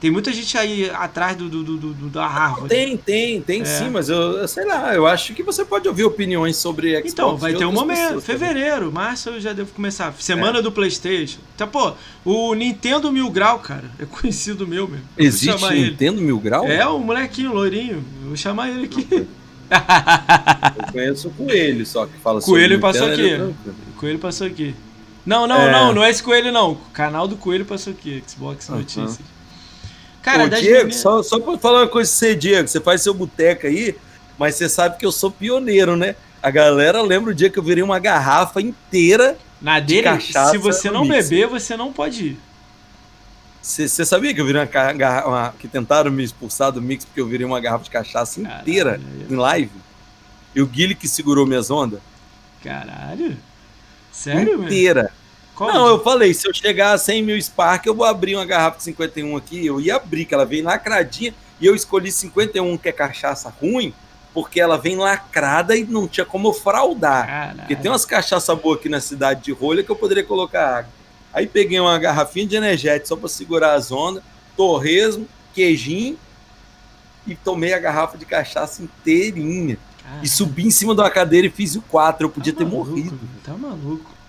Tem muita gente aí atrás do, do, do, do- da Harvard. Tem, tem, tem É. sim, mas eu, eu sei lá, eu acho que você pode ouvir opiniões sobre Xbox. Então, vai ter um momento. pessoas também. Fevereiro, março eu já devo começar. Semana É. do PlayStation. Então, pô, o Nintendo Mil Grau, cara, é conhecido meu mesmo. Eu Existe ele. Nintendo Mil Grau? É, o molequinho, loirinho. Eu vou chamar ele aqui. Eu *laughs* conheço o Coelho só que fala Coelho sobre passou Nintendo, aqui. é. O Coelho passou aqui. Não, não, É. não, não é esse Coelho, não. O canal do Coelho passou aqui, Xbox. Notícias. Cara, Ô, Diego, só, só pra falar uma coisa pra você, Diego, você faz seu boteco aí, mas você sabe que eu sou pioneiro, né? A galera lembra o dia que eu virei uma garrafa inteira. Na dele, cachaça se você não mix. beber, você não pode ir. Você sabia que eu virei uma, uma- que tentaram me expulsar do mix porque eu virei uma garrafa de cachaça inteira Caralho. em live? E o Guilherme que segurou minhas ondas? Caralho. Sério, inteira. Qual Não, eu falei, se eu chegar a 100 mil Spark, eu vou abrir uma garrafa de 51 aqui. Eu ia abrir, que ela veio lacradinha, e eu escolhi 51, que é cachaça ruim, porque ela vem lacrada e não tinha como fraudar. Caralho. Porque tem umas cachaça boa aqui na cidade de rolha que eu poderia colocar água. Aí peguei uma garrafinha de energético só para segurar as ondas, torresmo, queijinho e tomei a garrafa de cachaça inteirinha. Caralho. E subi em cima de uma cadeira e fiz o quatro. Eu podia Tá ter maluco, morrido. Tá maluco.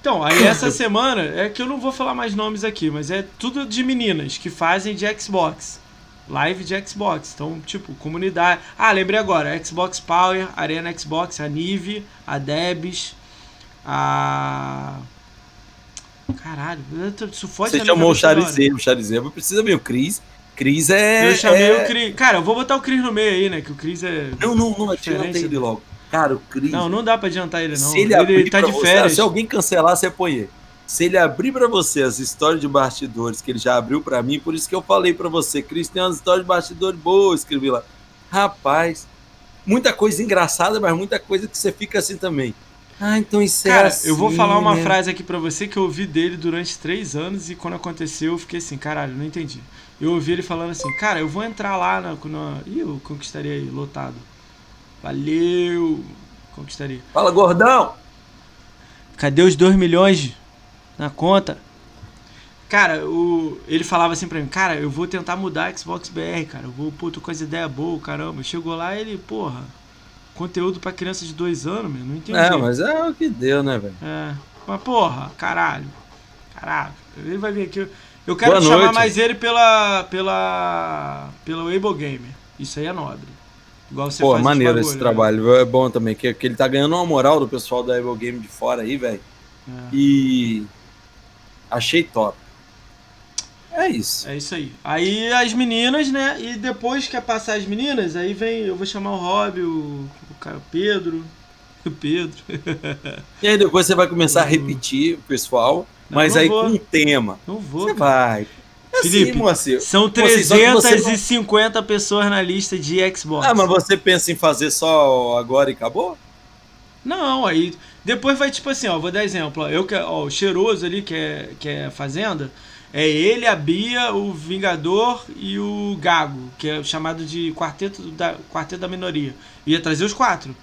Então, aí essa semana, é que eu não vou falar mais nomes aqui, mas é tudo de meninas que fazem de Xbox. Live de Xbox. Então, tipo, comunidade. Ah, lembrei agora. Xbox Power, Arena Xbox, a Nive, a Debs, a. Caralho, isso foge Você chamou o. Charizê, o Charizê precisa mesmo. Cris. Cris é. Eu chamei é- o Cris. Cara, eu vou botar o Cris no meio aí, né? Que o Cris é. Não, não, não, Diferente adianta ele do- logo. Cara, o Cris. Não, não dá pra adiantar ele, não. Se ele, abrir tá pra de você- férias. se alguém cancelar, você põe ele. Se ele abrir pra você as histórias de bastidores que ele já abriu pra mim, por isso que eu falei pra você, Cris, tem umas histórias de bastidores boas, escrevi lá. Rapaz, muita coisa engraçada, mas muita coisa que você fica assim também. Ah, então isso é Cara, assim, eu vou falar uma né? frase aqui pra você que eu ouvi dele durante três anos e quando aconteceu eu fiquei assim, caralho, não entendi. Eu ouvi ele falando assim, cara, eu vou entrar lá na. na... Ih, eu conquistaria aí, lotado. Valeu! Conquistaria. Fala, gordão! Cadê os 2 milhões na conta? Cara, o... ele falava assim pra mim, cara, eu vou tentar mudar a Xbox BR, cara. Eu vou, pô, tô com as ideias boas, caramba. Chegou lá ele, porra, conteúdo pra criança de dois anos, meu, não entendi. É, mas é o que deu, né, velho? É. Mas porra, caralho. Caralho. Ele vai vir aqui. Eu quero chamar mais ele pela. pela. pelo Able Gamer. Isso aí é nobre. Igual você Pô, faz maneiro bagulho, esse né? trabalho. É bom também, que, que ele tá ganhando uma moral do pessoal da Evil Game de fora aí, velho. É. E achei top. É isso. É isso aí. Aí as meninas, né? E depois que passar as meninas, aí vem. Eu vou chamar o Rob, o, o cara Pedro. *laughs* O Pedro. E aí depois você vai começar a repetir o pessoal, Não, mas não aí vou. com um tema. Não vou. Você cara. vai. É Felipe, assim, Moacir. São Moacir, só que você não- 350 pessoas na lista de Xbox. Ah, mas você pensa em fazer só agora e acabou? Não, aí depois vai tipo assim, ó, vou dar exemplo, ó, eu que ó, o cheiroso ali que é que é fazenda, é ele, a Bia, o Vingador e o Gago, que é chamado de quarteto da quarteto da minoria. Ia trazer os quatro.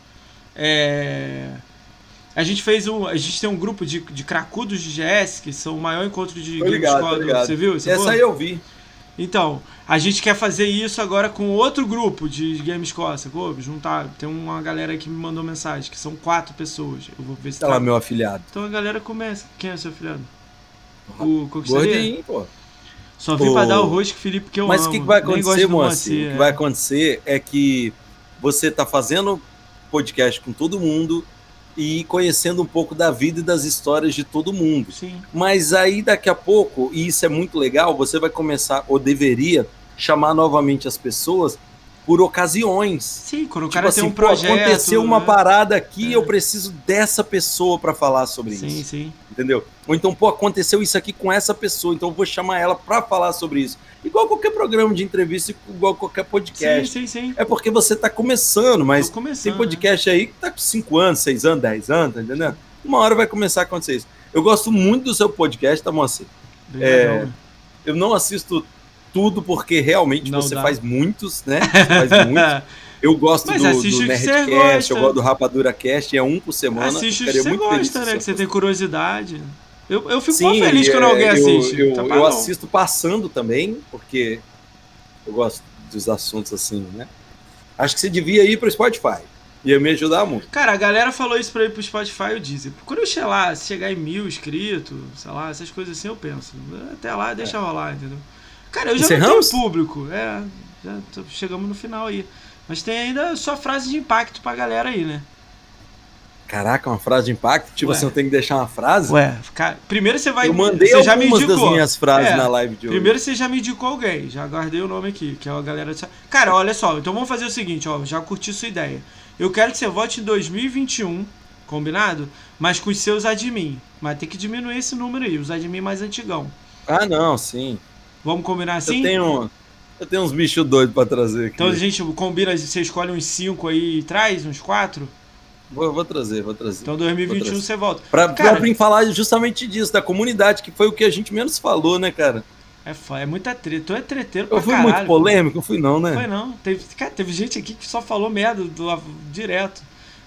É a gente fez um. A gente tem um grupo de, de cracudos de GS, que são o maior encontro de Tô Game ligado, Squad. ligado. Você viu? Você Essa aí eu vi. Então, a gente quer fazer isso agora com outro grupo de Game Score, sacou? Juntar. Tem uma galera que me mandou mensagem, que são quatro pessoas. Eu vou ver se Olha lá, tá. meu afilhado. Então a galera começa. Quem é seu afilhado? O Conquistaria? Gordinho, pô. Só vim Ô, pra dar o rosto Felipe que eu Mas o que, que vai acontecer, Moacir? O Moacir, que é. vai acontecer é que você tá fazendo podcast com todo mundo e conhecendo um pouco da vida e das histórias de todo mundo. Sim. Mas aí daqui a pouco, e isso é muito legal, você vai começar, ou deveria, chamar novamente as pessoas por ocasiões. Sim, quando o Tipo cara assim, tem um pô, projeto. aconteceu uma né? parada aqui, É. eu preciso dessa pessoa para falar sobre Sim, isso, sim. entendeu? Ou então, pô, aconteceu isso aqui com essa pessoa, então eu vou chamar ela para falar sobre isso. Igual qualquer programa de entrevista, igual qualquer Sim, podcast. sim, sim. É porque você tá começando, mas começando, tem podcast aí que tá com 5 anos, 6 anos, 10 anos, tá entendendo? Uma hora vai começar a acontecer isso. Eu gosto muito do seu podcast, tá, Moacir? Né? é. Eu não assisto tudo porque realmente Não você dá. faz muitos, né? *laughs* Você faz muitos. Eu gosto Mas do, do Nerdcast, eu gosto do Rapadura Cast, é um por semana. Assiste o que você gosta, né? Que você tem curiosidade. Eu, eu fico Sim, feliz é, quando alguém eu, assiste. Eu, Tá eu bom. assisto passando também, porque eu gosto dos assuntos assim, né? Acho que você devia ir pro Spotify. Ia me ajudar muito. Cara, a galera falou isso pra ir pro Spotify e o Deezer. Quando eu chegar lá, se chegar em mil inscritos, sei lá, essas coisas assim, eu penso. Até lá, deixa rolar, entendeu? Cara, eu já não Encerramos? tenho público. É, já chegamos no final aí. Mas tem ainda só frase de impacto pra galera aí, né? Caraca, uma frase de impacto? Tipo Ué. assim, eu tenho que deixar uma frase? Ué, cara, primeiro você vai. eu mandei você já me das minhas frases É, na live de hoje. Primeiro você já me indicou alguém, já guardei o nome aqui, que é a galera. de- Cara, olha só, então vamos fazer o seguinte, ó, já curti sua ideia. Eu quero que você vote em 2021, combinado? Mas com os seus admin. Mas tem que diminuir esse número aí, os admin mais antigão. Ah, não, sim. Vamos combinar assim? Eu tenho, eu tenho uns bichos doidos pra trazer aqui. Então a gente combina, você escolhe uns 5 aí e traz, uns 4. Vou, vou trazer, vou trazer. Então 2021 Vou trazer. você volta. Pra, Cara- pra falar justamente disso, da comunidade, que foi o que a gente menos falou, né, cara? É, é muita treta. Tu é treteiro Eu pra fui caralho. muito polêmico? Eu fui não, né? Foi não. Teve, cara, teve gente aqui que só falou merda do, direto.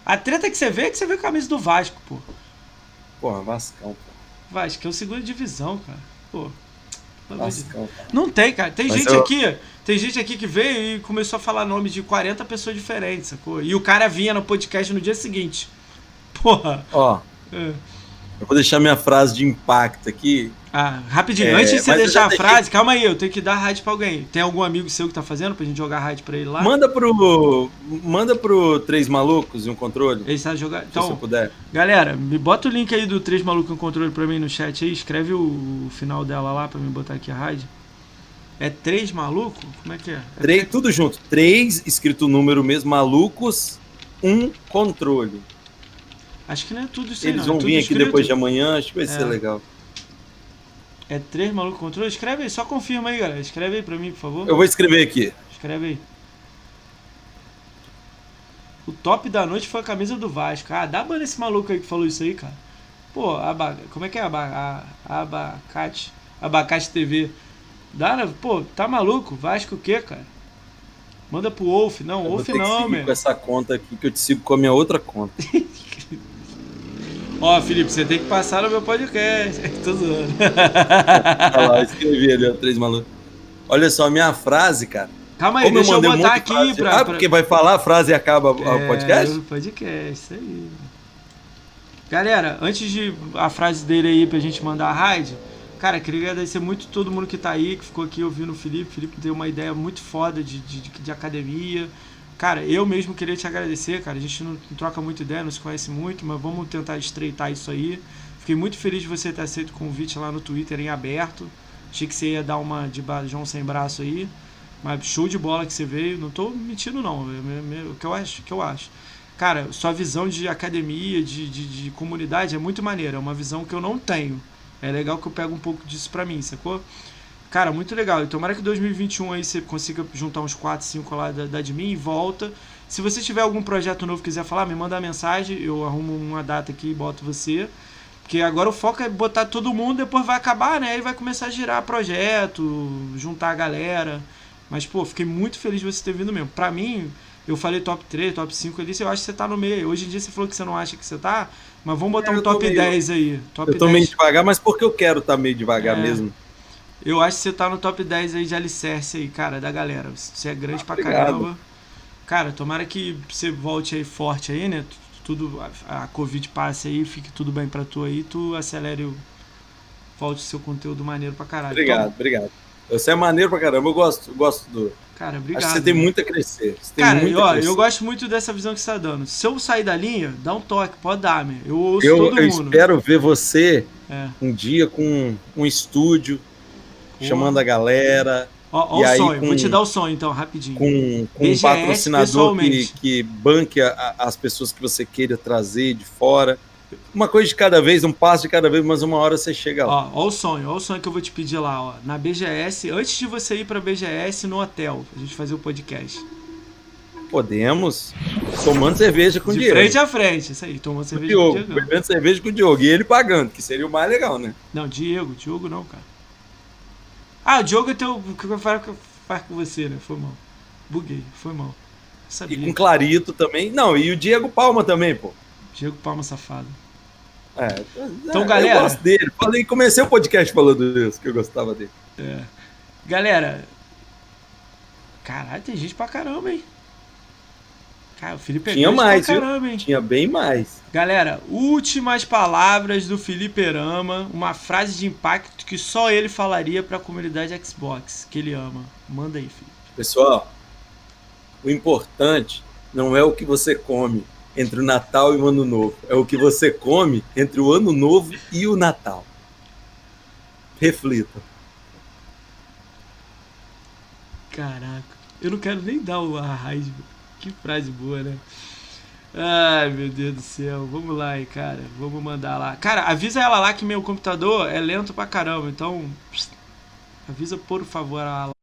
A treta que você vê é que você vê com a camisa do Vasco, pô. Porra, Vascão, pô. Vasco, é o segunda divisão, cara. Pô. Cara. Não tem, cara. Tem Mas gente eu- aqui. Tem gente aqui que veio e começou a falar nome de 40 pessoas diferentes, sacou? E o cara vinha no podcast no dia seguinte. Porra. Ó, É. eu vou deixar minha frase de impacto aqui. Ah, rapidinho, É, antes de você deixar a deixei- frase, calma aí, eu tenho que dar raid pra alguém. Tem algum amigo seu que tá fazendo pra gente jogar raid pra ele lá? Manda pro. Manda pro Três Malucos e um controle. Ele sabe jogar. se você Então, puder. galera, me bota o link aí do Três Malucos no Controle pra mim no chat aí. Escreve o, final dela lá pra me botar aqui a raid. É Três Maluco? Como é que é? é Três, tudo junto. Três, escrito o número mesmo, malucos, um controle. Acho que não é tudo isso aí, Eles é vão tudo vir aqui escrito. depois de amanhã, acho que vai É. ser legal. É Três Malucos no Controle? Escreve aí, só confirma aí, galera. Escreve aí pra mim, por favor. Eu vou escrever aqui. Escreve aí. O top da noite foi a camisa do Vasco. Ah, dá ban nesse maluco aí que falou isso aí, cara. Pô, aba... como é que é aba... a- abacate? Abacate TV. Dá, né? Pô, tá maluco? Vasco o quê, cara? Manda pro Wolf. Não, Eu vou Wolf não, meu. com essa conta aqui, que eu te sigo com a minha outra conta. *laughs* Ó, Felipe, você tem que passar no meu podcast. *laughs* Tô zoando. Olha lá, eu escrevi ali, ó, Três Malucos. Olha só, a minha frase, cara. Calma aí, Como eu deixa eu um botar aqui frase- pra... Ah, pra- porque vai falar a frase e acaba o É, podcast? o podcast, isso aí. Galera, antes de a frase dele aí pra gente mandar a raid, cara, queria agradecer muito todo mundo que tá aí, que ficou aqui ouvindo o Felipe. O Felipe deu uma ideia muito foda de, de- de academia. Cara, eu mesmo queria te agradecer, cara. A gente não, troca muita ideia, não se conhece muito, mas vamos tentar estreitar isso aí. Fiquei muito feliz de você ter aceito o convite lá no Twitter em aberto. Achei que você ia dar uma de João sem braço aí. Mas show de bola que você veio. Não tô mentindo, não. É me- me- O que eu acho, que eu acho. Cara, sua visão de academia, de, de, de comunidade é muito maneira. É uma visão que eu não tenho. É legal que eu pego um pouco disso pra mim, sacou? Cara, muito legal. E tomara que 2021 aí você consiga juntar uns 4, 5 lá da, da de mim e volta. Se você tiver algum projeto novo e quiser falar, me manda uma mensagem, eu arrumo uma data aqui e boto você. Porque agora o foco é botar todo mundo, depois vai acabar, né? Aí vai começar a girar projeto, juntar a galera. Mas, pô, fiquei muito feliz de você ter vindo mesmo. Pra mim, eu falei top 3, top 5 ali, eu acho que você tá no meio. Hoje em dia você falou que você não acha que você tá, mas vamos botar É, um top meio- 10 aí. Top Eu tô 10. meio devagar, mas porque eu quero estar meio devagar É. mesmo. Eu acho que você tá no top 10 aí de alicerce aí, cara, da galera. Você é grande Ah, pra obrigado. caramba. Cara, tomara que você volte aí forte aí, né? Tudo, a, a Covid passe aí, fique tudo bem pra tu aí, tu acelere o. Volte o seu conteúdo maneiro pra caralho. Obrigado, Então, obrigado. Você é maneiro pra caramba, eu gosto, eu gosto do. cara, obrigado. Acho que você tem muito a crescer. Cara, muito ó, crescer. eu gosto muito dessa visão que você tá dando. Se eu sair da linha, dá um toque, pode dar, meu. Eu ouço Eu, todo eu mundo. espero ver você É. um dia com um estúdio, Pô. chamando a galera, Ó, ó E o aí, sonho, com- vou te dar o sonho então, rapidinho. com, com um BGS patrocinador que, que banque a- as pessoas que você queira trazer de fora. Uma coisa de cada vez, um passo de cada vez, mas uma hora você chega lá. Ó, ó o sonho, ó o sonho que eu vou te pedir lá, ó. Na BGS, antes de você ir pra BGS no hotel, a gente fazer o podcast. Podemos, tomando cerveja com o de Diego. frente a frente, isso aí, tomando o cerveja com o Diogo, Diego. bebendo cerveja com o Diogo. E ele pagando, que seria o mais legal, né? Não, Diego, Diogo não, cara. Ah, o Diogo é teu. O que eu faço faz com você, né? Foi mal. Buguei, foi mal. E Sabia. com Clarito também. Não, e o Diego Palma também, pô. Diego Palma Safado. É, Então, é, galera- Eu gosto dele. Falei, comecei o podcast falando isso, que eu gostava dele. É. Galera. Caralho, tem gente pra caramba, hein? Cara, o Felipe é Tinha mais, caramba, hein? Tinha bem mais. Galera, últimas palavras do Felipe Erama, uma frase de impacto que só ele falaria pra comunidade Xbox, que ele ama. Manda aí, Felipe. Pessoal, o importante não é o que você come entre o Natal e o Ano Novo. É o que você come entre o Ano Novo e o Natal. Reflita. Caraca, eu não quero nem dar o a raid. Que frase boa, né? Ai, meu Deus do céu. Vamos lá aí, cara. Vamos mandar lá. Cara, avisa ela lá que meu computador é lento pra caramba. Então, avisa por favor ela lá.